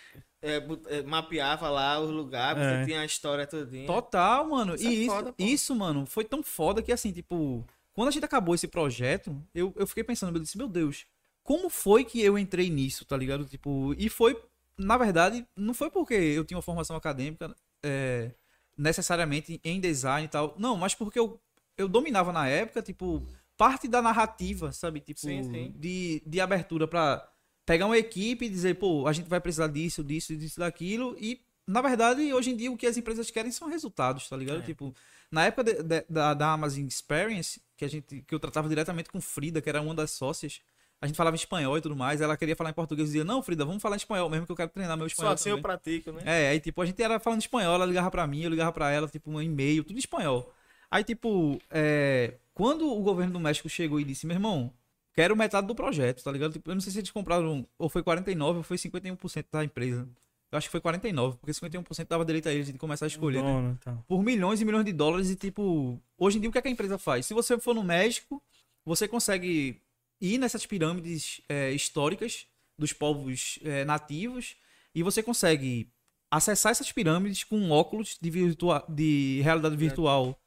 [SPEAKER 3] é, é, mapeava lá os lugares,
[SPEAKER 1] É.
[SPEAKER 3] você tinha a história todinha.
[SPEAKER 2] Total, mano.
[SPEAKER 3] Isso é
[SPEAKER 2] e isso,
[SPEAKER 3] foda,
[SPEAKER 2] isso, mano, foi tão foda que assim, tipo, quando a gente acabou esse projeto, eu, eu fiquei pensando, eu disse, meu Deus, como foi que eu entrei nisso, tá ligado? Tipo, e foi, na verdade, não foi porque eu tinha uma formação acadêmica é, necessariamente em design e tal. Não, mas porque eu, eu dominava na época, tipo, parte da narrativa, sabe? Tipo,
[SPEAKER 3] Sim, sim.
[SPEAKER 2] De, de abertura pra pegar uma equipe e dizer, pô, a gente vai precisar disso, disso, disso, daquilo. E, na verdade, hoje em dia, o que as empresas querem são resultados, tá ligado?
[SPEAKER 3] É.
[SPEAKER 2] Tipo, na época de- de- da, da Amazon Experience, que, a gente, que eu tratava diretamente com Frida, que era uma das sócias, a gente falava espanhol e tudo mais, ela queria falar em português e dizia, não, Frida, vamos falar em espanhol mesmo, que eu quero treinar meu
[SPEAKER 3] Só
[SPEAKER 2] espanhol
[SPEAKER 3] assim eu
[SPEAKER 2] também."
[SPEAKER 3] pratico, né?
[SPEAKER 2] É, aí tipo, a gente era falando espanhol, ela ligava pra mim, eu ligava pra ela, tipo, um e-mail, tudo em espanhol. Aí, tipo, é, quando o governo do México chegou e disse, meu irmão, quero metade do projeto, tá ligado? Tipo, eu não sei se eles compraram, ou foi 49% ou foi 51% da empresa. Eu acho que foi 49%, porque 51% dava direito a eles de começar a escolher, né?
[SPEAKER 1] dono, então.
[SPEAKER 2] por milhões e milhões de dólares e tipo, hoje em dia o que, é que a empresa faz? Se você for no México, você consegue ir nessas pirâmides é, históricas dos povos é, nativos e você consegue acessar essas pirâmides com óculos de, virtua de realidade virtual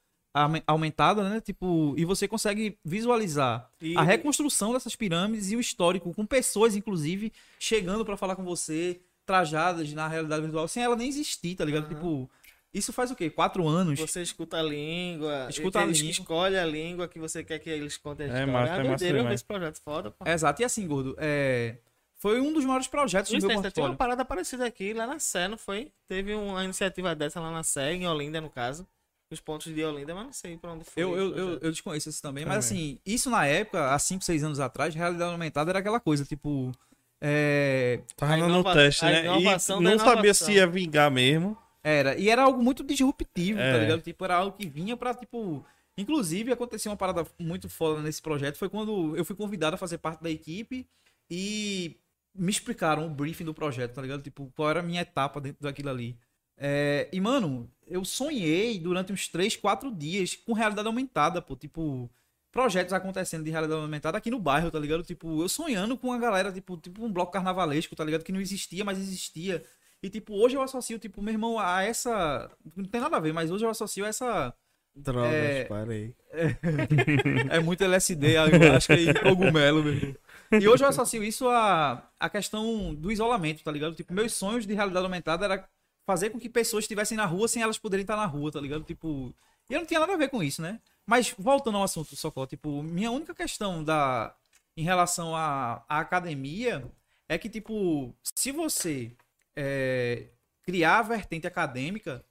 [SPEAKER 2] aumentada, né? Tipo, e você consegue visualizar
[SPEAKER 3] E-
[SPEAKER 2] a reconstrução dessas pirâmides e o histórico, com pessoas, inclusive, chegando pra falar com você, trajadas na realidade virtual, sem ela nem existir, tá ligado?
[SPEAKER 3] Aham.
[SPEAKER 2] Tipo, isso faz o quê? Quatro anos?
[SPEAKER 3] Você escuta a língua,
[SPEAKER 2] Escuta a
[SPEAKER 3] eles
[SPEAKER 2] língua.
[SPEAKER 3] escolhe a língua que você quer que eles contem a
[SPEAKER 1] É
[SPEAKER 3] história.
[SPEAKER 1] é
[SPEAKER 3] Ah,
[SPEAKER 1] massa
[SPEAKER 3] doideira, eu vi
[SPEAKER 1] demais.
[SPEAKER 3] esse projeto foda, pô.
[SPEAKER 2] Exato, e assim, gordo, é... foi um dos maiores projetos do meu
[SPEAKER 3] tem
[SPEAKER 2] portfólio.
[SPEAKER 3] uma parada parecida aqui, lá na Sé, não foi? Teve uma iniciativa dessa lá na Sé, em Olinda, no caso. Os pontos de Olinda, mas não sei pra onde foi.
[SPEAKER 2] Eu, eu, eu, eu desconheço isso também,
[SPEAKER 1] Também.
[SPEAKER 2] mas assim, isso na época, há 5, 6 anos atrás, realidade aumentada era aquela coisa, tipo. É...
[SPEAKER 1] Tava
[SPEAKER 3] A
[SPEAKER 1] no teste, né? E não sabia se ia vingar mesmo.
[SPEAKER 2] Era, e era algo muito disruptivo,
[SPEAKER 1] É.
[SPEAKER 2] tá ligado? Tipo, era algo que vinha pra, tipo. Inclusive, aconteceu uma parada muito foda nesse projeto. Foi quando eu fui convidado a fazer parte da equipe e me explicaram o briefing do projeto, tá ligado? Tipo, qual era a minha etapa dentro daquilo ali. É, e, mano, eu sonhei durante uns 3, 4 dias com realidade aumentada, pô. Tipo, projetos acontecendo de realidade aumentada aqui no bairro, tá ligado? Tipo, eu sonhando com a galera, tipo, tipo um bloco carnavalesco, tá ligado? Que não existia, mas existia. E, tipo, hoje eu associo, tipo, meu irmão, a essa. Não tem nada a ver, mas hoje eu associo a essa.
[SPEAKER 1] Drogas,
[SPEAKER 2] É.
[SPEAKER 1] parei.
[SPEAKER 2] É muito LSD, ayahuasca e cogumelo, meu irmão. E hoje eu associo isso à, à questão do isolamento, tá ligado? Tipo, meus sonhos de realidade aumentada era fazer com que pessoas estivessem na rua sem elas poderem estar na rua, tá ligado? Tipo. E eu não tinha nada a ver com isso, né? Mas voltando ao assunto, Socó, tipo, minha única questão da. Em relação à, à academia é que, tipo, se você é, criar a vertente acadêmica,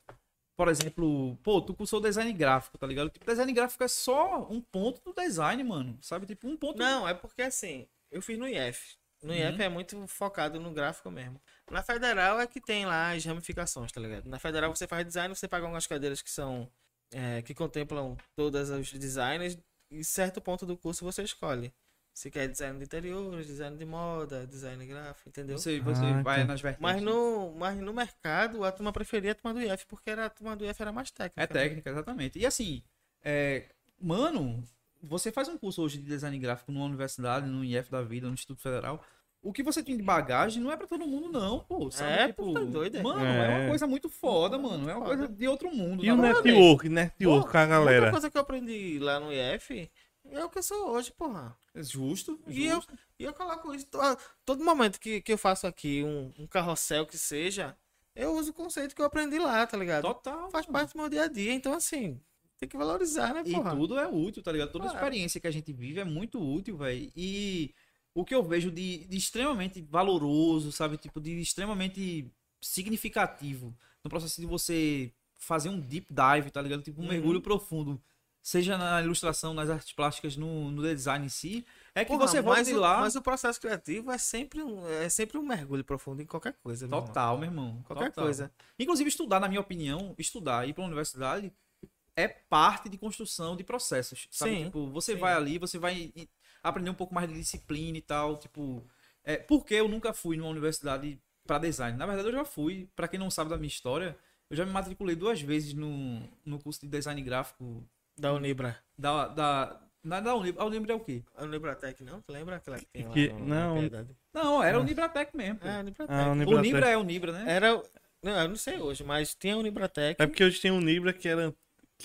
[SPEAKER 2] por exemplo, pô, tu cursou design gráfico, tá ligado? Tipo, design gráfico é só um ponto do design, mano. Sabe? Tipo, um ponto.
[SPEAKER 3] Não, é porque assim, eu fiz no IF. No
[SPEAKER 2] Uhum.
[SPEAKER 3] IF é muito focado no gráfico mesmo. Na federal é que tem lá as ramificações, tá ligado? Na federal você faz design, você paga algumas cadeiras que são. é, que contemplam todas os designers. E certo ponto do curso você escolhe. Se quer design de interiores, design de moda, design gráfico, entendeu?
[SPEAKER 2] Você, você
[SPEAKER 1] Ah,
[SPEAKER 2] vai
[SPEAKER 1] então.
[SPEAKER 2] nas vertentes.
[SPEAKER 3] Mas no, mas no mercado, a turma preferia a turma do IF, porque era, a turma do IF era mais técnica.
[SPEAKER 2] É
[SPEAKER 3] né?
[SPEAKER 2] técnica, exatamente. E assim, é, mano, você faz um curso hoje de design gráfico numa universidade, no IF da vida, no Instituto Federal. O que você tem de bagagem não é pra todo mundo, não, pô. Sabe?
[SPEAKER 3] É,
[SPEAKER 2] tipo,
[SPEAKER 3] pô, tá doido, é?
[SPEAKER 2] Mano, é.
[SPEAKER 1] É.
[SPEAKER 2] uma coisa muito foda, mano. É uma coisa de outro mundo.
[SPEAKER 1] E o network, network com a
[SPEAKER 3] Outra
[SPEAKER 1] galera.
[SPEAKER 3] coisa que eu aprendi lá no IF é o que eu sou hoje, porra.
[SPEAKER 2] Justo.
[SPEAKER 3] E eu,
[SPEAKER 2] justo.
[SPEAKER 3] e eu coloco isso. to- Todo momento que, que eu faço aqui um, um carrossel que seja, eu uso o conceito que eu aprendi lá, tá ligado?
[SPEAKER 2] Total.
[SPEAKER 3] Faz
[SPEAKER 2] mano.
[SPEAKER 3] parte do meu dia a dia. Então, assim, tem que valorizar, né,
[SPEAKER 2] E
[SPEAKER 3] porra?
[SPEAKER 2] tudo é útil, tá ligado? Toda
[SPEAKER 3] Claro.
[SPEAKER 2] experiência que a gente vive é muito útil, velho. E o que eu vejo de, de extremamente valoroso, sabe? Tipo, de extremamente significativo no processo de você fazer um deep dive, tá ligado? Tipo, um
[SPEAKER 3] Uhum.
[SPEAKER 2] mergulho profundo. seja na ilustração, nas artes plásticas, no, no design em si, é que
[SPEAKER 3] Porra,
[SPEAKER 2] você
[SPEAKER 3] mas,
[SPEAKER 2] de lá.
[SPEAKER 3] mas o processo criativo é sempre um, é sempre um mergulho profundo em qualquer coisa. meu irmão.
[SPEAKER 2] Total, meu irmão.
[SPEAKER 3] Qualquer
[SPEAKER 2] total.
[SPEAKER 3] coisa.
[SPEAKER 2] Inclusive, estudar, na minha opinião, estudar, ir pra universidade é parte de construção de processos. Sabe?
[SPEAKER 3] Sim,
[SPEAKER 2] Tipo, você
[SPEAKER 3] sim.
[SPEAKER 2] vai ali, você vai aprender um pouco mais de disciplina e tal. Tipo, é, porque eu nunca fui numa universidade pra design. Na verdade, eu já fui. Pra quem não sabe da minha história, eu já me matriculei duas vezes no, no curso de design gráfico
[SPEAKER 3] Da Unibra.
[SPEAKER 2] da. da na, da Unib- a Unibra é o quê?
[SPEAKER 3] A Unibratec, não? Tu lembra aquela que tem lá
[SPEAKER 1] Que-
[SPEAKER 3] no-
[SPEAKER 1] não.
[SPEAKER 2] Não, era a Unibratec mesmo.
[SPEAKER 3] É, a Unibratec.
[SPEAKER 1] Ah,
[SPEAKER 2] O
[SPEAKER 1] Unibratec.
[SPEAKER 2] Unibra é Unibra, né?
[SPEAKER 3] Era... Não, eu não sei hoje, mas tinha a Unibratec.
[SPEAKER 1] É porque hoje tem um Libra que era.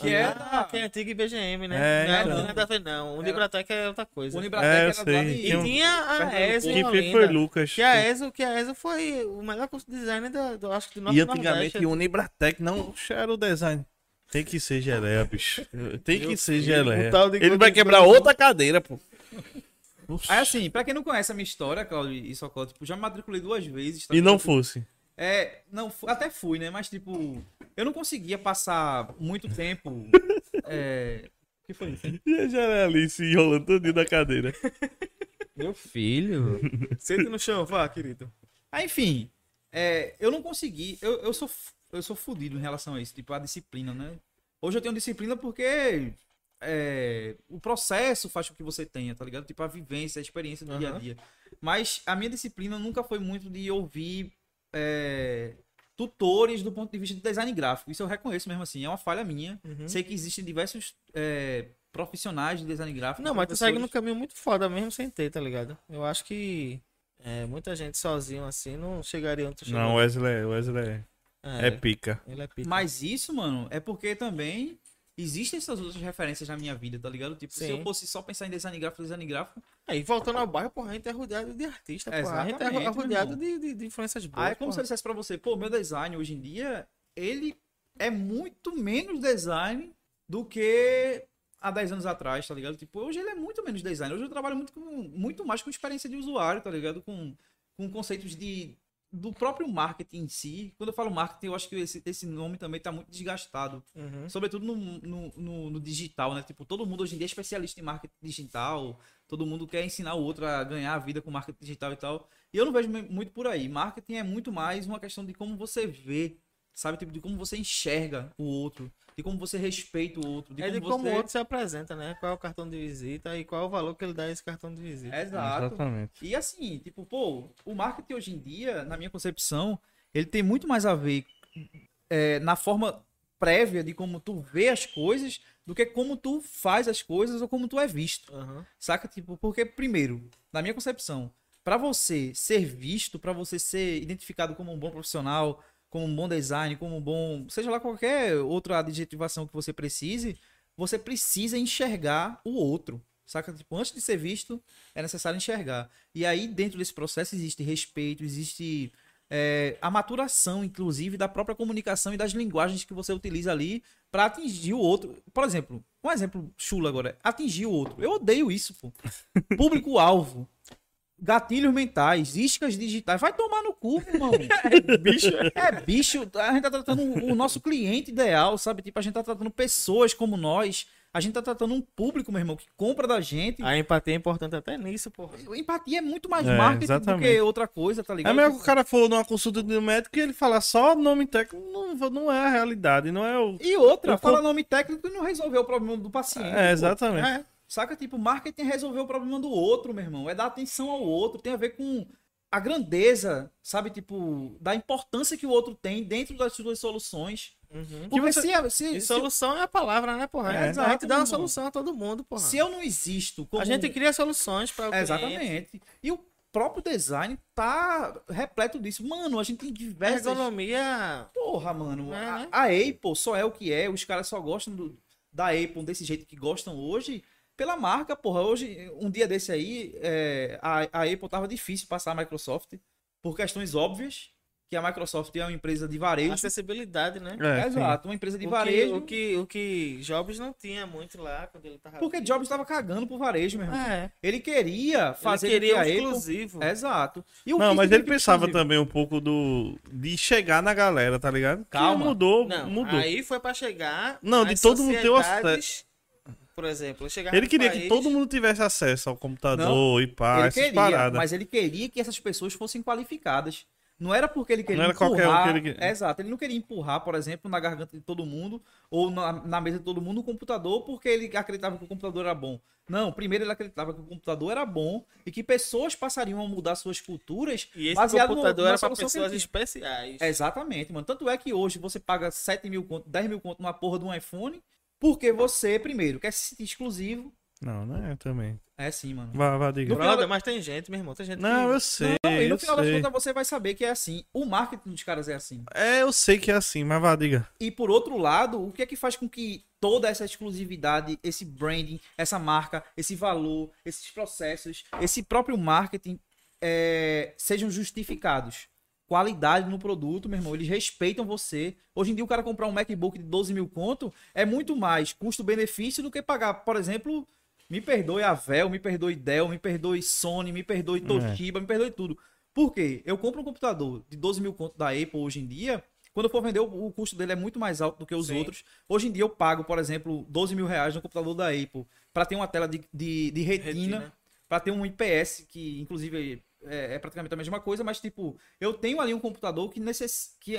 [SPEAKER 2] Que é
[SPEAKER 3] Ah,
[SPEAKER 2] da-
[SPEAKER 3] que é antiga IBGM, né?
[SPEAKER 1] É,
[SPEAKER 3] não,
[SPEAKER 1] então.
[SPEAKER 3] não tem nada a ver, não. O Unibratec é outra
[SPEAKER 2] O
[SPEAKER 3] coisa.
[SPEAKER 2] Unibratec
[SPEAKER 1] É, eu
[SPEAKER 2] era
[SPEAKER 1] sei.
[SPEAKER 3] E
[SPEAKER 1] Tem um-
[SPEAKER 3] tinha a ESO
[SPEAKER 1] fez
[SPEAKER 3] Olinda.
[SPEAKER 1] foi Lucas.
[SPEAKER 3] Que a ESO, que a ESO foi o melhor curso de design do, do acho que do nosso
[SPEAKER 1] E antigamente
[SPEAKER 3] Nordeste.
[SPEAKER 1] o Unibratec não era o design. Tem que ser geleia, bicho. Tem que
[SPEAKER 3] Meu
[SPEAKER 1] ser geleia.
[SPEAKER 3] o
[SPEAKER 1] Ele vai quebrar outra cadeira, pô.
[SPEAKER 2] Aí assim, pra quem não conhece a minha história, Claudio e Socorro, tipo, já me matriculei duas vezes. tá
[SPEAKER 1] E não fosse.
[SPEAKER 2] É, não, até fui, né? Mas, tipo, eu não conseguia passar muito tempo. é... O que foi isso? hein?
[SPEAKER 1] E a geleia se enrolando todinho na cadeira.
[SPEAKER 3] Meu filho. Senta no chão, vá, querido.
[SPEAKER 2] Aí, enfim, é, eu não consegui. Eu, eu, sou, eu sou fudido em relação a isso, tipo, a disciplina, né? Hoje eu tenho disciplina porque é, o processo faz com que você tenha, tá ligado? Tipo, a vivência, a experiência do dia a dia. Mas a minha disciplina nunca foi muito de ouvir é, tutores do ponto de vista de design gráfico. Isso eu reconheço mesmo assim, é uma falha minha.
[SPEAKER 3] Uhum.
[SPEAKER 2] Sei que existem diversos é, profissionais de design gráfico.
[SPEAKER 3] Não, mas tu segue no caminho muito foda mesmo sem ter, tá ligado? Eu acho que é, muita gente sozinho assim não chegaria onde tu chegou.
[SPEAKER 1] Não, Wesley, Wesley
[SPEAKER 3] é,
[SPEAKER 1] é pica.
[SPEAKER 3] ele é pica.
[SPEAKER 2] Mas isso, mano, é porque também existem essas outras referências na minha vida, tá ligado? Tipo, se
[SPEAKER 3] Sim.
[SPEAKER 2] eu fosse só pensar em design gráfico, design gráfico,
[SPEAKER 3] Aí, voltando ao bairro, porra, a gente é rodeado de artistas, porra. A gente é
[SPEAKER 2] meu
[SPEAKER 3] rodeado de, de, de influências boas.
[SPEAKER 2] aí é como se eu
[SPEAKER 3] porra.
[SPEAKER 2] dissesse pra você, pô, meu design hoje em dia, ele é muito menos design do que há 10 anos atrás, tá ligado? Tipo, hoje ele é muito menos design. Hoje eu trabalho muito, com, muito mais com experiência de usuário, tá ligado? Com, com conceitos de do próprio marketing em si. Quando eu falo marketing, eu acho que esse, esse nome também tá muito desgastado.
[SPEAKER 3] Uhum.
[SPEAKER 2] Sobretudo no, no, no- no digital, né? Tipo, todo mundo hoje em dia é especialista em marketing digital. Todo mundo quer ensinar o outro a ganhar a vida com marketing digital e tal. E eu não vejo muito por aí. Marketing é muito mais uma questão de como você vê, sabe? Tipo, de como você enxerga o outro. De como você respeita o outro. De
[SPEAKER 3] É
[SPEAKER 2] como
[SPEAKER 3] de como
[SPEAKER 2] você...
[SPEAKER 3] o outro se apresenta, né? Qual é o cartão de visita e qual é o valor que ele dá a esse cartão de visita.
[SPEAKER 2] Exato.
[SPEAKER 1] Exatamente.
[SPEAKER 2] E assim, tipo, pô, o marketing hoje em dia, na minha concepção, ele tem muito mais a ver é, na forma prévia de como tu vê as coisas do que como tu faz as coisas ou como tu é visto.
[SPEAKER 3] Aham.
[SPEAKER 2] Saca? Tipo, porque, primeiro, na minha concepção, pra você ser visto, pra você ser identificado como um bom profissional, como um bom design, como um bom. Seja lá qualquer outra adjetivação que você precise, você precisa enxergar o outro. Saca? Tipo, antes de ser visto, é necessário enxergar. E aí, dentro desse processo, existe respeito, existe é, a maturação, inclusive, da própria comunicação e das linguagens que você utiliza ali pra atingir o outro. Por exemplo, um exemplo chulo agora, atingir o outro. Eu odeio isso, pô. Público-alvo. Gatilhos mentais, iscas digitais. Vai tomar no cu, irmão. É bicho. É bicho. A gente tá tratando o nosso cliente ideal, sabe? Tipo, a gente tá tratando pessoas como nós. A gente tá tratando um público, meu irmão, que compra da gente.
[SPEAKER 3] A empatia é importante até nisso, porra.
[SPEAKER 2] Empatia é muito mais
[SPEAKER 1] É,
[SPEAKER 2] marketing do
[SPEAKER 1] exatamente.
[SPEAKER 2] que outra coisa, tá
[SPEAKER 1] É
[SPEAKER 2] ligado?
[SPEAKER 1] melhor que o cara for numa consulta de um médico e ele falar só nome técnico, não, não é a realidade, não é o.
[SPEAKER 2] E outra,
[SPEAKER 1] Eu
[SPEAKER 2] fala
[SPEAKER 1] comp-
[SPEAKER 2] nome técnico e não resolveu o problema do paciente.
[SPEAKER 1] É,
[SPEAKER 2] pô.
[SPEAKER 1] exatamente.
[SPEAKER 3] É.
[SPEAKER 2] Saca? Tipo, marketing é resolver o problema do outro, meu irmão. É dar atenção ao outro. Tem a ver com a grandeza, sabe? Tipo, da importância que o outro tem dentro das suas soluções.
[SPEAKER 3] Uhum.
[SPEAKER 2] Porque
[SPEAKER 1] você-
[SPEAKER 2] se, a- se,
[SPEAKER 3] E
[SPEAKER 2] se,
[SPEAKER 3] solução é a palavra, né, porra?
[SPEAKER 1] É,
[SPEAKER 3] a
[SPEAKER 2] exato,
[SPEAKER 3] gente dá uma solução a todo mundo, porra.
[SPEAKER 2] se eu não existo como...
[SPEAKER 3] A gente cria soluções para o cliente.
[SPEAKER 2] Exatamente. E o próprio design tá repleto disso. Mano, a gente tem diversas...
[SPEAKER 3] Ergonomia.
[SPEAKER 2] Porra, mano.
[SPEAKER 3] É,
[SPEAKER 2] a,
[SPEAKER 3] né?
[SPEAKER 2] a Apple só é o que é. Os caras só gostam do- da Apple desse jeito que gostam hoje. Pela marca, porra. Hoje, um dia desse aí, é, a, a Apple tava difícil passar a Microsoft. Por questões óbvias. Que a Microsoft é uma empresa de varejo.
[SPEAKER 3] Acessibilidade, né?
[SPEAKER 1] É.
[SPEAKER 2] Exato, uma empresa de
[SPEAKER 3] o,
[SPEAKER 2] varejo.
[SPEAKER 3] que, o, que, o que Jobs não tinha muito lá quando ele tava.
[SPEAKER 2] Porque Jobs tava cagando pro varejo, meu irmão.
[SPEAKER 3] É.
[SPEAKER 2] Ele queria fazer
[SPEAKER 3] ele queria um
[SPEAKER 2] que a Apple...
[SPEAKER 3] exclusivo.
[SPEAKER 2] Exato. E o
[SPEAKER 1] Não,
[SPEAKER 2] que
[SPEAKER 1] mas ele pensava
[SPEAKER 2] exclusivo?
[SPEAKER 1] também um pouco do. de chegar na galera, tá ligado? Que
[SPEAKER 2] Calma.
[SPEAKER 1] mudou,
[SPEAKER 3] Não,
[SPEAKER 1] mudou.
[SPEAKER 3] aí foi pra chegar.
[SPEAKER 1] Não, de todo mundo ter o
[SPEAKER 3] sociedades por exemplo, eu chegava
[SPEAKER 1] Ele
[SPEAKER 3] no
[SPEAKER 1] queria
[SPEAKER 3] país,
[SPEAKER 1] que todo mundo tivesse acesso ao computador e pá,
[SPEAKER 2] ele
[SPEAKER 1] essas
[SPEAKER 2] queria,
[SPEAKER 1] paradas.
[SPEAKER 2] mas ele queria que essas pessoas fossem qualificadas. Não era porque ele queria
[SPEAKER 1] Não era
[SPEAKER 2] empurrar.
[SPEAKER 1] qualquer um que ele queria.
[SPEAKER 2] Exato, ele não queria empurrar, por exemplo, na garganta de todo mundo ou na, na mesa de todo mundo o computador porque ele acreditava que o computador era bom. Não, primeiro ele acreditava que o computador era bom e que pessoas passariam a mudar suas culturas
[SPEAKER 3] E esse
[SPEAKER 2] baseado no-
[SPEAKER 3] computador
[SPEAKER 2] na
[SPEAKER 3] era
[SPEAKER 2] que
[SPEAKER 3] pessoas especiais.
[SPEAKER 2] Exatamente, mano. Tanto é que hoje você paga 7 mil conto, 10 mil conto numa porra de um iPhone porque você, primeiro, quer se sentir exclusivo.
[SPEAKER 1] Não, não é também.
[SPEAKER 2] É sim, mano.
[SPEAKER 1] Vá, vá, diga.
[SPEAKER 2] No final
[SPEAKER 3] Brother,
[SPEAKER 2] da-
[SPEAKER 3] mas tem gente, meu irmão, tem gente
[SPEAKER 1] Não,
[SPEAKER 3] que...
[SPEAKER 1] eu sei.
[SPEAKER 2] Não, e no final das
[SPEAKER 1] sei.
[SPEAKER 2] contas você vai saber que é assim. O marketing dos caras é assim.
[SPEAKER 1] É, eu sei que é assim, mas vá, diga.
[SPEAKER 2] E por outro lado, o que é que faz com que toda essa exclusividade, esse branding, essa marca, esse valor, esses processos, esse próprio marketing é, sejam justificados? Qualidade no produto, meu irmão, eles respeitam você. Hoje em dia, o cara comprar um MacBook de 12 mil conto é muito mais custo-benefício do que pagar, por exemplo, me perdoe a Vel, me perdoe Dell, me perdoe Sony, me perdoe Toshiba, me perdoe tudo. Por quê? Eu compro um computador de 12 mil conto da Apple hoje em dia, quando eu for vender, o, o custo dele é muito mais alto do que os
[SPEAKER 3] Sim.
[SPEAKER 2] outros. Hoje em dia eu pago, por exemplo, 12 mil reais no computador da Apple para ter uma tela de, de, de retina,
[SPEAKER 3] Retina.
[SPEAKER 2] para ter um IPS, que inclusive é, é praticamente a mesma coisa, mas tipo, eu tenho ali um computador que necess... que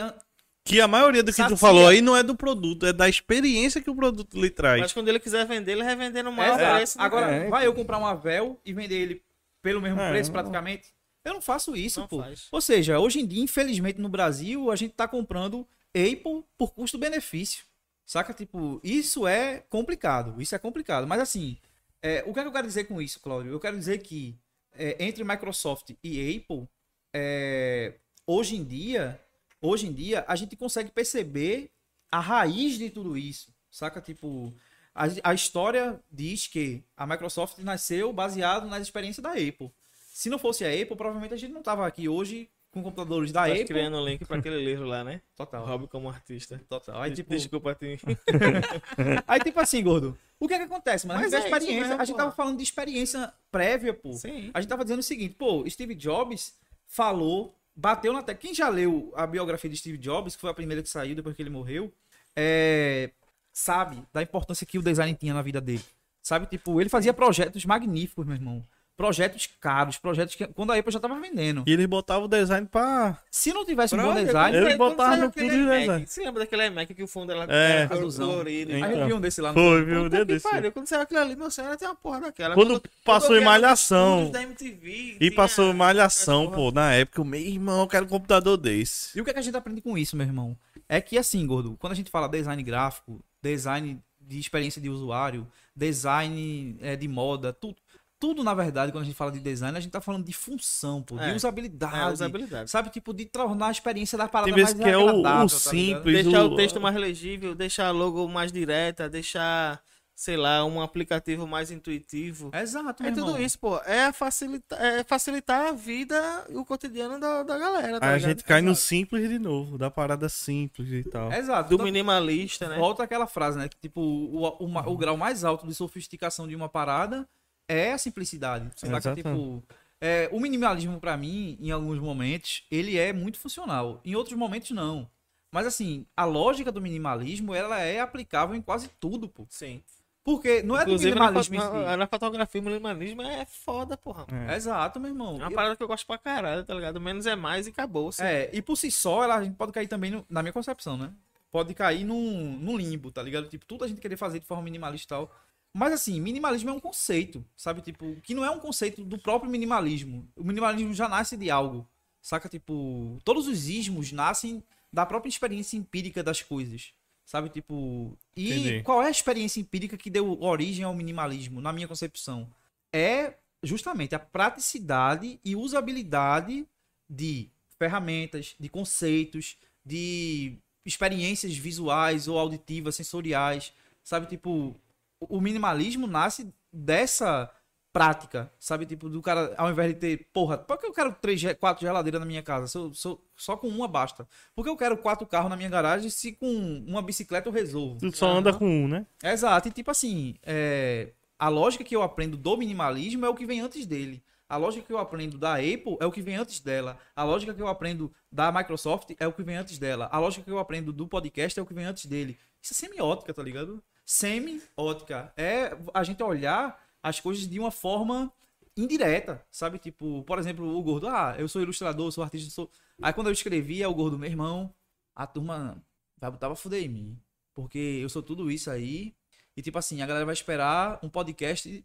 [SPEAKER 1] Que a maioria do que tu falou aí não é do produto, é da experiência que o produto lhe traz.
[SPEAKER 3] Mas quando ele quiser vender, ele vai vender no maior
[SPEAKER 2] Exato.
[SPEAKER 3] preço. né?
[SPEAKER 2] Agora,
[SPEAKER 1] É.
[SPEAKER 2] vai eu comprar um Avel e vender ele pelo mesmo
[SPEAKER 1] É,
[SPEAKER 2] preço
[SPEAKER 1] não-
[SPEAKER 2] praticamente? Eu não faço isso,
[SPEAKER 3] Não
[SPEAKER 2] pô.
[SPEAKER 3] faz.
[SPEAKER 2] Ou seja, hoje em dia, infelizmente, no Brasil, a gente tá comprando Apple por custo-benefício. Saca? Tipo, isso é complicado. Isso é complicado. Mas assim, é, o que, é que eu quero dizer com isso, Cláudio? Eu quero dizer que é, entre Microsoft e Apple, é, hoje em dia, hoje em dia, a gente consegue perceber a raiz de tudo isso. Saca? Tipo, a, a história diz que a Microsoft nasceu baseado nas experiências da Apple. Se não fosse a Apple, provavelmente a gente não tava aqui hoje com computadores da
[SPEAKER 3] Tá
[SPEAKER 2] Apple.
[SPEAKER 3] criando um link pra aquele livro lá, né?
[SPEAKER 2] Total.
[SPEAKER 3] Hobby como artista.
[SPEAKER 2] Total. Aí, tipo,
[SPEAKER 3] Desculpa, Tim.
[SPEAKER 2] aí, tipo assim, gordo. O que é que acontece, mano? A gente
[SPEAKER 3] Mas
[SPEAKER 2] tem
[SPEAKER 3] é
[SPEAKER 2] experiência.
[SPEAKER 3] mesmo,
[SPEAKER 2] a gente tava falando de experiência prévia, pô.
[SPEAKER 3] Sim.
[SPEAKER 2] A gente tava dizendo o seguinte, pô, Steve Jobs falou, bateu na tecla. Quem já leu a biografia de Steve Jobs, que foi a primeira que saiu depois que ele morreu, é, sabe da importância que o design tinha na vida dele. Sabe, tipo, ele fazia projetos magníficos, meu irmão. Projetos caros, projetos que quando a Apple já tava vendendo.
[SPEAKER 1] E eles botavam o design pra.
[SPEAKER 2] Se não tivesse um bom design,
[SPEAKER 1] Ele
[SPEAKER 3] quando
[SPEAKER 1] botava
[SPEAKER 3] saiu
[SPEAKER 1] no cu de design.
[SPEAKER 3] Você lembra daquele iMac que o fundo era,
[SPEAKER 1] É.
[SPEAKER 3] era colorido?
[SPEAKER 1] Então.
[SPEAKER 2] a gente viu um desse lá no
[SPEAKER 1] Foi, viu? Um dia desse.
[SPEAKER 3] pariu, Quando saiu aquilo ali, meu senhor, tem uma porra daquela.
[SPEAKER 1] Quando passou
[SPEAKER 3] eu
[SPEAKER 1] em
[SPEAKER 3] vi
[SPEAKER 1] Malhação.
[SPEAKER 3] MTV,
[SPEAKER 1] E
[SPEAKER 3] tinha
[SPEAKER 1] passou malhação,
[SPEAKER 3] aquelas
[SPEAKER 1] pô, na época. Eu, meu irmão, eu quero um computador desse.
[SPEAKER 2] E o que, é que a gente aprende com isso, meu irmão? É que assim, gordo, quando a gente fala design gráfico, design de experiência de usuário, design é, de moda, tudo, tudo na verdade, quando a gente fala de design, a gente tá falando de função, pô, de
[SPEAKER 3] É.
[SPEAKER 2] usabilidade.
[SPEAKER 3] É, usabilidade.
[SPEAKER 2] Sabe, tipo, de tornar a experiência da parada
[SPEAKER 1] Tem
[SPEAKER 2] mais
[SPEAKER 1] que é o,
[SPEAKER 2] agradável,
[SPEAKER 1] o
[SPEAKER 2] tá
[SPEAKER 1] simples.
[SPEAKER 3] Deixar
[SPEAKER 1] o...
[SPEAKER 3] o texto mais legível, deixar a logo mais direta, deixar, sei lá, um aplicativo mais intuitivo.
[SPEAKER 2] Exato,
[SPEAKER 3] É
[SPEAKER 2] meu
[SPEAKER 3] tudo
[SPEAKER 2] irmão.
[SPEAKER 3] isso, pô. É facilitar, é facilitar a vida e o cotidiano da, da galera. Tá
[SPEAKER 1] Aí a
[SPEAKER 3] ligado?
[SPEAKER 1] gente cai no
[SPEAKER 3] Exato.
[SPEAKER 1] simples de novo, da parada simples e tal.
[SPEAKER 2] Exato.
[SPEAKER 3] Do
[SPEAKER 2] Tanto-
[SPEAKER 3] minimalista, né?
[SPEAKER 2] Volta aquela frase, né? Que, tipo, o, o, o grau mais alto de sofisticação de uma parada é a simplicidade. Saca?
[SPEAKER 1] Exatamente.
[SPEAKER 2] Tipo, é, o minimalismo, pra mim, em alguns momentos, ele é muito funcional. Em outros momentos, não. Mas, assim, a lógica do minimalismo, ela é aplicável em quase tudo, pô.
[SPEAKER 3] Sim.
[SPEAKER 2] Porque não é do
[SPEAKER 3] Inclusive, na,
[SPEAKER 2] minimalismo em
[SPEAKER 3] na, na fotografia, o minimalismo é foda, porra.
[SPEAKER 1] É.
[SPEAKER 2] Exato, meu irmão.
[SPEAKER 3] É uma parada que eu gosto pra caralho, tá ligado? Menos é mais e acabou. assim.
[SPEAKER 2] É, e por si só, ela, a gente pode cair também, no- na minha concepção, né? Pode cair num, num limbo, tá ligado? Tipo, tudo a gente querer fazer de forma minimalista e tal. Mas assim, minimalismo é um conceito, sabe? Tipo, que não é um conceito do próprio minimalismo. O minimalismo já nasce de algo, saca? Tipo, todos os ismos nascem da própria experiência empírica das coisas, sabe? Tipo, e
[SPEAKER 1] Entendi.
[SPEAKER 2] qual é a experiência empírica que deu origem ao minimalismo, na minha concepção? É justamente a praticidade e usabilidade de ferramentas, de conceitos, de experiências visuais ou auditivas, sensoriais, sabe? Tipo, o minimalismo nasce dessa prática, sabe? Tipo, do cara, ao invés de ter, porra, por que eu quero três, quatro geladeiras na minha casa? Se eu- se eu- só com uma basta. Por que eu quero quatro carros na minha garagem se com uma bicicleta eu resolvo?
[SPEAKER 1] Tu só anda com um, né?
[SPEAKER 2] Exato, e tipo assim, é, a lógica que eu aprendo do minimalismo é o que vem antes dele. A lógica que eu aprendo da Apple é o que vem antes dela. A lógica que eu aprendo da Microsoft é o que vem antes dela. A lógica que eu aprendo do podcast é o que vem antes dele. Isso é semiótica, tá ligado? Semiótica. É a gente olhar as coisas de uma forma indireta, sabe? Tipo, por exemplo, o gordo, ah, eu sou ilustrador, sou artista, sou. Aí quando eu escrevia o gordo, meu irmão, a turma vai botar pra fuder em mim. Porque eu sou tudo isso aí. E tipo assim, a galera vai esperar um podcast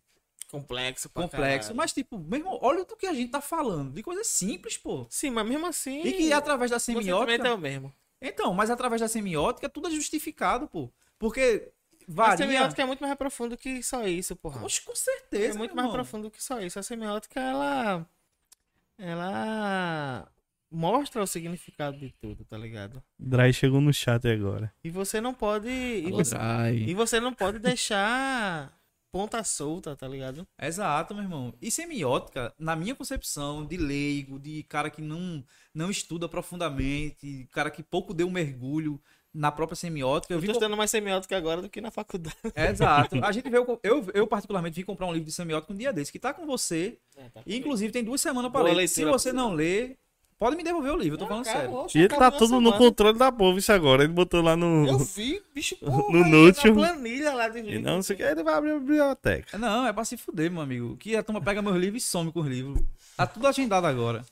[SPEAKER 3] Complexo pra
[SPEAKER 2] complexo.
[SPEAKER 3] caralho.
[SPEAKER 2] Mas, tipo, meu irmão, olha do que a gente tá falando. De coisas simples, pô.
[SPEAKER 3] Sim, mas mesmo assim.
[SPEAKER 2] E que através da
[SPEAKER 3] o
[SPEAKER 2] semiótica.
[SPEAKER 3] é o mesmo.
[SPEAKER 2] Então, mas através da semiótica, tudo é justificado, pô. Porque varia.
[SPEAKER 3] a semiótica é muito mais profundo que só isso, porra.
[SPEAKER 2] Oxe, com
[SPEAKER 3] É
[SPEAKER 2] certeza.
[SPEAKER 3] muito
[SPEAKER 2] meu
[SPEAKER 3] mais
[SPEAKER 2] irmão.
[SPEAKER 3] profundo que só isso. A semiótica, ela. Ela. Mostra o significado de tudo, tá ligado?
[SPEAKER 1] Dry chegou no chat agora.
[SPEAKER 3] E você não pode. E
[SPEAKER 2] Alô,
[SPEAKER 3] você,
[SPEAKER 2] Dry.
[SPEAKER 3] e você não pode deixar ponta solta, tá ligado?
[SPEAKER 2] Exato, meu irmão. E semiótica, na minha concepção de leigo, de cara que não, não estuda profundamente, cara que pouco deu um mergulho na própria semiótica, eu
[SPEAKER 3] Eu
[SPEAKER 2] vi
[SPEAKER 3] tô estudando mais semiótica agora do que na faculdade.
[SPEAKER 2] Exato. A gente veio, eu, eu particularmente vim comprar um livro de semiótica um dia desse, que tá com você.
[SPEAKER 3] É, tá.
[SPEAKER 2] E, inclusive tem duas semanas para ler. Se você não ler, pode me devolver o livro, eu tô falando sério.
[SPEAKER 3] Acabou,
[SPEAKER 1] E ele tá tudo no
[SPEAKER 3] semana.
[SPEAKER 1] controle da povo, isso agora. Ele botou lá no.
[SPEAKER 3] Eu vi, bicho, porra,
[SPEAKER 1] No
[SPEAKER 3] aí
[SPEAKER 1] Notion.
[SPEAKER 3] na planilha lá de
[SPEAKER 1] E não sei o que, ele vai abrir a biblioteca.
[SPEAKER 2] Não, é pra se fuder, meu amigo. Que a turma pega meus livros e some com os livros. Tá tudo agendado agora.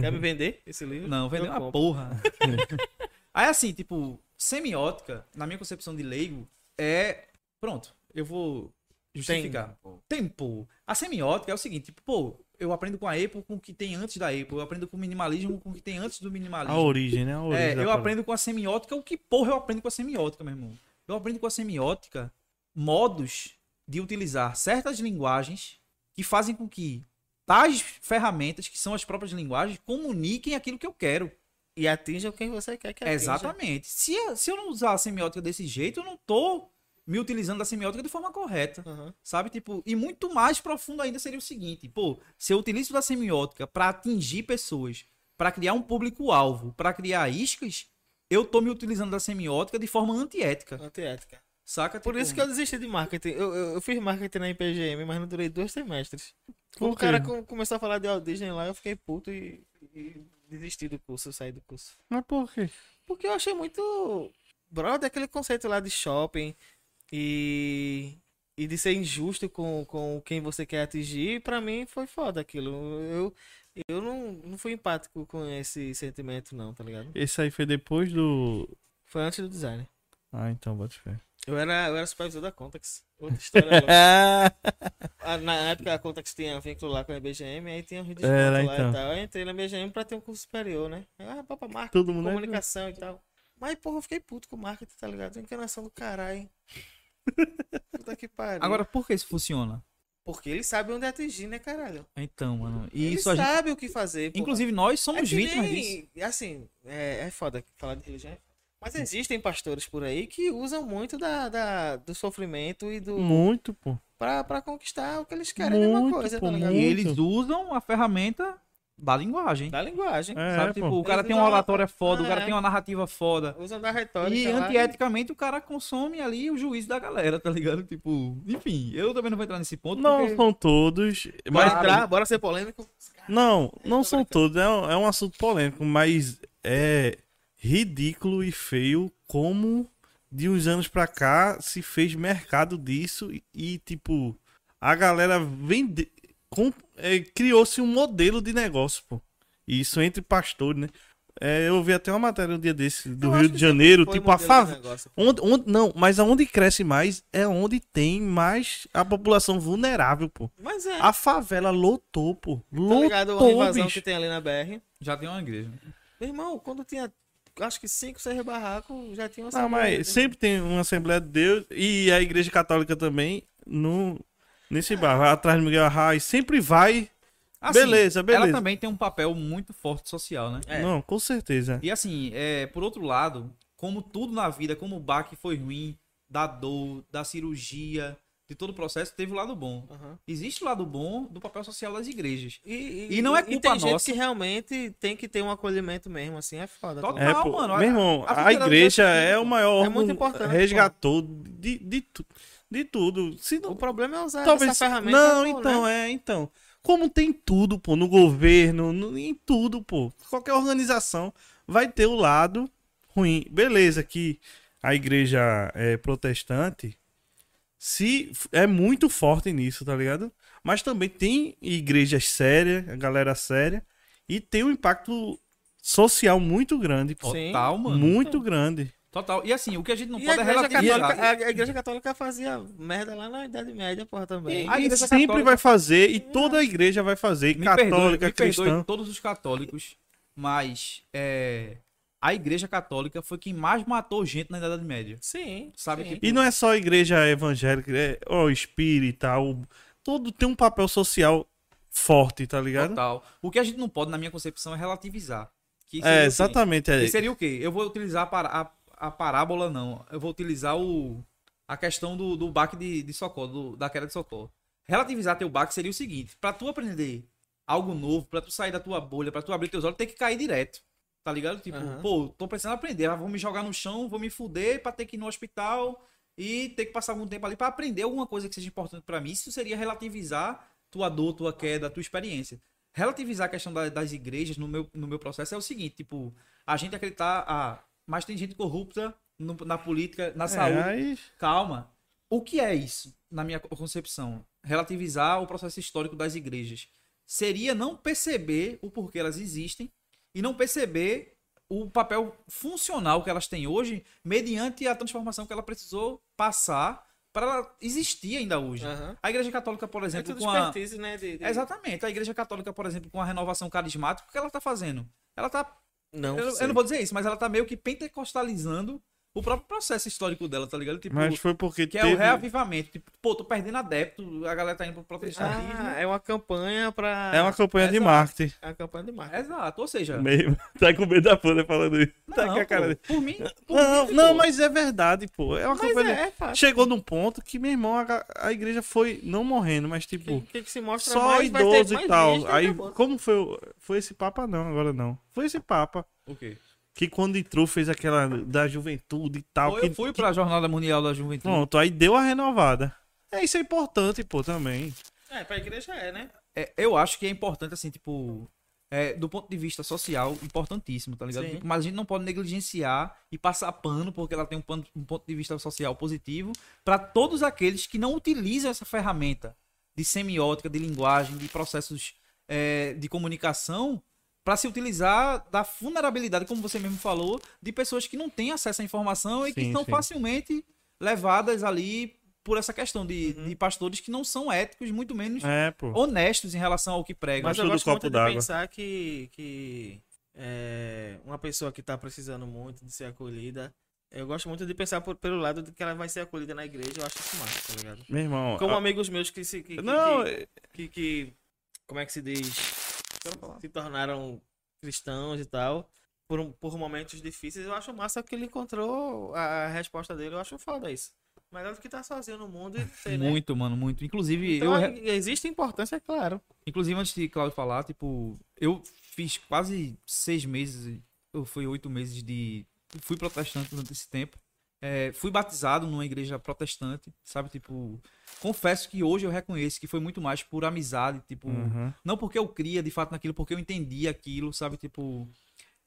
[SPEAKER 3] Quer me vender esse livro?
[SPEAKER 2] Não, vender uma
[SPEAKER 3] compro.
[SPEAKER 2] porra. Aí assim, tipo, semiótica, na minha concepção de leigo, é. Pronto, eu vou justificar. Tempo. A semiótica é o seguinte, tipo, pô, eu aprendo com a Apple com o que tem antes da Apple. Eu aprendo com o minimalismo com o que tem antes do minimalismo.
[SPEAKER 1] A origem, né? A origem
[SPEAKER 2] É, eu
[SPEAKER 1] parada.
[SPEAKER 2] aprendo com a semiótica o que porra eu aprendo com a semiótica, meu irmão. Eu aprendo com a semiótica modos de utilizar certas linguagens que fazem com que tais ferramentas, que são as próprias linguagens, comuniquem aquilo que eu quero.
[SPEAKER 3] E atinja quem você quer que atinja.
[SPEAKER 2] Exatamente. Se, eu- se eu não usar a semiótica desse jeito, eu não tô me utilizando da semiótica de forma correta.
[SPEAKER 3] Aham.
[SPEAKER 2] Sabe? Tipo, e muito mais profundo ainda seria o seguinte, pô, se eu utilizo da semiótica para atingir pessoas, para criar um público-alvo, para criar iscas, eu tô me utilizando da semiótica de forma antiética,
[SPEAKER 3] Antiética.
[SPEAKER 2] saca?
[SPEAKER 3] Por
[SPEAKER 2] Tipo,
[SPEAKER 3] isso que eu desisti de marketing. Eu, eu, eu fiz marketing na IPGM, mas não durei dois semestres. Quando o cara com- começou a falar de Walt Disney lá, eu fiquei puto e, e desisti do curso, eu saí do curso.
[SPEAKER 1] Mas por quê?
[SPEAKER 3] Porque eu achei muito. Brother, aquele conceito lá de shopping e. E de ser injusto com, com quem você quer atingir, pra mim foi foda aquilo. Eu, eu não, não fui empático com esse sentimento, não, tá ligado?
[SPEAKER 1] Esse aí foi depois do.
[SPEAKER 3] Foi antes do design.
[SPEAKER 1] Ah, então, bota fé.
[SPEAKER 3] Eu era, eu era supervisor da Contax. Outra história.
[SPEAKER 1] Ah,
[SPEAKER 3] Na época a Contax tinha vínculo lá com a IBGM, aí tinha um desconto
[SPEAKER 1] Era,
[SPEAKER 3] lá
[SPEAKER 1] então.
[SPEAKER 3] e tal. Eu entrei na IBGM pra ter um curso superior, né? Ah, papai, marketing,
[SPEAKER 1] Todo mundo é-
[SPEAKER 3] comunicação e tal. Mas, porra, eu fiquei puto com o marketing, tá ligado? Encarnação do caralho. Puta que pariu.
[SPEAKER 2] Agora, por que isso funciona?
[SPEAKER 3] Porque ele sabe onde atingir, né, caralho?
[SPEAKER 2] Então, mano, e
[SPEAKER 3] ele
[SPEAKER 2] isso a gente...
[SPEAKER 3] sabe o que fazer. porra.
[SPEAKER 2] Inclusive, nós somos
[SPEAKER 3] É
[SPEAKER 2] vítimas
[SPEAKER 3] nem-
[SPEAKER 2] disso.
[SPEAKER 3] Assim, é, é foda falar de religião. Mas existem pastores por aí que usam muito da, da- do sofrimento e do.
[SPEAKER 1] Muito, pô.
[SPEAKER 3] Pra, pra conquistar o que eles querem, a mesma
[SPEAKER 1] Muito,
[SPEAKER 3] coisa,
[SPEAKER 1] pô,
[SPEAKER 3] tá ligado?
[SPEAKER 2] E
[SPEAKER 1] muito.
[SPEAKER 2] eles usam a ferramenta da linguagem.
[SPEAKER 3] Da linguagem.
[SPEAKER 1] É,
[SPEAKER 2] sabe? Tipo,
[SPEAKER 1] pô.
[SPEAKER 2] o cara
[SPEAKER 3] Eles
[SPEAKER 2] tem uma oratória foda, o cara
[SPEAKER 3] É.
[SPEAKER 2] tem uma narrativa foda.
[SPEAKER 3] Usam da retórica.
[SPEAKER 2] E
[SPEAKER 3] lá
[SPEAKER 2] antieticamente o cara consome ali o juízo da galera, tá ligado? Tipo, enfim, eu também não vou entrar nesse ponto.
[SPEAKER 1] Não
[SPEAKER 2] porque-
[SPEAKER 1] são todos.
[SPEAKER 3] Bora
[SPEAKER 1] Mas,
[SPEAKER 3] entrar, bora ser polêmico.
[SPEAKER 1] não, não são todos. É um, é um assunto polêmico, mas é ridículo e feio como de uns anos pra cá se fez mercado disso e, e, tipo, a galera vende. é, Criou-se um modelo de negócio, pô. E Isso entre pastores, né? É, eu vi até uma matéria um dia desse do
[SPEAKER 3] Eu
[SPEAKER 1] Rio de Janeiro, tipo, a favela. Onde, onde, não, mas aonde cresce mais é onde tem mais a população vulnerável, pô.
[SPEAKER 3] Mas é.
[SPEAKER 1] A favela lotou, pô.
[SPEAKER 3] Tá
[SPEAKER 1] Lotou,
[SPEAKER 3] ligado a invasão
[SPEAKER 1] bicho.
[SPEAKER 3] que tem ali na BR?
[SPEAKER 2] Já tem uma igreja.
[SPEAKER 3] Meu irmão, quando tinha. Acho que 5, 6 barracos, já tinha uma
[SPEAKER 1] Não,
[SPEAKER 3] assembleia,
[SPEAKER 1] mas
[SPEAKER 3] né?
[SPEAKER 1] sempre tem uma Assembleia de Deus e a Igreja Católica também no, nesse bar. Vai atrás do Miguel Arraes, sempre vai.
[SPEAKER 2] Assim,
[SPEAKER 1] Beleza, beleza.
[SPEAKER 2] Ela também tem um papel muito forte social, né?
[SPEAKER 3] É.
[SPEAKER 1] Não, com certeza.
[SPEAKER 2] E assim, é, por outro lado, como tudo na vida, como o baque foi ruim, da dor, da cirurgia, de todo o processo, teve o lado bom.
[SPEAKER 3] Aham.
[SPEAKER 2] Existe o lado bom do papel social das igrejas.
[SPEAKER 3] E,
[SPEAKER 2] E não é culpa
[SPEAKER 3] tem gente
[SPEAKER 2] nossa.
[SPEAKER 3] que realmente tem que ter um acolhimento mesmo, assim, é foda.
[SPEAKER 2] Total.
[SPEAKER 1] É, pô,
[SPEAKER 2] mano,
[SPEAKER 1] meu irmão,
[SPEAKER 2] a
[SPEAKER 1] a, igreja é o maior
[SPEAKER 3] é muito importante,
[SPEAKER 1] resgatou de, de, tu- de tudo. Se não,
[SPEAKER 3] O problema é usar
[SPEAKER 1] Talvez.
[SPEAKER 3] essa ferramenta.
[SPEAKER 1] Não,
[SPEAKER 3] pô,
[SPEAKER 1] então,
[SPEAKER 3] né?
[SPEAKER 1] é, então. Como tem tudo, pô, no governo, no- em tudo, pô. Qualquer organização vai ter o lado ruim. Beleza, que a igreja é protestante, se é muito forte nisso, tá ligado? Mas também tem igrejas sérias, a galera séria, e tem um impacto social muito grande.
[SPEAKER 3] Sim.
[SPEAKER 2] Total, mano.
[SPEAKER 1] Muito grande.
[SPEAKER 2] Total. E assim, o que a gente não
[SPEAKER 3] E
[SPEAKER 2] pode é relativizar.
[SPEAKER 3] católica, a, a igreja católica fazia merda lá na Idade Média, porra, também.
[SPEAKER 1] E,
[SPEAKER 2] A
[SPEAKER 1] e
[SPEAKER 2] igreja
[SPEAKER 1] sempre
[SPEAKER 2] católica-
[SPEAKER 1] vai fazer, e toda a igreja vai fazer,
[SPEAKER 2] Me
[SPEAKER 1] católica,
[SPEAKER 2] perdoe, me perdoe
[SPEAKER 1] cristã.
[SPEAKER 2] todos os católicos, mas é, a igreja católica foi quem mais matou gente na Idade Média.
[SPEAKER 3] Sim.
[SPEAKER 2] Sabe,
[SPEAKER 3] sim.
[SPEAKER 2] tipo,
[SPEAKER 1] E não é só a igreja evangélica, é o espírita, o, todo tem um papel social forte, tá ligado?
[SPEAKER 2] Total. O que a gente não pode, na minha concepção, é relativizar. Que
[SPEAKER 1] É, exatamente. É.
[SPEAKER 2] Que seria o quê? Eu vou utilizar a, para- a- a parábola, não. Eu vou utilizar o, a questão do, do baque de, de Socorro, do- da queda de Socorro. Relativizar teu baque seria o seguinte: pra tu aprender algo novo, pra tu sair da tua bolha, pra tu abrir teus olhos, tem que cair direto. Tá ligado? Tipo,
[SPEAKER 3] Aham.
[SPEAKER 2] pô, tô precisando aprender. ah, Vou me jogar no chão, vou me fuder pra ter que ir no hospital e ter que passar algum tempo ali pra aprender alguma coisa que seja importante pra mim. Isso seria relativizar tua dor, tua queda, tua experiência. Relativizar a questão da- das igrejas no meu, no meu processo é o seguinte, tipo, a gente acreditar, ah, mas tem gente corrupta no- na política, na
[SPEAKER 1] É,
[SPEAKER 2] saúde.
[SPEAKER 1] aí-
[SPEAKER 2] Calma. O que é isso, na minha concepção? Relativizar o processo histórico das igrejas. Seria não perceber o porquê elas existem e não perceber o papel funcional que elas têm hoje mediante a transformação que ela precisou passar para ela existir ainda hoje.
[SPEAKER 3] Aham.
[SPEAKER 2] A Igreja Católica, por
[SPEAKER 3] É
[SPEAKER 2] exemplo, com a...
[SPEAKER 3] né? De, de...
[SPEAKER 2] Exatamente. A Igreja Católica, por exemplo, com a renovação carismática, o que ela tá fazendo? Ela tá.
[SPEAKER 3] Não,
[SPEAKER 2] Eu, eu não vou dizer isso, mas ela tá meio que pentecostalizando o próprio processo histórico dela, tá ligado? Tipo,
[SPEAKER 1] Mas foi porque
[SPEAKER 2] que é
[SPEAKER 1] teve...
[SPEAKER 2] o reavivamento. Tipo, pô, tô perdendo adepto, a galera tá indo pro protestantismo.
[SPEAKER 3] Ah, é uma campanha pra...
[SPEAKER 1] É uma campanha de
[SPEAKER 2] Exato.
[SPEAKER 1] marketing.
[SPEAKER 3] É uma campanha de marketing.
[SPEAKER 2] Exato, ou seja,
[SPEAKER 1] Meio... Tá com medo da folha falando isso.
[SPEAKER 2] não,
[SPEAKER 1] tá com a cara
[SPEAKER 2] pô,
[SPEAKER 1] dele.
[SPEAKER 2] por mim. por
[SPEAKER 1] Não,
[SPEAKER 2] mim,
[SPEAKER 1] não,
[SPEAKER 2] pô.
[SPEAKER 1] mas é verdade, pô. É uma
[SPEAKER 3] Mas
[SPEAKER 1] campanha... de-
[SPEAKER 3] é, é fácil.
[SPEAKER 1] Chegou num ponto que, meu irmão, a, a igreja foi não morrendo, mas tipo...
[SPEAKER 3] Que se mostra
[SPEAKER 1] Só
[SPEAKER 3] mais vai ter
[SPEAKER 1] idoso
[SPEAKER 3] mais
[SPEAKER 1] e tal. Aí, como foi? o- Foi esse Papa? Não, agora não. Foi esse Papa
[SPEAKER 2] O quê?
[SPEAKER 1] Que quando entrou fez aquela da juventude e tal.
[SPEAKER 2] Pô,
[SPEAKER 1] que,
[SPEAKER 2] eu fui
[SPEAKER 1] que-
[SPEAKER 2] pra Jornada Mundial da Juventude.
[SPEAKER 1] Pronto, aí deu a renovada. É, isso é importante, pô, também.
[SPEAKER 3] É, pra igreja é, né?
[SPEAKER 2] É, eu acho que é importante, assim, tipo. é, do ponto de vista social, importantíssimo, tá ligado?
[SPEAKER 3] Sim.
[SPEAKER 2] Tipo, mas a gente não pode negligenciar e passar pano, porque ela tem um, pano- um ponto de vista social positivo, para todos aqueles que não utilizam essa ferramenta de semiótica, de linguagem, de processos é, de comunicação, para se utilizar da vulnerabilidade, como você mesmo falou, de pessoas que não têm acesso à informação e que
[SPEAKER 1] Sim,
[SPEAKER 2] são
[SPEAKER 1] sim.
[SPEAKER 2] facilmente levadas ali por essa questão de, de pastores que não são éticos, muito menos
[SPEAKER 1] É,
[SPEAKER 2] honestos em relação ao que pregam.
[SPEAKER 3] Mas eu gosto muito de pensar que, que é, uma pessoa que tá precisando muito de ser acolhida, eu gosto muito de pensar por- pelo lado de que ela vai ser acolhida na igreja, eu acho isso massa, tá ligado?
[SPEAKER 1] Meu irmão.
[SPEAKER 3] Como
[SPEAKER 1] a-
[SPEAKER 3] amigos meus que se... Que, que-
[SPEAKER 1] Não,
[SPEAKER 3] que, que, que- como é que se diz? Se tornaram cristãos e tal, por, um- por momentos difíceis, eu acho massa que ele encontrou a resposta dele, eu acho foda isso. Melhor do que estar sozinho no mundo e ser, né?
[SPEAKER 2] Muito, mano, muito. Inclusive,
[SPEAKER 3] Então,
[SPEAKER 2] eu,
[SPEAKER 3] existe importância, é claro.
[SPEAKER 2] inclusive antes de Claudio falar, tipo, eu fiz quase seis meses, ou foi oito meses de. Fui protestante durante esse tempo. É, fui batizado numa igreja protestante, sabe? Tipo, confesso que hoje eu reconheço que foi muito mais por amizade, tipo,
[SPEAKER 1] Uhum.
[SPEAKER 2] não porque eu cria de fato naquilo, porque eu entendi aquilo, sabe? Tipo,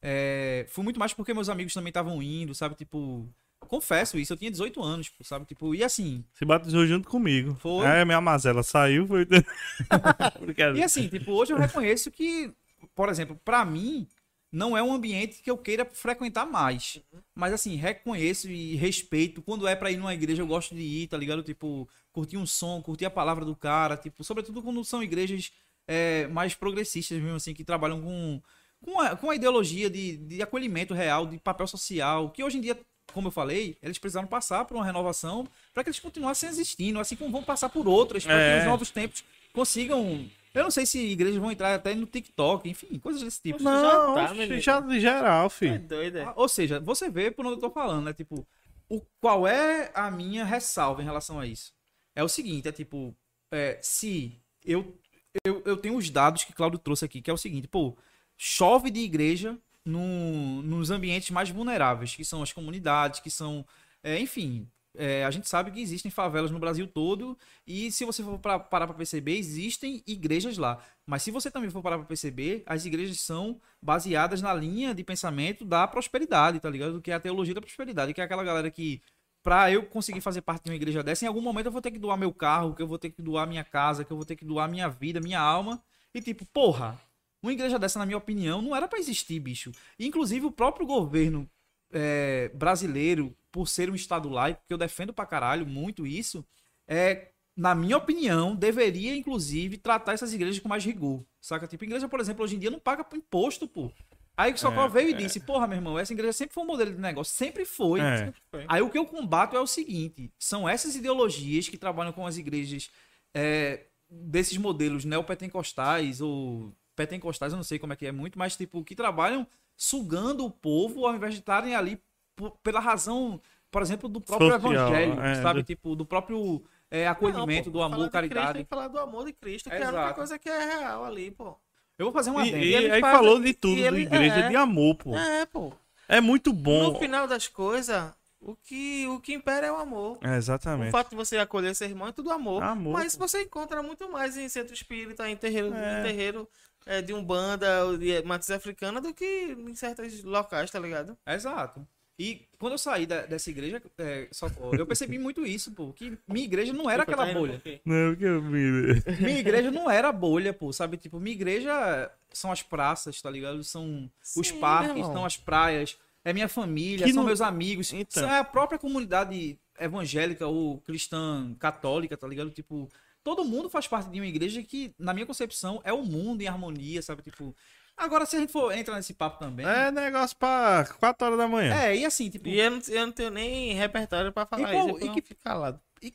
[SPEAKER 2] é, foi muito mais porque meus amigos também estavam indo, sabe? Tipo, confesso isso, eu tinha 18 anos, sabe? Tipo, e assim,
[SPEAKER 1] Se batizou junto comigo.
[SPEAKER 2] Foi.
[SPEAKER 1] É, minha mazela saiu, foi.
[SPEAKER 2] E assim, tipo, hoje eu reconheço que, por exemplo, pra mim, não é um ambiente que eu queira frequentar mais. Mas assim, reconheço e respeito. Quando é pra ir numa igreja, eu gosto de ir, tá ligado? Tipo, curtir um som, curtir a palavra do cara, tipo, sobretudo quando são igrejas é, mais progressistas mesmo, assim, que trabalham com, com, a, com a ideologia de, de acolhimento real, de papel social, que hoje em dia. Como eu falei, eles precisaram passar por uma renovação para que eles continuassem existindo, assim como vão passar por outras, para
[SPEAKER 1] É.
[SPEAKER 2] que os novos tempos consigam eu não sei se igrejas vão entrar até no TikTok, enfim, coisas desse tipo.
[SPEAKER 1] Não,
[SPEAKER 3] Já tá,
[SPEAKER 1] oxe, já de geral,
[SPEAKER 3] É
[SPEAKER 1] filho.
[SPEAKER 3] doido, é.
[SPEAKER 2] Ah, Ou seja, você vê por onde eu tô falando, né? Tipo, o, qual é a minha ressalva em relação a isso? É o seguinte, é tipo, é, se eu, eu, eu tenho os dados que Claudio trouxe aqui, que é o seguinte, pô, chove de igreja no, nos ambientes mais vulneráveis, que são as comunidades, que são, é, enfim, é, a gente sabe que existem favelas no Brasil todo e se você for pra, parar para perceber, existem igrejas lá. Mas se você também for parar para perceber, as igrejas são baseadas na linha de pensamento da prosperidade, tá ligado? Que é a teologia da prosperidade, que é aquela galera que pra eu conseguir fazer parte de uma igreja dessa, em algum momento eu vou ter que doar meu carro, que eu vou ter que doar minha casa, que eu vou ter que doar minha vida, minha alma. E tipo, porra, uma igreja dessa, na minha opinião, não era pra existir, bicho. Inclusive, o próprio governo é, brasileiro, por ser um estado laico, que eu defendo pra caralho muito isso, é, na minha opinião, deveria, inclusive, tratar essas igrejas com mais rigor. Saca? Tipo, igreja, por exemplo, hoje em dia não paga imposto, pô. Aí o Socorro
[SPEAKER 1] É,
[SPEAKER 2] veio e
[SPEAKER 1] é.
[SPEAKER 2] disse, porra, meu irmão, essa igreja sempre foi um modelo de negócio, sempre foi.
[SPEAKER 1] É.
[SPEAKER 2] Aí o que eu combato é o seguinte: são essas ideologias que trabalham com as igrejas é, desses modelos neopentecostais ou pentecostais, eu não sei como é que é muito, mas tipo, que trabalham sugando o povo ao invés de estarem ali por- pela razão, por exemplo, do próprio
[SPEAKER 1] Social,
[SPEAKER 2] evangelho,
[SPEAKER 1] é,
[SPEAKER 2] sabe?
[SPEAKER 1] do-
[SPEAKER 2] Tipo, do próprio é, acolhimento,
[SPEAKER 3] Não, pô,
[SPEAKER 2] do amor,
[SPEAKER 3] falar de Cristo,
[SPEAKER 2] caridade.
[SPEAKER 3] tem que falar do amor de Cristo, que é a única coisa que é real ali, pô.
[SPEAKER 2] Eu vou fazer uma
[SPEAKER 1] E, e
[SPEAKER 3] eles
[SPEAKER 1] aí
[SPEAKER 3] fazem-
[SPEAKER 1] falou de tudo, da
[SPEAKER 3] ele-
[SPEAKER 1] igreja
[SPEAKER 3] é.
[SPEAKER 1] de amor, pô.
[SPEAKER 3] É, pô.
[SPEAKER 1] É muito bom.
[SPEAKER 3] No final das coisas, o que, o que impera é o amor.
[SPEAKER 1] É,
[SPEAKER 3] O
[SPEAKER 1] exatamente.
[SPEAKER 3] fato de você acolher seu irmão é tudo amor.
[SPEAKER 1] Amor,
[SPEAKER 3] Mas
[SPEAKER 1] pô.
[SPEAKER 3] você encontra muito mais em centro espírita, em terreiro,
[SPEAKER 1] É.
[SPEAKER 3] em terreiro é, de Umbanda de matriz africana do que em certos locais, tá ligado?
[SPEAKER 2] Exato. E quando eu saí da- dessa igreja, é, só, eu percebi muito isso, pô. Que minha igreja não era aquela
[SPEAKER 3] tá
[SPEAKER 2] bolha.
[SPEAKER 1] Não, que eu.
[SPEAKER 2] Minha igreja não era bolha, pô, sabe? Tipo, minha igreja são as praças, tá ligado? São os
[SPEAKER 3] Sim,
[SPEAKER 2] parques,
[SPEAKER 3] irmão.
[SPEAKER 2] são as praias, é minha família,
[SPEAKER 1] Que
[SPEAKER 2] são
[SPEAKER 1] não-
[SPEAKER 2] meus amigos,
[SPEAKER 1] Então.
[SPEAKER 2] são a própria comunidade evangélica ou cristã católica, tá ligado? Tipo, todo mundo faz parte de uma igreja que, na minha concepção, é o mundo em harmonia, sabe? Tipo, agora se a gente for entrar nesse papo também.
[SPEAKER 1] É negócio pra 4 horas da manhã.
[SPEAKER 2] É, e assim, tipo,
[SPEAKER 3] E eu não, eu não tenho nem repertório pra falar
[SPEAKER 2] E qual-
[SPEAKER 3] isso.
[SPEAKER 2] e
[SPEAKER 3] então
[SPEAKER 2] que-
[SPEAKER 3] eu fico calado.
[SPEAKER 2] e-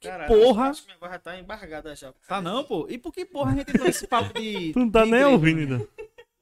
[SPEAKER 3] Caralho,
[SPEAKER 2] porra-
[SPEAKER 3] Acho que minha tá embargada já.
[SPEAKER 2] tá não, pô. E por que porra a gente entrou nesse papo de.
[SPEAKER 1] Tu não tá nem
[SPEAKER 2] igreja,
[SPEAKER 1] ouvindo
[SPEAKER 2] né?
[SPEAKER 1] ainda.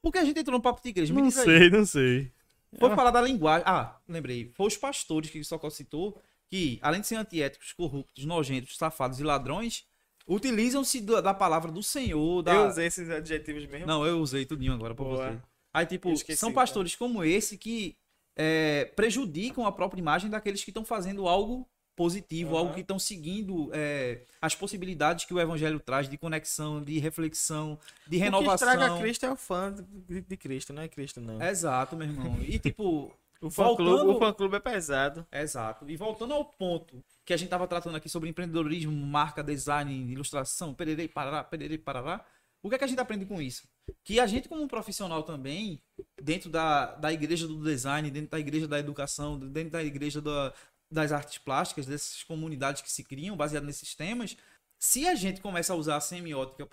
[SPEAKER 2] Por que a gente entrou no papo de igreja? Me
[SPEAKER 1] Não
[SPEAKER 2] diz aí.
[SPEAKER 1] sei, não sei.
[SPEAKER 2] Foi falar da linguagem. Ah, lembrei. Foi os pastores que o Socorro citou, que, além de ser antiéticos, corruptos, nojentos, safados e ladrões, utilizam-se da, palavra do Senhor. Da...
[SPEAKER 3] Eu usei esses adjetivos mesmo.
[SPEAKER 2] Não, eu usei tudinho agora pra
[SPEAKER 3] Boa.
[SPEAKER 2] você. Aí, tipo,
[SPEAKER 3] esqueci,
[SPEAKER 2] são
[SPEAKER 3] então.
[SPEAKER 2] pastores como esse que é, prejudicam a própria imagem daqueles que estão fazendo algo positivo,
[SPEAKER 3] Aham.
[SPEAKER 2] algo que estão seguindo é, as possibilidades que o evangelho traz de conexão, de reflexão, de
[SPEAKER 3] O que
[SPEAKER 2] renovação.
[SPEAKER 3] estraga Cristo é o fã de, de Cristo, não é Cristo, não.
[SPEAKER 2] Exato, meu irmão. E tipo,
[SPEAKER 3] o fã clube,
[SPEAKER 2] voltando-
[SPEAKER 3] o fã clube é pesado.
[SPEAKER 2] Exato. E voltando ao ponto que a gente estava tratando aqui sobre empreendedorismo, marca, design, ilustração, pererei, parará, pererei, parará. O que é que a gente aprende com isso? Que a gente, como um profissional também, dentro da, da igreja do design, dentro da igreja da educação, dentro da igreja da- das artes plásticas, dessas comunidades que se criam baseado nesses temas, se a gente começa a usar a semiótica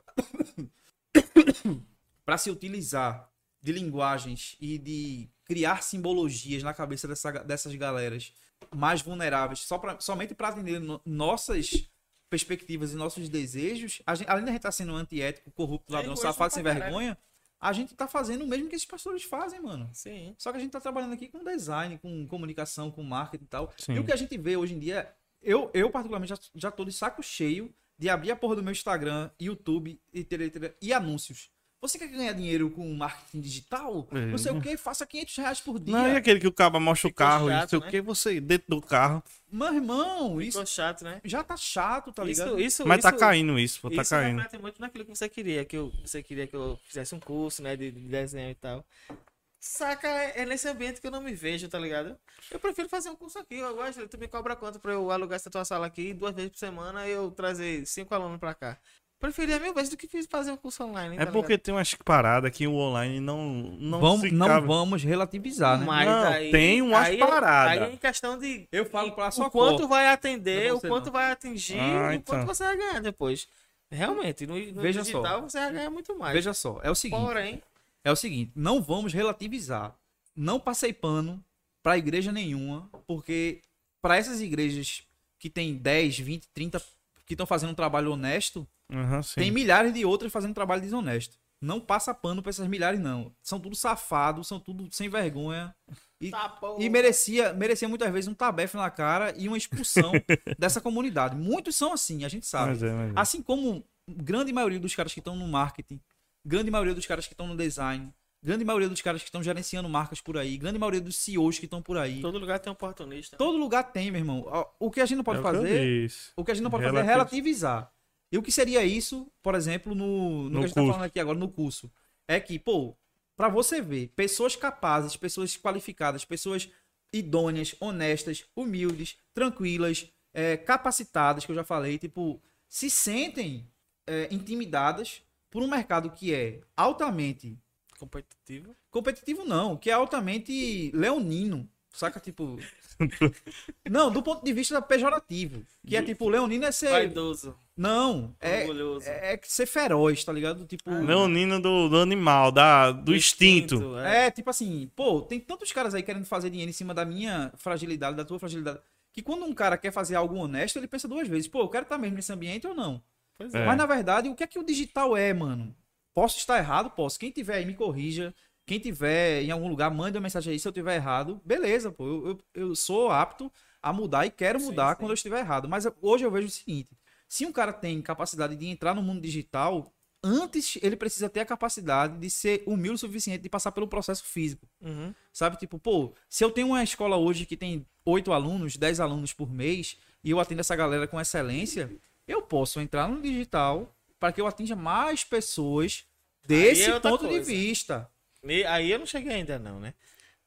[SPEAKER 2] para se utilizar de linguagens e de criar simbologias na cabeça dessa, dessas galeras mais vulneráveis, só pra, somente para atender no- nossas perspectivas e nossos desejos, a gente, além de a gente estar sendo antiético, corrupto,
[SPEAKER 3] É
[SPEAKER 2] ladrão, safado, sem
[SPEAKER 3] caralho.
[SPEAKER 2] vergonha, a gente tá fazendo o mesmo que esses pastores fazem, mano.
[SPEAKER 3] Sim.
[SPEAKER 2] Só que a gente tá trabalhando aqui com design, com comunicação, com marketing e tal.
[SPEAKER 1] Sim.
[SPEAKER 2] E o que a gente vê hoje em dia, eu, eu particularmente já, já tô de saco cheio de abrir a porra do meu Instagram, YouTube e, e anúncios. Você quer ganhar dinheiro com marketing digital?
[SPEAKER 1] É.
[SPEAKER 2] Não sei o que, faça 500 reais por dia.
[SPEAKER 1] Não, e aquele que o cara mostra o carro, e não
[SPEAKER 3] chato,
[SPEAKER 1] sei o
[SPEAKER 3] né?
[SPEAKER 1] que, você dentro do carro.
[SPEAKER 2] Meu irmão, isso
[SPEAKER 3] Ficou chato, né?
[SPEAKER 2] já tá chato, tá ligado?
[SPEAKER 3] Isso, isso,
[SPEAKER 1] Mas tá
[SPEAKER 3] isso-
[SPEAKER 1] caindo isso, pô, tá
[SPEAKER 3] isso
[SPEAKER 1] caindo.
[SPEAKER 3] reflete muito naquilo que você queria, que eu, você queria que eu fizesse um curso, né, de, de desenho e tal. Saca, é nesse ambiente que eu não me vejo, tá ligado? Eu prefiro fazer um curso aqui, eu gosto, tu me cobra quanto pra eu alugar essa tua sala aqui, duas vezes por semana eu trazer cinco alunos pra cá. Preferia mil vezes do que fiz fazer um curso online,
[SPEAKER 1] É
[SPEAKER 3] tá
[SPEAKER 1] porque tem umas paradas que o online não não
[SPEAKER 2] vamos,
[SPEAKER 1] se
[SPEAKER 2] não
[SPEAKER 1] cabe.
[SPEAKER 2] vamos relativizar, né?
[SPEAKER 3] Mas
[SPEAKER 1] Não,
[SPEAKER 3] aí,
[SPEAKER 1] tem umas
[SPEAKER 3] aí,
[SPEAKER 1] paradas.
[SPEAKER 3] Aí é em questão de
[SPEAKER 2] Eu falo pra
[SPEAKER 3] o
[SPEAKER 2] sua
[SPEAKER 3] quanto vai atender, o quanto
[SPEAKER 2] não.
[SPEAKER 3] vai atingir,
[SPEAKER 1] Ah,
[SPEAKER 3] o
[SPEAKER 1] então.
[SPEAKER 3] quanto você vai ganhar depois. Realmente, no, no
[SPEAKER 2] Veja
[SPEAKER 3] digital
[SPEAKER 2] só.
[SPEAKER 3] você vai ganhar muito mais.
[SPEAKER 2] Veja só, é o seguinte.
[SPEAKER 3] Porém,
[SPEAKER 2] é o seguinte, não vamos relativizar. Não passei pano pra igreja nenhuma, porque para essas igrejas que tem 10, 20, 30 que estão fazendo um trabalho honesto,
[SPEAKER 1] sim.
[SPEAKER 2] tem milhares de outras fazendo trabalho desonesto. Não passa pano pra essas milhares não. São tudo safados, são tudo sem vergonha e,
[SPEAKER 3] tá
[SPEAKER 2] e merecia, merecia muitas vezes um tabefe na cara e uma expulsão dessa comunidade. Muitos são assim, a gente sabe.
[SPEAKER 1] Mas é, mas é.
[SPEAKER 2] Assim como grande maioria dos caras que estão no marketing, grande maioria dos caras que estão no design, grande maioria dos caras que estão gerenciando marcas por aí, grande maioria dos CEOs que estão por aí.
[SPEAKER 3] Todo lugar tem um oportunista.
[SPEAKER 2] Todo lugar tem, meu irmão. O que a gente não pode
[SPEAKER 1] É
[SPEAKER 2] fazer, o que a gente não pode fazer é
[SPEAKER 1] Relativi-
[SPEAKER 2] relativizar. E o que seria isso, por exemplo, no, no,
[SPEAKER 1] No
[SPEAKER 2] que a gente tá
[SPEAKER 1] curso.
[SPEAKER 2] falando aqui agora no curso? É que, pô, pra você ver, pessoas capazes, pessoas qualificadas, pessoas idôneas, honestas, humildes, tranquilas, é, capacitadas, que eu já falei, tipo, se sentem é, intimidadas por um mercado que é altamente
[SPEAKER 3] Competitivo.
[SPEAKER 2] competitivo não, que é altamente leonino, saca? Tipo. não, do ponto de vista pejorativo. Que é tipo, leonino é ser.
[SPEAKER 3] Vaidoso.
[SPEAKER 2] Não, é, é, é ser feroz, tá ligado? Tipo.
[SPEAKER 1] Leonino do, do animal, da, do, instinto.
[SPEAKER 3] é.
[SPEAKER 2] É, tipo assim, pô, tem tantos caras aí querendo fazer dinheiro em cima da minha fragilidade, da tua fragilidade. Que quando um cara quer fazer algo honesto, ele pensa duas vezes, pô, eu quero estar mesmo nesse ambiente ou não.
[SPEAKER 3] Pois
[SPEAKER 1] É.
[SPEAKER 3] é.
[SPEAKER 2] Mas na verdade, o que é que o digital é, mano? Posso estar errado? Posso. Quem tiver aí, me corrija. Quem tiver em algum lugar, mande uma mensagem aí se eu tiver errado. Beleza, pô. Eu, eu, eu sou apto a mudar e quero
[SPEAKER 3] Sim,
[SPEAKER 2] mudar
[SPEAKER 3] sim.
[SPEAKER 2] quando eu estiver errado. Mas hoje eu vejo o seguinte: se um cara tem capacidade de entrar no mundo digital, antes ele precisa ter a capacidade de ser humilde o suficiente de passar pelo processo físico.
[SPEAKER 3] Uhum.
[SPEAKER 2] Sabe, tipo, pô, se eu tenho uma escola hoje que tem oito alunos, 10 alunos por mês, e eu atendo essa galera com excelência, eu posso entrar no digital para que eu atinja mais pessoas desse
[SPEAKER 3] é
[SPEAKER 2] ponto de
[SPEAKER 3] coisa.
[SPEAKER 2] vista.
[SPEAKER 3] E aí eu não cheguei ainda não, né?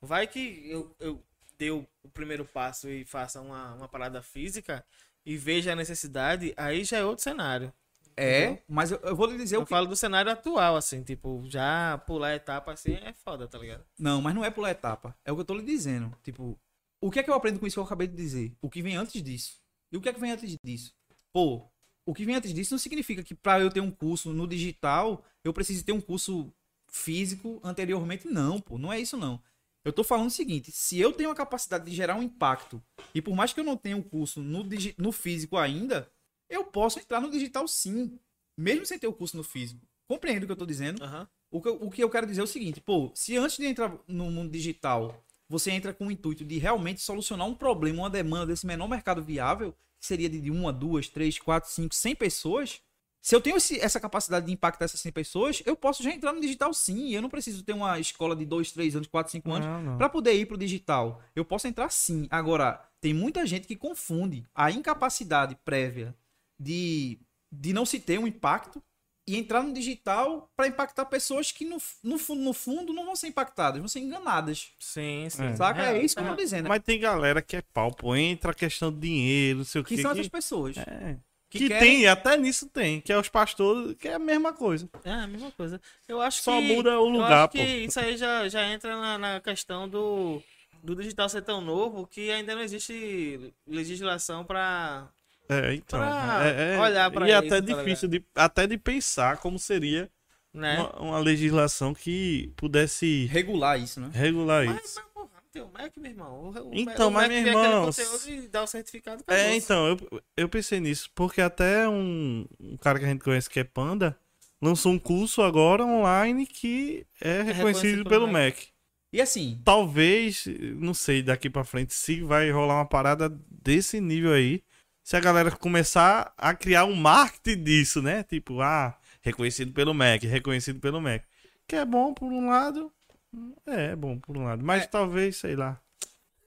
[SPEAKER 3] Vai que eu, eu dê o primeiro passo e faça uma, uma parada física e veja a necessidade, aí já é outro cenário.
[SPEAKER 2] É,
[SPEAKER 3] Entendeu?
[SPEAKER 2] mas eu, eu vou lhe dizer
[SPEAKER 3] Eu
[SPEAKER 2] o que.
[SPEAKER 3] falo do cenário atual, assim, tipo, já pular etapa assim é foda, tá ligado?
[SPEAKER 2] Não, mas não é pular etapa. É o que eu tô lhe dizendo. Tipo, o que é que eu aprendo com isso que eu acabei de dizer? O que vem antes disso. E o que é que vem antes disso? Pô, o que vem antes disso não significa que para eu ter um curso no digital, eu preciso ter um curso físico anteriormente. Não, pô, não é isso não. Eu tô falando o seguinte, se eu tenho a capacidade de gerar um impacto, e por mais que eu não tenha um curso no, no físico ainda, eu posso entrar no digital sim, mesmo sem ter o curso no físico. Compreende o que eu tô dizendo?
[SPEAKER 3] Aham.
[SPEAKER 2] O que, eu- o que eu quero dizer é o seguinte, pô, se antes de entrar no mundo digital, você entra com o intuito de realmente solucionar um problema, uma demanda desse menor mercado viável, que seria de uma, duas, três, quatro, cinco, cem pessoas, se eu tenho esse- essa capacidade de impactar essas 100 pessoas, eu posso já entrar no digital sim. Eu não preciso ter uma escola de dois, três anos, quatro, cinco anos
[SPEAKER 1] Não, não.
[SPEAKER 2] para poder ir pro digital. Eu posso entrar sim. Agora, tem muita gente que confunde a incapacidade prévia de, de não se ter um impacto e entrar no digital para impactar pessoas que no, no, fu- no fundo não vão ser impactadas, vão ser enganadas.
[SPEAKER 3] Sim, sim.
[SPEAKER 1] É.
[SPEAKER 2] Saca? É,
[SPEAKER 3] É,
[SPEAKER 2] isso que eu
[SPEAKER 3] é.
[SPEAKER 2] tô dizendo.
[SPEAKER 1] Mas tem galera que é pau, pô. Entra a questão de dinheiro, não sei o
[SPEAKER 2] que
[SPEAKER 1] que.
[SPEAKER 2] são
[SPEAKER 1] que-
[SPEAKER 2] essas pessoas.
[SPEAKER 1] É.
[SPEAKER 2] Que
[SPEAKER 1] Que,
[SPEAKER 2] querem-
[SPEAKER 1] tem, até nisso tem, que é os pastores, que é a mesma coisa.
[SPEAKER 3] É a mesma coisa. Eu acho
[SPEAKER 1] Só
[SPEAKER 3] que.
[SPEAKER 1] muda o
[SPEAKER 3] eu
[SPEAKER 1] lugar,
[SPEAKER 3] acho que
[SPEAKER 1] pô.
[SPEAKER 3] isso aí já, já entra na, na questão do, do digital ser tão novo que ainda não existe legislação pra.
[SPEAKER 1] É, então.
[SPEAKER 3] Pra
[SPEAKER 1] é, é-
[SPEAKER 3] olhar pra
[SPEAKER 1] e é
[SPEAKER 3] isso,
[SPEAKER 1] até
[SPEAKER 3] tá
[SPEAKER 1] difícil de, até de pensar como seria
[SPEAKER 3] Né?
[SPEAKER 1] uma, uma legislação que pudesse
[SPEAKER 2] Regular isso, né?
[SPEAKER 1] regular
[SPEAKER 3] Mas,
[SPEAKER 1] isso.
[SPEAKER 3] mas, porra, tem o Mac, meu irmão. O,
[SPEAKER 1] Então,
[SPEAKER 3] o
[SPEAKER 1] mas,
[SPEAKER 3] Mac
[SPEAKER 1] meu
[SPEAKER 3] aquele
[SPEAKER 1] irmão,
[SPEAKER 3] e dá o certificado
[SPEAKER 1] É,
[SPEAKER 3] acabou-se.
[SPEAKER 1] então, eu, eu pensei nisso, porque até um, um cara que a gente conhece que é Panda lançou um curso agora online que é reconhecido
[SPEAKER 3] reconhecido
[SPEAKER 1] pelo
[SPEAKER 3] pelo
[SPEAKER 1] Mac.
[SPEAKER 2] E assim,
[SPEAKER 1] Talvez, não sei, daqui pra frente, se vai rolar uma parada desse nível aí, se a galera começar a criar um marketing disso, né? Tipo, ah, reconhecido pelo Mac, reconhecido pelo Mac. Que é bom por um lado, é, é bom por um lado, mas talvez, sei lá.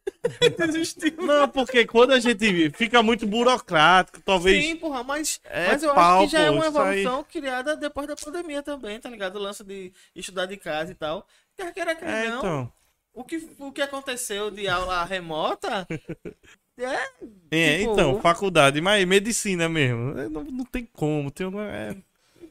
[SPEAKER 1] Não, porque quando a gente fica muito burocrático, talvez.
[SPEAKER 3] Sim, porra, mas,
[SPEAKER 1] É
[SPEAKER 3] mas eu
[SPEAKER 1] pau,
[SPEAKER 3] acho que já é
[SPEAKER 1] pô,
[SPEAKER 3] uma
[SPEAKER 1] isso aí.
[SPEAKER 3] evolução criada depois da pandemia também, tá ligado? O lance de estudar de casa e tal. Quer queira que
[SPEAKER 1] É,
[SPEAKER 3] não,
[SPEAKER 1] então.
[SPEAKER 3] o, que, o que aconteceu de aula remota é.
[SPEAKER 1] É,
[SPEAKER 3] Tipo,
[SPEAKER 1] então, faculdade, mas medicina mesmo. é, Não, não tem como. Tem, uma- é,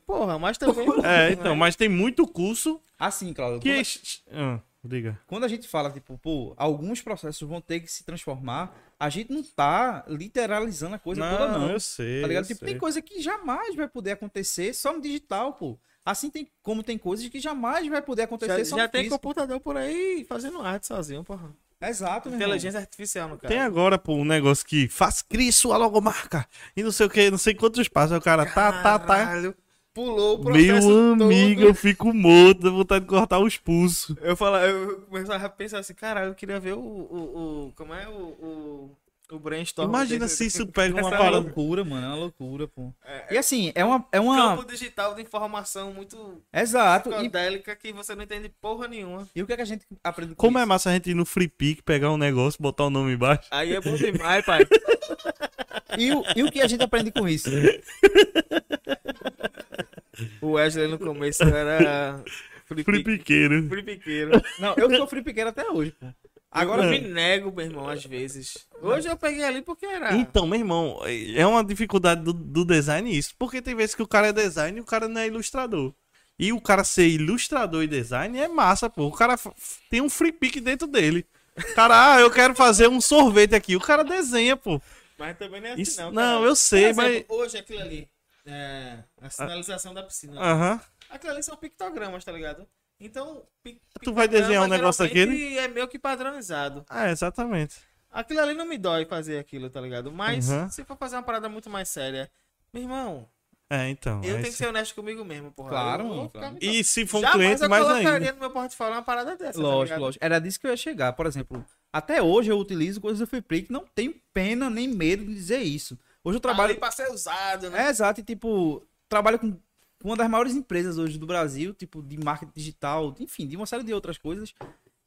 [SPEAKER 3] Porra, mas também.
[SPEAKER 1] é, então, mas tem muito curso
[SPEAKER 2] assim, Claudio,
[SPEAKER 1] que.
[SPEAKER 2] quando,
[SPEAKER 1] Ah, diga.
[SPEAKER 2] quando a gente fala, tipo, pô, alguns processos vão ter que se transformar, a gente não tá literalizando a coisa toda, não.
[SPEAKER 1] eu sei.
[SPEAKER 2] Tá ligado? Tipo,
[SPEAKER 1] sei.
[SPEAKER 2] tem coisa que jamais vai poder acontecer só no digital, pô. Assim tem como tem coisas que jamais vai poder acontecer
[SPEAKER 3] Já,
[SPEAKER 2] só
[SPEAKER 3] já
[SPEAKER 2] no
[SPEAKER 3] tem
[SPEAKER 2] físico.
[SPEAKER 3] computador por aí fazendo arte sozinho, porra.
[SPEAKER 2] Exato, meu irmão.
[SPEAKER 3] Inteligência artificial, no caso.
[SPEAKER 1] Tem agora, pô, um negócio que faz crie sua logomarca e não sei o que, não sei quantos passos. Aí O cara tá, tá, tá.
[SPEAKER 3] Caralho, Pulou o processo
[SPEAKER 1] Meu
[SPEAKER 3] todo.
[SPEAKER 1] amigo, eu fico morto, dá vontade de cortar os pulsos.
[SPEAKER 3] Eu, fala, eu começava a pensar assim, cara, eu queria ver o. o, o- como é o. o, o brainstorm.
[SPEAKER 1] Imagina se isso pega uma
[SPEAKER 2] É uma
[SPEAKER 1] parada.
[SPEAKER 2] loucura, mano. É uma loucura, pô.
[SPEAKER 3] É,
[SPEAKER 2] E assim, é uma. É uma...
[SPEAKER 3] Campo digital de informação muito
[SPEAKER 2] Exato. E,
[SPEAKER 3] psicodélica que você não entende porra nenhuma.
[SPEAKER 2] e o que, é que a gente aprende com
[SPEAKER 1] Como é
[SPEAKER 2] isso?
[SPEAKER 1] massa a gente ir no Free Pick, pegar um negócio, botar o nome embaixo.
[SPEAKER 3] Aí é bom demais, pai.
[SPEAKER 2] E o, e o que a gente aprende com isso?
[SPEAKER 3] O Wesley no começo era.
[SPEAKER 1] Free
[SPEAKER 3] Free
[SPEAKER 1] Piqueiro.
[SPEAKER 3] Fripiqueiro.
[SPEAKER 2] Não, eu sou free pequeno até hoje, pô.
[SPEAKER 3] Agora eu me nego, meu irmão, às vezes. Hoje eu peguei ali porque era.
[SPEAKER 1] Então, meu irmão, é uma dificuldade do, do design isso. Porque tem vezes que o cara é design e o cara não é ilustrador. E o cara ser ilustrador e design é massa, pô. O cara tem um free pick dentro dele. Cara, ah, eu quero fazer um sorvete aqui. O cara desenha, pô.
[SPEAKER 3] Mas também não é assim,
[SPEAKER 1] Isso-
[SPEAKER 3] não.
[SPEAKER 1] não,
[SPEAKER 3] cara.
[SPEAKER 1] eu sei,
[SPEAKER 3] Por exemplo, Hoje aquilo ali. É, a sinalização da piscina.
[SPEAKER 1] Aham.
[SPEAKER 3] Aquilo ali são pictogramas, tá ligado? Então.
[SPEAKER 1] Tu vai desenhar um negócio
[SPEAKER 3] geralmente É meio que padronizado.
[SPEAKER 1] Ah, exatamente.
[SPEAKER 3] Aquilo ali não me dói fazer aquilo, tá ligado? Mas
[SPEAKER 1] Uhum.
[SPEAKER 3] se for fazer uma parada muito mais séria, meu irmão,
[SPEAKER 1] É, então.
[SPEAKER 3] eu
[SPEAKER 1] é
[SPEAKER 3] tenho que ser honesto comigo mesmo, porra.
[SPEAKER 2] Claro,
[SPEAKER 3] Eu
[SPEAKER 2] mano, claro.
[SPEAKER 1] E se for um
[SPEAKER 3] Jamais
[SPEAKER 1] cliente,
[SPEAKER 3] eu
[SPEAKER 1] mais
[SPEAKER 3] colocaria
[SPEAKER 1] ainda.
[SPEAKER 3] no meu portfólio uma parada dessa, tá
[SPEAKER 2] Lógico,
[SPEAKER 3] ligado?
[SPEAKER 2] lógico. Era disso que eu ia chegar. Por exemplo, até hoje eu utilizo coisas do Free que não tenho pena nem medo de dizer isso. Hoje eu
[SPEAKER 3] Trabalho
[SPEAKER 2] trabalho.
[SPEAKER 3] pra ser usado, né?
[SPEAKER 2] É, exato, e tipo, trabalho com uma das maiores empresas hoje do Brasil, tipo, de marketing digital, enfim, de uma série de outras coisas.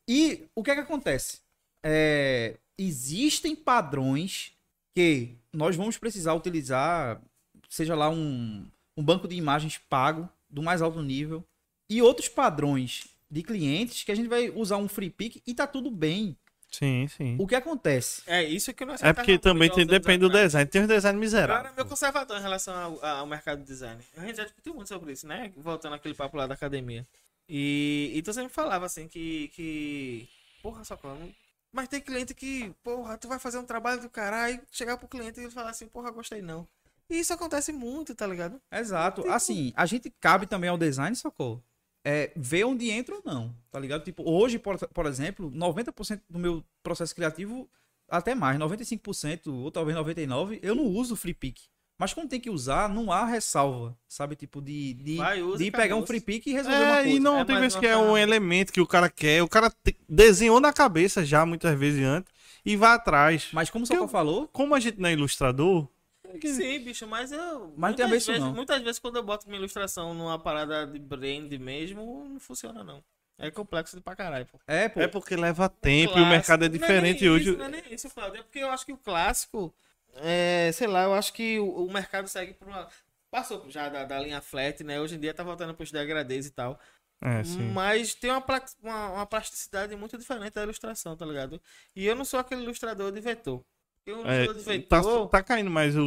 [SPEAKER 2] E o que é que acontece? É, existem padrões que nós vamos precisar utilizar, seja lá um, um banco de imagens pago, do mais alto nível, e outros padrões de clientes que a gente vai usar um free pick e tá tudo bem.
[SPEAKER 1] Sim, sim.
[SPEAKER 2] O que acontece?
[SPEAKER 3] É isso que nós
[SPEAKER 1] É porque também tem, depende do
[SPEAKER 3] design.
[SPEAKER 1] design. Tem uns design
[SPEAKER 3] Eu
[SPEAKER 1] miseráveis.
[SPEAKER 3] era meio conservador em relação ao, ao mercado de design. A gente já discutiu muito sobre isso, né? Voltando àquele papo lá da academia. E, e tu sempre falava assim que. que porra, só Mas tem cliente que, porra, tu vai fazer um trabalho do caralho, chegar pro cliente e ele falar assim, porra, gostei não. E isso acontece muito, tá ligado?
[SPEAKER 2] Exato. Assim, a gente cabe também ao design, socorro. É ver onde entra ou não, tá ligado? Tipo, hoje, por, por exemplo, 90% do meu processo criativo, até mais, 95%, ou talvez 99%, eu não uso free pick. Mas quando tem que usar, não há ressalva, sabe? Tipo, de, de,
[SPEAKER 3] Vai, usa
[SPEAKER 2] de pegar um free pick e resolver uma
[SPEAKER 1] É,
[SPEAKER 2] coisa.
[SPEAKER 1] e não
[SPEAKER 3] É
[SPEAKER 1] tem vezes
[SPEAKER 3] uma
[SPEAKER 1] que é um elemento que o cara quer. O cara te- desenhou na cabeça já, muitas vezes antes, e vai atrás.
[SPEAKER 2] Mas como o Socorro falou,
[SPEAKER 1] Como a gente não é ilustrador,
[SPEAKER 3] Sim, bicho, mas eu.
[SPEAKER 2] Mas
[SPEAKER 3] muitas
[SPEAKER 2] isso,
[SPEAKER 3] vezes,
[SPEAKER 2] não.
[SPEAKER 3] Muitas vezes quando eu boto minha ilustração numa parada de brand mesmo, não funciona não. É complexo de pra caralho, pô.
[SPEAKER 2] é, pô,
[SPEAKER 1] é porque leva tempo e o mercado é diferente
[SPEAKER 3] não é nem
[SPEAKER 1] hoje.
[SPEAKER 3] Isso, não é nem isso, Claudio. É porque eu acho que o clássico, é, sei lá, eu acho que o, o mercado segue por uma. Passou já da, da linha flat, né? Hoje em dia tá voltando pros degradês e tal.
[SPEAKER 1] É, sim.
[SPEAKER 3] Mas tem uma, uma, uma plasticidade muito diferente da ilustração, tá ligado? E eu não sou aquele ilustrador de vetor. Porque o
[SPEAKER 1] É,
[SPEAKER 3] ilustrador de
[SPEAKER 1] tá,
[SPEAKER 3] vetor.
[SPEAKER 1] tá caindo mais o,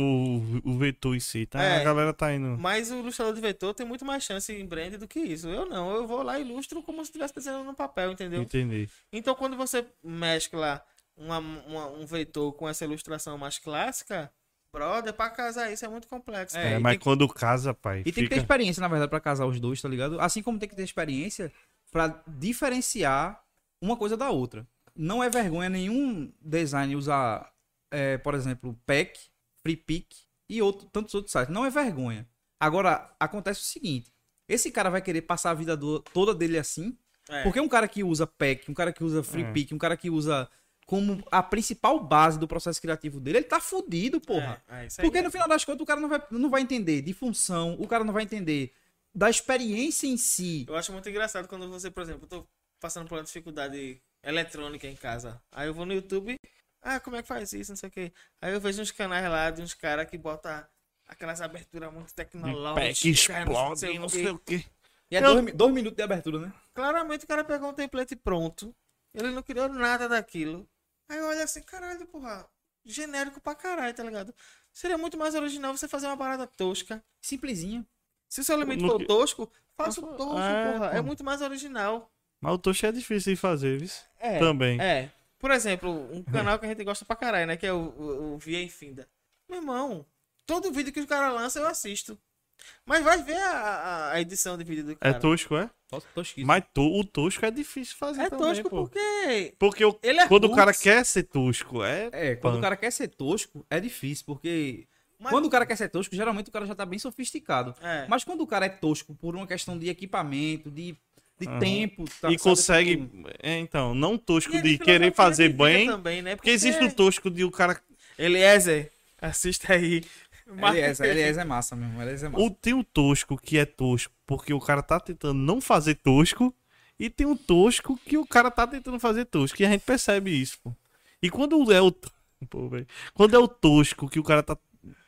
[SPEAKER 1] o vetor em si, tá?
[SPEAKER 3] É.
[SPEAKER 1] A galera tá indo.
[SPEAKER 3] Mas o ilustrador de vetor tem muito mais chance em brand do que isso. Eu não, eu vou lá e ilustro como se estivesse desenhando no papel, entendeu?
[SPEAKER 1] Entendi.
[SPEAKER 3] Então, quando você mescla uma, uma- um vetor com essa ilustração mais clássica, brother, pra casar isso é muito complexo.
[SPEAKER 2] É,
[SPEAKER 1] É, mas
[SPEAKER 2] que-
[SPEAKER 1] quando casa, pai.
[SPEAKER 2] E tem que ter
[SPEAKER 1] fica...
[SPEAKER 2] experiência, na verdade, pra casar os dois, tá ligado? Assim como tem que ter experiência pra diferenciar uma coisa da outra. Não é vergonha nenhum design usar, é, por exemplo, PEC, Free Pick e outro, tantos outros sites. Não é vergonha. Agora, acontece o seguinte: esse cara vai querer passar a vida do- toda dele assim?
[SPEAKER 3] É.
[SPEAKER 2] Porque um cara que usa PEC, um cara que usa Free
[SPEAKER 1] É.
[SPEAKER 2] Um cara que usa como a principal base do processo criativo dele, ele tá fudido, porra.
[SPEAKER 3] É, é
[SPEAKER 2] Porque no final das contas o cara não vai, não vai entender de função, o cara não vai entender da experiência em si.
[SPEAKER 3] Eu acho muito engraçado quando você, por exemplo, eu tô passando por uma dificuldade eletrônica em casa. Aí eu vou no YouTube, ah, como é que faz isso, não sei o quê. Aí eu vejo uns canais lá de uns caras que botam aquelas aberturas muito tecnológicas.
[SPEAKER 1] que
[SPEAKER 3] cara,
[SPEAKER 1] explode, não
[SPEAKER 3] o
[SPEAKER 1] sei
[SPEAKER 3] quê.
[SPEAKER 1] o quê.
[SPEAKER 2] E é
[SPEAKER 1] Eu-
[SPEAKER 2] dois, dois minutos de abertura, né?
[SPEAKER 3] Claramente o cara pegou um template pronto. Ele não criou nada daquilo. Aí olha assim, caralho, porra. Genérico pra caralho, tá ligado? Seria muito mais original você fazer uma parada tosca.
[SPEAKER 2] Simplesinho.
[SPEAKER 3] Se o seu elemento
[SPEAKER 1] No
[SPEAKER 3] for tosco, faça o tosco,
[SPEAKER 1] É,
[SPEAKER 3] porra. É muito mais original.
[SPEAKER 1] Mas o Toshi é difícil de fazer, viu?
[SPEAKER 3] É.
[SPEAKER 1] Também.
[SPEAKER 3] É. Por exemplo, um canal que a gente gosta pra caralho, né? Que é o, o, o Via Infinda. Meu irmão, todo vídeo que o cara lança eu assisto. Mas vai ver a, a- edição de vídeo do
[SPEAKER 1] É
[SPEAKER 3] cara.
[SPEAKER 1] tosco, é?
[SPEAKER 2] Tô esquisito.
[SPEAKER 1] Mas to- o tosco é difícil fazer
[SPEAKER 3] É
[SPEAKER 1] também,
[SPEAKER 3] tosco
[SPEAKER 1] pô.
[SPEAKER 3] porque
[SPEAKER 1] Porque o-
[SPEAKER 3] ele é
[SPEAKER 1] quando o cara quer ser tosco, é...
[SPEAKER 2] É, quando o cara quer ser tosco, é difícil, porque
[SPEAKER 3] Mas-
[SPEAKER 2] quando o cara quer ser tosco, geralmente o cara já tá bem sofisticado.
[SPEAKER 3] É.
[SPEAKER 2] Mas quando o cara é tosco por uma questão de equipamento, de, de
[SPEAKER 1] Aham.
[SPEAKER 2] tempo, tá,
[SPEAKER 1] e
[SPEAKER 2] sabe,
[SPEAKER 1] consegue... É, então, não tosco
[SPEAKER 3] E
[SPEAKER 1] de querer fazer bem,
[SPEAKER 3] também, né?
[SPEAKER 1] porque existe o tosco de o cara...
[SPEAKER 3] Eliezer, assista aí.
[SPEAKER 2] Eliezer, Eliezer é massa mesmo, Eliezer é massa.
[SPEAKER 1] Ou tem o tosco que é tosco porque o cara tá tentando não fazer tosco, e tem o tosco que o cara tá tentando fazer tosco, e a gente percebe isso, pô. E quando é o... Pô. Quando é o tosco que o cara tá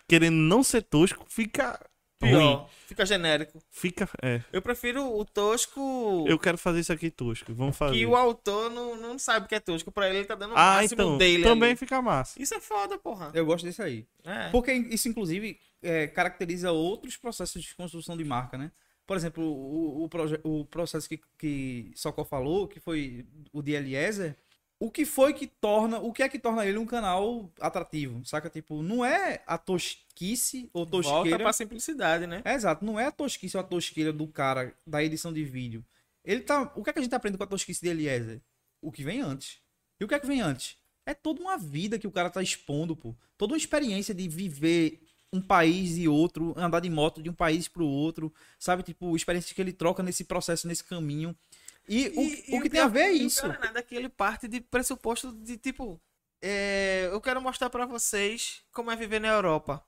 [SPEAKER 1] querendo não ser tosco, fica
[SPEAKER 3] Pior,
[SPEAKER 1] ruim.
[SPEAKER 3] fica genérico.
[SPEAKER 1] Fica. É.
[SPEAKER 3] Eu prefiro o tosco
[SPEAKER 1] Eu quero fazer isso aqui tosco. Vamos fazer.
[SPEAKER 3] que o autor não, não sabe que é tosco. Pra ele, ele tá dando o
[SPEAKER 1] Ah,
[SPEAKER 3] máximo
[SPEAKER 1] então.
[SPEAKER 3] dele
[SPEAKER 1] Também
[SPEAKER 3] ali.
[SPEAKER 1] fica massa.
[SPEAKER 3] Isso é foda, porra.
[SPEAKER 2] Eu gosto desse aí.
[SPEAKER 3] É.
[SPEAKER 2] Porque isso, inclusive, é, caracteriza outros processos de construção de marca, né? Por exemplo, o, o, o processo que, que Socó falou, que foi o de Eliezer, o que foi que torna, o que é que torna ele um canal atrativo, saca? Tipo, não é a tosquice ou
[SPEAKER 3] Volta
[SPEAKER 2] tosqueira.
[SPEAKER 3] pra simplicidade, né?
[SPEAKER 2] É, exato, não é a tosquice ou a tosqueira do cara da edição de vídeo. Ele tá, o que é que a gente aprende com a tosquice de Eliezer? O que vem antes. E o que é que vem antes? É toda uma vida que o cara tá expondo, pô. Toda uma experiência de viver um país e outro, andar de moto de um país pro outro, sabe? Tipo, experiências que ele troca nesse processo, nesse caminho. E, o,
[SPEAKER 3] E-
[SPEAKER 2] o
[SPEAKER 3] e
[SPEAKER 2] que tem a ver é
[SPEAKER 3] o
[SPEAKER 2] isso.
[SPEAKER 3] cara nada é que ele parte de pressuposto de tipo, é, eu quero mostrar pra vocês como é viver na Europa.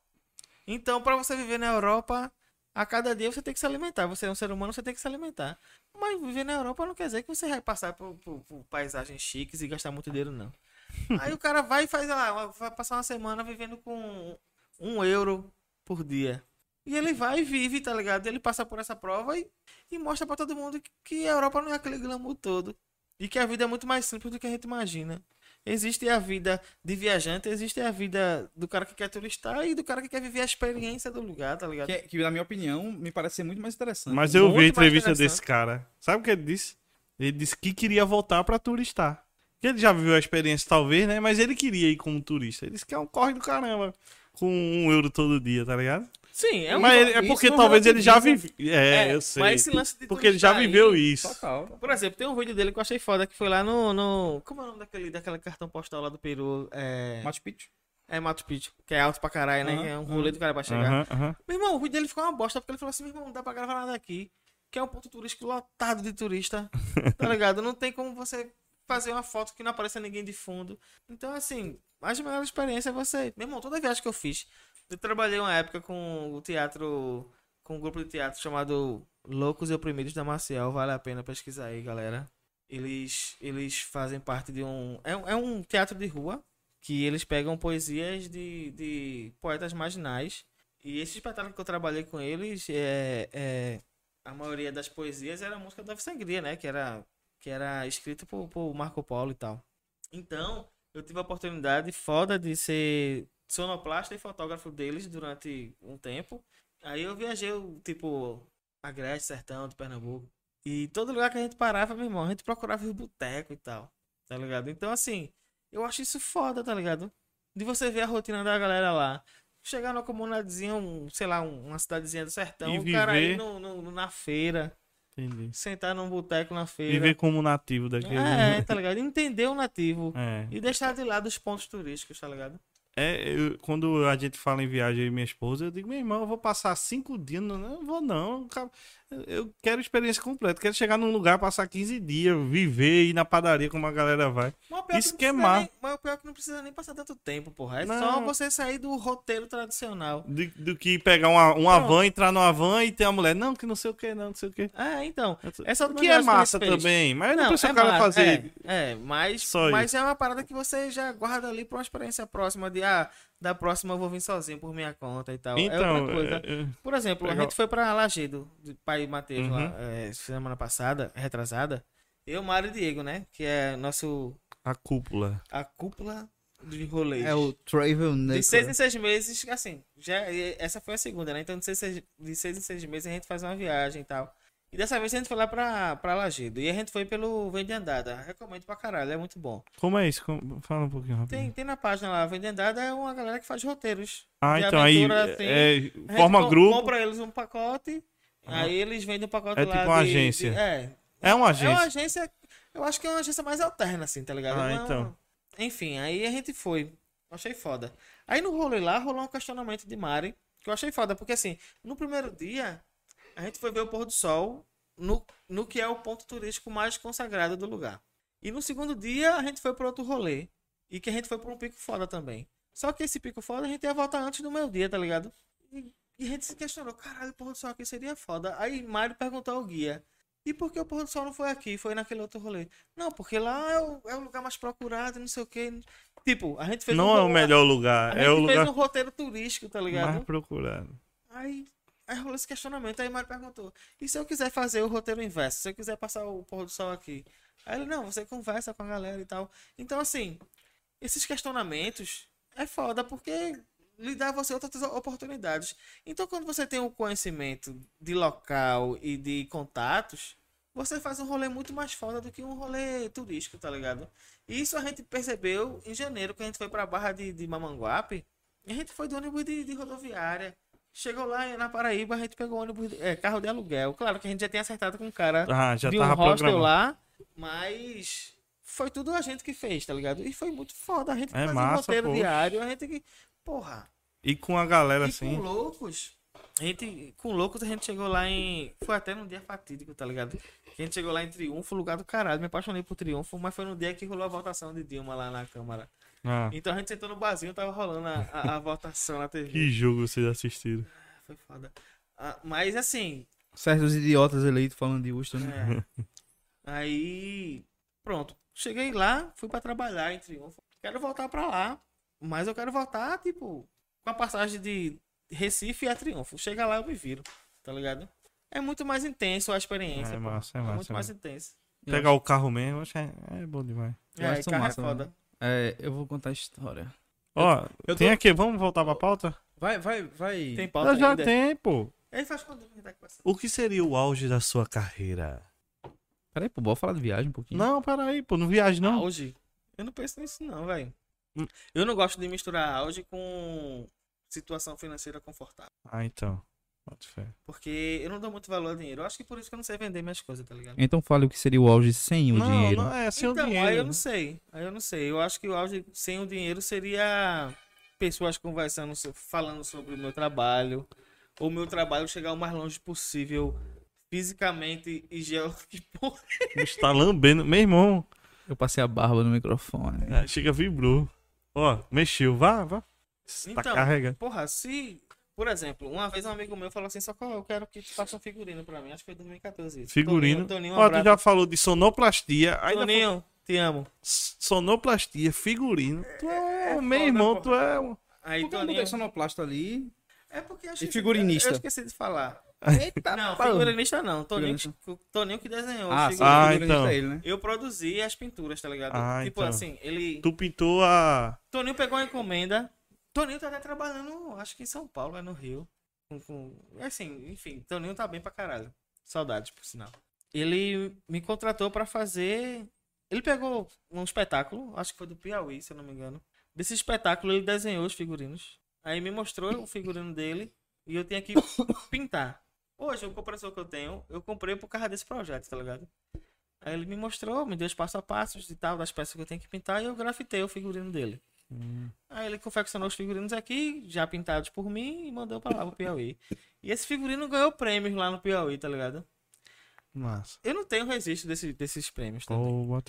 [SPEAKER 3] Então, pra você viver na Europa, a cada dia você tem que se alimentar. Você é um ser humano, você tem que se alimentar. Mas viver na Europa não quer dizer que você vai passar por, por- por paisagens chiques e gastar muito dinheiro, não. Aí o cara vai e faz lá, vai passar uma semana vivendo com um euro por dia. E ele vai e vive, tá ligado? Ele passa por essa prova e, e mostra pra todo mundo que, que a Europa não é aquele glamour todo. E que a vida é muito mais simples do que a gente imagina. Existe a vida de viajante, existe a vida do cara que quer turistar e do cara que quer viver a experiência do lugar, tá ligado?
[SPEAKER 2] Que, que, na minha opinião, me parece ser muito mais interessante.
[SPEAKER 1] Mas eu
[SPEAKER 3] Muito
[SPEAKER 1] vi a entrevista desse cara. Sabe o que ele disse? Ele disse que queria voltar pra turistar. Que ele já viveu a experiência, talvez, né? Mas ele queria ir como turista. Ele disse que é um corre do caramba. Com um euro todo dia, tá ligado?
[SPEAKER 3] Sim, é um.
[SPEAKER 1] mas ele- é porque
[SPEAKER 2] não
[SPEAKER 1] talvez ele já viveu. É, eu sei.
[SPEAKER 3] Mas esse lance de
[SPEAKER 1] Porque ele já viveu
[SPEAKER 3] aí-
[SPEAKER 1] isso.
[SPEAKER 2] Total.
[SPEAKER 3] Por exemplo, tem um vídeo dele que eu achei foda que foi lá no. no como é o nome daquele, daquele cartão postal lá do Peru? É,
[SPEAKER 2] Machu Picchu.
[SPEAKER 3] é Machu Picchu, que é alto pra caralho, né? É um rolê do cara pra chegar. Meu irmão, o vídeo dele ficou uma bosta, porque ele falou assim, meu irmão, não dá pra gravar nada aqui. Que é um ponto turístico lotado de turista. Tá ligado? Não tem como você fazer uma foto que não apareça ninguém de fundo. Então, assim, a melhor experiência é você. Meu irmão, toda viagem que eu fiz, eu trabalhei uma época com o teatro, com um grupo de teatro chamado Loucos e Oprimidos da Maciel. Vale a pena pesquisar aí, galera. Eles, eles fazem parte de um. É, um- é um teatro de rua que eles pegam poesias de, de poetas marginais. E esse espetáculo que eu trabalhei com eles, é, é, a maioria das poesias era música da Sangria, né? Que era, que era escrita por, por Marco Polo e tal. Então, eu tive a oportunidade foda de ser sonoplasta e fotógrafo deles durante um tempo. Aí eu viajei, tipo, Agreste, Sertão de Pernambuco. E todo lugar que a gente parava, meu irmão, a gente procurava os botecos e tal. Tá ligado? Então, assim, eu acho isso foda, tá ligado? De você ver a rotina da galera lá. Chegar numa comunidadezinha, um, sei lá, um- uma cidadezinha do sertão,
[SPEAKER 1] E
[SPEAKER 3] o cara
[SPEAKER 1] viver-
[SPEAKER 3] ir no, no- na feira,
[SPEAKER 1] Entendi.
[SPEAKER 3] sentar num boteco na feira.
[SPEAKER 1] Viver como nativo daquele.
[SPEAKER 3] É, tá ligado? Entender o nativo.
[SPEAKER 1] É.
[SPEAKER 3] E deixar de lado os pontos turísticos, tá ligado?
[SPEAKER 1] É, eu- quando a gente fala em viagem minha esposa, eu digo, meu irmão, eu vou passar cinco dias, não, não vou não. Eu- quero experiência completa, quero chegar num lugar, passar 15 dias, viver, ir na padaria como a galera vai. Isso
[SPEAKER 3] não
[SPEAKER 1] que é má.
[SPEAKER 3] Mas o pior é que não precisa nem passar tanto tempo, porra. É
[SPEAKER 1] Não.
[SPEAKER 3] só você sair do roteiro tradicional.
[SPEAKER 1] Do, do que pegar uma, uma van, entrar numa van e ter uma mulher, não, que não sei o que, não, não sei o que.
[SPEAKER 3] É, então. Essa
[SPEAKER 1] que é massa também, mas não, precisa o cara
[SPEAKER 3] massa,
[SPEAKER 1] fazer.
[SPEAKER 3] É, é, mas,
[SPEAKER 1] Só
[SPEAKER 3] mas é uma parada que você já guarda ali pra uma experiência próxima de, ah, da próxima eu vou vir sozinho por minha conta e tal. é
[SPEAKER 1] Então,
[SPEAKER 3] outra coisa.
[SPEAKER 1] é- é-
[SPEAKER 3] Por exemplo, a
[SPEAKER 1] Legal.
[SPEAKER 3] gente foi pra Lagedo, de pai e Matheus,
[SPEAKER 1] Uhum.
[SPEAKER 3] lá, é, semana passada, retrasada. Eu, Mário e Diego, né? Que é nosso.
[SPEAKER 1] a cúpula.
[SPEAKER 3] A cúpula de rolês.
[SPEAKER 2] É o Travel
[SPEAKER 3] De
[SPEAKER 2] Necklace.
[SPEAKER 3] seis em seis meses, assim, já, essa foi a segunda, né? Então de seis, seis- de seis em seis meses a gente faz uma viagem e tal. E dessa vez a gente foi lá pra, pra Lagedo. E a gente foi pelo Vende Andada. Recomendo pra caralho, é muito bom.
[SPEAKER 1] Como é isso? Como- Fala um pouquinho rápido.
[SPEAKER 3] Tem, tem na página lá, Vende Andada é uma galera que faz roteiros.
[SPEAKER 1] ah, então aí
[SPEAKER 3] aventura, assim.
[SPEAKER 1] é,
[SPEAKER 3] A gente
[SPEAKER 1] forma
[SPEAKER 3] com-
[SPEAKER 1] grupo.
[SPEAKER 3] Compra eles um pacote, aí eles vendem um pacote
[SPEAKER 1] É
[SPEAKER 3] lá
[SPEAKER 1] tipo uma
[SPEAKER 3] de-
[SPEAKER 1] agência.
[SPEAKER 3] de- é.
[SPEAKER 1] É uma
[SPEAKER 3] É
[SPEAKER 1] agência.
[SPEAKER 3] uma agência, eu acho que é uma agência mais alterna, assim, tá ligado?
[SPEAKER 1] Ah,
[SPEAKER 3] Não é
[SPEAKER 1] então.
[SPEAKER 3] Enfim, aí a gente foi. Achei foda. Aí no rolê lá rolou um questionamento de Mari, que eu achei foda, porque assim, no primeiro dia, a gente foi ver o pôr do sol no, no que é o ponto turístico mais consagrado do lugar. E no segundo dia, a gente foi para outro rolê. E que a gente foi para um pico foda também. Só que esse pico foda a gente ia voltar antes do meio dia, tá ligado? E, e a gente se questionou, caralho, o pôr do sol aqui seria foda. Aí Mário perguntou ao guia, e por que o pôr do sol não foi aqui? Foi naquele outro rolê. Não, porque lá é o, é o lugar mais procurado, não sei o quê. Tipo, a gente fez
[SPEAKER 1] Não
[SPEAKER 3] um
[SPEAKER 1] é o melhor
[SPEAKER 3] A
[SPEAKER 1] lugar,
[SPEAKER 3] gente
[SPEAKER 1] é o
[SPEAKER 3] fez
[SPEAKER 1] lugar
[SPEAKER 3] um roteiro turístico, tá ligado?
[SPEAKER 1] mais procurado.
[SPEAKER 3] Aí, Aí rolou esse questionamento, aí Mário perguntou, e se eu quiser fazer o roteiro inverso? Se eu quiser passar o pôr do sol aqui? Aí ele, não, você conversa com a galera e tal. Então, assim, esses questionamentos é foda porque lhe dá você outras oportunidades. Então, quando você tem o conhecimento de local e de contatos, você faz um rolê muito mais foda do que um rolê turístico, tá ligado? E isso a gente percebeu em janeiro, que a gente foi pra Barra de, de Mamanguape, a gente foi do ônibus de, de rodoviária. Chegou lá na Paraíba, a gente pegou ônibus, é, carro de aluguel. Claro que a gente já tinha acertado com um cara
[SPEAKER 1] Ah, já
[SPEAKER 3] de um
[SPEAKER 1] tava
[SPEAKER 3] hostel lá, mas foi tudo a gente que fez, tá ligado? E foi muito foda. A gente
[SPEAKER 1] É
[SPEAKER 3] faz um
[SPEAKER 1] massa,
[SPEAKER 3] roteiro
[SPEAKER 1] pô.
[SPEAKER 3] diário, a gente que. Porra.
[SPEAKER 1] E com a galera
[SPEAKER 3] E
[SPEAKER 1] assim.
[SPEAKER 3] com loucos. A gente, com loucos a gente chegou lá em. Foi até num dia fatídico, tá ligado? A gente chegou lá em Triunfo, lugar do caralho. Me apaixonei por Triunfo, mas foi no dia que rolou a votação de Dilma lá na Câmara.
[SPEAKER 1] Ah,
[SPEAKER 3] Então a gente sentou no barzinho, tava rolando a, a- a votação na TV.
[SPEAKER 1] que jogo vocês assistiram?
[SPEAKER 3] Foi foda. Ah, mas assim,
[SPEAKER 2] Certos idiotas eleitos falando de Houston, né?
[SPEAKER 3] É. Aí, pronto. Cheguei lá, fui pra trabalhar em Triunfo. Quero voltar pra lá, mas eu quero voltar, tipo, com a passagem de Recife a Triunfo. Chega lá, eu me viro, tá ligado? É muito mais intenso a experiência.
[SPEAKER 1] É massa, é
[SPEAKER 3] É
[SPEAKER 1] massa,
[SPEAKER 3] muito
[SPEAKER 1] é
[SPEAKER 3] mais
[SPEAKER 1] massa.
[SPEAKER 3] intenso.
[SPEAKER 1] Pegar o carro mesmo, acho que é, é bom demais.
[SPEAKER 2] Eu
[SPEAKER 3] É,
[SPEAKER 2] acho isso
[SPEAKER 3] carro
[SPEAKER 2] massa,
[SPEAKER 3] é foda.
[SPEAKER 2] É, eu vou contar a história.
[SPEAKER 1] Ó,
[SPEAKER 2] eu
[SPEAKER 1] tem
[SPEAKER 2] tô-
[SPEAKER 1] aqui, vamos voltar pra pauta?
[SPEAKER 2] Vai, vai, vai.
[SPEAKER 3] Tem pauta
[SPEAKER 1] Eu já
[SPEAKER 3] ainda?
[SPEAKER 1] tem, pô.
[SPEAKER 3] Ele faz quando ele tá conversando.
[SPEAKER 1] O que seria o auge da sua carreira?
[SPEAKER 2] Peraí, pô, bora falar de viagem um pouquinho.
[SPEAKER 1] Não, peraí, pô, não viaje não.
[SPEAKER 3] Auge? Eu não penso nisso não, velho.
[SPEAKER 1] Hum.
[SPEAKER 3] Eu não gosto de misturar auge com situação financeira confortável.
[SPEAKER 1] Ah, então. Bota fé.
[SPEAKER 3] Porque eu não dou muito valor ao dinheiro. Eu acho que por isso que eu não sei vender minhas coisas, tá ligado?
[SPEAKER 2] Então fale o que seria o auge sem o
[SPEAKER 1] não,
[SPEAKER 2] dinheiro.
[SPEAKER 1] não é sem
[SPEAKER 3] então,
[SPEAKER 1] o dinheiro.
[SPEAKER 3] aí eu não sei. Aí eu não sei. Eu acho que o auge sem o dinheiro seria pessoas conversando, falando sobre o meu trabalho. Ou meu trabalho chegar o mais longe possível fisicamente e geo...
[SPEAKER 1] Está lambendo. Meu irmão,
[SPEAKER 2] Eu passei a barba no microfone.
[SPEAKER 1] é, chega, vibrou. Ó, mexeu. Vá, vá. Tá
[SPEAKER 3] Então,
[SPEAKER 1] carregando.
[SPEAKER 3] Porra, se... Por exemplo, uma vez um amigo meu falou assim, só que eu quero que tu faça um figurino pra mim. Acho que foi em 2014 isso.
[SPEAKER 1] Figurino.
[SPEAKER 3] Toninho, Toninho, um
[SPEAKER 1] Ó, tu
[SPEAKER 3] abraço.
[SPEAKER 1] já falou de sonoplastia. Ainda
[SPEAKER 3] Toninho, te amo.
[SPEAKER 1] sonoplastia, figurino. Tu é, meu
[SPEAKER 3] foda,
[SPEAKER 1] irmão,
[SPEAKER 3] porra.
[SPEAKER 1] tu é um.
[SPEAKER 3] Aí,
[SPEAKER 2] Por que eu
[SPEAKER 3] Toninho...
[SPEAKER 2] botei sonoplasta ali?
[SPEAKER 3] É porque eu
[SPEAKER 2] E
[SPEAKER 3] esqueci,
[SPEAKER 2] figurinista?
[SPEAKER 3] Eu esqueci de falar.
[SPEAKER 2] Eita,
[SPEAKER 3] não, figurinista não. Toninho, que- Toninho que desenhou.
[SPEAKER 2] Ah,
[SPEAKER 1] Ah, então.
[SPEAKER 2] é ele, né?
[SPEAKER 3] Eu produzi as pinturas, tá ligado?
[SPEAKER 1] Ah,
[SPEAKER 3] tipo
[SPEAKER 1] então.
[SPEAKER 3] assim, ele.
[SPEAKER 1] Tu pintou a.
[SPEAKER 3] Toninho pegou uma encomenda. Toninho tá até trabalhando, acho que em São Paulo, é no Rio. Com, com... Assim, enfim, Toninho tá bem pra caralho. Saudades, por sinal. Ele me contratou pra fazer. Ele pegou um espetáculo, acho que foi do Piauí, se eu não me engano. Desse espetáculo ele desenhou os figurinos. Aí me mostrou o figurino dele e eu tinha que pintar. Hoje, o compressor que eu tenho, eu comprei por causa desse projeto, tá ligado? Aí ele me mostrou, me deu os passo a passos e tal, das peças que eu tenho que pintar, e eu grafitei o figurino dele. Aí ele confeccionou os figurinos aqui, já pintados por mim, e mandou pra lá pro Piauí. E esse figurino ganhou prêmios lá no Piauí, tá ligado?
[SPEAKER 1] Massa.
[SPEAKER 3] Eu não tenho registro desse- desses prêmios também.
[SPEAKER 1] Oh.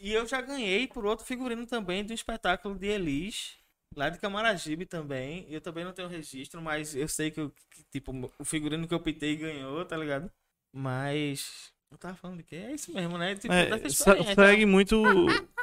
[SPEAKER 3] E eu já ganhei por outro figurino também um espetáculo de Elis, lá de Camaragibe também. Eu também não tenho registro, mas eu sei que, eu- que, tipo, o figurino que eu pintei ganhou, tá ligado? Mas. Eu tava falando de quê? É isso mesmo, né? Tipo,
[SPEAKER 1] É, segue muito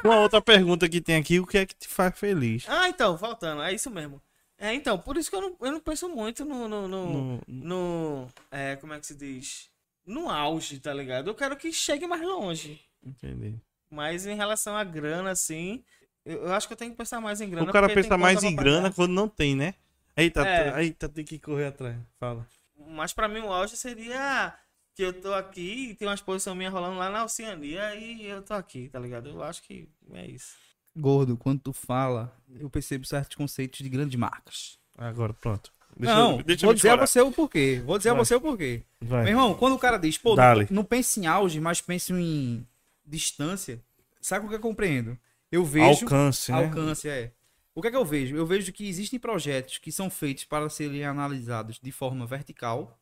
[SPEAKER 1] com a outra pergunta que tem aqui, o que é que te faz feliz?
[SPEAKER 3] Ah, então, voltando, é isso mesmo. É, então, por isso que eu não, eu não penso muito no. no, no,
[SPEAKER 1] No-
[SPEAKER 3] no- é, como é que se diz? No auge, tá ligado? Eu quero que chegue mais longe.
[SPEAKER 1] Entendi.
[SPEAKER 3] Mas em relação à grana, assim, eu, eu acho que eu tenho que pensar mais em grana.
[SPEAKER 1] o cara pensa mais em grana
[SPEAKER 3] pagar.
[SPEAKER 1] quando não tem, né? Eita,
[SPEAKER 3] É.
[SPEAKER 1] eita, tem que correr atrás. Fala.
[SPEAKER 3] Mas pra mim o auge seria que eu tô aqui e tem uma exposição minha rolando lá na Oceania e eu tô aqui, tá ligado? Eu acho que é isso.
[SPEAKER 2] Gordo, quando tu fala, eu percebo certos conceitos de grandes marcas.
[SPEAKER 1] Agora, pronto. Deixa
[SPEAKER 2] não,
[SPEAKER 1] eu, deixa
[SPEAKER 2] vou dizer a você o porquê. Vou dizer
[SPEAKER 1] Vai.
[SPEAKER 2] a você o porquê.
[SPEAKER 1] Vai.
[SPEAKER 2] Meu irmão, quando o cara diz, pô, não,
[SPEAKER 1] Dale.
[SPEAKER 2] não pense em auge, mas pense em distância, sabe o que eu compreendo? Eu vejo.
[SPEAKER 1] Alcance, né?
[SPEAKER 2] Alcance, é. O que é que eu vejo? Eu vejo que existem projetos que são feitos para serem analisados de forma vertical,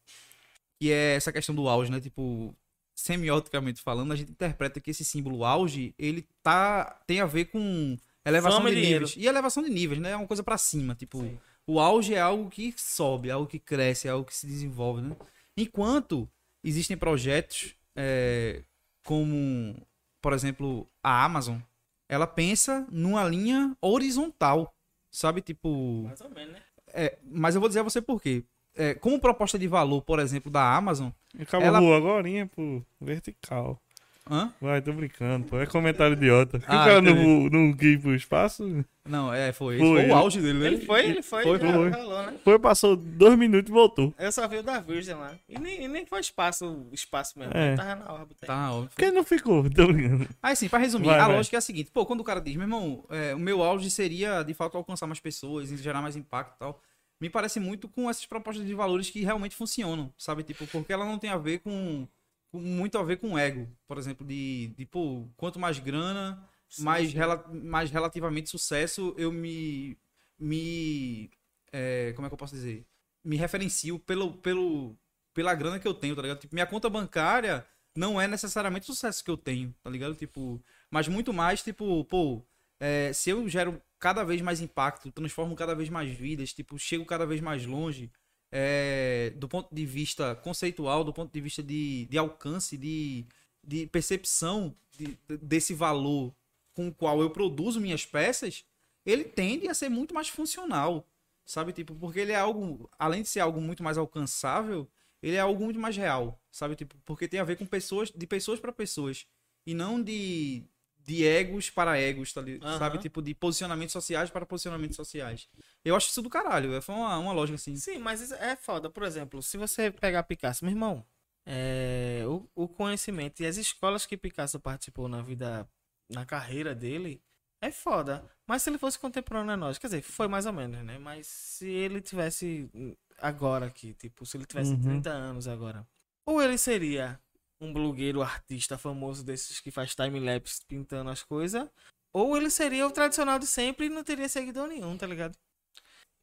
[SPEAKER 2] que é essa questão do auge, né? Tipo, semioticamente falando, a gente interpreta que esse símbolo auge, ele tá tem a ver com elevação
[SPEAKER 3] Fama
[SPEAKER 2] de
[SPEAKER 3] dinheiro.
[SPEAKER 2] níveis. E elevação de níveis, né? É uma coisa para cima, tipo,
[SPEAKER 3] Sim.
[SPEAKER 2] o auge é algo que sobe, é algo que cresce, é algo que se desenvolve, né? Enquanto existem projetos é, como, por exemplo, a Amazon, ela pensa numa linha horizontal, sabe? Tipo,
[SPEAKER 3] Mais ou menos, né?
[SPEAKER 2] é, mas eu vou dizer a você por quê. É, como proposta de valor, por exemplo, da Amazon.
[SPEAKER 1] Acabou
[SPEAKER 2] Ela-
[SPEAKER 1] agora pro vertical.
[SPEAKER 2] Hã?
[SPEAKER 1] Vai, tô brincando, pô. É comentário idiota.
[SPEAKER 2] Ah,
[SPEAKER 1] o cara não, não quis pro espaço.
[SPEAKER 2] Não, é, foi.
[SPEAKER 1] Foi.
[SPEAKER 2] Foi, o auge dele, né?
[SPEAKER 3] Ele foi, ele foi,
[SPEAKER 1] Foi,
[SPEAKER 3] já
[SPEAKER 1] foi.
[SPEAKER 3] rolou, né?
[SPEAKER 1] Foi, passou dois minutos e voltou.
[SPEAKER 3] Eu só vi o da Virgem lá. E nem, e nem foi espaço, espaço mesmo.
[SPEAKER 1] É.
[SPEAKER 3] Tava na órbita.
[SPEAKER 2] Tá, óbvio.
[SPEAKER 1] Por que não ficou? Tô brincando.
[SPEAKER 2] Aí sim, pra resumir,
[SPEAKER 1] Vai,
[SPEAKER 2] a
[SPEAKER 1] vai.
[SPEAKER 2] lógica é a seguinte: pô, quando o cara diz, meu irmão, é, o meu auge seria de fato alcançar mais pessoas, gerar mais impacto e tal. Me parece muito com essas propostas de valores que realmente funcionam, sabe? Tipo, porque ela não tem a ver com. com- muito a ver com ego. Por exemplo, de, de pô, quanto mais grana, mais, rela- mais relativamente sucesso eu me. me é, como é que eu posso dizer? Me referencio pelo, pelo, pela grana que eu tenho, tá ligado? Tipo, minha conta bancária não é necessariamente o sucesso que eu tenho, tá ligado? Tipo, mas muito mais, tipo, pô, é, se eu gero cada vez mais impacto, transformo cada vez mais vidas, tipo, chego cada vez mais longe, é, do ponto de vista conceitual, do ponto de vista de, de alcance, de, de percepção de- desse valor com o qual eu produzo minhas peças, ele tende a ser muito mais funcional, sabe? Tipo, porque ele é algo, além de ser algo muito mais alcançável, ele é algo muito mais real, sabe? Tipo, porque tem a ver com pessoas, de pessoas para pessoas, e não de, de egos para egos, tá
[SPEAKER 3] Aham.
[SPEAKER 2] sabe? Tipo, de posicionamentos sociais para posicionamentos sociais. Eu acho isso do caralho, foi uma, uma lógica assim.
[SPEAKER 3] Sim, mas isso é foda. Por exemplo, se você pegar Picasso, meu irmão, é, o, o conhecimento e as escolas que Picasso participou na vida, na carreira dele, é foda. Mas se ele fosse contemporâneo a nós, quer dizer, foi mais ou menos, né? Mas se ele tivesse hum, agora aqui, tipo, se ele tivesse
[SPEAKER 1] Uhum.
[SPEAKER 3] 30 anos agora, ou ele seria um blogueiro artista famoso desses que faz time-lapse pintando as coisas, ou ele seria o tradicional de sempre e não teria seguidor nenhum, tá ligado?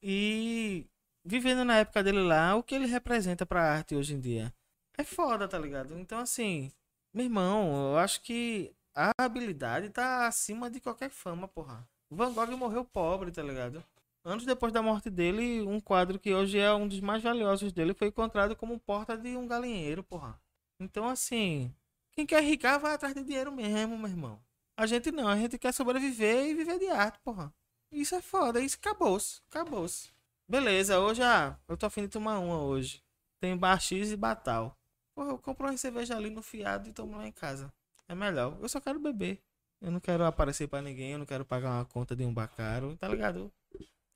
[SPEAKER 3] E vivendo na época dele lá, o que ele representa pra arte hoje em dia é foda, tá ligado? Então, assim, meu irmão, eu acho que a habilidade tá acima de qualquer fama, porra. Van Gogh morreu pobre, tá ligado? Anos depois da morte dele, um quadro que hoje é um dos mais valiosos dele foi encontrado como porta de um galinheiro, porra. Então, assim, quem quer ricar vai atrás de dinheiro mesmo, meu irmão. A gente não, a gente quer sobreviver e viver de arte, porra. Isso é foda, isso acabou-se, acabou-se. Beleza, hoje ah, eu tô afim de tomar uma hoje. Tem bar X e batal. Porra, eu compro uma cerveja ali no fiado e tomo lá em casa. É melhor. Eu só quero beber. Eu não quero aparecer pra ninguém, eu não quero pagar uma conta de um bar caro, tá ligado?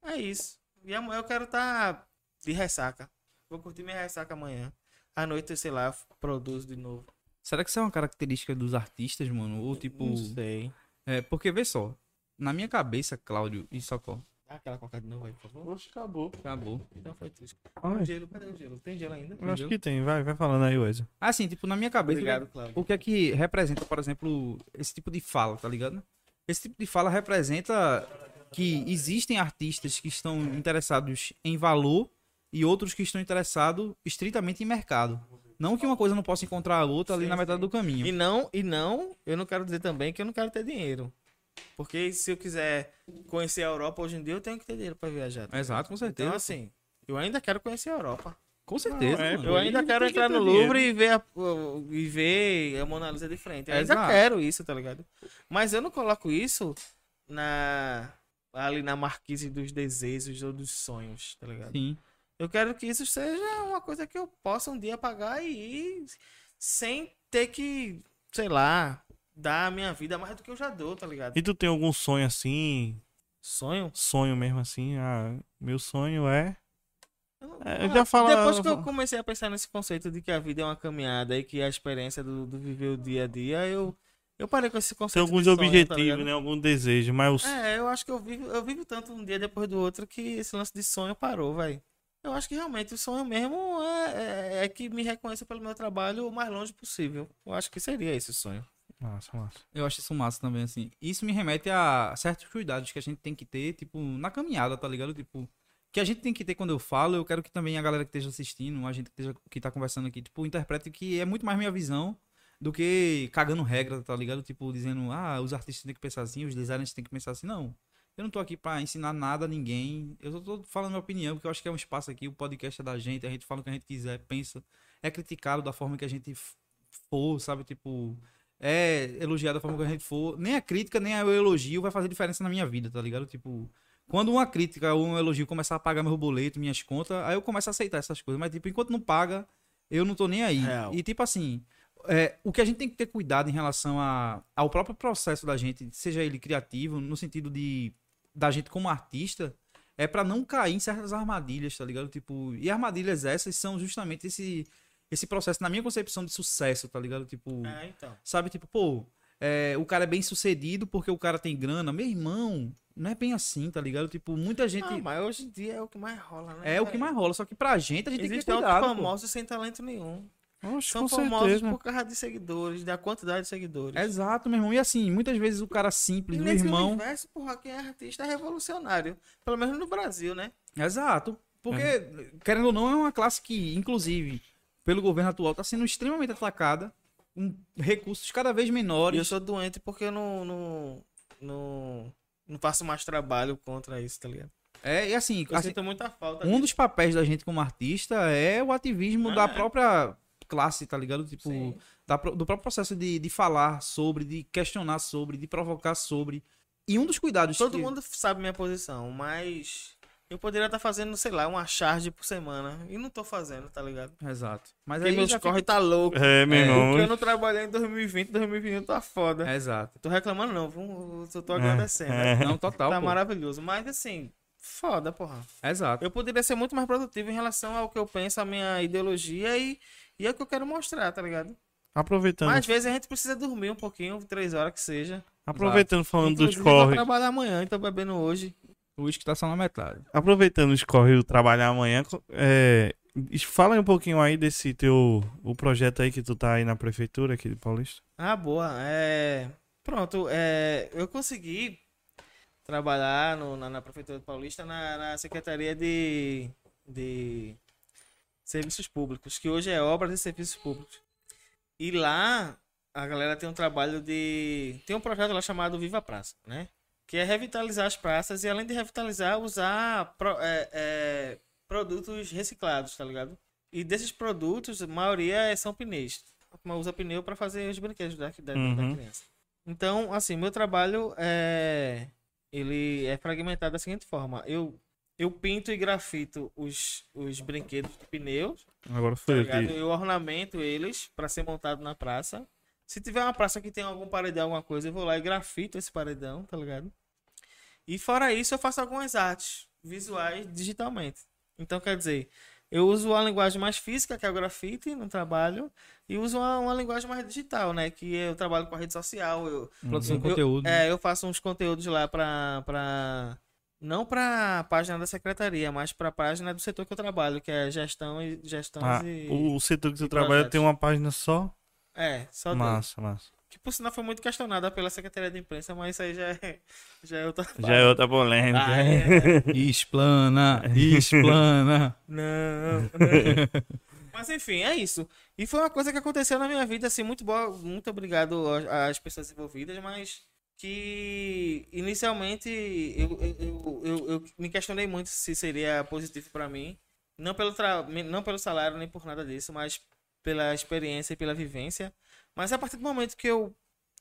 [SPEAKER 3] É isso. E amanhã eu quero tá de ressaca. Vou curtir minha ressaca amanhã. À noite, sei lá, produzo de novo.
[SPEAKER 2] Será que isso é uma característica dos artistas, mano? Ou tipo.
[SPEAKER 3] Não sei.
[SPEAKER 2] É, porque vê só, na minha cabeça, Cláudio e Socó,
[SPEAKER 3] Dá aquela coca de novo aí, por favor.
[SPEAKER 1] Oxe, acabou.
[SPEAKER 2] acabou.
[SPEAKER 3] Então foi triste.
[SPEAKER 1] Ai,
[SPEAKER 3] Gelo, cadê o gelo? Tem gelo ainda?
[SPEAKER 1] eu acho que tem, vai, vai falando aí, Wesley.
[SPEAKER 2] Assim, tipo, na minha cabeça,
[SPEAKER 3] Obrigado, Cláudio.
[SPEAKER 2] o que é que representa, por exemplo, esse tipo de fala, tá ligado? Esse tipo de fala representa que existem artistas que estão interessados em valor e outros que estão interessados estritamente em mercado. Não que uma coisa não possa encontrar a outra ali
[SPEAKER 3] Sim,
[SPEAKER 2] na metade
[SPEAKER 3] sim.
[SPEAKER 2] do caminho.
[SPEAKER 3] E não, e não, eu não quero dizer também que eu não quero ter dinheiro. Porque se eu quiser conhecer a Europa hoje em dia, eu tenho que ter dinheiro pra viajar. tá
[SPEAKER 2] Exato, com certeza.
[SPEAKER 3] Então, assim, eu ainda quero conhecer a Europa.
[SPEAKER 2] com certeza.
[SPEAKER 1] Não, é,
[SPEAKER 2] mano.
[SPEAKER 3] Eu ainda quero entrar no
[SPEAKER 1] dinheiro.
[SPEAKER 3] Louvre e ver, a, e ver a Mona Lisa de frente. Eu ainda
[SPEAKER 2] Exato.
[SPEAKER 3] quero isso, tá ligado? Mas eu não coloco isso na ali na marquise dos desejos ou dos sonhos, tá ligado?
[SPEAKER 2] Sim.
[SPEAKER 3] Eu quero que isso seja uma coisa que eu possa um dia pagar e ir sem ter que, sei lá, dar a minha vida mais do que eu já dou, tá ligado?
[SPEAKER 1] E tu tem algum sonho assim?
[SPEAKER 3] Sonho?
[SPEAKER 1] Sonho mesmo assim? Ah, meu sonho é.
[SPEAKER 3] Eu
[SPEAKER 1] É, já falo-
[SPEAKER 3] Depois que eu comecei a pensar nesse conceito de que a vida é uma caminhada e que a experiência do, do viver o dia a dia, eu, eu parei com esse
[SPEAKER 1] Tem
[SPEAKER 3] conceito.
[SPEAKER 1] alguns
[SPEAKER 3] de sonho, tá
[SPEAKER 1] objetivos,
[SPEAKER 3] ligado?
[SPEAKER 1] né? Algum desejo, mas
[SPEAKER 3] É, eu acho que eu vivo, eu vivo tanto um dia depois do outro que esse lance de sonho parou, velho. Eu acho que realmente o sonho mesmo é, é, é que me reconheça pelo meu trabalho o mais longe possível. Eu acho que seria esse o sonho.
[SPEAKER 1] Massa, massa.
[SPEAKER 2] Eu acho isso massa também, assim. Isso me remete a certos cuidados que a gente tem que ter, tipo, na caminhada, tá ligado? Tipo, que a gente tem que ter quando eu falo, eu quero que também a galera que esteja assistindo, a gente que, esteja, que tá conversando aqui, tipo, interprete que é muito mais minha visão do que cagando regra, tá ligado? Tipo, dizendo, ah, os artistas têm que pensar assim, os designers têm que pensar assim. Não. Eu não tô aqui pra ensinar nada a ninguém. Eu tô falando minha opinião, porque eu acho que é um espaço aqui, o podcast é da gente, a gente fala o que a gente quiser, pensa, é criticado da forma que a gente for, sabe? Tipo, é elogiado da forma que a gente for. Nem a crítica, nem o elogio vai fazer diferença na minha vida, tá ligado? Tipo, Quando uma crítica ou um elogio começar a pagar meu boleto, minhas contas, aí eu começo a aceitar essas coisas. Mas, tipo, enquanto não paga, eu não tô nem aí.
[SPEAKER 3] Real.
[SPEAKER 2] E, tipo assim, é, o que a gente tem que ter cuidado em relação a, ao próprio processo da gente, seja ele criativo, no sentido de da gente como artista, é pra não cair em certas armadilhas, tá ligado? Tipo, e armadilhas essas são justamente esse, esse processo, na minha concepção de sucesso, tá ligado? Tipo,
[SPEAKER 3] É, então.
[SPEAKER 2] sabe, tipo, pô, é, o cara é bem sucedido porque o cara tem grana. Meu irmão, não é bem assim, tá ligado? Tipo, muita gente.
[SPEAKER 3] Ah, mas hoje em dia é o que mais rola, né?
[SPEAKER 2] é o que mais rola, só que pra gente a gente tem que ter cuidado. pô.
[SPEAKER 3] famosos sem talento nenhum.
[SPEAKER 1] Oxe,
[SPEAKER 3] São famosos
[SPEAKER 1] certeza.
[SPEAKER 3] por causa de seguidores, da quantidade de seguidores.
[SPEAKER 2] Exato, meu irmão. E assim, muitas vezes o cara
[SPEAKER 3] E
[SPEAKER 2] simples, o
[SPEAKER 3] nesse
[SPEAKER 2] irmão.
[SPEAKER 3] universo, porra, quem é artista é revolucionário. Pelo menos no Brasil, né?
[SPEAKER 2] Exato. Porque, querendo ou não, é uma classe que, inclusive, pelo governo atual, está sendo extremamente atacada, com recursos cada vez
[SPEAKER 3] E
[SPEAKER 2] menores.
[SPEAKER 3] eu sou doente porque eu não, não, não, não faço mais trabalho contra isso, tá ligado?
[SPEAKER 2] É, e assim,
[SPEAKER 3] Eu
[SPEAKER 2] assim,
[SPEAKER 3] sinto muita falta
[SPEAKER 2] um
[SPEAKER 3] disso.
[SPEAKER 2] dos papéis da gente como artista é o ativismo
[SPEAKER 3] Ah,
[SPEAKER 2] da
[SPEAKER 3] é.
[SPEAKER 2] própria classe, tá ligado? Tipo, da do próprio processo de, de falar sobre, de questionar sobre, de provocar sobre. E um dos cuidados
[SPEAKER 3] Todo
[SPEAKER 2] que-
[SPEAKER 3] mundo sabe minha posição, mas eu poderia estar fazendo, sei lá, uma charge por semana. E não tô fazendo, tá ligado?
[SPEAKER 2] Exato. Mas
[SPEAKER 3] Porque
[SPEAKER 2] aí
[SPEAKER 3] meus corre
[SPEAKER 2] fica...
[SPEAKER 3] tá louco.
[SPEAKER 1] É, meu
[SPEAKER 2] É,
[SPEAKER 1] irmão.
[SPEAKER 3] Porque eu não trabalhei em 2020, 2021 tá foda.
[SPEAKER 2] Exato.
[SPEAKER 3] Tô reclamando não, eu tô agradecendo.
[SPEAKER 1] É.
[SPEAKER 2] Não, total,
[SPEAKER 3] tá
[SPEAKER 2] pô.
[SPEAKER 3] maravilhoso. Mas assim, foda, porra.
[SPEAKER 2] Exato.
[SPEAKER 3] Eu poderia ser muito mais produtivo em relação ao que eu penso, a minha ideologia e, e é o que eu quero mostrar, tá ligado?
[SPEAKER 1] Aproveitando,
[SPEAKER 3] Mas às vezes a gente precisa dormir um pouquinho, três horas que seja.
[SPEAKER 1] aproveitando falando dos
[SPEAKER 3] Inclusive, eu vou
[SPEAKER 1] corre.
[SPEAKER 3] trabalhar amanhã, então bebendo hoje.
[SPEAKER 2] O uísque tá só na metade.
[SPEAKER 1] Aproveitando os corre do trabalhar amanhã, é, fala aí um pouquinho aí desse teu o projeto aí que tu tá aí na prefeitura aqui de Paulista.
[SPEAKER 3] Ah, boa. É... Pronto, é... eu consegui trabalhar no- na, na Prefeitura de Paulista na, na Secretaria de, de Serviços Públicos, que hoje é Obras e Serviços Públicos. E lá a galera tem um trabalho de. Tem um projeto lá chamado Viva Praça, né? Que é revitalizar as praças e além de revitalizar, usar pro- é, é, produtos reciclados, tá ligado? E desses produtos, a maioria é- são pneus. Usa pneu para fazer os brinquedos da, da, da
[SPEAKER 1] Uhum.
[SPEAKER 3] criança. Então, assim, meu trabalho é. Ele é fragmentado da seguinte forma. Eu, eu pinto e grafito os, os brinquedos de pneus
[SPEAKER 1] Agora
[SPEAKER 3] tá
[SPEAKER 1] foi
[SPEAKER 3] ligado?
[SPEAKER 1] aqui.
[SPEAKER 3] Eu ornamento eles para ser montado na praça. Se tiver uma praça que tem algum paredão, alguma coisa, eu vou lá e grafito esse paredão, tá ligado? E fora isso, eu faço algumas artes visuais digitalmente. Então, quer dizer, eu uso uma linguagem mais física, que é o grafite, no trabalho, e uso uma, uma linguagem mais digital, né? Que eu trabalho com a rede social, eu,
[SPEAKER 2] Produção de
[SPEAKER 3] eu-
[SPEAKER 2] conteúdo.
[SPEAKER 3] é, eu faço uns conteúdos lá pra. pra não pra página da secretaria, mas pra página do setor que eu trabalho, que é gestão e gestão
[SPEAKER 1] Ah,
[SPEAKER 3] e.
[SPEAKER 1] o setor que
[SPEAKER 3] e
[SPEAKER 1] trabalha tem uma página só?
[SPEAKER 3] É, só.
[SPEAKER 1] Massa, massa.
[SPEAKER 3] Que por sinal foi muito questionada pela Secretaria de Imprensa, mas isso aí já é, já é outra
[SPEAKER 1] Já é outra polêmica.
[SPEAKER 3] Ah, é.
[SPEAKER 2] Explana, explana.
[SPEAKER 3] Não, não. Mas enfim, é isso. E foi uma coisa que aconteceu na minha vida, assim, muito boa. Muito obrigado às pessoas envolvidas, mas que inicialmente eu, eu, eu, eu- me questionei muito se seria positivo pra mim. Não pelo, tra... não pelo salário, nem por nada disso, mas pela experiência e pela vivência. Mas a partir do momento que eu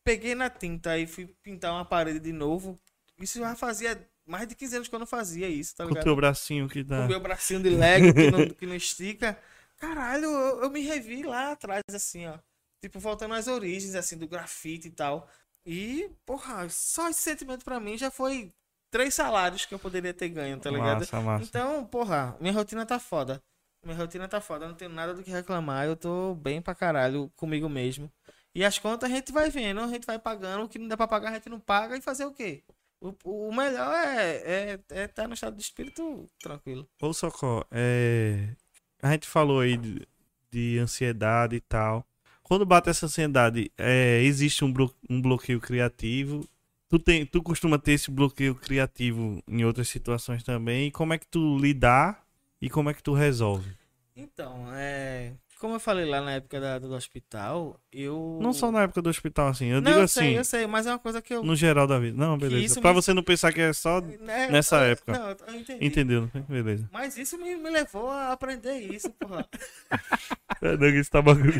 [SPEAKER 3] peguei na tinta e fui pintar uma parede de novo, isso já fazia mais de 15 anos que eu não fazia isso, tá
[SPEAKER 1] Com o
[SPEAKER 3] ligado?
[SPEAKER 1] teu bracinho que tá.
[SPEAKER 3] o meu bracinho de Lego que não, que não estica. Caralho, eu, eu me revi lá atrás, assim, ó. Tipo, voltando às origens, assim, do grafite e tal. E, porra, só esse sentimento pra mim já foi três salários que eu poderia ter ganho, tá ligado?
[SPEAKER 1] Massa, massa.
[SPEAKER 3] Então, porra, minha rotina tá foda. Minha rotina tá foda, não tenho nada do que reclamar. Eu tô bem pra caralho comigo mesmo. E as contas a gente vai vendo, a gente vai pagando. O que não dá pra pagar, a gente não paga. E fazer o quê? O, o melhor é estar é, tá no estado de espírito tranquilo.
[SPEAKER 1] Ô, Socó, é... a gente falou aí de, de ansiedade e tal. Quando bate essa ansiedade, é, existe um, blo- um bloqueio criativo. Tu, tem, tu costuma ter esse bloqueio criativo em outras situações também. Como é que tu lidar e como é que tu resolve?
[SPEAKER 3] Então, é. Como eu falei lá na época da- do hospital, eu.
[SPEAKER 1] Não só na época do hospital, assim. Eu
[SPEAKER 3] Não,
[SPEAKER 1] digo
[SPEAKER 3] eu
[SPEAKER 1] assim,
[SPEAKER 3] sei, eu sei, mas é uma coisa que eu.
[SPEAKER 1] no geral da vida. Não, beleza.
[SPEAKER 3] isso
[SPEAKER 1] Pra
[SPEAKER 3] me-
[SPEAKER 1] você não pensar que é só.
[SPEAKER 3] É,
[SPEAKER 1] nessa
[SPEAKER 3] eu-
[SPEAKER 1] época.
[SPEAKER 3] Não, eu entendi.
[SPEAKER 1] Entendeu? né? Beleza.
[SPEAKER 3] Mas isso me, me levou a aprender isso, porra.
[SPEAKER 1] É, não, isso tá bagulho.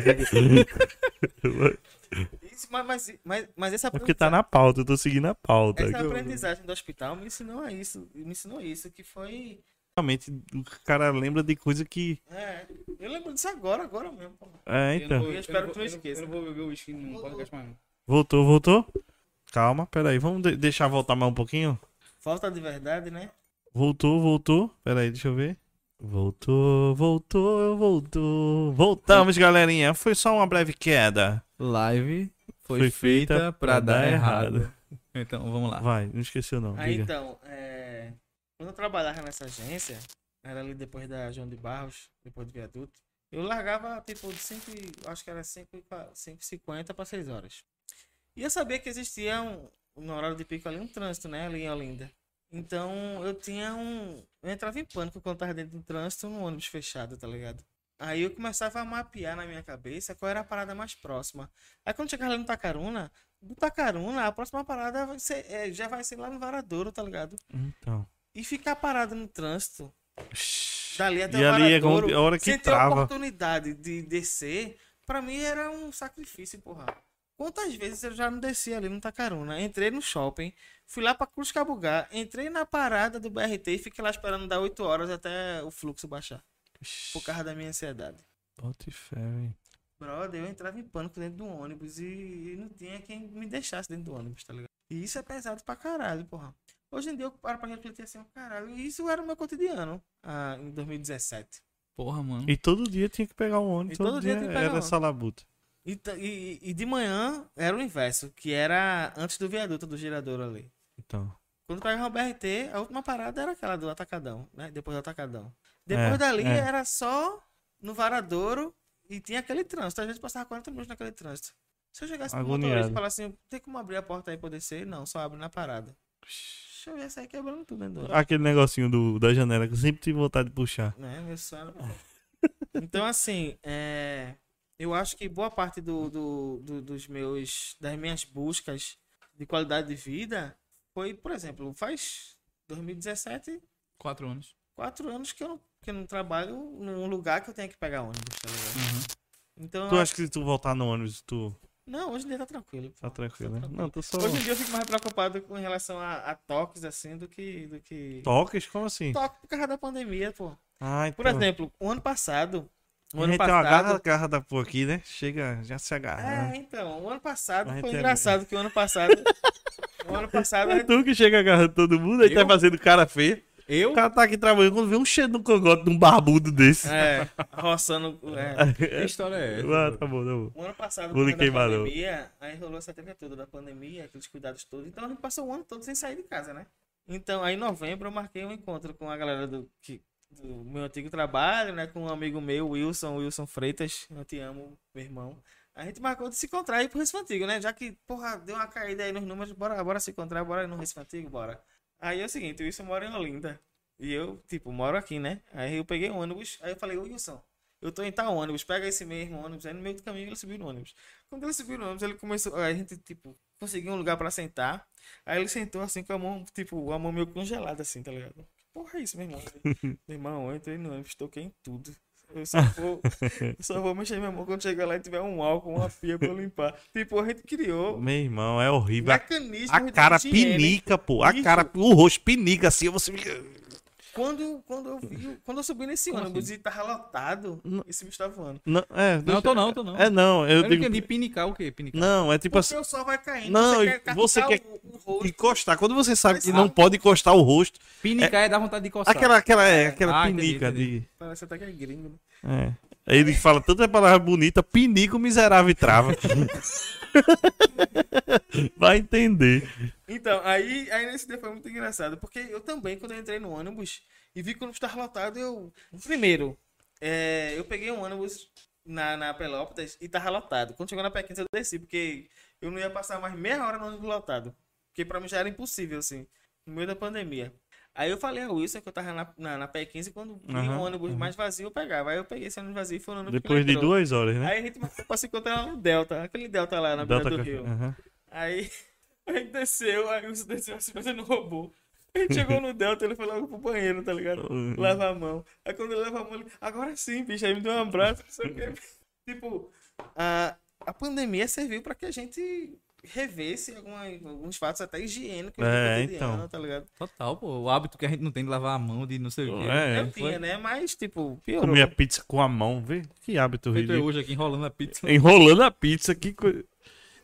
[SPEAKER 3] isso- mas, mas, mas, mas essa
[SPEAKER 1] É porque tá na pauta, eu tô seguindo a pauta.
[SPEAKER 3] Essa aprendizagem do hospital me ensinou a isso. Me ensinou isso, que foi.
[SPEAKER 1] Realmente, o cara lembra de coisa que.
[SPEAKER 3] É, eu lembro disso agora, agora mesmo.
[SPEAKER 1] É,
[SPEAKER 4] Eu não
[SPEAKER 1] então.
[SPEAKER 4] vou-
[SPEAKER 3] Eu espero
[SPEAKER 4] não
[SPEAKER 3] que tu não
[SPEAKER 4] vou-
[SPEAKER 3] esqueça.
[SPEAKER 4] Eu não vou beber o uísque no podcast mais. não.
[SPEAKER 1] Voltou, voltou? Calma, peraí. Vamos de- deixar voltar mais um pouquinho?
[SPEAKER 3] Falta de verdade, né?
[SPEAKER 1] Voltou, voltou. Peraí, deixa eu ver. Voltou, voltou, voltou. Voltamos, galerinha. Foi só uma breve queda.
[SPEAKER 4] Live foi,
[SPEAKER 1] Foi
[SPEAKER 4] feita,
[SPEAKER 1] feita
[SPEAKER 4] pra
[SPEAKER 1] pra
[SPEAKER 4] dar
[SPEAKER 1] dar
[SPEAKER 4] errado.
[SPEAKER 1] errado.
[SPEAKER 4] Então, vamos lá.
[SPEAKER 1] Vai, não esqueceu não.
[SPEAKER 3] Aí
[SPEAKER 1] diga.
[SPEAKER 3] então, é, quando eu trabalhava nessa agência, era ali depois da João de Barros, depois do viaduto, eu largava tipo de 5, e- acho que era 5 e 50 para 6 horas. E eu sabia que existia um, no horário de pico ali um trânsito, né, ali em Olinda. Então eu tinha um. Eu entrava em pânico quando tava dentro do trânsito no ônibus fechado, tá ligado? Aí eu começava a mapear na minha cabeça qual era a parada mais próxima. Aí quando chegava ali no Tacaruna, do Tacaruna, a próxima parada vai ser, é, já vai ser lá no Varadouro, tá ligado?
[SPEAKER 1] Então.
[SPEAKER 3] E ficar parado no trânsito, dali até
[SPEAKER 1] E
[SPEAKER 3] o
[SPEAKER 1] ali é a hora que
[SPEAKER 3] sem ter
[SPEAKER 1] trava.
[SPEAKER 3] oportunidade de descer, pra mim era um sacrifício, porra. Quantas vezes eu já não desci ali no Tacaruna? Entrei no shopping, fui lá pra Cruz Cabugá, entrei na parada do BRT e fiquei lá esperando dar 8 horas até o fluxo baixar. Por causa da minha ansiedade.
[SPEAKER 1] Bote fé, velho.
[SPEAKER 3] Brother, eu entrava em pânico dentro do ônibus e não tinha quem me deixasse dentro do ônibus, tá ligado? E isso é pesado pra caralho, porra. Hoje em dia eu paro pra refletir assim, ó, caralho, e isso era o meu cotidiano ah, em 2017.
[SPEAKER 4] Porra, mano.
[SPEAKER 1] E todo dia tinha que pegar um ônibus,
[SPEAKER 3] E
[SPEAKER 1] todo,
[SPEAKER 3] todo
[SPEAKER 1] dia,
[SPEAKER 3] dia tinha que pegar
[SPEAKER 1] era essa labuta.
[SPEAKER 3] E, e, e de manhã era o inverso, que era antes do viaduto do girador ali.
[SPEAKER 1] Então.
[SPEAKER 3] Quando pegava o BRT, a última parada era aquela do Atacadão, né? Depois do Atacadão. Depois
[SPEAKER 1] É,
[SPEAKER 3] dali
[SPEAKER 1] é.
[SPEAKER 3] era só no Varadouro e tinha aquele trânsito. Às vezes passava 40 minutos naquele trânsito. Se eu chegasse pro motorista
[SPEAKER 1] Agoniado.
[SPEAKER 3] e falasse assim, tem como abrir a porta aí pra eu descer? Não, só abre na parada. Deixa eu ver sair quebrando tudo ônibus.
[SPEAKER 1] Aquele negocinho do, da janela que eu sempre tive vontade de puxar.
[SPEAKER 3] né? Meu sonho era- Então, assim, é, eu acho que boa parte do, do- do- dos meus, das minhas buscas de qualidade de vida foi, por exemplo, faz 2017,
[SPEAKER 4] Quatro anos.
[SPEAKER 3] quatro anos que eu não, que eu não trabalho num lugar que eu tenho que pegar ônibus, tá ligado? Então,
[SPEAKER 1] Tu
[SPEAKER 3] eu
[SPEAKER 1] acha que se tu voltar no ônibus, tu
[SPEAKER 3] não, hoje em dia tá tranquilo.
[SPEAKER 1] tá tranquilo, né?
[SPEAKER 3] tranquilo.
[SPEAKER 1] Não, tô só.
[SPEAKER 3] Hoje em dia eu fico mais preocupado com relação a, a toques, assim, do que. Do que...
[SPEAKER 1] Toques? Como assim?
[SPEAKER 3] Toque por causa da pandemia, pô.
[SPEAKER 1] Ah, então.
[SPEAKER 3] Por exemplo, o ano passado. O
[SPEAKER 1] a
[SPEAKER 3] ano
[SPEAKER 1] gente tem uma garra,
[SPEAKER 3] passado.
[SPEAKER 1] da porra aqui, né? Chega, já se agarra.
[SPEAKER 3] É,
[SPEAKER 1] né?
[SPEAKER 3] então, o ano passado foi engraçado que o ano passado. o ano passado. a
[SPEAKER 1] É tu que chega agarrando todo mundo, aí tá fazendo cara feio.
[SPEAKER 4] Eu?
[SPEAKER 1] O cara tá aqui trabalhando, quando vê um cheiro no cangote de um barbudo desse.
[SPEAKER 3] É, roçando. É.
[SPEAKER 4] Que história é essa?
[SPEAKER 1] Ah, tá bom, tá bom.
[SPEAKER 3] O ano passado,
[SPEAKER 1] queimar, não.
[SPEAKER 3] pandemia, aí rolou essa treta toda da pandemia, aqueles cuidados todos. Então a gente passou o ano todo sem sair de casa, né? Então, aí em novembro eu marquei um encontro com a galera do, que, do meu antigo trabalho, né? Com um amigo meu, Wilson, Wilson Freitas. Eu te amo, meu irmão. A gente marcou de se encontrar aí pro Recife Antigo, né? Já que, porra, deu uma caída aí nos números, bora, bora se encontrar, bora ir no Recife Antigo, bora. Aí é o seguinte, o Wilson mora em Olinda. E eu, tipo, moro aqui, né? Aí eu peguei um ônibus, aí eu falei, ô Wilson, eu tô em tal ônibus, pega esse mesmo ônibus. Aí no meio do caminho ele subiu no ônibus. Quando ele subiu no ônibus, ele começou. Aí a gente, tipo, conseguiu um lugar pra sentar. Aí ele sentou assim com a mão, tipo, a mão meio congelada, assim, tá ligado? Porra, é isso, meu irmão. meu irmão, eu entrei no ônibus, toquei em tudo. Eu só vou, eu só vou mexer minha mão quando chegar lá e tiver um álcool, uma pia pra eu limpar. Tipo, a gente criou
[SPEAKER 1] Meu irmão, é horrível. A,
[SPEAKER 3] mecanismos
[SPEAKER 1] a cara
[SPEAKER 3] higiene.
[SPEAKER 1] pinica, pô. A
[SPEAKER 3] Isso.
[SPEAKER 1] cara, o rosto pinica assim, você fica.
[SPEAKER 3] Quando, quando, eu vi, quando eu subi nesse
[SPEAKER 4] Como
[SPEAKER 3] ônibus
[SPEAKER 4] assim?
[SPEAKER 3] e tava lotado,
[SPEAKER 1] Não.
[SPEAKER 3] esse bicho tava voando.
[SPEAKER 1] Não, é,
[SPEAKER 4] Não,
[SPEAKER 1] deixa-
[SPEAKER 4] tô não, tô não.
[SPEAKER 1] É, não, eu,
[SPEAKER 4] Eu não
[SPEAKER 1] digo.
[SPEAKER 4] entendi pinicar o quê? Pinicar.
[SPEAKER 1] Não, é tipo
[SPEAKER 3] Porque
[SPEAKER 1] assim.
[SPEAKER 3] o sol vai caindo.
[SPEAKER 1] Não,
[SPEAKER 3] você quer
[SPEAKER 1] você quer
[SPEAKER 3] o, o rosto.
[SPEAKER 1] Encostar. Quando você sabe que não pode encostar o rosto.
[SPEAKER 4] Pinicar é dar vontade de coçar.
[SPEAKER 1] Aquela, aquela, é, aquela
[SPEAKER 4] Ah, entendi,
[SPEAKER 1] pinica
[SPEAKER 4] entendi.
[SPEAKER 1] de.
[SPEAKER 3] Parece até que é gringo. né?
[SPEAKER 1] É. Aí ele fala tanta palavra bonita, pinica o miserável e trava. Vai entender.
[SPEAKER 3] Então, aí, aí nesse dia foi muito engraçado. Porque eu também, quando eu entrei no ônibus e vi que o ônibus estava lotado, eu. Primeiro, é, eu peguei um ônibus na, na Pelópolis e tava lotado. Quando chegou na P15 eu desci, porque eu não ia passar mais meia hora no ônibus lotado. Porque pra mim já era impossível, assim, no meio da pandemia. Aí eu falei a Wilson que eu tava na, na, na P15 quando vinha um ônibus
[SPEAKER 1] aham.
[SPEAKER 3] mais vazio eu pegava. Aí eu peguei esse ônibus vazio e foi no
[SPEAKER 1] Depois de
[SPEAKER 3] entrou.
[SPEAKER 1] duas horas, né?
[SPEAKER 3] Aí a gente pra se encontrar lá no Delta, aquele Delta lá na beira
[SPEAKER 1] Delta
[SPEAKER 3] do
[SPEAKER 1] Café.
[SPEAKER 3] rio.
[SPEAKER 1] Aham.
[SPEAKER 3] Aí a gente desceu, aí o Wilson desceu assim, fazendo robô. A gente chegou no Delta, ele foi logo pro banheiro, tá ligado?
[SPEAKER 1] Uhum.
[SPEAKER 3] Lava a mão. Aí quando ele leva a mão, ele, agora sim, bicho, aí me deu um abraço, não sei o quê. Tipo, ah, a pandemia serviu pra que a gente revesse alguma- alguns fatos até higiênicos
[SPEAKER 1] É, então.
[SPEAKER 3] tá ligado?
[SPEAKER 4] Total, pô. O hábito que a gente não tem de lavar a mão, de não sei o quê.
[SPEAKER 1] É,
[SPEAKER 3] eu tinha, né? Mas, tipo, piorou.
[SPEAKER 1] Comia pizza com a mão, vê? Que hábito
[SPEAKER 4] Feito eu
[SPEAKER 1] ridículo.
[SPEAKER 4] hoje aqui enrolando a pizza.
[SPEAKER 1] Enrolando a pizza, que coisa.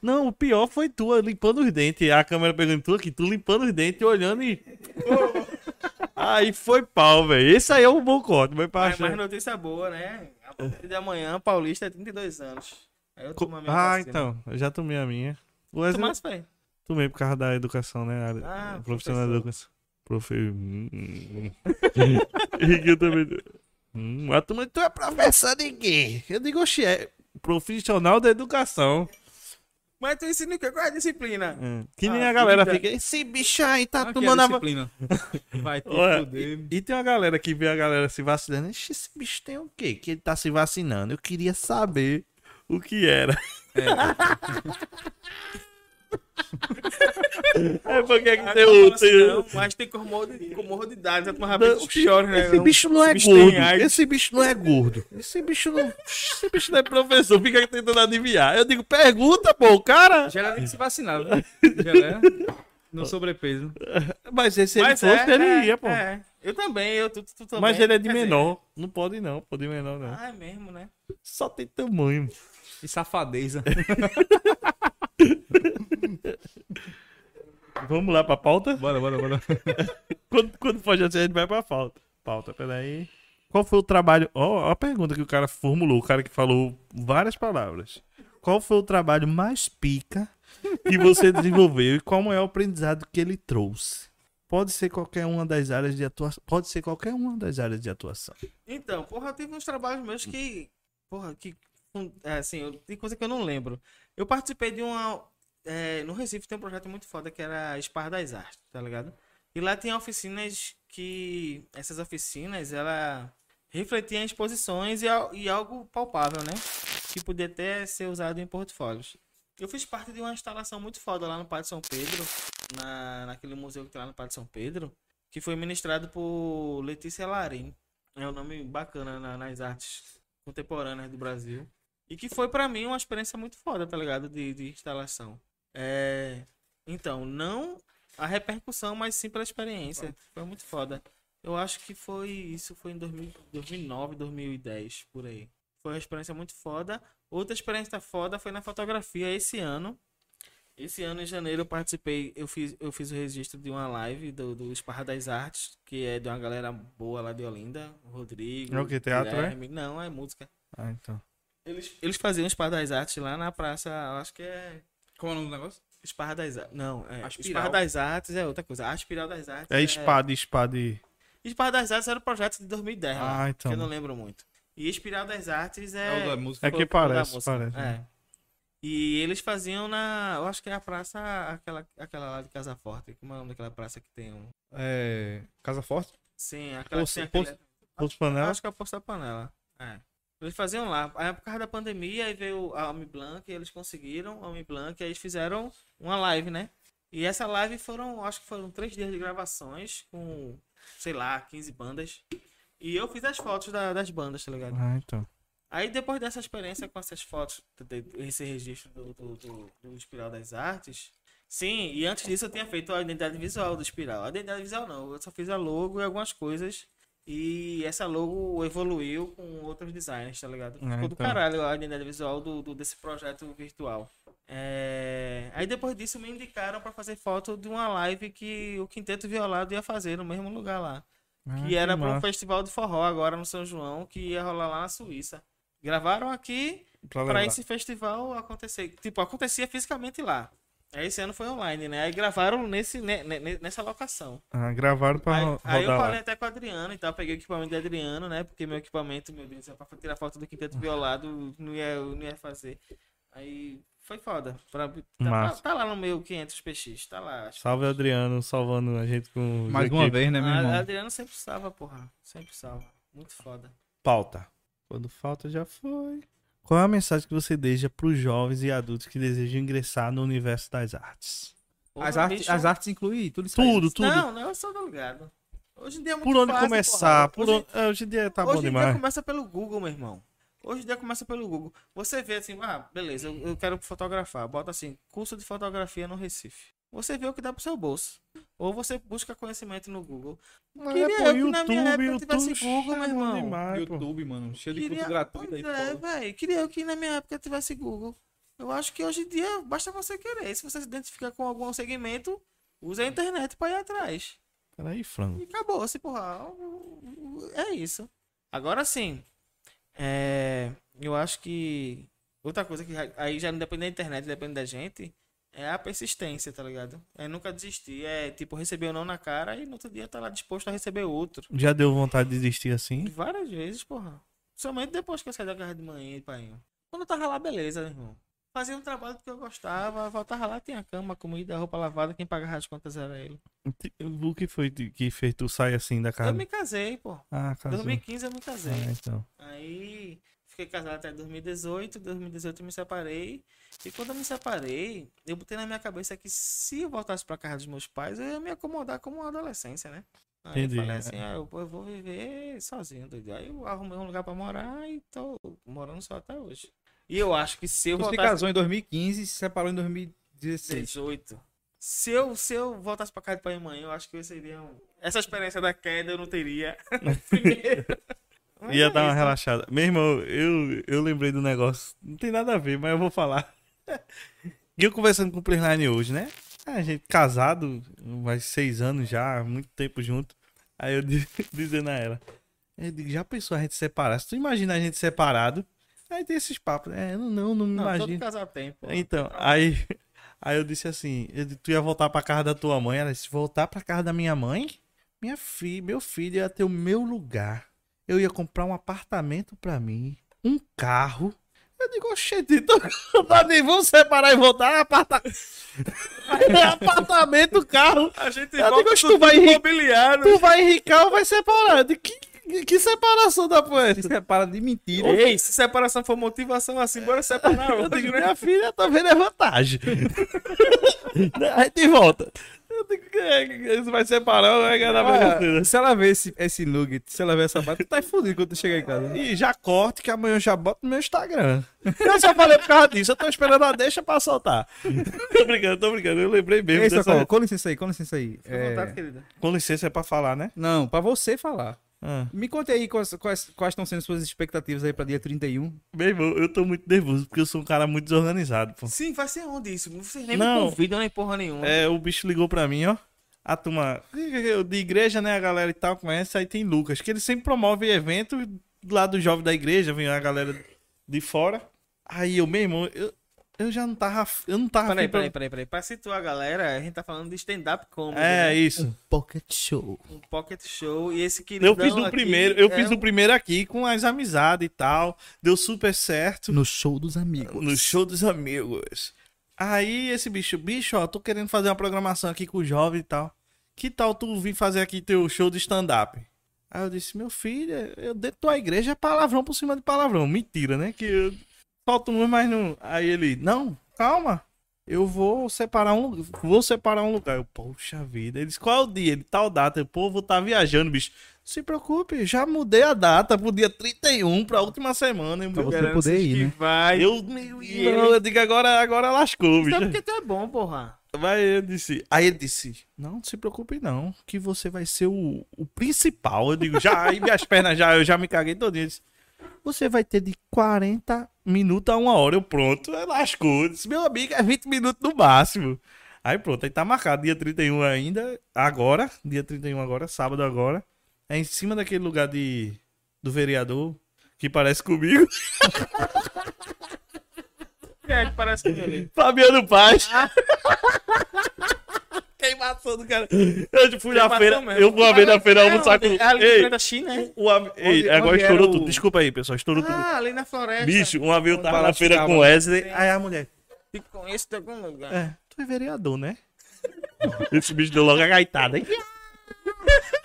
[SPEAKER 1] Não, o pior foi tu limpando os dentes. A câmera pegando tu aqui, tu limpando os dentes, olhando e. aí foi pau, velho. Esse aí é um bom corte, mas pra
[SPEAKER 3] Mas,
[SPEAKER 1] achar-
[SPEAKER 3] mas notícia boa, né? A partir de amanhã, Paulista é 32 anos. Aí eu tomo a minha
[SPEAKER 1] Ah,
[SPEAKER 3] vacina.
[SPEAKER 1] então. Eu já tomei a minha. Wesley
[SPEAKER 3] Tomasse, velho.
[SPEAKER 1] tomei por causa da educação, né? A-
[SPEAKER 3] Ah,
[SPEAKER 1] profissional da educação. Profe. Hum, hum. E também. Hum, mas tu, tu é professor de quê? Eu digo, oxe, é profissional da educação.
[SPEAKER 3] Mas tu ensina o quê? Qual é a disciplina?
[SPEAKER 1] Hum. Que nem
[SPEAKER 3] Ah,
[SPEAKER 1] a galera
[SPEAKER 3] vida.
[SPEAKER 1] fica. Esse bicho aí tá
[SPEAKER 4] é
[SPEAKER 1] tomando a. va-"
[SPEAKER 4] disciplina. Vai te
[SPEAKER 1] Olha,
[SPEAKER 4] fuder.
[SPEAKER 1] E tem uma galera que vê a galera se vacinando. "Ixi, Esse bicho tem o quê? Que ele tá se vacinando. Eu queria saber o que era. É, porque que tem o. Tem
[SPEAKER 3] Não, mas tem comorbilidades, é
[SPEAKER 1] Não,
[SPEAKER 3] rapaz pior, né?
[SPEAKER 1] Esse bicho não é
[SPEAKER 3] bicho
[SPEAKER 1] gordo. Esse bicho não é gordo. Esse bicho não. Esse bicho não é professor. Fica tentando adivinhar. Eu digo, pergunta, pô, cara.
[SPEAKER 4] Já era que se vacinar, viu? Já era no sobrepeso.
[SPEAKER 1] Mas esse ele
[SPEAKER 3] Mas
[SPEAKER 1] fosse,
[SPEAKER 3] é,
[SPEAKER 1] ele
[SPEAKER 3] é,
[SPEAKER 1] ia, pô.
[SPEAKER 3] é. Eu também, eu tu, tu também.
[SPEAKER 1] Mas ele é de
[SPEAKER 3] Quer dizer,
[SPEAKER 1] menor. Não pode não, pode menor não.
[SPEAKER 3] Ah, é mesmo, né?
[SPEAKER 1] Só tem tamanho.
[SPEAKER 4] E safadeza.
[SPEAKER 1] Vamos lá pra pauta?
[SPEAKER 4] bora, bora, bora.
[SPEAKER 1] Quando, quando for assim, a gente vai pra pauta. Pauta, peraí. Qual foi o trabalho. Ó, ó a pergunta que o cara formulou, o cara que falou várias palavras. Qual foi o trabalho mais pica que você desenvolveu e qual é o aprendizado que ele trouxe? Pode ser qualquer uma das áreas de atuação. Pode ser qualquer uma das áreas de atuação.
[SPEAKER 3] Então, porra, teve uns trabalhos meus que. Porra, que. É, Assim, tem coisa que eu não lembro. Eu participei de uma. é, no Recife tem um projeto muito foda que era Spar das Artes, tá ligado? E lá tinha oficinas que. Essas oficinas, ela refletiam exposições e, e algo palpável, né? Que podia até ser usado em portfólios. Eu fiz parte de uma instalação muito foda lá no Parque São Pedro, na, naquele museu que tem lá no Parque São Pedro, que foi ministrado por Letícia Larim. É um nome bacana na- nas artes contemporâneas do Brasil. E que foi pra mim uma experiência muito foda, tá ligado? De, de instalação. É... Então, não a repercussão, mas sim pela experiência. Foi muito foda. Eu acho que foi. Isso foi em 2000 2009, 2010, por aí. Foi uma experiência muito foda. Outra experiência foda foi na fotografia esse ano. Esse ano, em janeiro, eu participei. Eu fiz, eu fiz o registro de uma live do, do Esparra das Artes, que é de uma galera boa lá de Olinda. O Rodrigo.
[SPEAKER 1] É o quê? Teatro, é?
[SPEAKER 3] Guilherme. Não, é música.
[SPEAKER 1] Ah, então.
[SPEAKER 3] Eles, eles faziam Esparra das Artes lá na praça. eu Acho que é.
[SPEAKER 4] Como é o nome do negócio?
[SPEAKER 3] Esparra das Artes. Não, é.
[SPEAKER 4] Aspiral.
[SPEAKER 3] Esparra das Artes é outra coisa. A Espiral das Artes.
[SPEAKER 1] É espada, espada e.
[SPEAKER 3] Esparra das Artes era o projeto de 2010. lá,
[SPEAKER 1] Ah, então.
[SPEAKER 3] Que eu não lembro muito. E Espiral das Artes
[SPEAKER 4] É,
[SPEAKER 3] é.
[SPEAKER 4] o da música.
[SPEAKER 1] É que parece, parece. né?
[SPEAKER 3] É. E eles faziam na. Eu acho que é a praça. Aquela, aquela lá de Casa Forte. Como é o nome daquela praça que tem um.
[SPEAKER 4] É, Casa Forte?
[SPEAKER 3] Sim, aquela
[SPEAKER 1] Poço-
[SPEAKER 3] que tem aquele-
[SPEAKER 1] Posto panela.
[SPEAKER 3] Acho que é o Poço da Panela. É. Eles faziam lá. Aí por causa da pandemia, aí veio a Almi Blanc, e eles conseguiram a Almi Blanc, e aí eles fizeram uma live, né? E essa live foram, acho que foram três dias de gravações, com, sei lá, 15 bandas. E eu fiz as fotos da- das bandas, tá ligado?
[SPEAKER 1] Ah, então.
[SPEAKER 3] Aí depois dessa experiência com essas fotos, esse registro do, do, do, do Espiral das Artes, sim, e antes disso eu tinha feito a identidade visual do Espiral. A identidade visual não, eu só fiz a logo e algumas coisas. E essa logo evoluiu com outros designers, tá ligado?
[SPEAKER 1] Ah,
[SPEAKER 3] Ficou do
[SPEAKER 1] então.
[SPEAKER 3] caralho a identidade visual do, do- desse projeto virtual. É, Aí depois disso me indicaram pra fazer foto de uma live que o Quinteto Violado ia fazer no mesmo lugar lá
[SPEAKER 1] Ah,
[SPEAKER 3] que era para um festival de forró agora no São João, que ia rolar lá na Suíça. Gravaram aqui
[SPEAKER 1] Pra
[SPEAKER 3] para esse festival acontecer. Tipo, acontecia fisicamente lá. Aí esse ano foi online, né? Aí gravaram nesse, ne- ne- nessa locação.
[SPEAKER 1] Ah, gravaram pra
[SPEAKER 3] Aí,
[SPEAKER 1] ro-
[SPEAKER 3] aí eu
[SPEAKER 1] rodar
[SPEAKER 3] falei
[SPEAKER 1] lá.
[SPEAKER 3] até com o Adriano e tal, peguei o equipamento do Adriano, né? Porque meu equipamento, meu Deus, pra tirar foto do quinteto violado, não ia, não ia fazer. Aí foi foda. Pra, tá, tá, tá lá no meu 500 PX, tá lá. acho.
[SPEAKER 1] Salve Adriano, salvando a gente com.
[SPEAKER 4] Mais uma vez, né, meu
[SPEAKER 3] A-
[SPEAKER 4] irmão?
[SPEAKER 3] Adriano sempre salva, porra. Sempre salva. Muito foda.
[SPEAKER 1] Pauta. Quando falta, já foi. Qual é a mensagem que você deixa pros jovens e adultos que desejam ingressar no universo das artes?
[SPEAKER 3] Porra,
[SPEAKER 4] As artes,
[SPEAKER 3] bicho.
[SPEAKER 4] as artes incluem tudo isso aí.
[SPEAKER 1] Tudo, tudo.
[SPEAKER 3] Não, não, eu sou do ligado. Hoje em dia é muito
[SPEAKER 1] por onde
[SPEAKER 3] fácil,
[SPEAKER 1] começar? Por
[SPEAKER 3] hoje,
[SPEAKER 1] onde... é, hoje em dia tá
[SPEAKER 3] hoje
[SPEAKER 1] bom
[SPEAKER 3] em dia
[SPEAKER 1] demais.
[SPEAKER 3] começa pelo Google, meu irmão. Hoje em dia começa pelo Google. Você vê assim, ah, beleza, eu, eu quero fotografar. Bota assim, curso de fotografia no Recife. Você vê o que dá pro seu bolso. Ou você busca conhecimento no Google. Queria
[SPEAKER 1] É, pô,
[SPEAKER 3] eu que na minha época tivesse Google, meu irmão.
[SPEAKER 1] demais.
[SPEAKER 4] YouTube, mano, cheio de
[SPEAKER 3] Queria...
[SPEAKER 4] curso gratuito aí.
[SPEAKER 3] É, velho. Queria eu que na minha época tivesse Google. Eu acho que hoje em dia basta você querer. Se você se identificar com algum segmento, use a internet pra ir atrás.
[SPEAKER 1] Peraí, frango.
[SPEAKER 3] E acabou, se porra. É isso. Agora sim. É, eu acho que. Outra coisa que aí já não depende da internet, depende da gente. É a persistência, tá ligado? É nunca desistir. É tipo, receber ou não na cara e no outro dia tá lá disposto a receber outro.
[SPEAKER 1] Já deu vontade de desistir assim?
[SPEAKER 3] Várias vezes, porra. Somente depois que eu saí da casa de manhã e pai. Quando eu tava lá, beleza, meu irmão. Fazia um trabalho que eu gostava, voltava lá, tinha cama, comida, roupa lavada, quem pagava as contas era ele.
[SPEAKER 1] O que foi que fez tu sair assim da
[SPEAKER 3] Eu
[SPEAKER 1] casa?
[SPEAKER 3] me casei, pô.
[SPEAKER 1] Ah,
[SPEAKER 3] Em
[SPEAKER 1] casou.
[SPEAKER 3] 2015 eu me casei.
[SPEAKER 1] Ah, então.
[SPEAKER 3] Aí fiquei casado até 2018, 2018 eu me separei. E quando eu me separei, eu botei na minha cabeça que se eu voltasse pra casa dos meus pais, eu ia me acomodar como uma adolescência, né? Aí
[SPEAKER 1] Entendi.
[SPEAKER 3] eu falei assim, ah, eu, eu vou viver sozinho, doido. Aí eu arrumei um lugar pra morar e tô morando só até hoje. E eu acho que se eu
[SPEAKER 4] Você se
[SPEAKER 3] voltasse
[SPEAKER 4] casou em 2015 e se separou em 2016.
[SPEAKER 3] 18. Se eu, se eu voltasse pra casa de pai e mãe, eu acho que eu seria um... Essa experiência da queda eu não teria. Primeiro. Mas
[SPEAKER 1] Ia
[SPEAKER 3] é
[SPEAKER 1] dar uma
[SPEAKER 3] isso.
[SPEAKER 1] relaxada. Meu irmão, eu, eu lembrei do negócio. Não tem nada a ver, mas eu vou falar. E eu conversando com o Playline hoje, né? A gente casado, mais seis anos já, muito tempo junto. Aí eu di- dizendo a ela, eu digo, já pensou a gente separar? Se tu imagina a gente separado, aí tem esses papos. É, não, não, não me
[SPEAKER 3] Não, todo
[SPEAKER 1] imagino.
[SPEAKER 3] casal tem, pô.
[SPEAKER 1] Então, aí, aí eu disse assim, eu disse, tu ia voltar pra casa da tua mãe? Ela disse, voltar pra casa da minha mãe? Minha filha, meu filho ia ter o meu lugar. Eu ia comprar um apartamento pra mim, um carro. Eu digo, oxente, então tá nem vamos separar e voltar aparta... apartamento, carro.
[SPEAKER 3] A gente
[SPEAKER 1] Eu
[SPEAKER 3] volta
[SPEAKER 1] digo, "Oxe,
[SPEAKER 3] tudo
[SPEAKER 1] tu vai
[SPEAKER 3] imobiliário.
[SPEAKER 1] Tu vai enricar ou vai separar? Eu digo, que, que separação da
[SPEAKER 4] Se
[SPEAKER 1] poeta?
[SPEAKER 4] separa de mentira.
[SPEAKER 3] Ei, se separação for motivação assim, bora separar
[SPEAKER 1] Eu digo,
[SPEAKER 3] né?
[SPEAKER 1] minha filha, tá vendo é vantagem. a gente volta. Isso vai separar vai ganhar
[SPEAKER 4] Ah,
[SPEAKER 1] mesmo
[SPEAKER 4] se ela ver esse, esse nugget, se ela ver essa bata, tu tá fudido quando tu chegar em casa.
[SPEAKER 1] E já corte que amanhã eu já boto no meu Instagram. Eu só falei por causa disso, eu tô esperando a deixa pra soltar. tô brincando, tô brincando, eu lembrei mesmo
[SPEAKER 4] Ei,
[SPEAKER 1] dessa...
[SPEAKER 4] Socorro, com licença aí, com licença aí. É,
[SPEAKER 3] vontade.
[SPEAKER 1] Com licença, é pra falar, né?
[SPEAKER 4] Não, pra você falar.
[SPEAKER 1] Ah.
[SPEAKER 4] Me conte aí quais, quais, quais estão sendo suas expectativas aí pra dia 31.
[SPEAKER 1] Meu irmão, eu tô muito nervoso, porque eu sou um cara muito desorganizado, pô.
[SPEAKER 3] Sim, vai ser onde isso? Vocês nem
[SPEAKER 1] Não.
[SPEAKER 3] me convidam nem porra nenhuma.
[SPEAKER 1] É, o bicho ligou pra mim, ó. A turma de igreja, né? A galera e tal conhece. Aí tem Lucas, que ele sempre promove evento lá do jovem da igreja, vem a galera de fora. Aí eu, meu irmão, eu, eu já não tava. Eu não tava.
[SPEAKER 3] Peraí, peraí, peraí, peraí. Pra situar a galera, a gente tá falando de stand-up comedy.
[SPEAKER 1] É,
[SPEAKER 3] né?
[SPEAKER 1] isso.
[SPEAKER 4] Pocket Show.
[SPEAKER 3] Um pocket show. E esse querido.
[SPEAKER 1] Eu fiz o primeiro, eu fiz o primeiro aqui com as amizades e tal. Deu super certo.
[SPEAKER 4] No show dos amigos.
[SPEAKER 1] No show dos amigos. Aí esse bicho, bicho, ó, tô querendo fazer uma programação aqui com o jovem e tal. Que tal tu vir fazer aqui teu show de stand-up? Aí eu disse, meu filho, eu dentro da tua igreja é palavrão por cima de palavrão. Mentira, né? Que eu falta um, mas não. Aí ele, não, calma. Eu vou separar um lugar. Vou separar um lugar. Eu, poxa vida. Ele disse, qual é o dia? Ele, tal data. Eu, pô, vou tá viajando, bicho. Se preocupe, já mudei a data pro dia 31, pra última semana. Eu,
[SPEAKER 4] Pra
[SPEAKER 1] meu
[SPEAKER 4] você poder ir, né?
[SPEAKER 3] esquivar.
[SPEAKER 1] eu,
[SPEAKER 3] E ele-
[SPEAKER 1] eu digo agora, agora lascou, bicho.
[SPEAKER 3] Sabe porque tu é bom, porra.
[SPEAKER 1] Vai, eu disse. Aí ele disse: Não, não se preocupe, não. Que você vai ser o, o principal. Eu digo, já, aí minhas pernas já, eu já me caguei todinho. Ele disse, Você vai ter de 40 minutos a uma hora. Eu pronto, aí lascou. Eu disse, meu amigo, é 20 minutos no máximo. Aí pronto, aí tá marcado dia 31 ainda. Agora, dia 31 agora, sábado agora. É em cima daquele lugar de do vereador que parece comigo.
[SPEAKER 3] Quem é que parece ele?
[SPEAKER 1] Fabiano Paz. Queimação do cara. Eu fui na feira.
[SPEAKER 3] mesmo.
[SPEAKER 1] Eu fui uma vez na feira almoçar com.
[SPEAKER 3] É ali
[SPEAKER 1] Ei,
[SPEAKER 3] da China, é?
[SPEAKER 1] o am- Ei,
[SPEAKER 4] Onde-
[SPEAKER 1] agora
[SPEAKER 4] onde
[SPEAKER 1] estourou
[SPEAKER 4] era
[SPEAKER 1] tudo.
[SPEAKER 4] o-
[SPEAKER 1] Desculpa aí, pessoal. Estourou tudo.
[SPEAKER 3] Ah, ali na floresta.
[SPEAKER 1] Bicho, uma vez eu tava na feira com Wesley. Aí a mulher.
[SPEAKER 3] Te conheço de algum lugar.
[SPEAKER 1] É, tu é vereador, né? Esse bicho deu logo a gaitada. hein?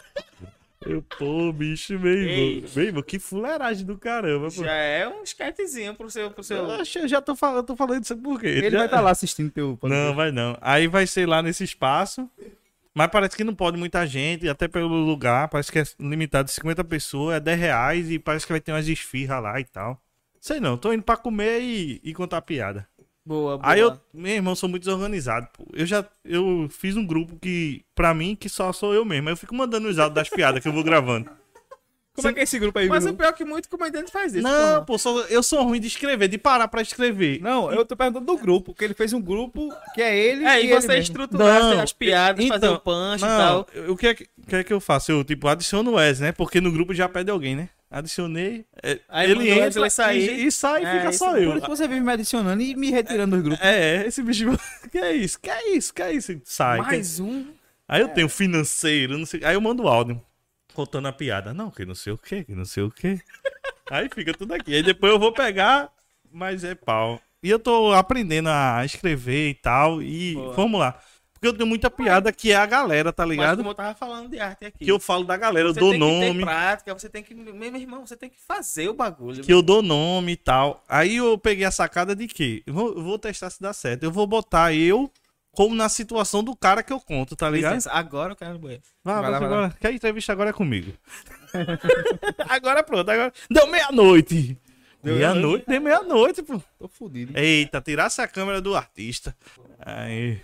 [SPEAKER 1] Eu, pô, bicho, meu irmão.
[SPEAKER 3] Ei.
[SPEAKER 1] Meu irmão, que fuleiragem do caramba, pô.
[SPEAKER 3] Já é um esquetezinho pro seu. Pro seu...
[SPEAKER 1] Eu, eu já tô falando, tô falando isso por quê?
[SPEAKER 4] Ele
[SPEAKER 1] Já-
[SPEAKER 4] vai estar lá assistindo teu
[SPEAKER 1] Não, vai não. Aí vai ser lá nesse espaço. Mas parece que não pode muita gente, até pelo lugar. Parece que é limitado de 50 pessoas, é 10 reais e parece que vai ter umas esfirras lá e tal. Sei não, tô indo pra comer e, e contar piada.
[SPEAKER 3] Boa, boa.
[SPEAKER 1] Aí eu, meu irmão, sou muito desorganizado, pô. Eu já, eu fiz um grupo que, pra mim, que só sou eu mesmo. Aí eu fico mandando os áudios das piadas que eu vou gravando.
[SPEAKER 2] Como é que é esse grupo aí,
[SPEAKER 3] Mas o
[SPEAKER 2] Bilu?
[SPEAKER 3] pior é que muito comediante faz isso.
[SPEAKER 1] Não, pô, só- eu sou ruim de escrever, de parar pra escrever.
[SPEAKER 2] Não, eu tô perguntando do grupo, porque ele fez um grupo que é ele
[SPEAKER 3] É,
[SPEAKER 2] e
[SPEAKER 3] e
[SPEAKER 2] ele
[SPEAKER 3] você
[SPEAKER 2] mesmo.
[SPEAKER 3] estruturar
[SPEAKER 1] Não,
[SPEAKER 3] as piadas, fazer
[SPEAKER 1] então,
[SPEAKER 3] o punch e
[SPEAKER 1] Não,
[SPEAKER 3] tal.
[SPEAKER 1] eu- o que é que, o que é que eu faço? Eu, tipo, adiciono o Wes, né? Porque no grupo já pede alguém, né? Adicionei, é,
[SPEAKER 3] Aí
[SPEAKER 1] ele entra
[SPEAKER 3] sair.
[SPEAKER 1] e, e sai e
[SPEAKER 3] É,
[SPEAKER 1] fica
[SPEAKER 3] isso
[SPEAKER 1] só eu.
[SPEAKER 2] Por isso você vive me adicionando e me retirando dos grupos.
[SPEAKER 1] É, esse bicho, que é isso? Que é isso? Que é isso? Sai. que-
[SPEAKER 3] Mais um.
[SPEAKER 1] Aí eu tenho financeiro, não sei. Aí eu mando áudio contando a piada. Não, que não sei o que, que não sei o que. Aí fica tudo aqui. Aí depois eu vou pegar, mas é pau. E eu tô aprendendo a escrever e tal. E
[SPEAKER 3] Boa.
[SPEAKER 1] vamos lá. Porque eu tenho muita piada que é a galera, tá
[SPEAKER 3] Mas
[SPEAKER 1] ligado?
[SPEAKER 3] como eu tava falando de arte aqui.
[SPEAKER 1] Que eu falo da galera, eu
[SPEAKER 3] você
[SPEAKER 1] dou
[SPEAKER 3] tem que ter
[SPEAKER 1] nome.
[SPEAKER 3] prática, você tem que. Meu irmão, você tem que fazer o bagulho.
[SPEAKER 1] Que eu dou nome e tal. Aí eu peguei a sacada de que vou, vou testar se dá certo. Eu vou botar eu como na situação do cara que eu conto, tá ligado?
[SPEAKER 3] Licença, agora eu quero no banheiro.
[SPEAKER 1] Vai,
[SPEAKER 2] Vai lá, vai
[SPEAKER 1] agora. Que a entrevista agora é comigo. agora pronto, agora. Deu meia-noite. Meia-noite, deu meia-noite, pô.
[SPEAKER 2] Tô fudido.
[SPEAKER 1] Eita, tirasse a câmera do artista. Aí.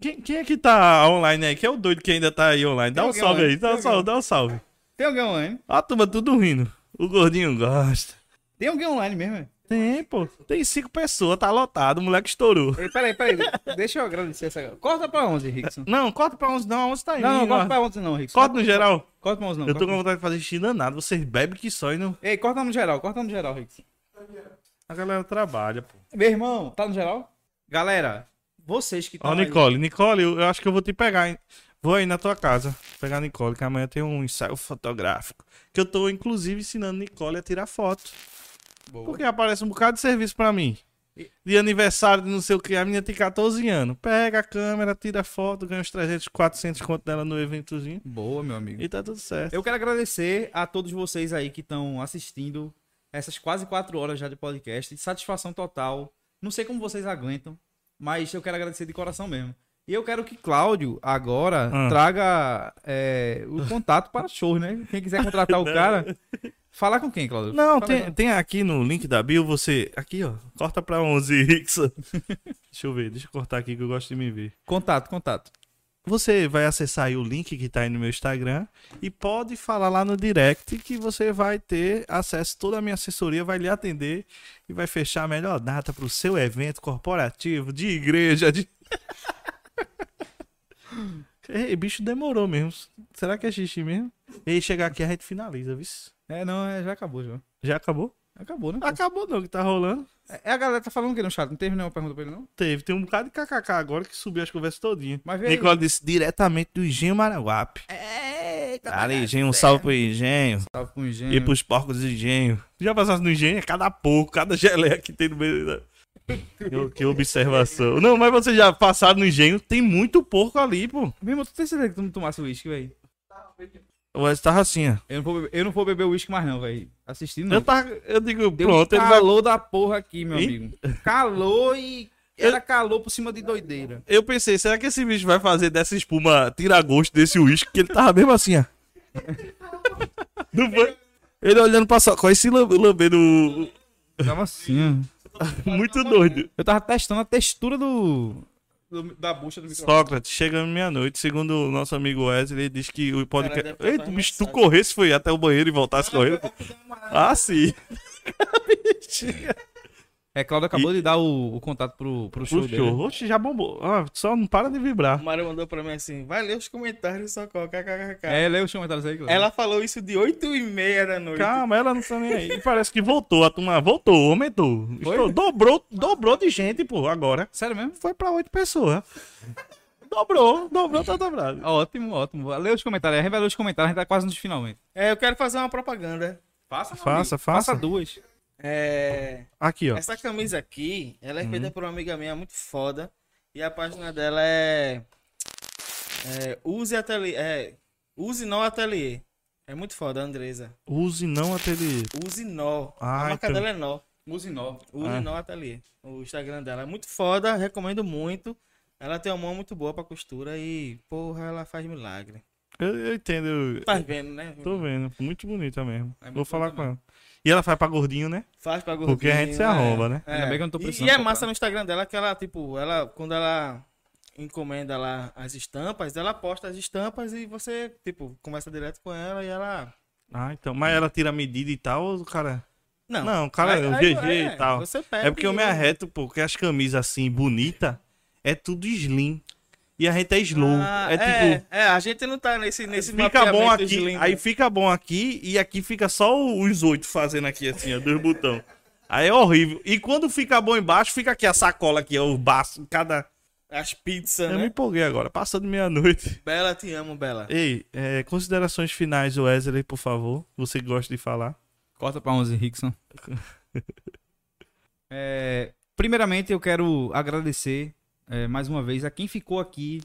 [SPEAKER 1] Quem, quem é que tá online aí? Quem é o doido que ainda tá aí online? Dá
[SPEAKER 2] Tem
[SPEAKER 1] um salve
[SPEAKER 2] online,
[SPEAKER 1] aí, dá um salve,
[SPEAKER 2] alguém.
[SPEAKER 1] dá um salve.
[SPEAKER 2] Tem alguém online?
[SPEAKER 1] Ó, a turma tudo rindo. O gordinho gosta.
[SPEAKER 2] Tem alguém online mesmo, velho?
[SPEAKER 1] Tem, pô. Tem cinco pessoas, tá lotado, o moleque estourou.
[SPEAKER 2] Ei, Peraí, peraí. Deixa eu agradecer essa. Corta pra 11, Rickson.
[SPEAKER 1] Não, corta pra 11 não, a 11 tá aí.
[SPEAKER 2] Não, não, corta pra 11 não, Rickson.
[SPEAKER 1] Corta no geral.
[SPEAKER 2] Corta pra 11 não.
[SPEAKER 1] Eu tô com vontade de fazer xixi danado. Vocês bebem que só e não.
[SPEAKER 2] Ei, corta no geral, corta no geral, Rickson.
[SPEAKER 1] A galera trabalha, pô.
[SPEAKER 2] Meu irmão, tá no geral? Galera, vocês que estão
[SPEAKER 1] Ó, Nicole, Nicole, eu, acho que eu vou te pegar, hein? Vou aí na tua casa pegar a Nicole, que amanhã tem um ensaio fotográfico. Que eu tô, inclusive, ensinando Nicole a tirar foto. Porque aparece um bocado de serviço pra mim. De aniversário de não sei o que, a menina tem 14 anos. Pega a câmera, tira foto, ganha uns 300, 400 conto dela no eventozinho.
[SPEAKER 2] Boa, meu amigo.
[SPEAKER 1] E tá tudo certo.
[SPEAKER 2] Eu quero agradecer a todos vocês aí que estão assistindo essas quase quatro horas já de podcast. Satisfação total. Não sei como vocês aguentam, mas eu quero agradecer de coração mesmo. E eu quero que Cláudio agora
[SPEAKER 1] Ah.
[SPEAKER 2] traga é, o contato para show, né? Quem quiser contratar o cara, falar com quem, Cláudio?
[SPEAKER 1] Não, tem, tem aqui no link da bio, você. Aqui, ó. Corta pra 11, Rickson. deixa eu ver, deixa eu cortar aqui que eu gosto de me ver.
[SPEAKER 2] Contato, contato.
[SPEAKER 1] Você vai acessar aí o link que tá aí no meu Instagram e pode falar lá no direct que você vai ter acesso. Toda a minha assessoria vai lhe atender e vai fechar a melhor data pro seu evento corporativo, de igreja, de. Ei, bicho demorou mesmo. Será que é xixi mesmo? E aí chegar aqui a gente finaliza, viu?
[SPEAKER 2] É, não, é, já acabou já.
[SPEAKER 1] Já acabou?
[SPEAKER 2] Acabou, né?
[SPEAKER 1] Acabou não, que tá rolando.
[SPEAKER 2] É, a galera tá falando o que no chat? Não teve nenhuma pergunta pra ele, não?
[SPEAKER 1] Teve, tem um bocado de kkk agora que subiu as conversas todinha.
[SPEAKER 2] Mas vê aí.
[SPEAKER 1] Nicole disse diretamente do Engenho Maraguape.
[SPEAKER 2] Eita,
[SPEAKER 1] Ali, Engenho, um salve pro Engenho.
[SPEAKER 2] Salve com o engenho.
[SPEAKER 1] E pros porcos do Engenho. Já passasse no Engenho? É cada pouco, cada geleia que tem no meio da... Que, que observação. Não, mas vocês já passaram no Engenho, tem muito porco ali, pô.
[SPEAKER 2] Meu irmão, tu tem certeza que tu não tomasse uísque, velho?
[SPEAKER 1] O tava assim, ó.
[SPEAKER 2] Eu não vou beber, eu não vou beber uísque mais não, velho. Assistindo não.
[SPEAKER 1] Eu, tava, eu digo,
[SPEAKER 2] Deu
[SPEAKER 1] pronto,
[SPEAKER 2] um
[SPEAKER 1] ele vai...
[SPEAKER 2] calor da porra aqui, meu
[SPEAKER 1] Hein?
[SPEAKER 2] amigo. Calor e... Era calor por cima de doideira.
[SPEAKER 1] Eu pensei, será que esse bicho vai fazer dessa espuma tirar gosto desse uísque? Que ele tava mesmo assim, ó. Não foi? Ele olhando pra só, com esse lam- lambendo
[SPEAKER 2] Tava assim, ó.
[SPEAKER 1] muito doido.
[SPEAKER 2] Eu tava testando a textura do... do- da bucha do microfone.
[SPEAKER 1] Sócrates, chega meia-noite, segundo o nosso amigo Wesley, ele diz que o podcast. Eita,
[SPEAKER 3] tá
[SPEAKER 1] bicho, tu corresse, foi até o banheiro e voltasse correndo. Ah, sim.
[SPEAKER 2] É, Claudio acabou de dar o, o contato pro, pro show dele.
[SPEAKER 1] show. Oxe, já bombou. Ah, só não para de vibrar.
[SPEAKER 3] O Mário mandou pra mim assim, vai ler os comentários, socorro, kkkk.
[SPEAKER 2] É, lê os comentários aí, Claudio.
[SPEAKER 3] Ela falou isso de 8 e meia da noite.
[SPEAKER 1] Calma, ela não tá nem aí. E parece que voltou, a turma voltou, aumentou. Estourou, Dobrou, dobrou de gente, pô, agora.
[SPEAKER 2] Sério mesmo?
[SPEAKER 1] Foi pra oito pessoas. Dobrou, dobrou, tá dobrado.
[SPEAKER 2] Ótimo, ótimo. Lê os comentários aí, revela os comentários, a gente tá quase nos finalmente.
[SPEAKER 3] É, eu quero fazer uma propaganda.
[SPEAKER 2] Faça,
[SPEAKER 1] Faça, faça.
[SPEAKER 2] Faça duas.
[SPEAKER 3] É...
[SPEAKER 1] Aqui, ó.
[SPEAKER 3] Essa camisa aqui, ela é
[SPEAKER 1] Uhum.
[SPEAKER 3] feita por uma amiga minha muito foda. E a página dela é. é Use Ateliê. É, Use Nó Ateliê. É muito foda, Andresa.
[SPEAKER 1] Use não ateliê.
[SPEAKER 3] Use Nó.
[SPEAKER 1] Ah,
[SPEAKER 3] a marca
[SPEAKER 1] então.
[SPEAKER 3] dela é Nó.
[SPEAKER 2] Musinó.
[SPEAKER 3] Use
[SPEAKER 1] Ah.
[SPEAKER 3] Nó Ateliê. O Instagram dela é muito foda, recomendo muito. Ela tem uma mão muito boa pra costura e, porra, ela faz milagre.
[SPEAKER 1] Eu, eu entendo. eu-
[SPEAKER 3] Tá vendo, né?
[SPEAKER 1] Tô vendo. Muito bonita mesmo.
[SPEAKER 3] É muito
[SPEAKER 1] Vou falar com ela. E ela faz pra gordinho, né?
[SPEAKER 3] Faz pra gordinho.
[SPEAKER 1] Porque a gente se
[SPEAKER 3] é.
[SPEAKER 1] arromba, né?
[SPEAKER 3] É.
[SPEAKER 2] Ainda bem que eu não tô
[SPEAKER 3] E-
[SPEAKER 2] precisando
[SPEAKER 3] E é
[SPEAKER 2] comprar.
[SPEAKER 3] massa no Instagram dela que ela, tipo, ela, quando ela encomenda lá as estampas, ela posta as estampas e você, tipo, conversa direto com ela e ela.
[SPEAKER 1] Ah, então. Mas ela tira a medida e tal, ou o cara.
[SPEAKER 3] Não,
[SPEAKER 1] Não, o cara,
[SPEAKER 3] Aí-
[SPEAKER 1] o GG
[SPEAKER 3] é,
[SPEAKER 1] e tal.
[SPEAKER 3] Você pega
[SPEAKER 1] É porque eu me
[SPEAKER 3] e-
[SPEAKER 1] arreto, pô, porque as camisas assim, bonita, é tudo slim. E a gente é slow.
[SPEAKER 3] Ah,
[SPEAKER 1] é tipo.
[SPEAKER 3] É, a gente não tá nesse, nesse
[SPEAKER 1] Fica bom aqui, aí fica bom aqui e aqui fica só os oito fazendo aqui assim, ó, dois botões. Aí é horrível. E quando fica bom embaixo, fica aqui a sacola aqui, ó, o baço, cada...
[SPEAKER 3] As pizzas,
[SPEAKER 1] Eu me
[SPEAKER 3] né?
[SPEAKER 1] empolguei agora, passando meia-noite.
[SPEAKER 3] Bela, te amo, Bela.
[SPEAKER 1] Ei, é, considerações finais, Wesley, por favor. Você gosta de falar?
[SPEAKER 2] Corta pra 11, Rickson. É, primeiramente, eu quero agradecer é, mais uma vez a quem ficou aqui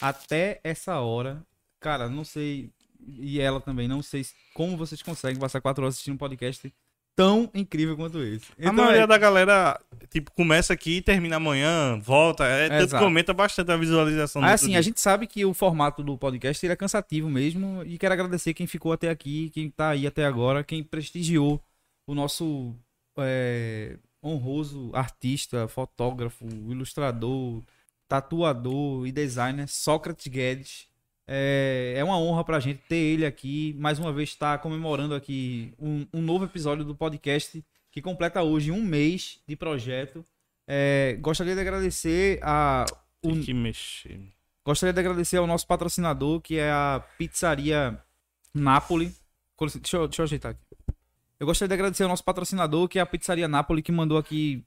[SPEAKER 2] até essa hora. Cara, não sei, e ela também, não sei se- como vocês conseguem passar quatro horas assistindo um podcast tão incrível quanto esse.
[SPEAKER 1] a
[SPEAKER 2] Então,
[SPEAKER 1] maioria
[SPEAKER 2] é-
[SPEAKER 1] da galera, tipo, começa aqui e termina amanhã, volta. É, tanto
[SPEAKER 2] Exato.
[SPEAKER 1] aumenta bastante a visualização outro
[SPEAKER 2] assim,
[SPEAKER 1] dia.
[SPEAKER 2] a gente sabe que o formato do podcast ele é cansativo mesmo. E quero agradecer quem ficou até aqui, quem tá aí até agora, quem prestigiou o nosso é, honroso artista, fotógrafo, ilustrador, tatuador e designer Sócrates Guedes. É, é uma honra pra gente ter ele aqui. Mais uma vez, está comemorando aqui um, um novo episódio do podcast que completa hoje um mês de projeto. É, gostaria de agradecer a, o,
[SPEAKER 1] Tem que mexer.
[SPEAKER 2] Gostaria de agradecer ao nosso patrocinador, que é a Pizzaria Napoli. Deixa eu, deixa eu ajeitar aqui. Eu gostaria de agradecer ao nosso patrocinador, que é a Pizzaria Napoli, que mandou aqui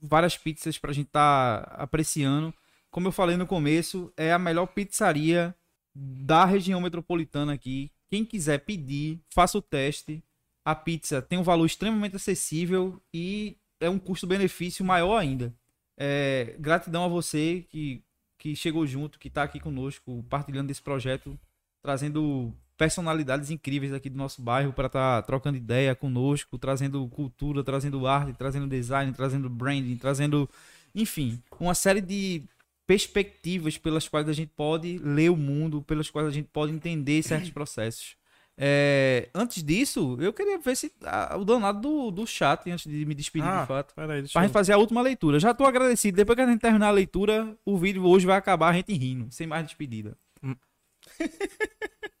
[SPEAKER 2] várias pizzas pra gente estar apreciando. Como eu falei no começo, é a melhor pizzaria da região metropolitana aqui. Quem quiser pedir, faça o teste. A pizza tem um valor extremamente acessível e é um custo-benefício maior ainda. É, gratidão a você que que chegou junto, que tá aqui conosco, partilhando desse projeto, trazendo personalidades incríveis aqui do nosso bairro para estar trocando ideia conosco, trazendo cultura, trazendo arte, trazendo design, trazendo branding, trazendo, enfim, uma série de perspectivas pelas quais a gente pode ler o mundo, pelas quais a gente pode entender certos processos. É, antes disso, eu queria ver se ah, o danado do, do chat, antes de me despedir
[SPEAKER 1] Ah,
[SPEAKER 2] de fato. Pra
[SPEAKER 1] eu...
[SPEAKER 2] fazer a última leitura. Já tô agradecido. Depois que a gente terminar a leitura, o vídeo hoje vai acabar a gente rindo, sem mais despedida.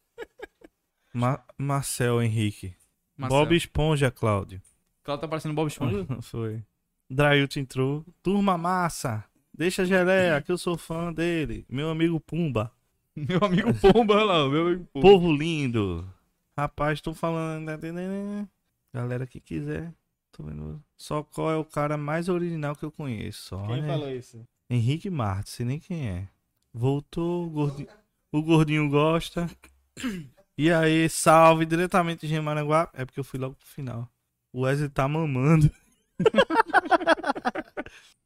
[SPEAKER 1] Ma- Marcel Henrique.
[SPEAKER 2] Marcel.
[SPEAKER 1] Bob Esponja, Cláudio.
[SPEAKER 2] Claudio tá parecendo Bob Esponja.
[SPEAKER 1] Foi. Drailton entrou. Turma massa. Deixa a geleia, que eu sou fã dele. Meu amigo Pumba.
[SPEAKER 2] meu amigo Pomba lá, meu amigo Pomba.
[SPEAKER 1] Povo lindo. Rapaz, tô falando. né, Galera que quiser. Tô vendo. Só qual é o cara mais original que eu conheço. Só,
[SPEAKER 3] Quem
[SPEAKER 1] né?
[SPEAKER 3] falou isso?
[SPEAKER 1] Henrique Martins, sei nem quem é. Voltou, o gordinho, o gordinho gosta. E aí, salve diretamente de Maranguá. É porque eu fui logo pro final. O Wesley tá mamando.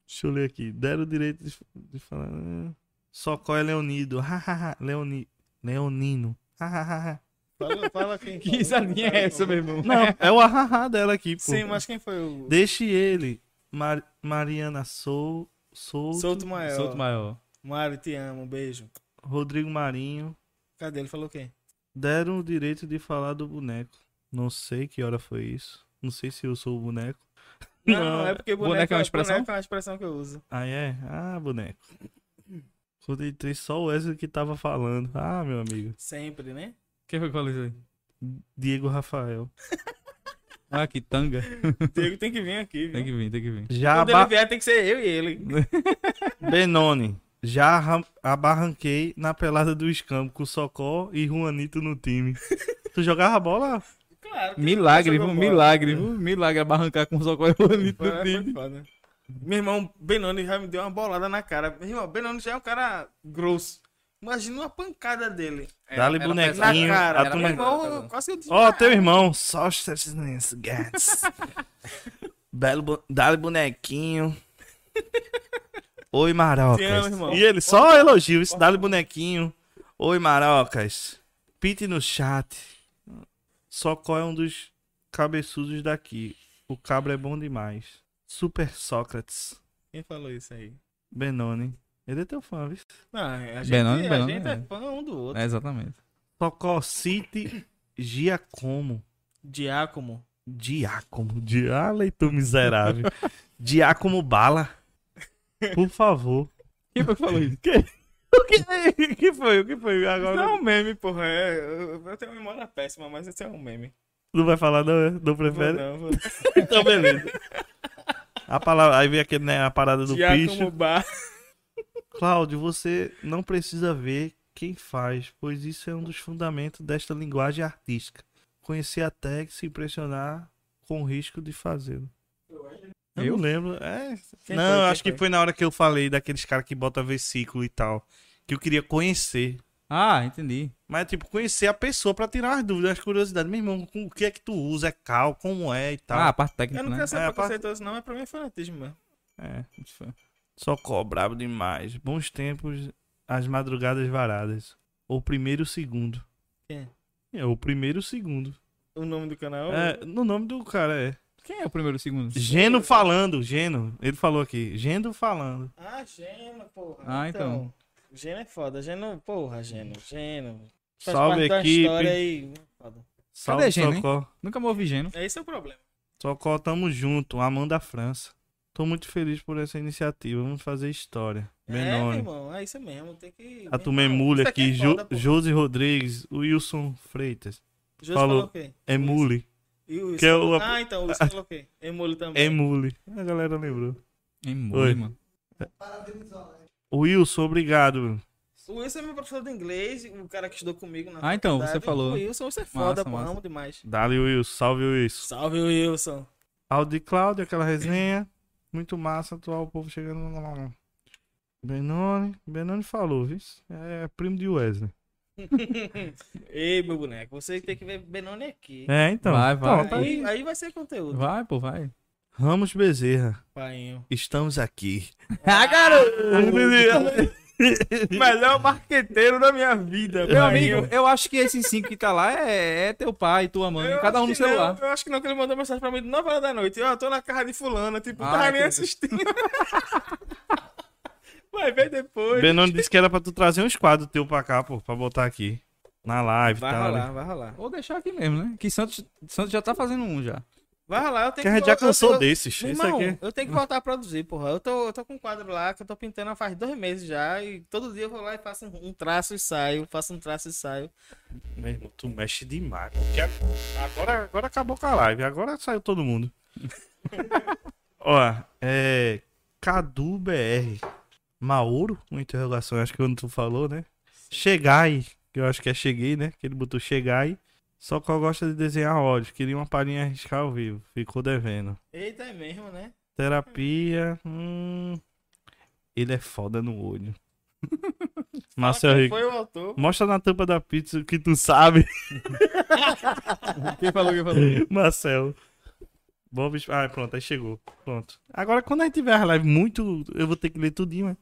[SPEAKER 1] Deixa eu ler aqui. Deram o direito de, de falar. ah, Só qual é Leonido. Leoni, Leonino.
[SPEAKER 3] Fala, fala quem
[SPEAKER 2] Que risadinha é essa, meu irmão?
[SPEAKER 1] Não, é o ahaha dela aqui, pô.
[SPEAKER 3] Sim, mas quem foi o
[SPEAKER 1] Deixe ele. Mar- Mariana Sou, Souto,
[SPEAKER 3] Souto Maior?
[SPEAKER 2] Solto maior.
[SPEAKER 3] Mário, te amo, um beijo.
[SPEAKER 1] Rodrigo Marinho.
[SPEAKER 3] Cadê? Ele falou quê?
[SPEAKER 1] Deram o direito de falar do boneco. Não sei que hora foi isso. Não sei se eu sou o boneco.
[SPEAKER 3] Não,
[SPEAKER 1] Não,
[SPEAKER 3] é porque boneco,
[SPEAKER 2] boneco é uma expressão?
[SPEAKER 3] Boneco é uma expressão que eu uso.
[SPEAKER 1] Ah, é? Ah, boneco. Quando eu entrei, só o Wesley que tava falando. Ah, meu amigo.
[SPEAKER 3] Sempre, né?
[SPEAKER 2] Quem foi que falou isso aí?
[SPEAKER 1] Diego Rafael.
[SPEAKER 2] Ah, que tanga.
[SPEAKER 3] Diego tem que vir aqui, viu?
[SPEAKER 2] Tem que vir, tem que vir.
[SPEAKER 1] Já
[SPEAKER 3] Quando
[SPEAKER 1] aba...
[SPEAKER 3] ele vier, tem que ser eu e ele.
[SPEAKER 1] Benoni. Já arran- abarranquei na pelada do escampo com Socó e Juanito no time. tu jogava bola?
[SPEAKER 3] Claro.
[SPEAKER 2] Milagre, viu?
[SPEAKER 3] bola.
[SPEAKER 2] Milagre, viu? Milagre abarrancar com o socorro bonito
[SPEAKER 3] Foi,
[SPEAKER 2] do
[SPEAKER 3] foi
[SPEAKER 2] time.
[SPEAKER 3] foda. Meu irmão Benoni já me deu uma bolada na cara. Meu irmão, Benoni já é um cara grosso. Imagina uma pancada dele.
[SPEAKER 1] Dá-lhe
[SPEAKER 3] Na
[SPEAKER 1] bonequinho.
[SPEAKER 3] cara.
[SPEAKER 1] a turma-
[SPEAKER 3] irmão, quase eu
[SPEAKER 1] Ó, teu irmão. Só os Gats. Belo bo... Dá-lhe bonequinho. Oi, Marocas.
[SPEAKER 3] Te amo, irmão.
[SPEAKER 1] e ele só elogio isso. Dá-lhe bonequinho. Oi, Marocas. Pite no chat. Só qual é um dos cabeçudos daqui. O cabra é bom demais. Super Sócrates.
[SPEAKER 3] Quem falou isso aí?
[SPEAKER 1] Benoni. Ele é teu fã, viu?
[SPEAKER 3] Não, a gente,
[SPEAKER 2] Benoni,
[SPEAKER 3] a
[SPEAKER 2] Benoni,
[SPEAKER 3] gente
[SPEAKER 2] é.
[SPEAKER 3] é fã um do outro.
[SPEAKER 2] É, exatamente.
[SPEAKER 1] Tococite Giacomo.
[SPEAKER 3] Diácomo.
[SPEAKER 1] Diácomo. Di... Ah, leitor miserável. Diácomo Bala. Por favor.
[SPEAKER 2] Quem foi que falou isso?
[SPEAKER 1] O que, o que foi? O que foi? Agora
[SPEAKER 3] Não é um meme, porra. É, eu, tenho uma memória péssima, mas esse é um meme.
[SPEAKER 1] não vai falar, não? é? Não
[SPEAKER 3] Vou
[SPEAKER 1] prefere?
[SPEAKER 3] não, vou...
[SPEAKER 1] Então, beleza. A palavra, aí vem aquele, né, a parada do.
[SPEAKER 3] Bar.
[SPEAKER 1] Cláudio, você não precisa ver quem faz, pois isso é um dos fundamentos desta linguagem artística. Conhecer a técnica e se impressionar com o risco de fazê-lo. Eu,
[SPEAKER 2] Eu?
[SPEAKER 1] não lembro. É,
[SPEAKER 3] Quem
[SPEAKER 1] não,
[SPEAKER 3] foi?
[SPEAKER 1] Acho que
[SPEAKER 3] foi?
[SPEAKER 1] foi na hora que eu falei daqueles caras que botam versículo e tal. Que eu queria conhecer.
[SPEAKER 2] Ah, entendi.
[SPEAKER 1] Mas, tipo, conhecer a pessoa pra tirar as dúvidas, as curiosidades. Meu irmão, o que é que tu usa? É cal? Como é e tal.
[SPEAKER 2] Ah, a parte
[SPEAKER 3] Eu
[SPEAKER 2] técnica,
[SPEAKER 3] não
[SPEAKER 2] né?
[SPEAKER 3] quero ser
[SPEAKER 1] É, a
[SPEAKER 3] preconceituoso, não, mas pra mim é fanatismo mesmo.
[SPEAKER 2] É, foi.
[SPEAKER 1] Só brabo demais. Bons tempos, as madrugadas varadas. O primeiro e o segundo.
[SPEAKER 3] Quem?
[SPEAKER 1] É, o primeiro e o segundo.
[SPEAKER 3] O nome do canal?
[SPEAKER 1] É, no nome do cara é.
[SPEAKER 2] Quem é o primeiro e o segundo?
[SPEAKER 1] Geno falando, Geno. Ele falou aqui. Geno falando.
[SPEAKER 3] Ah, Geno, porra.
[SPEAKER 2] Ah, então.
[SPEAKER 3] Geno é foda. Geno, porra, Geno. Geno. Faz
[SPEAKER 1] Salve, equipe.
[SPEAKER 3] história aí. Foda.
[SPEAKER 1] Salve,
[SPEAKER 2] Geno, hein?
[SPEAKER 1] Socó.
[SPEAKER 2] Nunca me ouvi Geno.
[SPEAKER 3] Esse é o problema.
[SPEAKER 1] Socó, tamo junto. Amanda França. Tô muito feliz por essa iniciativa. Vamos fazer história.
[SPEAKER 3] É, meu
[SPEAKER 1] Menone.
[SPEAKER 3] irmão. É isso mesmo. Tem que.
[SPEAKER 1] A
[SPEAKER 3] meu
[SPEAKER 1] turma
[SPEAKER 3] irmão,
[SPEAKER 1] emule
[SPEAKER 3] isso
[SPEAKER 1] aqui.
[SPEAKER 3] é
[SPEAKER 1] Jo
[SPEAKER 3] foda, pô.
[SPEAKER 1] Josi Rodrigues. Wilson Freitas.
[SPEAKER 3] Jus
[SPEAKER 1] falou.
[SPEAKER 3] falou o quê?
[SPEAKER 1] Emule.
[SPEAKER 3] E o Wilson?
[SPEAKER 1] Que é o-
[SPEAKER 3] Ah, então, o Wilson falou o quê? Emule também.
[SPEAKER 1] Emule. A galera lembrou.
[SPEAKER 2] Em
[SPEAKER 1] Oi.
[SPEAKER 2] mole, mano.
[SPEAKER 1] Wilson, obrigado.
[SPEAKER 3] O Wilson é meu professor de inglês, o cara que estudou comigo na
[SPEAKER 2] Ah, então, você falou.
[SPEAKER 3] O Wilson, você é foda,
[SPEAKER 2] Massa,
[SPEAKER 3] pô.
[SPEAKER 2] massa.
[SPEAKER 3] Amo demais.
[SPEAKER 1] Dali Wilson. Salve Wilson.
[SPEAKER 3] Salve, Wilson.
[SPEAKER 1] Audi Cláudio, aquela resenha. Muito massa, atual o povo chegando. Benoni. Benoni falou, viu? É primo de Wesley.
[SPEAKER 3] Ei, meu boneco, você tem que ver Benoni aqui.
[SPEAKER 1] É, então.
[SPEAKER 2] Vai, vai.
[SPEAKER 1] Então, tá
[SPEAKER 3] Aí,
[SPEAKER 1] aí.
[SPEAKER 3] aí vai ser conteúdo.
[SPEAKER 2] Vai, pô, vai.
[SPEAKER 1] Ramos Bezerra.
[SPEAKER 3] Painho.
[SPEAKER 1] Estamos aqui.
[SPEAKER 3] Ah, garoto! Melhor marqueteiro da minha vida,
[SPEAKER 2] Meu amigo, eu acho que esses cinco que tá lá é, é teu pai, tua mãe,
[SPEAKER 3] Eu
[SPEAKER 2] cada um no
[SPEAKER 3] que não,
[SPEAKER 2] celular.
[SPEAKER 3] eu acho que não, que ele mandou mensagem pra mim de 9 horas da noite. Ó, tô na casa de fulano, tipo,
[SPEAKER 2] Ah,
[SPEAKER 3] tava nem assistindo. Vai ver depois.
[SPEAKER 1] Benoni disse que era pra tu trazer uns quadros teu pra cá, pô, pra botar aqui. Na live
[SPEAKER 3] Vai
[SPEAKER 1] tal.
[SPEAKER 3] rolar,
[SPEAKER 1] né?
[SPEAKER 3] vai rolar.
[SPEAKER 2] Vou deixar aqui mesmo, né? Que Santos, Santos já tá fazendo um já.
[SPEAKER 3] Vai rolar, eu tenho
[SPEAKER 1] Que a gente já cansou
[SPEAKER 3] eu-
[SPEAKER 1] desses. Isso
[SPEAKER 3] irmão,
[SPEAKER 1] aqui.
[SPEAKER 3] eu tenho que voltar a produzir, porra. Eu tô, eu tô com um quadro lá que eu tô pintando há faz dois meses já. E todo dia eu vou lá e faço um, um traço e saio. Faço um traço e saio.
[SPEAKER 1] Meu irmão, tu mexe demais. Agora, agora acabou com a live. Agora saiu todo mundo. Ó, é. Cadu BR. Mauro? Uma interrogação, acho que quando tu falou, né? Chegai, que eu acho que é cheguei, né? Que ele botou chegai. Só que eu gosto de desenhar ódio. Queria uma palhinha arriscar ao vivo. Ficou devendo.
[SPEAKER 3] Eita, é mesmo, né?
[SPEAKER 1] Terapia. Hum. Ele é foda no olho. Marcel Rico.
[SPEAKER 3] foi o autor?
[SPEAKER 1] Mostra na tampa da pizza o que tu sabe.
[SPEAKER 2] Quem falou, quem falou?
[SPEAKER 1] Marcel. Bom, bicho. Ah, pronto, aí chegou. Pronto. Agora, quando a gente tiver a live muito, eu vou ter que ler tudinho, né?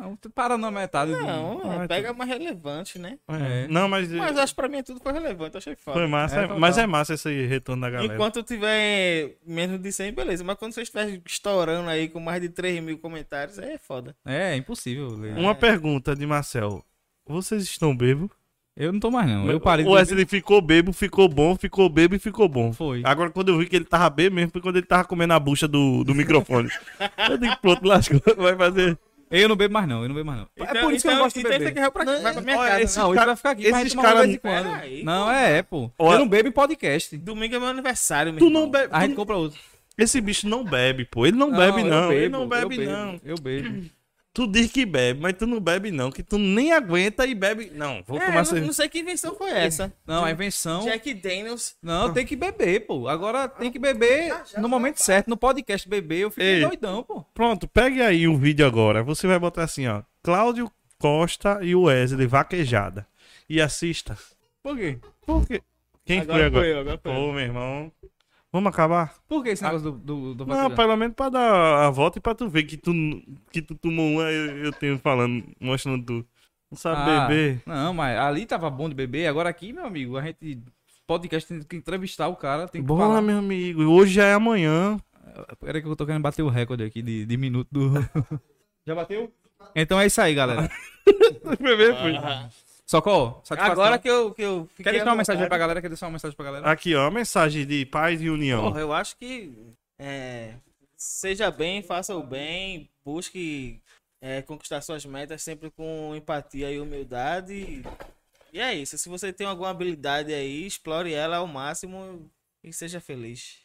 [SPEAKER 2] Não, tu para na metade do...
[SPEAKER 3] Não,
[SPEAKER 1] Ah,
[SPEAKER 3] pega mais relevante, né?
[SPEAKER 2] É.
[SPEAKER 1] Não, mas,
[SPEAKER 3] Mas acho que pra mim tudo foi relevante, achei foda.
[SPEAKER 1] foi massa.
[SPEAKER 2] É,
[SPEAKER 1] é- mas é massa esse retorno da galera.
[SPEAKER 3] Enquanto tiver menos de 100, beleza. Mas quando você estiver estourando aí com mais de 3 mil comentários, aí é foda.
[SPEAKER 2] É, é impossível ler.
[SPEAKER 1] Uma pergunta de Marcel. Vocês estão bêbados?
[SPEAKER 2] Eu não tô mais, não. Eu parei
[SPEAKER 1] O Wesley ficou bêbado, ficou bom, ficou bêbado e ficou bom.
[SPEAKER 2] Foi.
[SPEAKER 1] Agora, quando eu vi que ele tava bêbado mesmo, foi quando ele tava comendo a bucha do, do microfone. eu digo, pronto, lascou. Vai fazer.
[SPEAKER 2] Eu não bebo mais, não. Eu não bebo mais, não. é por isso que eu não gosto de
[SPEAKER 3] então
[SPEAKER 2] beber.
[SPEAKER 3] você quer pra, vai pra minha
[SPEAKER 1] olha,
[SPEAKER 3] casa.
[SPEAKER 1] esse
[SPEAKER 3] Não,
[SPEAKER 2] Não, isso
[SPEAKER 1] cara-
[SPEAKER 2] vai ficar aqui.
[SPEAKER 1] esses
[SPEAKER 2] toma
[SPEAKER 1] cara-
[SPEAKER 2] de Não, é, é, pô.
[SPEAKER 1] Olha-
[SPEAKER 2] Eu não bebo em podcast.
[SPEAKER 3] Domingo é meu aniversário, meu
[SPEAKER 1] Tu
[SPEAKER 3] irmão.
[SPEAKER 1] não bebe.
[SPEAKER 2] A gente
[SPEAKER 1] tu-
[SPEAKER 2] compra outro.
[SPEAKER 1] Esse bicho não bebe, pô. Ele não, bebe,
[SPEAKER 2] eu
[SPEAKER 1] não. ele
[SPEAKER 2] bebo,
[SPEAKER 1] não
[SPEAKER 2] eu
[SPEAKER 1] bebe,
[SPEAKER 2] bebo,
[SPEAKER 1] não.
[SPEAKER 2] Eu bebo.
[SPEAKER 1] Tu diz que bebe, mas tu não bebe, não. Que tu nem aguenta e bebe. Não, vou
[SPEAKER 3] É,
[SPEAKER 1] tomar
[SPEAKER 3] não,
[SPEAKER 1] cerveja.
[SPEAKER 3] não sei que invenção foi essa.
[SPEAKER 2] Não, a invenção.
[SPEAKER 3] Jack Daniels.
[SPEAKER 2] Não, tem que beber, pô. Agora tem que beber no momento certo, no podcast beber. Eu fico
[SPEAKER 1] Ei.
[SPEAKER 2] doidão, pô.
[SPEAKER 1] Pronto, pegue aí o vídeo agora. Você vai botar assim, ó. Cláudio Costa e o Wesley vaquejada. E assista.
[SPEAKER 2] Por quê?
[SPEAKER 1] Por quê? Quem
[SPEAKER 3] agora
[SPEAKER 1] foi agora?
[SPEAKER 3] eu, agora foi.
[SPEAKER 1] Pô, meu irmão. Vamos acabar?
[SPEAKER 2] Por que esse negócio do, do, do
[SPEAKER 1] Não, pelo menos pra dar a volta e pra tu ver que tu, que tu tomou uma, eu, eu tenho falando, mostrando tu. Não sabe
[SPEAKER 2] Ah,
[SPEAKER 1] beber.
[SPEAKER 2] Não, mas ali tava bom de beber. Agora aqui, meu amigo, a gente. Podcast tem que entrevistar o cara, tem que
[SPEAKER 1] Bora,
[SPEAKER 2] falar.
[SPEAKER 1] meu amigo. Hoje já é amanhã.
[SPEAKER 2] Peraí que eu tô querendo bater o recorde aqui de, de minuto do. Já bateu? Então é isso aí, galera.
[SPEAKER 1] Beber, foi.
[SPEAKER 2] Socorro, satisfação.
[SPEAKER 3] Agora que eu, que eu fiquei
[SPEAKER 2] Quer deixar uma mensagem pra galera? Quer deixar uma mensagem pra galera?
[SPEAKER 1] Aqui, ó, a mensagem de paz e união.
[SPEAKER 3] Porra, eu acho que é, seja bem, faça o bem, busque é, conquistar suas metas sempre com empatia e humildade. E é isso. Se você tem alguma habilidade aí, explore ela ao máximo e seja feliz.